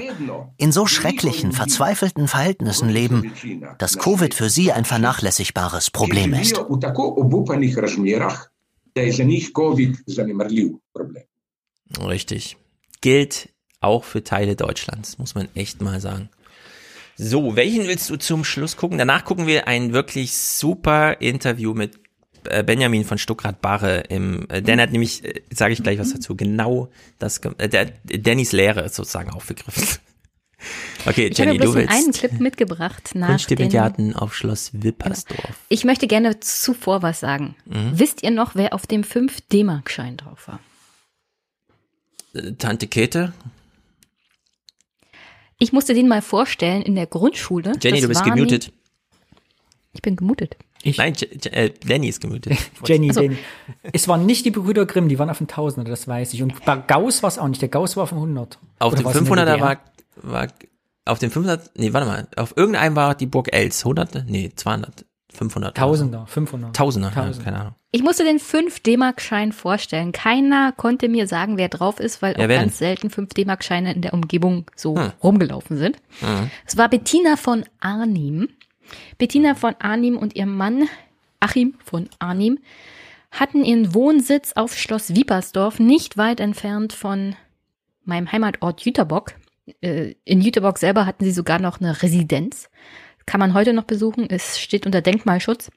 in so schrecklichen, verzweifelten Verhältnissen leben, dass Covid für sie ein vernachlässigbares Problem ist. Richtig. Gilt auch für Teile Deutschlands, muss man echt mal sagen. So, welchen willst du zum Schluss gucken? Danach gucken wir ein wirklich super Interview mit äh, Benjamin von Stuckrad-Barre im, äh, Dan hat nämlich, äh, sage ich gleich was dazu, genau das, der, Dannys Lehre ist sozusagen aufgegriffen. Okay, Ich habe Jenny, bloß du einen willst Clip mitgebracht nach Kunststipendiaten auf Schloss Wippersdorf. Ich möchte gerne zuvor was sagen. Mhm. Wisst ihr noch, wer auf dem 5-D-Mark-Schein drauf war? Tante Käthe, Ich musste den mal vorstellen in der Grundschule. Jenny, Das du bist gemutet. nie- Ich bin gemutet. Nein, J J äh, Danny ist gemutet. Jenny, Also- Jenny. Es waren nicht die Brüder Grimm, die waren auf dem Tausender, das weiß ich. Und bei Gauss war es auch nicht. Der Gauss war auf dem 100. Auf Oder dem war's in der 500er DDR? war, war, auf dem 500, nee, warte mal, auf irgendeinem war die Burg Els, 100, nee, 200, 500. Tausender, 500. Tausender, ja, Tausender. keine Ahnung. Ich musste den 5-D-Mark-Schein vorstellen. Keiner konnte mir sagen, wer drauf ist, weil Ja, auch ganz selten 5-D-Mark-Scheine in der Umgebung so Hm. rumgelaufen sind. Mhm. Es war Bettina von Arnim. Bettina von Arnim und ihr Mann Achim von Arnim hatten ihren Wohnsitz auf Schloss Wiepersdorf, nicht weit entfernt von meinem Heimatort Jüterbock. Äh, In Jüterbock selber hatten sie sogar noch eine Residenz. Kann man heute noch besuchen. Es steht unter Denkmalschutz.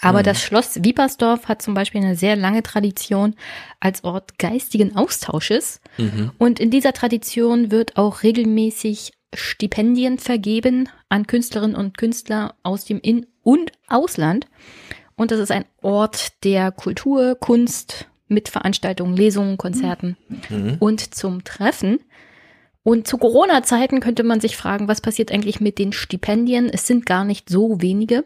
Aber Mhm. das Schloss Wiepersdorf hat zum Beispiel eine sehr lange Tradition als Ort geistigen Austausches. Mhm. Und in dieser Tradition wird auch regelmäßig Stipendien vergeben an Künstlerinnen und Künstler aus dem In- und Ausland. Und das ist ein Ort der Kultur, Kunst, mit Veranstaltungen, Lesungen, Konzerten mhm. und zum Treffen. Und zu Corona-Zeiten könnte man sich fragen, was passiert eigentlich mit den Stipendien? Es sind gar nicht so wenige.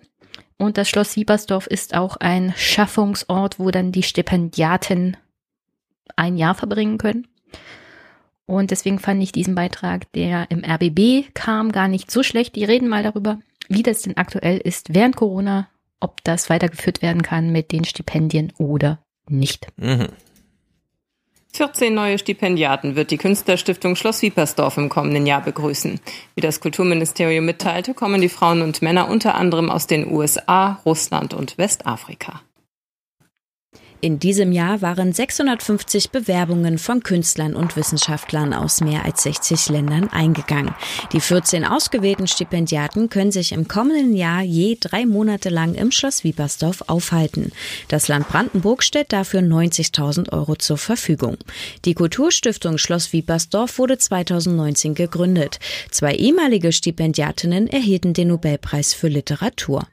Und das Schloss Siebersdorf ist auch ein Schaffungsort, wo dann die Stipendiaten ein Jahr verbringen können. Und deswegen fand ich diesen Beitrag, der im RBB kam, gar nicht so schlecht. Die reden mal darüber, wie das denn aktuell ist während Corona, ob das weitergeführt werden kann mit den Stipendien oder nicht. Mhm. 14 neue Stipendiaten wird die Künstlerstiftung Schloss Wiepersdorf im kommenden Jahr begrüßen. Wie das Kulturministerium mitteilte, kommen die Frauen und Männer unter anderem aus den USA, Russland und Westafrika. In diesem Jahr waren 650 Bewerbungen von Künstlern und Wissenschaftlern aus mehr als 60 Ländern eingegangen. Die 14 ausgewählten Stipendiaten können sich im kommenden Jahr je drei Monate lang im Schloss Wiepersdorf aufhalten. Das Land Brandenburg stellt dafür 90.000 Euro zur Verfügung. Die Kulturstiftung Schloss Wiepersdorf wurde 2019 gegründet. Zwei ehemalige Stipendiatinnen erhielten den Nobelpreis für Literatur.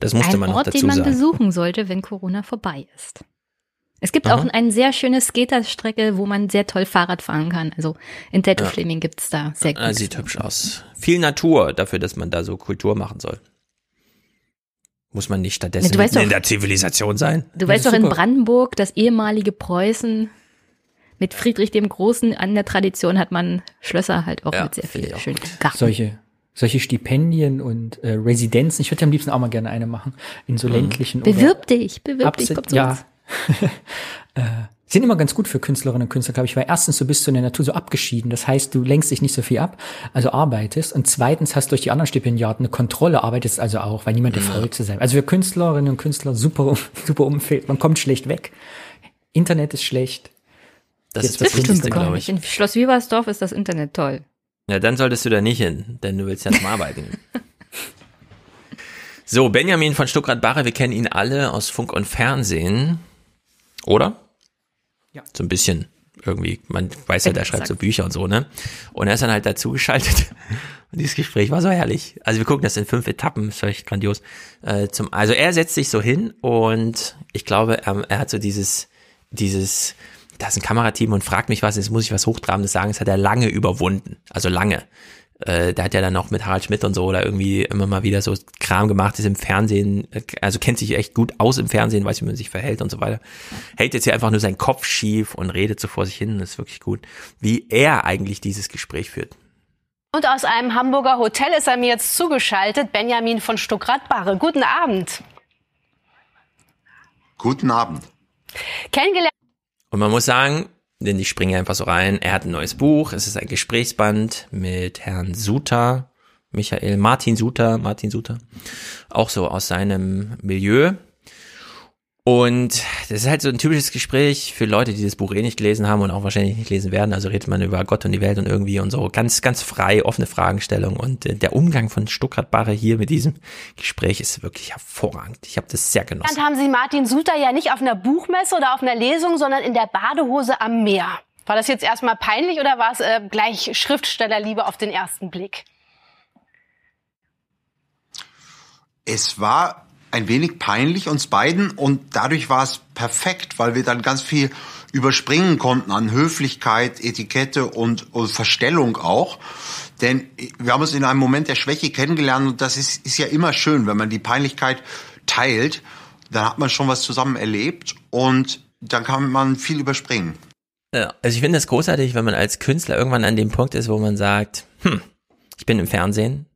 Das musste ein man Ort, noch dazu den man sagen. besuchen sollte, wenn Corona vorbei ist. Es gibt Aha. auch eine sehr schöne Skaterstrecke, wo man sehr toll Fahrrad fahren kann. Also in Tattoo ja. Flaming gibt's da sehr gut. Ah, sieht hübsch aus. Viel Natur dafür, dass man da so Kultur machen soll. Muss man nicht stattdessen ja, doch, in der Zivilisation sein? Du weißt doch in Brandenburg, das ehemalige Preußen mit Friedrich dem Großen an der Tradition hat man Schlösser halt auch ja, mit sehr viel schönen Garten. Solche solche Stipendien und äh, Residenzen. Ich würde am liebsten auch mal gerne eine machen in so mhm. ländlichen. Bewirb dich, bewirb dich, komm Ja. äh, sind immer ganz gut für Künstlerinnen und Künstler, glaube ich, weil erstens du bist so in der Natur so abgeschieden. Das heißt, du lenkst dich nicht so viel ab, also arbeitest. Und zweitens hast du durch die anderen Stipendiaten eine Kontrolle, arbeitest also auch, weil niemand der ja. zu sein. Also für Künstlerinnen und Künstler super, super Umfeld. Man kommt schlecht weg. Internet ist schlecht. Das Jetzt ist das Wichtigste, glaube ich. In Schloss Wiebersdorf ist das Internet toll. Ja, dann solltest du da nicht hin, denn du willst ja zum Arbeiten. so, Benjamin von Stuckrad-Barre, wir kennen ihn alle aus Funk und Fernsehen, oder? Ja. So ein bisschen irgendwie, man weiß ja, der schreibt so Bücher und so, ne? Und er ist dann halt dazu geschaltet. Und dieses Gespräch war so herrlich. Also wir gucken das in fünf Etappen, ist echt grandios. Äh, zum, also er setzt sich so hin und ich glaube, er, er hat so dieses, dieses, da ist ein Kamerateam und fragt mich was, jetzt muss ich was Hochtrabendes sagen, das hat er lange überwunden. Also lange. Äh, der hat ja dann auch mit Harald Schmidt und so oder irgendwie immer mal wieder so Kram gemacht, ist im Fernsehen, also kennt sich echt gut aus im Fernsehen, weiß, wie man sich verhält und so weiter. Hält jetzt hier einfach nur seinen Kopf schief und redet so vor sich hin, das ist wirklich gut. Wie er eigentlich dieses Gespräch führt. Und aus einem Hamburger Hotel ist er mir jetzt zugeschaltet, Benjamin von Stuckrad-Barre. Guten Abend. Guten Abend. Kennengelernt und man muss sagen, denn ich springe einfach so rein, er hat ein neues Buch, es ist ein Gesprächsband mit Herrn Suter, Michael Martin Suter, Martin Suter, auch so aus seinem Milieu. Und das ist halt so ein typisches Gespräch für Leute, die das Buch eh nicht gelesen haben und auch wahrscheinlich nicht lesen werden. Also redet man über Gott und die Welt und irgendwie und so ganz, ganz frei, offene Fragestellung. Und äh, der Umgang von Stuttgart Barre hier mit diesem Gespräch ist wirklich hervorragend. Ich habe das sehr genossen. Dann haben Sie Martin Suter ja nicht auf einer Buchmesse oder auf einer Lesung, sondern in der Badehose am Meer. War das jetzt erstmal peinlich oder war es äh, gleich Schriftstellerliebe auf den ersten Blick? Es war ein wenig peinlich uns beiden und dadurch war es perfekt, weil wir dann ganz viel überspringen konnten an Höflichkeit, Etikette und, und Verstellung auch. Denn wir haben uns in einem Moment der Schwäche kennengelernt und das ist, ist ja immer schön, wenn man die Peinlichkeit teilt, dann hat man schon was zusammen erlebt und dann kann man viel überspringen. Ja, also ich finde es großartig, wenn man als Künstler irgendwann an dem Punkt ist, wo man sagt, hm, ich bin im Fernsehen,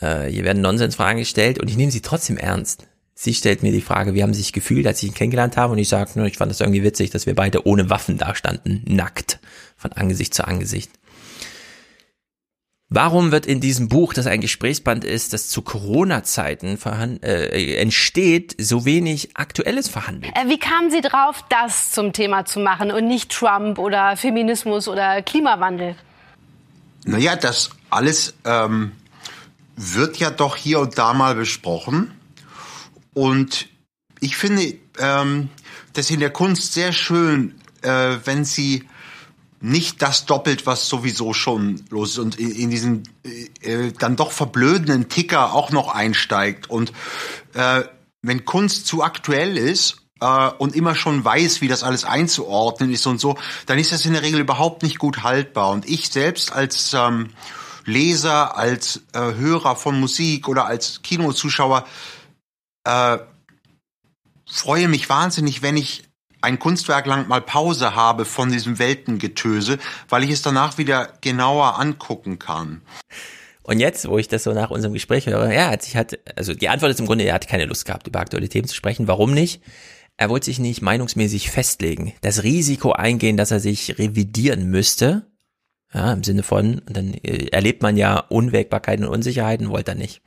äh, hier werden Nonsensfragen gestellt und ich nehme sie trotzdem ernst. Sie stellt mir die Frage, wie haben Sie sich gefühlt, als ich ihn kennengelernt habe? Und ich sage, ich fand das irgendwie witzig, dass wir beide ohne Waffen dastanden, nackt, von Angesicht zu Angesicht. Warum wird in diesem Buch, das ein Gesprächsband ist, das zu Corona-Zeiten äh, entsteht, so wenig Aktuelles verhandelt? Äh, wie kamen Sie drauf, das zum Thema zu machen und nicht Trump oder Feminismus oder Klimawandel? Naja, das alles ähm, wird ja doch hier und da mal besprochen. Und ich finde ähm, das in der Kunst sehr schön, äh, wenn sie nicht das doppelt, was sowieso schon los ist und in, in diesen äh, äh dann doch verblödenden Ticker auch noch einsteigt und äh, wenn Kunst zu aktuell ist äh, und immer schon weiß, wie das alles einzuordnen ist und so, dann ist das in der Regel überhaupt nicht gut haltbar. Und ich selbst als ähm, Leser, als äh, Hörer von Musik oder als Kinozuschauer äh, freue mich wahnsinnig, wenn ich ein Kunstwerk lang mal Pause habe von diesem Weltengetöse, weil ich es danach wieder genauer angucken kann. Und jetzt, wo ich das so nach unserem Gespräch höre, ja, hat sich hat, also die Antwort ist im Grunde, er hat keine Lust gehabt, über aktuelle Themen zu sprechen. Warum nicht? Er wollte sich nicht meinungsmäßig festlegen, das Risiko eingehen, dass er sich revidieren müsste. Ja, im Sinne von, dann äh, erlebt man ja Unwägbarkeiten und Unsicherheiten, wollte er nicht.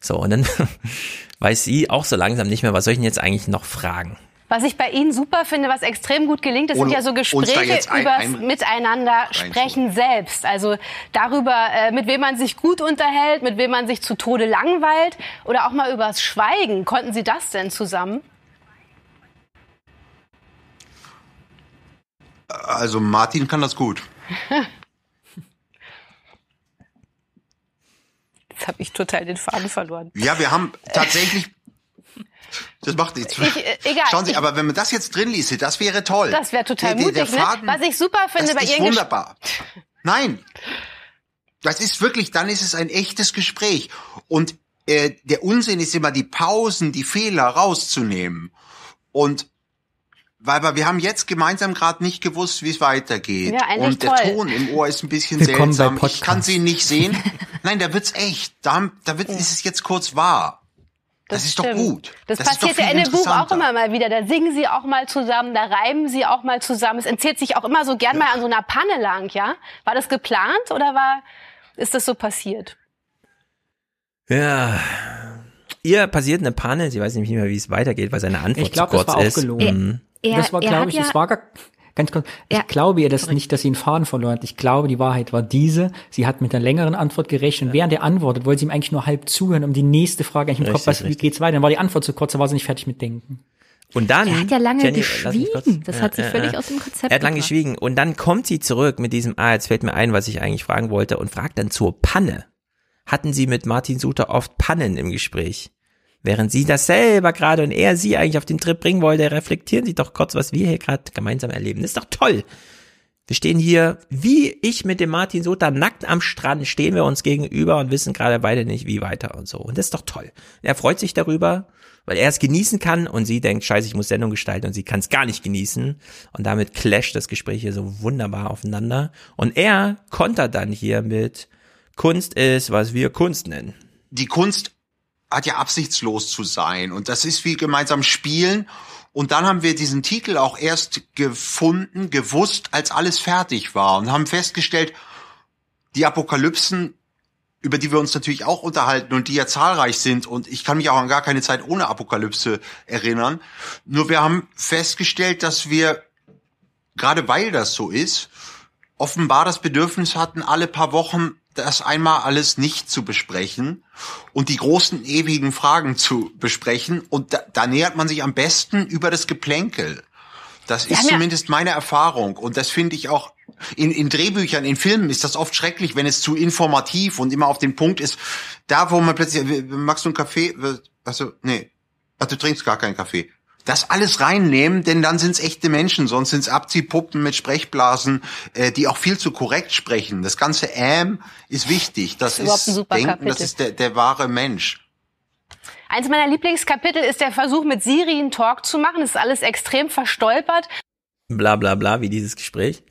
So, und dann weiß sie auch so langsam nicht mehr, was soll ich denn jetzt eigentlich noch fragen? Was ich bei Ihnen super finde, was extrem gut gelingt, das sind ja so Gespräche ein, über ein, Miteinander sprechen selbst. Also darüber, äh, mit wem man sich gut unterhält, mit wem man sich zu Tode langweilt oder auch mal übers Schweigen. Konnten Sie das denn zusammen? Also Martin kann das gut. Jetzt habe ich total den Faden verloren. Ja, wir haben tatsächlich das macht nichts. Ich, äh, egal. Schauen Sie, ich, aber wenn man das jetzt drin ließe, das wäre toll. Das wäre total der, mutig. Der ne? Faden, ne? Was ich super finde bei Ihren wunderbar. Nein, das ist wirklich, dann ist es ein echtes Gespräch. Und äh, der Unsinn ist immer die Pausen, die Fehler rauszunehmen. Und weil wir, wir haben jetzt gemeinsam gerade nicht gewusst, wie es weitergeht. Ja, und der toll. Ton im Ohr ist ein bisschen Willkommen seltsam. Ich kann sie nicht sehen. Nein, da wird's echt. Da, da wird, ja. ist es jetzt kurz wahr. Das, das ist stimmt. doch gut. Das, das passiert ja in dem Buch auch immer mal wieder. Da singen sie auch mal zusammen, da reiben sie auch mal zusammen. Es entzählt sich auch immer so gern ja. mal an so einer Panne lang, ja? War das geplant oder war, ist das so passiert? Ja. Ihr passiert eine Panne, sie weiß nicht mehr, wie es weitergeht, weil seine Antwort ich glaub, zu kurz das war ist. Auch gelogen. Er, das war, glaube ich, ja, es war gar, Ganz kurz, ich glaube ihr das nicht, dass sie einen Faden verloren hat. Ich glaube, die Wahrheit war diese. Sie hat mit einer längeren Antwort gerechnet. Und während er antwortet, wollte sie ihm eigentlich nur halb zuhören, um die nächste Frage eigentlich im richtig, Kopf, was, wie geht's weiter? Dann war die Antwort zu kurz, da war sie nicht fertig mit Denken. Und dann. Er hat ja lange Jenny, geschwiegen. Das ja, hat sich ja, völlig ja. aus dem Konzept Er hat lange geschwiegen. Und dann kommt sie zurück mit diesem, ah, jetzt fällt mir ein, was ich eigentlich fragen wollte, und fragt dann zur Panne. Hatten Sie mit Martin Suter oft Pannen im Gespräch? Während sie das selber gerade und er sie eigentlich auf den Trip bringen wollte, reflektieren sie doch kurz, was wir hier gerade gemeinsam erleben. Das ist doch toll. Wir stehen hier, wie ich mit dem Martin Sota, nackt am Strand, stehen wir uns gegenüber und wissen gerade beide nicht, wie weiter und so. Und das ist doch toll. Er freut sich darüber, weil er es genießen kann und sie denkt, scheiße, ich muss Sendung gestalten und sie kann es gar nicht genießen. Und damit clasht das Gespräch hier so wunderbar aufeinander. Und er kontert dann hier mit, Kunst ist, was wir Kunst nennen. Die Kunst hat ja absichtslos zu sein. Und das ist wie gemeinsam spielen. Und dann haben wir diesen Titel auch erst gefunden, gewusst, als alles fertig war und haben festgestellt, die Apokalypsen, über die wir uns natürlich auch unterhalten und die ja zahlreich sind und ich kann mich auch an gar keine Zeit ohne Apokalypse erinnern. Nur wir haben festgestellt, dass wir, gerade weil das so ist, offenbar das Bedürfnis hatten, alle paar Wochen das einmal alles nicht zu besprechen und die großen ewigen Fragen zu besprechen. Und da, da nähert man sich am besten über das Geplänkel. Das ist ja, zumindest meine Erfahrung. Und das finde ich auch in, in Drehbüchern, in Filmen ist das oft schrecklich, wenn es zu informativ und immer auf den Punkt ist. Da, wo man plötzlich, magst du einen Kaffee? Also, nee. Ach, du trinkst gar keinen Kaffee das alles reinnehmen, denn dann sind es echte Menschen, sonst sind es Abziehpuppen mit Sprechblasen, äh, die auch viel zu korrekt sprechen. Das ganze Ähm ist wichtig. Das, das ist, ist Denken, Kapitel. das ist der, der wahre Mensch. Eins meiner Lieblingskapitel ist der Versuch, mit Siri einen Talk zu machen. Das ist alles extrem verstolpert. Bla bla bla, wie dieses Gespräch.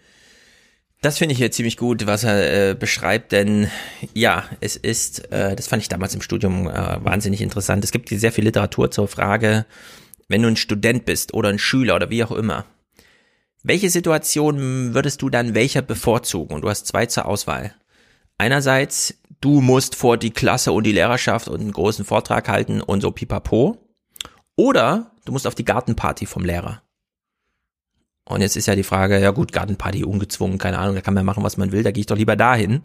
Das finde ich hier ziemlich gut, was er äh, beschreibt, denn ja, es ist, äh, das fand ich damals im Studium äh, wahnsinnig interessant. Es gibt hier sehr viel Literatur zur Frage, wenn du ein Student bist oder ein Schüler oder wie auch immer, welche Situation würdest du dann welcher bevorzugen? Und du hast zwei zur Auswahl. Einerseits, du musst vor die Klasse und die Lehrerschaft und einen großen Vortrag halten und so pipapo. Oder du musst auf die Gartenparty vom Lehrer. Und jetzt ist ja die Frage, ja gut, Gartenparty ungezwungen, keine Ahnung, da kann man machen, was man will, da gehe ich doch lieber dahin.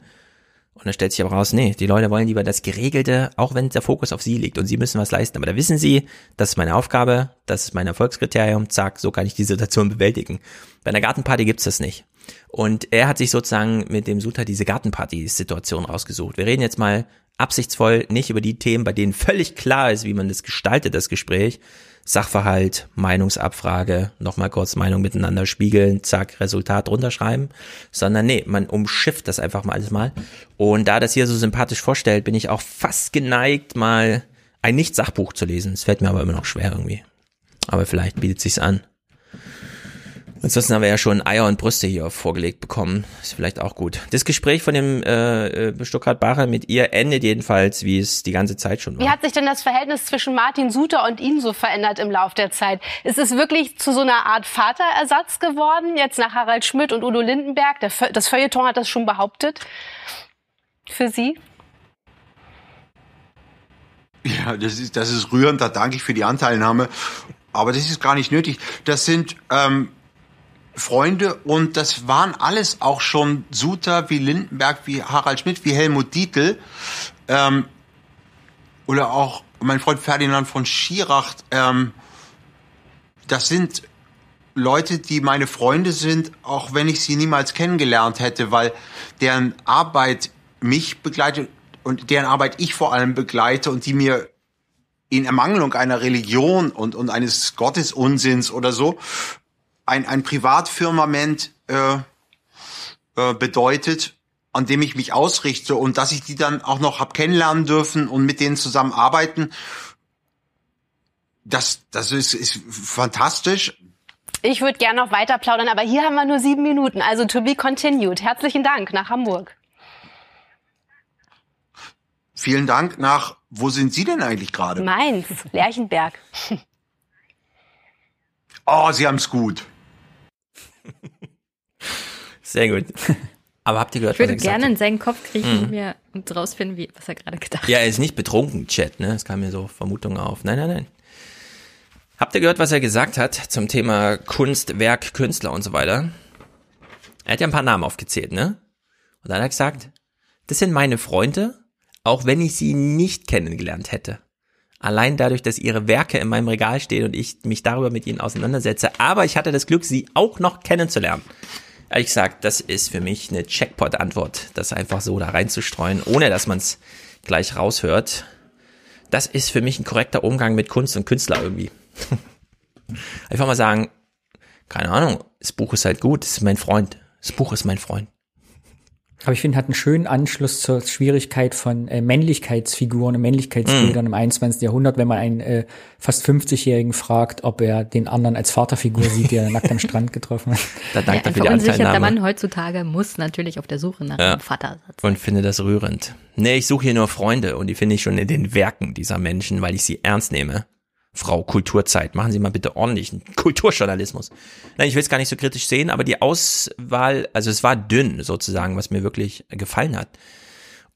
Und dann stellt sich aber raus, nee, die Leute wollen lieber das Geregelte, auch wenn der Fokus auf sie liegt und sie müssen was leisten. Aber da wissen sie, das ist meine Aufgabe, das ist mein Erfolgskriterium, zack, so kann ich die Situation bewältigen. Bei einer Gartenparty gibt's das nicht. Und er hat sich sozusagen mit dem Suter diese Gartenparty-Situation rausgesucht. Wir reden jetzt mal absichtsvoll nicht über die Themen, bei denen völlig klar ist, wie man das gestaltet, das Gespräch. Sachverhalt, Meinungsabfrage, nochmal kurz Meinung miteinander spiegeln, zack, Resultat runterschreiben, sondern nee, man umschifft das einfach mal alles mal. Und da das hier so sympathisch vorstellt, bin ich auch fast geneigt, mal ein Nicht-Sachbuch zu lesen. Es fällt mir aber immer noch schwer irgendwie. Aber vielleicht bietet sich's an. Ansonsten haben wir ja schon Eier und Brüste hier vorgelegt bekommen. Ist vielleicht auch gut. Das Gespräch von dem äh, äh Stuttgart Bacher mit ihr endet jedenfalls, wie es die ganze Zeit schon war. Wie hat sich denn das Verhältnis zwischen Martin Suter und Ihnen so verändert im Laufe der Zeit? Ist es wirklich zu so einer Art Vaterersatz geworden, jetzt nach Harald Schmidt und Udo Lindenberg? das Feuilleton hat das schon behauptet. Für Sie? Ja, das ist, das ist rührend, da danke ich für die Anteilnahme. Aber das ist gar nicht nötig. Das sind ähm, Freunde und das waren alles auch schon Suter wie Lindenberg, wie Harald Schmidt, wie Helmut Dietl ähm, oder auch mein Freund Ferdinand von Schirach. Ähm, das sind Leute, die meine Freunde sind, auch wenn ich sie niemals kennengelernt hätte, weil deren Arbeit mich begleitet und deren Arbeit ich vor allem begleite und die mir in Ermangelung einer Religion und, und eines Gottesunsinns oder so ein, ein Privatfirmament äh, äh, bedeutet, an dem ich mich ausrichte und dass ich die dann auch noch hab kennenlernen dürfen und mit denen zusammen arbeiten, das, das ist, ist fantastisch. Ich würde gerne noch weiter plaudern, aber hier haben wir nur sieben Minuten. Also to be continued. Herzlichen Dank nach Hamburg. Vielen Dank nach, wo sind Sie denn eigentlich gerade? Mainz, Lerchenberg. Oh, Sie haben's gut. Sehr gut. Aber habt ihr gehört, ich würde gerne in seinen Kopf kriechen mhm. und mir rausfinden, wie, was er gerade gedacht hat. Ja, er ist nicht betrunken, Chat, ne? Es kam mir so Vermutungen auf. Nein, nein, nein. Habt ihr gehört, was er gesagt hat zum Thema Kunst, Werk, Künstler und so weiter? Er hat ja ein paar Namen aufgezählt, ne? Und dann hat er gesagt, das sind meine Freunde, auch wenn ich sie nicht kennengelernt hätte. Allein dadurch, dass ihre Werke in meinem Regal stehen und ich mich darüber mit ihnen auseinandersetze. Aber ich hatte das Glück, sie auch noch kennenzulernen. Ehrlich gesagt, das ist für mich eine Checkpot-Antwort, das einfach so da reinzustreuen, ohne dass man es gleich raushört. Das ist für mich ein korrekter Umgang mit Kunst und Künstler irgendwie. einfach mal sagen, keine Ahnung, das Buch ist halt gut, das ist mein Freund. Das Buch ist mein Freund. Aber ich finde, hat einen schönen Anschluss zur Schwierigkeit von äh, Männlichkeitsfiguren und Männlichkeitsbildern mm. im 21. Jahrhundert, wenn man einen äh, fast 50-Jährigen fragt, ob er den anderen als Vaterfigur sieht, der nackt am Strand getroffen hat. Da dankt ja, er Anteilnahme. Der Mann heutzutage muss natürlich auf der Suche nach ja. einem Vater sein. Und finde das rührend. Nee, ich suche hier nur Freunde und die finde ich schon in den Werken dieser Menschen, weil ich sie ernst nehme. Frau Kulturzeit, machen Sie mal bitte ordentlichen Kulturjournalismus. Nein, ich will es gar nicht so kritisch sehen, aber die Auswahl, also es war dünn sozusagen, was mir wirklich gefallen hat.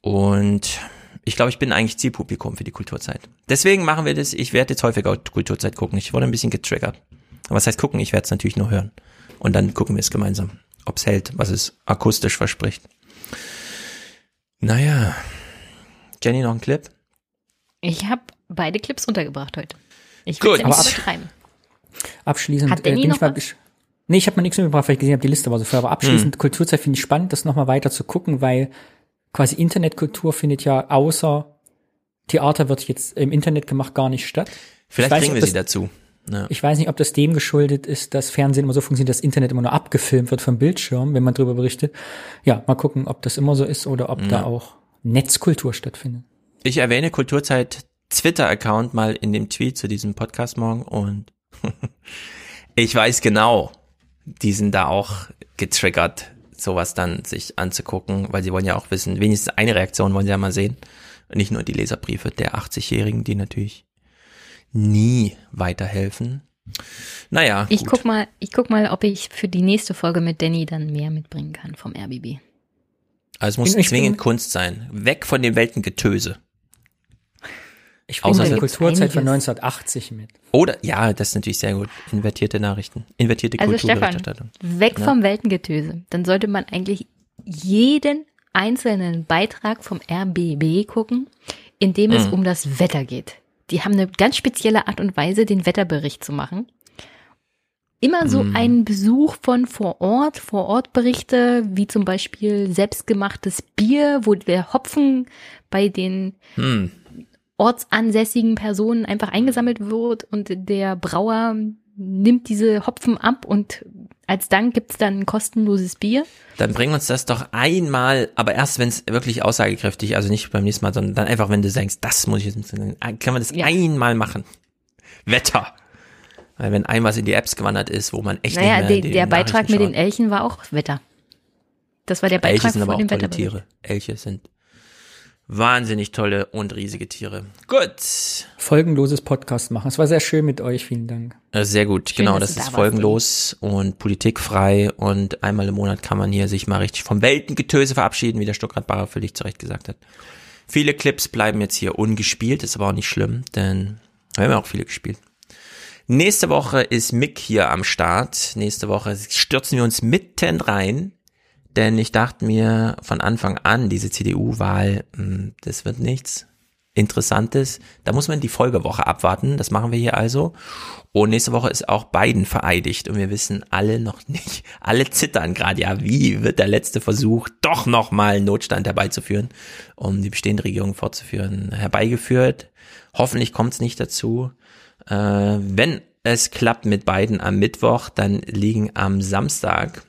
Und ich glaube, ich bin eigentlich Zielpublikum für die Kulturzeit. Deswegen machen wir das. Ich werde jetzt häufiger Kulturzeit gucken. Ich wurde ein bisschen getriggert. Aber was heißt gucken? Ich werde es natürlich nur hören. Und dann gucken wir es gemeinsam, ob es hält, was es akustisch verspricht. Naja. Jenny, noch ein Clip? Ich habe beide Clips untergebracht heute. Ich will es nicht übertreiben. Abschließend Hat äh, bin ich mal Nee, ich habe mal nichts mitgebracht, weil ich gesehen habe, die Liste war so voll. Aber abschließend, hm. Kulturzeit finde ich spannend, das nochmal weiter zu gucken, weil quasi Internetkultur findet ja außer Theater wird jetzt im Internet gemacht gar nicht statt. Vielleicht bringen wir das, sie dazu. Ja. Ich weiß nicht, ob das dem geschuldet ist, dass Fernsehen immer so funktioniert, dass Internet immer nur abgefilmt wird vom Bildschirm, wenn man darüber berichtet. Ja, mal gucken, ob das immer so ist oder ob ja. da auch Netzkultur stattfindet. Ich erwähne Kulturzeit Twitter-Account mal in dem Tweet zu diesem Podcast morgen und ich weiß genau, die sind da auch getriggert, sowas dann sich anzugucken, weil sie wollen ja auch wissen, wenigstens eine Reaktion wollen sie ja mal sehen. Nicht nur die Leserbriefe der 80-Jährigen, die natürlich nie weiterhelfen. Naja. Ich gut. guck mal, ich guck mal, ob ich für die nächste Folge mit Danny dann mehr mitbringen kann vom RBB. Also es muss zwingend Kunst sein. Weg von dem Weltengetöse. Ich bringe die Kulturzeit von 1980 mit. Oder, ja, das ist natürlich sehr gut. Invertierte Nachrichten. Invertierte also Kulturberichterstattung. Stefan, weg ja. vom Weltengetöse. Dann sollte man eigentlich jeden einzelnen Beitrag vom RBB gucken, in dem es mhm. um das Wetter geht. Die haben eine ganz spezielle Art und Weise, den Wetterbericht zu machen. immer so mm. einen Besuch von vor Ort, vor Ort Berichte, wie zum Beispiel selbstgemachtes Bier, wo der Hopfen bei den hm. Ortsansässigen Personen einfach eingesammelt wird und der Brauer nimmt diese Hopfen ab und als Dank gibt's dann ein kostenloses Bier. Dann bring uns das doch einmal, aber erst wenn es wirklich aussagekräftig, also nicht beim nächsten Mal, sondern dann einfach, wenn du sagst, das muss ich jetzt, können wir das ja. einmal machen. Wetter. Weil wenn ein was in die Apps gewandert ist, wo man echt naja, nicht mehr der Beitrag mit den Elchen war auch Wetter. Das war der Beitrag Elche sind aber auch tolle Tiere. Elche sind wahnsinnig tolle und riesige Tiere. Gut. Folgenloses Podcast machen. Es war sehr schön mit euch. Vielen Dank. Äh, sehr gut. Schön, genau, das ist da folgenlos und politikfrei und einmal im Monat kann man hier sich mal richtig vom Weltengetöse verabschieden, wie der Stuttgart-Barer völlig zu Recht gesagt hat. Viele Clips bleiben jetzt hier ungespielt, ist aber auch nicht schlimm, denn wir haben ja auch viele gespielt. Nächste Woche ist Mick hier am Start. Nächste Woche stürzen wir uns mitten rein denn ich dachte mir von Anfang an, diese CDU-Wahl, hm, das wird nichts Interessantes. Da muss man die Folgewoche abwarten. Das machen wir hier also. Und nächste Woche ist auch Biden vereidigt. Und wir wissen alle noch nicht. Alle zittern gerade. Ja, wie wird der letzte Versuch, doch nochmal Notstand herbeizuführen, um die bestehende Regierung fortzuführen, herbeigeführt? Hoffentlich kommt es nicht dazu. Äh, wenn es klappt mit Biden am Mittwoch, dann liegen am Samstag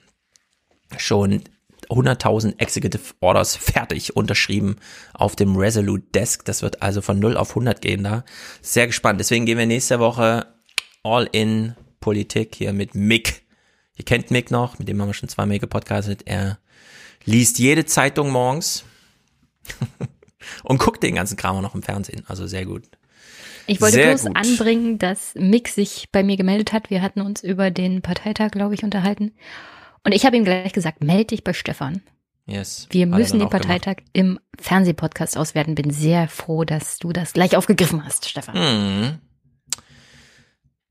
schon 100.000 Executive Orders fertig unterschrieben auf dem Resolute Desk. Das wird also von 0 auf 100 gehen da. Sehr gespannt. Deswegen gehen wir nächste Woche all in Politik hier mit Mick. Ihr kennt Mick noch, mit dem haben wir schon zweimal gepodcastet. Er liest jede Zeitung morgens und guckt den ganzen Kram auch noch im Fernsehen. Also sehr gut. Ich wollte Sehr bloß gut. anbringen, dass Mick sich bei mir gemeldet hat. Wir hatten uns über den Parteitag, glaube ich, unterhalten. Und ich habe ihm gleich gesagt, melde dich bei Stefan. Yes. Wir müssen den Parteitag gemacht. im Fernsehpodcast auswerten. Bin sehr froh, dass du das gleich aufgegriffen hast, Stefan. Hm.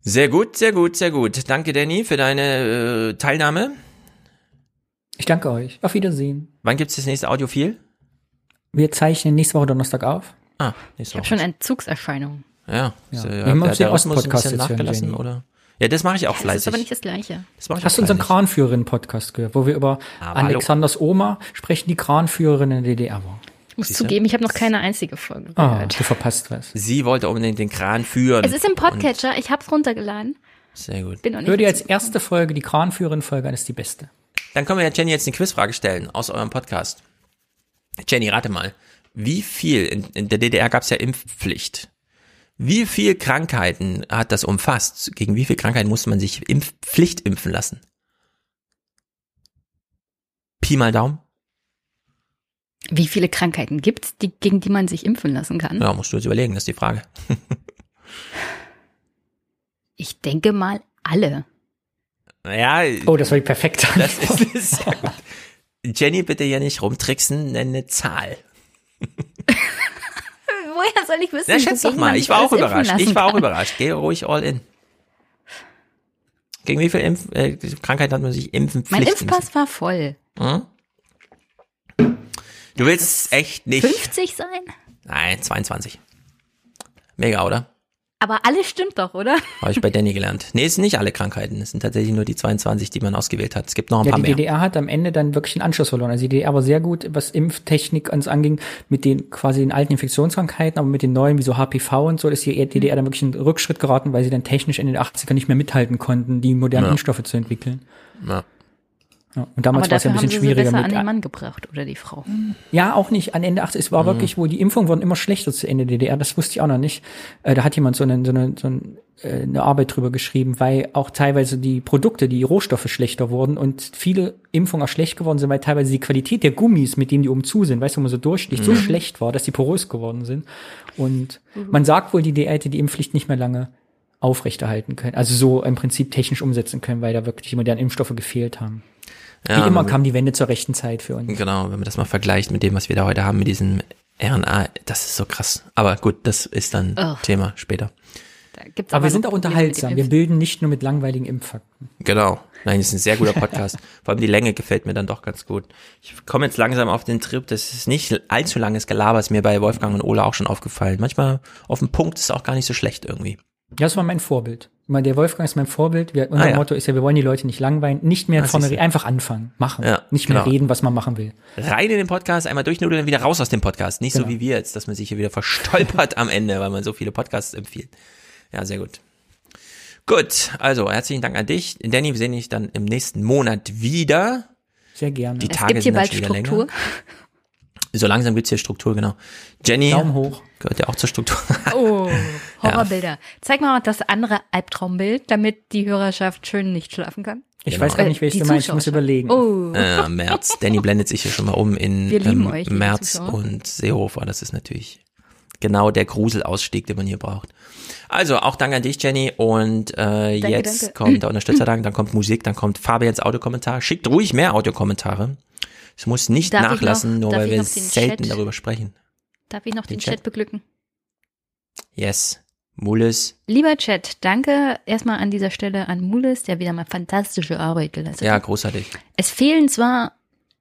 Sehr gut, sehr gut, sehr gut. Danke, Danny, für deine äh, Teilnahme. Ich danke euch. Auf Wiedersehen. Wann gibt's das nächste Audiofil? Wir zeichnen nächste Woche Donnerstag auf. Ah, nächste Woche. Ich habe schon Entzugserscheinungen. Ja. ja. So, ja. Wir haben uns den Ostpodcast nachgelassen, oder? Ja, das mache ich auch fleißig. Das ist aber nicht das Gleiche. Das Hast du unseren Kranführerin-Podcast gehört, wo wir über aber Alexanders hallo. Oma sprechen, die Kranführerin in der DDR war? Ich muss Siehste? zugeben, ich habe noch keine einzige Folge ah, gehört. Ah, du verpasst was. Sie wollte unbedingt den Kran führen. Es ist im Podcatcher, ich habe es runtergeladen. Sehr gut. Bin Hör dir als erste Folge die Kranführerin-Folge an, ist die beste. Dann können wir ja Jenny jetzt eine Quizfrage stellen aus eurem Podcast. Jenny, rate mal. Wie viel, in, in der DDR gab es ja Impfpflicht. Wie viel Krankheiten hat das umfasst? Gegen wie viele Krankheiten musste man sich Impf Pflicht impfen lassen? Pi mal Daumen. Wie viele Krankheiten gibt's, die, gegen die man sich impfen lassen kann? Ja, musst du jetzt überlegen, das ist die Frage. ich denke mal alle. Ja. Oh, das war die perfekte Das ist, ist. Jenny, bitte hier nicht rumtricksen, nenne eine Zahl. Woher soll ich wissen? Na, schätz doch mal. Ich war auch überrascht. Ich war auch überrascht. Geh ruhig all in. Gegen wie viel Impf äh, Krankheiten hat man sich impfen Mein Impfpass müssen? war voll. Hm? Du willst echt nicht. 50 sein? Nein, 22. Mega, oder? Aber alles stimmt doch, oder? Habe ich bei Danny gelernt. Nee, es sind nicht alle Krankheiten. Es sind tatsächlich nur die 22, die man ausgewählt hat. Es gibt noch ein ja, paar die mehr. Die DDR hat am Ende dann wirklich einen Anschluss verloren. Also die DDR war sehr gut, was Impftechnik uns anging, mit den quasi den alten Infektionskrankheiten, aber mit den neuen, wie so HPV und so, ist die DDR dann wirklich einen Rückschritt geraten, weil sie dann technisch in den 80ern nicht mehr mithalten konnten, die modernen ja. Impfstoffe zu entwickeln. Ja. Ja, und damals war es ja ein bisschen schwieriger mit. an den Mann gebracht oder die Frau. Ja, auch nicht. An Ende 80, es war mhm. wirklich, wo die Impfungen wurden immer schlechter zu Ende DDR. Das wusste ich auch noch nicht. Äh, da hat jemand so eine, so eine, so äh, eine Arbeit drüber geschrieben, weil auch teilweise die Produkte, die Rohstoffe schlechter wurden und viele Impfungen auch schlecht geworden sind, weil teilweise die Qualität der Gummis, mit denen die oben zu sind, weißt du, wo man so durchsticht, mhm. so schlecht war, dass die porös geworden sind. Und mhm. man sagt wohl, die DDR hätte die Impfpflicht nicht mehr lange aufrechterhalten können. Also so im Prinzip technisch umsetzen können, weil da wirklich modernen Impfstoffe gefehlt haben. Ja, Wie immer kam die Wende zur rechten Zeit für uns. Genau, wenn man das mal vergleicht mit dem, was wir da heute haben, mit diesem RNA, das ist so krass. Aber gut, das ist dann oh. Thema später. aber, aber wir sind auch unterhaltsam. Wir bilden nicht nur mit langweiligen Impffakten. Genau. Nein, das ist ein sehr guter Podcast. Vor allem die Länge gefällt mir dann doch ganz gut. Ich komme jetzt langsam auf den Trip, das ist nicht allzu langes Gelaber, ist mir bei Wolfgang und Ola auch schon aufgefallen. Manchmal auf dem Punkt ist es auch gar nicht so schlecht irgendwie. Ja, das war mein Vorbild. Der Wolfgang ist mein Vorbild. Wir, unser ah, ja. Motto ist ja, wir wollen die Leute nicht langweilen, nicht mehr ah, vorne reden, einfach anfangen, machen, ja, nicht mehr genau. reden, was man machen will. Rein in den Podcast, einmal durchnudeln, dann wieder raus aus dem Podcast. Nicht genau. so wie wir jetzt, dass man sich hier wieder verstolpert am Ende, weil man so viele Podcasts empfiehlt. Ja, sehr gut. Gut, also herzlichen Dank an dich. Danny, wir sehen dich dann im nächsten Monat wieder. Sehr gerne. Die Tage sind bald Struktur. Länger. So langsam gibt's hier Struktur, genau. Jenny. Daumen hoch. Gehört ja auch zur Struktur. Oh, Horrorbilder. Ja. Zeig mal das andere Albtraumbild, damit die Hörerschaft schön nicht schlafen kann. Ich genau. weiß gar nicht, welches du meinst. Ich muss überlegen. Oh. Äh, März. Danny blendet sich hier schon mal um in ähm, euch, März und Seehofer. Das ist natürlich genau der Gruselausstieg, den man hier braucht. Also auch Dank an dich, Jenny. Und äh, danke, jetzt danke. kommt der Unterstützerdank, dann kommt Musik, dann kommt Fabians Audiokommentar. Schickt ruhig mehr Audiokommentare. Es muss nicht darf nachlassen, noch, nur weil wir selten Chat, darüber sprechen. Darf ich noch den, den Chat? Chat beglücken? Yes. Mules. Lieber Chat, danke erstmal an dieser Stelle an Mules, der wieder mal fantastische Arbeit geleistet hat. Ja, großartig. Es fehlen zwar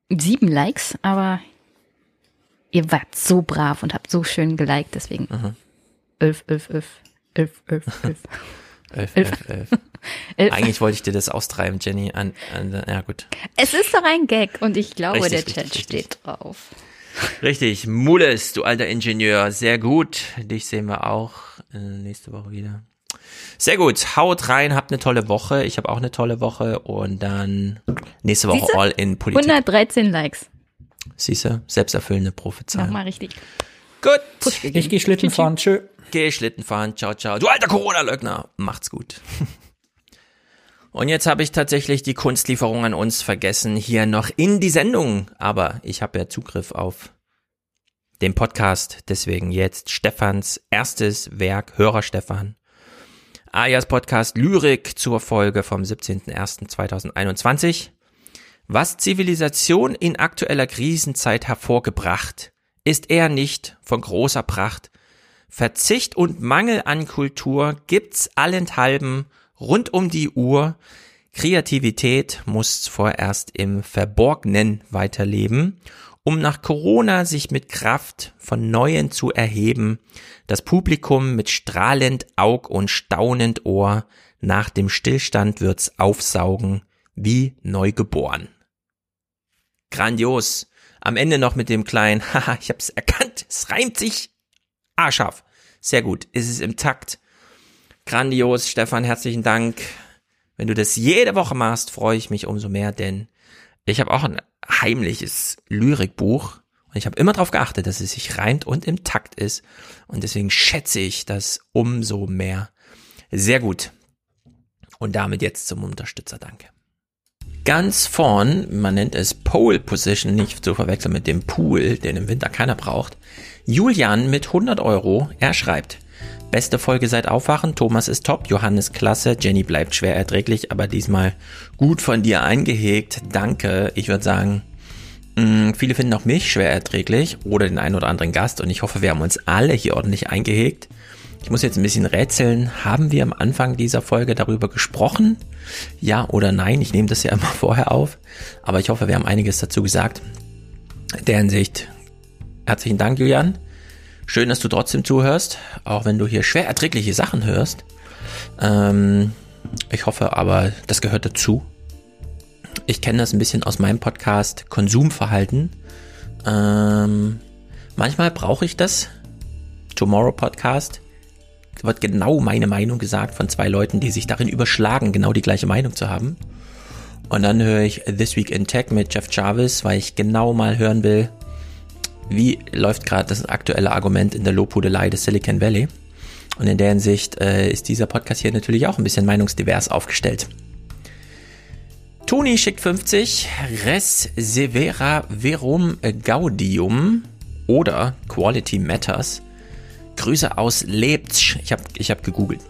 sieben Likes, aber ihr wart so brav und habt so schön geliked, deswegen mhm. elf, elf, elf, elf, elf, elf. Elf, elf, elf. elf. Eigentlich wollte ich dir das austreiben, Jenny. An, an, ja, gut. Es ist doch ein Gag und ich glaube, richtig, der Chat richtig, steht richtig. drauf. Richtig, Mules, du alter Ingenieur, sehr gut. Dich sehen wir auch äh, nächste Woche wieder. Sehr gut, haut rein, habt eine tolle Woche. Ich habe auch eine tolle Woche und dann nächste Woche Siehste? All in Politik. 113 Likes. Siehste, selbsterfüllende Prophezeiung. Nochmal richtig. Gut. Ich gehe Schlitten fahren, tschö. Geh Schlitten fahren, ciao, ciao. Du alter Corona-Leugner, macht's gut. Und jetzt habe ich tatsächlich die Kunstlieferung an uns vergessen, hier noch in die Sendung. Aber ich habe ja Zugriff auf den Podcast, deswegen jetzt Stefans erstes Werk, Hörer Stefan. Alias Podcast Lyrik zur Folge vom 17.01.2021. Was Zivilisation in aktueller Krisenzeit hervorgebracht, ist eher nicht von großer Pracht. Verzicht und Mangel an Kultur gibt's allenthalben rund um die Uhr. Kreativität muss vorerst im Verborgenen weiterleben, um nach Corona sich mit Kraft von Neuen zu erheben, das Publikum mit strahlend Aug und staunend Ohr nach dem Stillstand wird's aufsaugen wie neugeboren. Grandios. Am Ende noch mit dem kleinen, haha, ich hab's erkannt, es reimt sich. Ah, scharf. Sehr gut. Es ist im Takt. Grandios, Stefan, herzlichen Dank. Wenn du das jede Woche machst, freue ich mich umso mehr, denn ich habe auch ein heimliches Lyrikbuch und ich habe immer darauf geachtet, dass es sich reimt und im Takt ist und deswegen schätze ich das umso mehr. Sehr gut. Und damit jetzt zum Unterstützer, danke. Ganz vorn, man nennt es Pole Position, nicht zu verwechseln mit dem Pool, den im Winter keiner braucht. Julian mit 100 Euro, er schreibt, Beste Folge seit Aufwachen. Thomas ist top, Johannes klasse, Jenny bleibt schwer erträglich, aber diesmal gut von dir eingehegt. Danke. Ich würde sagen, mm, viele finden auch mich schwer erträglich oder den einen oder anderen Gast und ich hoffe, wir haben uns alle hier ordentlich eingehegt. Ich muss jetzt ein bisschen rätseln. Haben wir am Anfang dieser Folge darüber gesprochen? Ja oder nein? Ich nehme das ja immer vorher auf. Aber ich hoffe, wir haben einiges dazu gesagt. In der Hinsicht herzlichen Dank, Julian. Schön, dass du trotzdem zuhörst, auch wenn du hier schwer erträgliche Sachen hörst. Ähm, ich hoffe aber, das gehört dazu. Ich kenne das ein bisschen aus meinem Podcast Konsumverhalten. Ähm, manchmal brauche ich das. Tomorrow Podcast wird genau meine Meinung gesagt von zwei Leuten, die sich darin überschlagen, genau die gleiche Meinung zu haben. Und dann höre ich This Week in Tech mit Jeff Jarvis, weil ich genau mal hören will, wie läuft gerade das aktuelle Argument in der Lobhudelei des Silicon Valley. Und in der Hinsicht äh, ist dieser Podcast hier natürlich auch ein bisschen meinungsdivers aufgestellt. Toni schickt 50, Res Severa Verum Gaudium oder Quality Matters. Grüße aus Leipzig. Ich habe ich hab gegoogelt.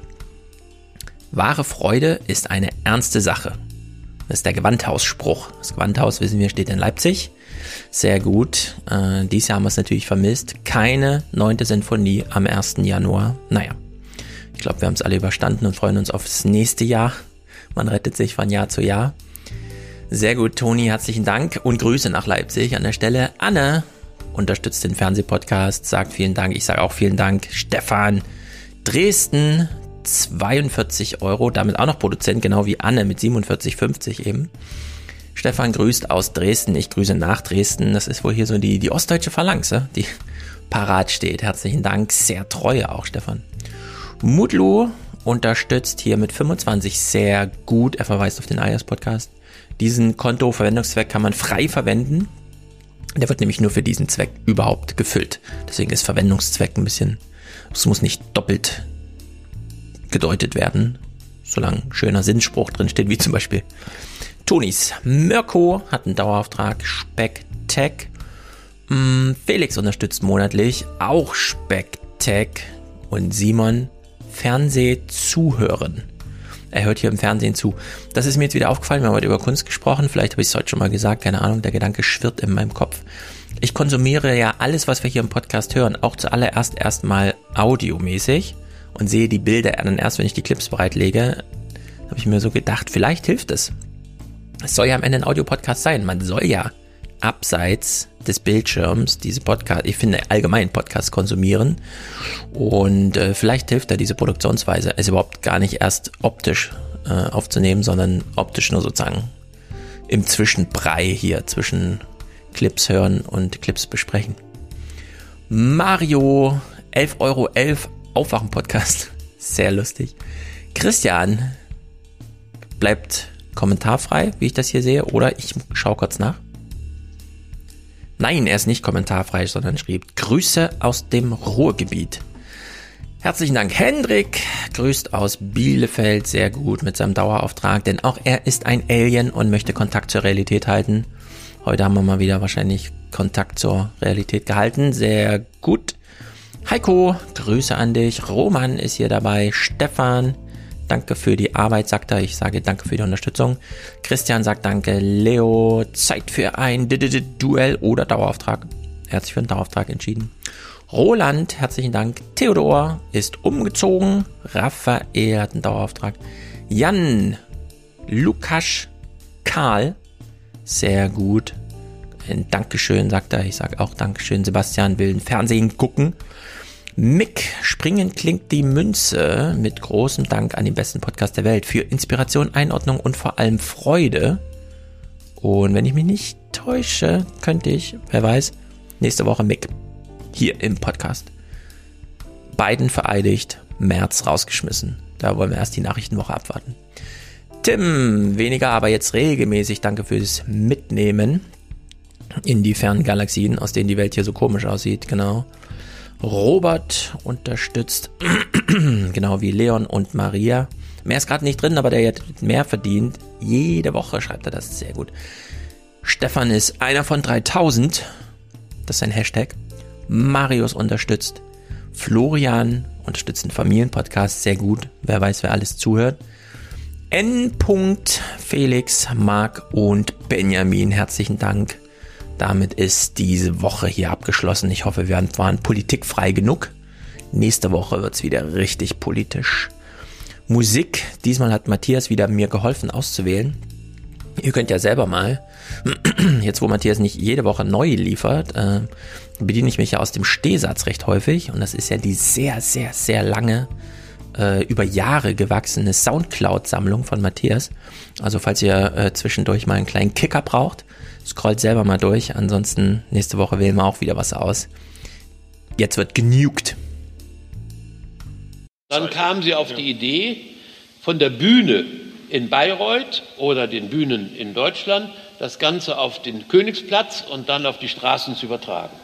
Wahre Freude ist eine ernste Sache. Das ist der Gewandhausspruch. Das Gewandhaus, wissen wir, steht in Leipzig. Sehr gut. Äh, dieses Jahr haben wir es natürlich vermisst. Keine neunte Sinfonie am 1. Januar. Naja, ich glaube, wir haben es alle überstanden und freuen uns aufs nächste Jahr. Man rettet sich von Jahr zu Jahr. Sehr gut, Toni, herzlichen Dank und Grüße nach Leipzig an der Stelle. Anne unterstützt den Fernsehpodcast, sagt vielen Dank. Ich sage auch vielen Dank. Stefan, Dresden, 42 Euro, damit auch noch Produzent, genau wie Anne mit 47,50 eben. Stefan grüßt aus Dresden, ich grüße nach Dresden. Das ist wohl hier so die, die ostdeutsche Phalanx, die parat steht. Herzlichen Dank, sehr treu auch, Stefan. Mutlu unterstützt hier mit 25 sehr gut. Er verweist auf den Ayers Podcast. Diesen Konto-Verwendungszweck kann man frei verwenden. Der wird nämlich nur für diesen Zweck überhaupt gefüllt. Deswegen ist Verwendungszweck ein bisschen, es muss nicht doppelt gedeutet werden, solange ein schöner Sinnspruch drin steht, wie zum Beispiel Tonis. Mirko hat einen Dauerauftrag, Specktech. Mm, Felix unterstützt monatlich, auch Specktech. Und Simon, Fernsehzuhören. Er hört hier im Fernsehen zu. Das ist mir jetzt wieder aufgefallen. Wir haben heute über Kunst gesprochen. Vielleicht habe ich es heute schon mal gesagt. Keine Ahnung. Der Gedanke schwirrt in meinem Kopf. Ich konsumiere ja alles, was wir hier im Podcast hören, auch zuallererst erstmal audiomäßig und sehe die Bilder dann erst, wenn ich die Clips bereitlege. Habe ich mir so gedacht, vielleicht hilft es. Es soll ja am Ende ein Audiopodcast sein. Man soll ja abseits des Bildschirms diese Podcast, ich finde allgemein Podcasts konsumieren und äh, vielleicht hilft da diese Produktionsweise, es überhaupt gar nicht erst optisch äh, aufzunehmen, sondern optisch nur sozusagen im Zwischenbrei hier zwischen Clips hören und Clips besprechen. Mario 11,11 Euro Aufwachen Podcast, sehr lustig. Christian bleibt kommentarfrei, wie ich das hier sehe, oder ich schaue kurz nach. Nein, er ist nicht kommentarfrei, sondern schrieb Grüße aus dem Ruhrgebiet. Herzlichen Dank, Hendrik. Grüßt aus Bielefeld sehr gut mit seinem Dauerauftrag, denn auch er ist ein Alien und möchte Kontakt zur Realität halten. Heute haben wir mal wieder wahrscheinlich Kontakt zur Realität gehalten. Sehr gut. Heiko, Grüße an dich. Roman ist hier dabei. Stefan, Danke für die Arbeit, sagt er. Ich sage danke für die Unterstützung. Christian sagt danke. Leo, Zeit für ein Duell oder Dauerauftrag. Er hat sich für einen Dauerauftrag entschieden. Roland, herzlichen Dank. Theodor ist umgezogen. Raphael hat einen Dauerauftrag. Jan, Lukas, Karl, sehr gut. Ein Dankeschön, sagt er. Ich sage auch Dankeschön. Sebastian will Fernsehen gucken. Mick, springen klingt die Münze mit großem Dank an den besten Podcast der Welt für Inspiration, Einordnung und vor allem Freude. Und wenn ich mich nicht täusche, könnte ich, wer weiß, nächste Woche Mick hier im Podcast. Biden vereidigt, März rausgeschmissen. Da wollen wir erst die Nachrichtenwoche abwarten. Tim, weniger, aber jetzt regelmäßig. Danke fürs Mitnehmen in die fernen Galaxien, aus denen die Welt hier so komisch aussieht. Genau. Robert unterstützt, genau wie Leon und Maria. Mehr ist gerade nicht drin, aber der jetzt mehr verdient. Jede Woche schreibt er das sehr gut. Stefan ist einer von 3000. Das ist ein Hashtag. Marius unterstützt. Florian unterstützt einen Familienpodcast sehr gut. Wer weiß, wer alles zuhört. N. Felix, Marc und Benjamin. Herzlichen Dank damit ist diese Woche hier abgeschlossen. Ich hoffe, wir waren politikfrei genug. Nächste Woche wird es wieder richtig politisch. Musik. Diesmal hat Matthias wieder mir geholfen auszuwählen. Ihr könnt ja selber mal, jetzt wo Matthias nicht jede Woche neu liefert, äh, bediene ich mich ja aus dem Stehsatz recht häufig. Und das ist ja die sehr, sehr, sehr lange, äh, über Jahre gewachsene Soundcloud-Sammlung von Matthias. Also falls ihr äh, zwischendurch mal einen kleinen Kicker braucht, Scrollt selber mal durch. Ansonsten nächste Woche wählen wir auch wieder was aus. Jetzt wird genugt. Dann kamen sie auf die Idee, von der Bühne in Bayreuth oder den Bühnen in Deutschland das Ganze auf den Königsplatz und dann auf die Straßen zu übertragen.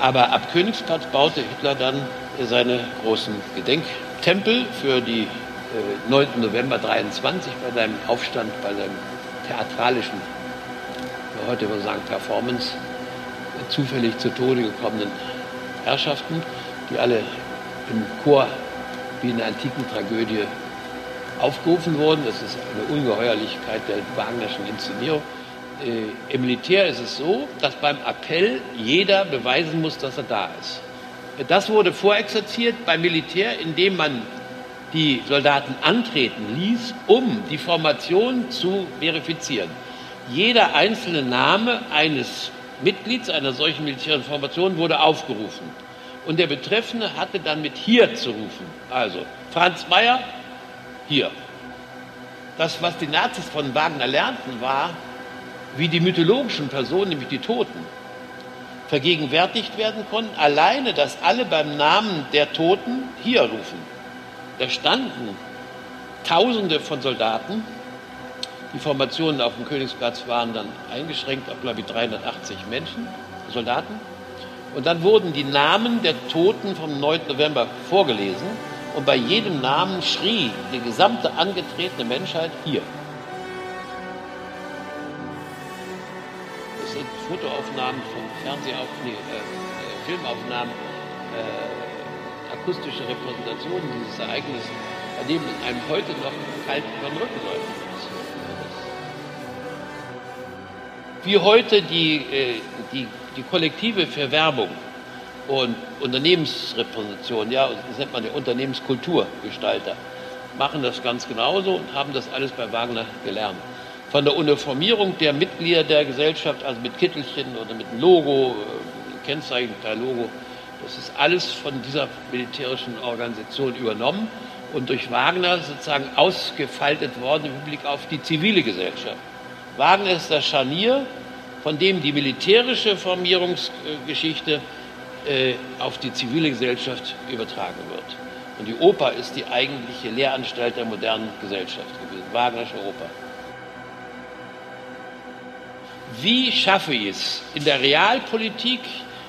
Aber ab Königsplatz baute Hitler dann seine großen Gedenktempel für die äh, 9. November 23 bei seinem Aufstand, bei seinem theatralischen, heute würde sagen Performance, äh, zufällig zu Tode gekommenen Herrschaften, die alle im Chor wie in der antiken Tragödie aufgerufen wurden. Das ist eine Ungeheuerlichkeit der Wagnerschen Inszenierung äh, im Militär ist es so, dass beim Appell jeder beweisen muss, dass er da ist. Das wurde vorexerziert beim Militär, indem man die Soldaten antreten ließ, um die Formation zu verifizieren. Jeder einzelne Name eines Mitglieds einer solchen militärischen Formation wurde aufgerufen. Und der Betreffende hatte dann mit hier zu rufen. Also Franz Mayer, hier. Das, was die Nazis von Wagner lernten, war, wie die mythologischen Personen, nämlich die Toten, vergegenwärtigt werden konnten. Alleine, dass alle beim Namen der Toten hier rufen. Da standen Tausende von Soldaten. Die Formationen auf dem Königsplatz waren dann eingeschränkt auf, glaube ich, 380 Menschen, Soldaten. Und dann wurden die Namen der Toten vom 9. November vorgelesen. Und bei jedem Namen schrie die gesamte angetretene Menschheit hier. Fotoaufnahmen von Fernsehaufnahmen, nee, äh, äh, Filmaufnahmen, äh, akustische Repräsentationen dieses Ereignisses, bei dem einem heute noch kalt über den Rücken läuft. Wie heute die, äh, die, die kollektive Verwerbung und Unternehmensrepräsentation, ja, das nennt man ja Unternehmenskulturgestalter, machen das ganz genauso und haben das alles bei Wagner gelernt. Von der Uniformierung der Mitglieder der Gesellschaft, also mit Kittelchen oder mit einem Logo, äh, Kennzeichen per Logo, das ist alles von dieser militärischen Organisation übernommen und durch Wagner sozusagen ausgefaltet worden im Blick auf die zivile Gesellschaft. Wagner ist das Scharnier, von dem die militärische Formierungsgeschichte äh, auf die zivile Gesellschaft übertragen wird. Und die Oper ist die eigentliche Lehranstalt der modernen Gesellschaft gewesen, Wagnersche Oper. Wie schaffe ich es in der Realpolitik,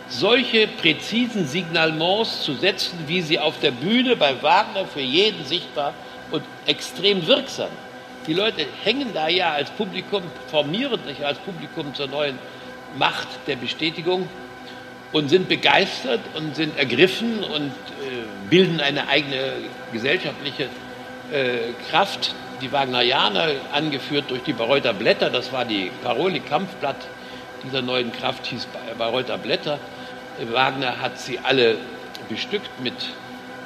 solche präzisen Signalements zu setzen, wie sie auf der Bühne bei Wagner für jeden sichtbar und extrem wirksam. Die Leute hängen da ja als Publikum, formieren sich als Publikum zur neuen Macht der Bestätigung und sind begeistert und sind ergriffen und äh, bilden eine eigene gesellschaftliche äh, Kraft. Die Wagnerianer, angeführt durch die Bayreuther Blätter, das war die Parole, Kampfblatt dieser neuen Kraft, hieß Bayreuther Blätter. Wagner hat sie alle bestückt mit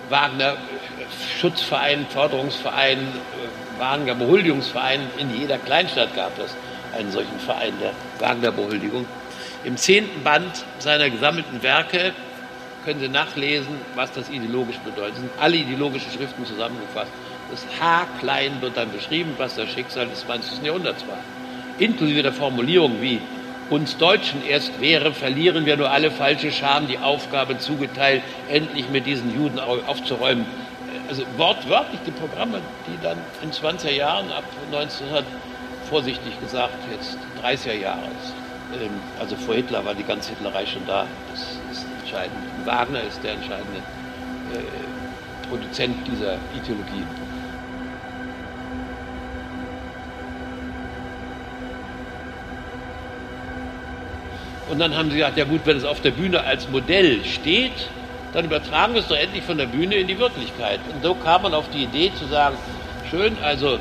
Wagner äh, Förderungsverein, äh, Wagner Behuldigungsverein. In jeder Kleinstadt gab es einen solchen Verein der Wagner Behuldigung. Im zehnten Band seiner gesammelten Werke können Sie nachlesen, was das ideologisch bedeutet. Es sind alle ideologischen Schriften zusammengefasst. Das H-Klein wird dann beschrieben, was das Schicksal des 20. Jahrhunderts war. Inklusive der Formulierung wie uns Deutschen erst wäre, verlieren wir nur alle falsche Scham die Aufgabe zugeteilt, endlich mit diesen Juden aufzuräumen. Also wortwörtlich die Programme, die dann in 20er Jahren ab 1900 vorsichtig gesagt jetzt 30er Jahre. Ähm, also vor Hitler war die ganze Hitlerei schon da. Das ist entscheidend. Wagner ist der entscheidende äh, Produzent dieser Ideologie. Und dann haben sie gesagt, ja gut, wenn es auf der Bühne als Modell steht, dann übertragen wir es doch endlich von der Bühne in die Wirklichkeit. Und so kam man auf die Idee zu sagen, schön, also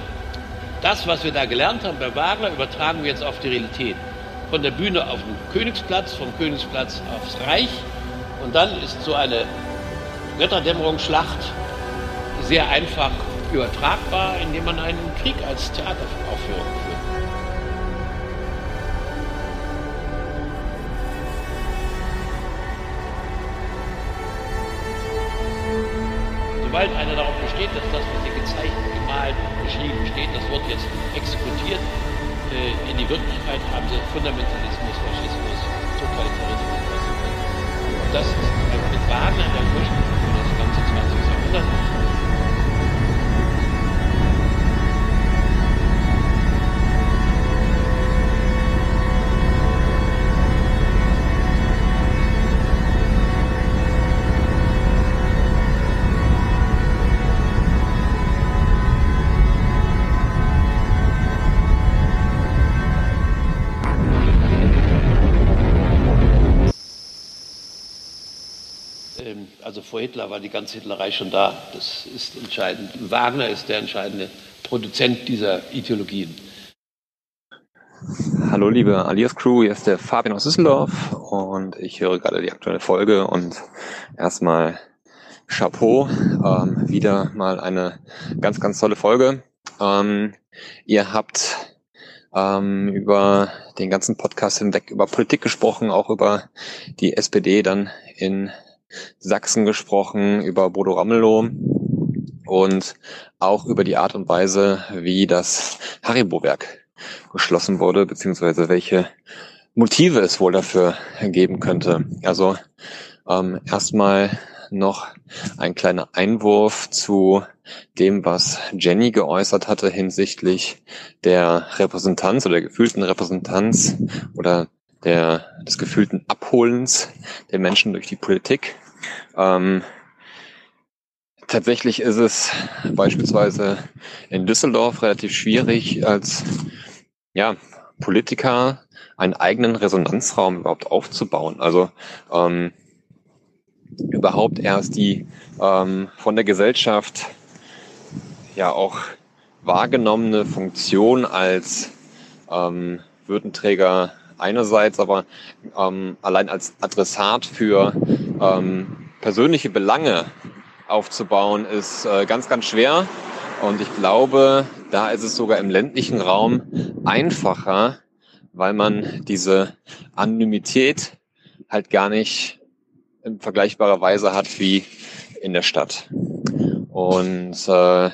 das, was wir da gelernt haben bei Wagner, übertragen wir jetzt auf die Realität von der Bühne auf den Königsplatz, vom Königsplatz aufs Reich. Und dann ist so eine Götterdämmerungsschlacht sehr einfach übertragbar, indem man einen Krieg als Theateraufführung führt. Sobald einer darauf besteht, dass das, was hier gezeichnet, gemalt, geschrieben steht, das wird jetzt exekutiert, äh, in die Wirklichkeit haben sie Fundamentalismus, Faschismus, Totalitarismus. Und das ist mit Wagner der Ursprung für das ganze 20. Jahrhundert. Hitler war die ganze Hitlerei schon da. Das ist entscheidend. Wagner ist der entscheidende Produzent dieser Ideologien. Hallo liebe Alias Crew, hier ist der Fabian aus Düsseldorf und ich höre gerade die aktuelle Folge und erstmal Chapeau. Ähm, wieder mal eine ganz, ganz tolle Folge. Ähm, ihr habt ähm, über den ganzen Podcast hinweg über Politik gesprochen, auch über die SPD dann in Sachsen gesprochen, über Bodo Ramelow und auch über die Art und Weise, wie das Haribo-Werk geschlossen wurde, beziehungsweise welche Motive es wohl dafür geben könnte. Also ähm, erstmal noch ein kleiner Einwurf zu dem, was Jenny geäußert hatte hinsichtlich der Repräsentanz oder der gefühlten Repräsentanz oder der, des gefühlten Abholens der Menschen durch die Politik. Ähm, tatsächlich ist es beispielsweise in Düsseldorf relativ schwierig, als ja, Politiker einen eigenen Resonanzraum überhaupt aufzubauen. Also ähm, überhaupt erst die ähm, von der Gesellschaft ja auch wahrgenommene Funktion als ähm, Würdenträger einerseits, aber ähm, allein als Adressat für ähm, persönliche Belange aufzubauen, ist äh, ganz, ganz schwer. Und ich glaube, da ist es sogar im ländlichen Raum einfacher, weil man diese Anonymität halt gar nicht in vergleichbarer Weise hat wie in der Stadt. Und äh,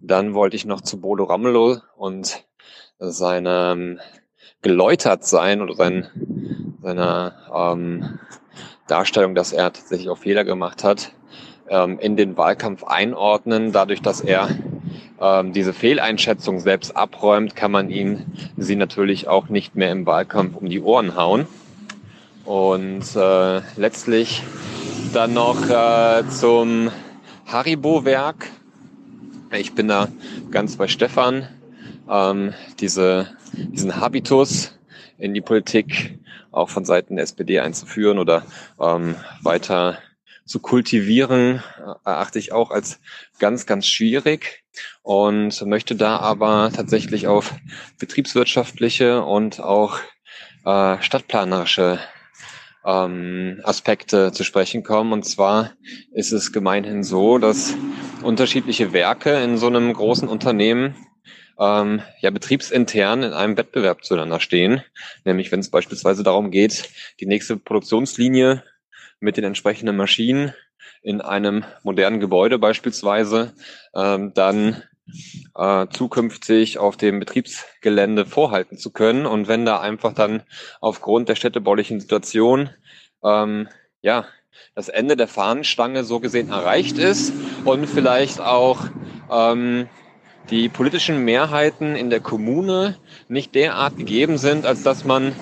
dann wollte ich noch zu Bodo Ramelow und seinem geläutert sein oder sein, seiner ähm, Darstellung, dass er tatsächlich auch Fehler gemacht hat, ähm, in den Wahlkampf einordnen. Dadurch, dass er ähm, diese Fehleinschätzung selbst abräumt, kann man ihm sie natürlich auch nicht mehr im Wahlkampf um die Ohren hauen. Und äh, letztlich dann noch äh, zum Haribo-Werk. Ich bin da ganz bei Stefan. Ähm, diese, diesen Habitus in die Politik auch von Seiten der SPD einzuführen oder ähm, weiter zu kultivieren, äh, erachte ich auch als ganz, ganz schwierig und möchte da aber tatsächlich auf betriebswirtschaftliche und auch äh, stadtplanerische ähm, Aspekte zu sprechen kommen. Und zwar ist es gemeinhin so, dass unterschiedliche Werke in so einem großen Unternehmen ähm, ja betriebsintern in einem Wettbewerb zueinander stehen. Nämlich wenn es beispielsweise darum geht, die nächste Produktionslinie mit den entsprechenden Maschinen in einem modernen Gebäude beispielsweise ähm, dann äh, zukünftig auf dem Betriebsgelände vorhalten zu können. Und wenn da einfach dann aufgrund der städtebaulichen Situation ähm, ja das Ende der Fahnenstange so gesehen erreicht ist und vielleicht auch ähm, die politischen Mehrheiten in der Kommune nicht derart gegeben sind, als dass man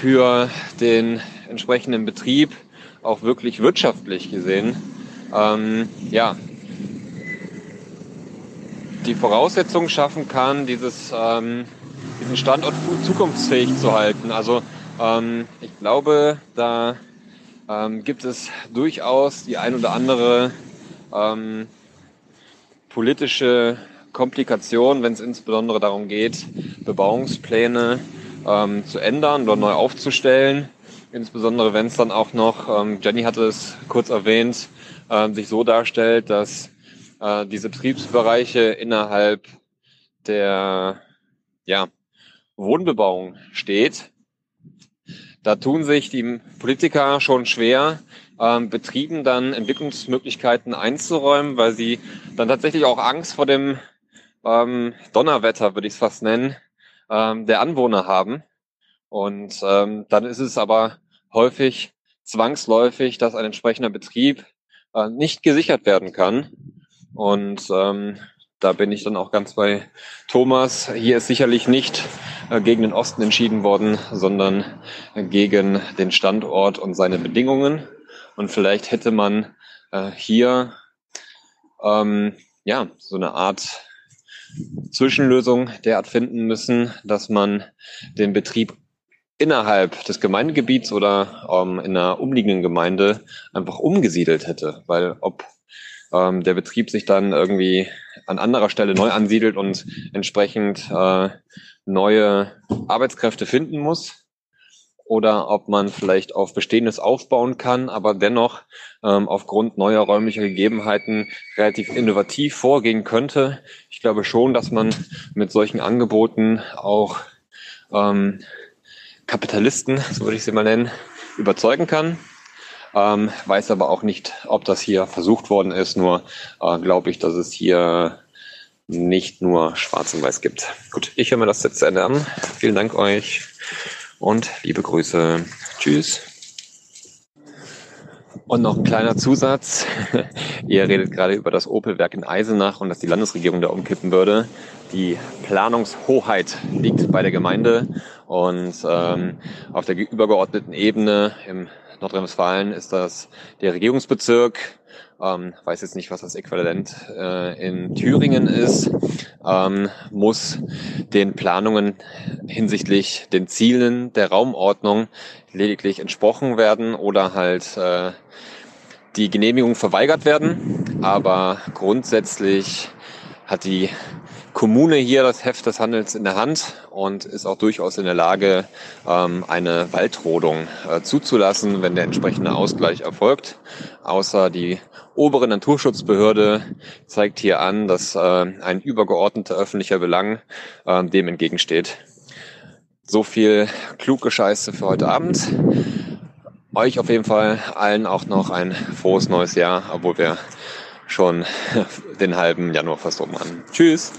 für den entsprechenden Betrieb auch wirklich wirtschaftlich gesehen, ähm, ja, die Voraussetzungen schaffen kann, dieses, ähm, diesen Standort zukunftsfähig zu halten. Also ähm, ich glaube, da ähm, gibt es durchaus die ein oder andere ähm, politische Komplikation, wenn es insbesondere darum geht, Bebauungspläne ähm, zu ändern oder neu aufzustellen. Insbesondere wenn es dann auch noch, ähm, Jenny hatte es kurz erwähnt, äh, sich so darstellt, dass äh, diese Betriebsbereiche innerhalb der ja, Wohnbebauung steht. Da tun sich die Politiker schon schwer, ähm, Betrieben dann Entwicklungsmöglichkeiten einzuräumen, weil sie dann tatsächlich auch Angst vor dem ähm, Donnerwetter, würde ich es fast nennen, ähm, der Anwohner haben. Und ähm, dann ist es aber häufig zwangsläufig, dass ein entsprechender Betrieb äh, nicht gesichert werden kann. Und ähm, da bin ich dann auch ganz bei Thomas. Hier ist sicherlich nicht äh, gegen den Osten entschieden worden, sondern gegen den Standort und seine Bedingungen. Und vielleicht hätte man äh, hier ähm, ja so eine Art Zwischenlösung derart finden müssen, dass man den Betrieb innerhalb des Gemeindegebiets oder ähm, in einer umliegenden Gemeinde einfach umgesiedelt hätte. Weil ob ähm, der Betrieb sich dann irgendwie an anderer Stelle neu ansiedelt und entsprechend äh, neue Arbeitskräfte finden muss oder ob man vielleicht auf Bestehendes aufbauen kann, aber dennoch ähm, aufgrund neuer räumlicher Gegebenheiten relativ innovativ vorgehen könnte. Ich glaube schon, dass man mit solchen Angeboten auch ähm, Kapitalisten, so würde ich sie mal nennen, überzeugen kann. Ähm, weiß aber auch nicht, ob das hier versucht worden ist. Nur äh, glaube ich, dass es hier nicht nur Schwarz und Weiß gibt. Gut, ich höre mir das jetzt zu Ende an. Vielen Dank euch und liebe Grüße. Tschüss. Und noch ein kleiner Zusatz. Ihr redet gerade über das Opelwerk in Eisenach und dass die Landesregierung da umkippen würde. Die Planungshoheit liegt bei der Gemeinde und ähm, auf der übergeordneten Ebene im Nordrhein-Westfalen ist das der Regierungsbezirk ähm, weiß jetzt nicht, was das Äquivalent äh, in Thüringen ist, ähm, muss den Planungen hinsichtlich den Zielen der Raumordnung lediglich entsprochen werden oder halt äh, die Genehmigung verweigert werden. Aber grundsätzlich hat die Kommune hier das Heft des Handels in der Hand und ist auch durchaus in der Lage, ähm, eine Waldrodung äh, zuzulassen, wenn der entsprechende Ausgleich erfolgt. Außer die obere Naturschutzbehörde zeigt hier an, dass äh, ein übergeordneter öffentlicher Belang äh, dem entgegensteht. So viel kluge Scheiße für heute Abend. Euch auf jeden Fall allen auch noch ein frohes neues Jahr, obwohl wir schon den halben Januar fast rum haben. Tschüss!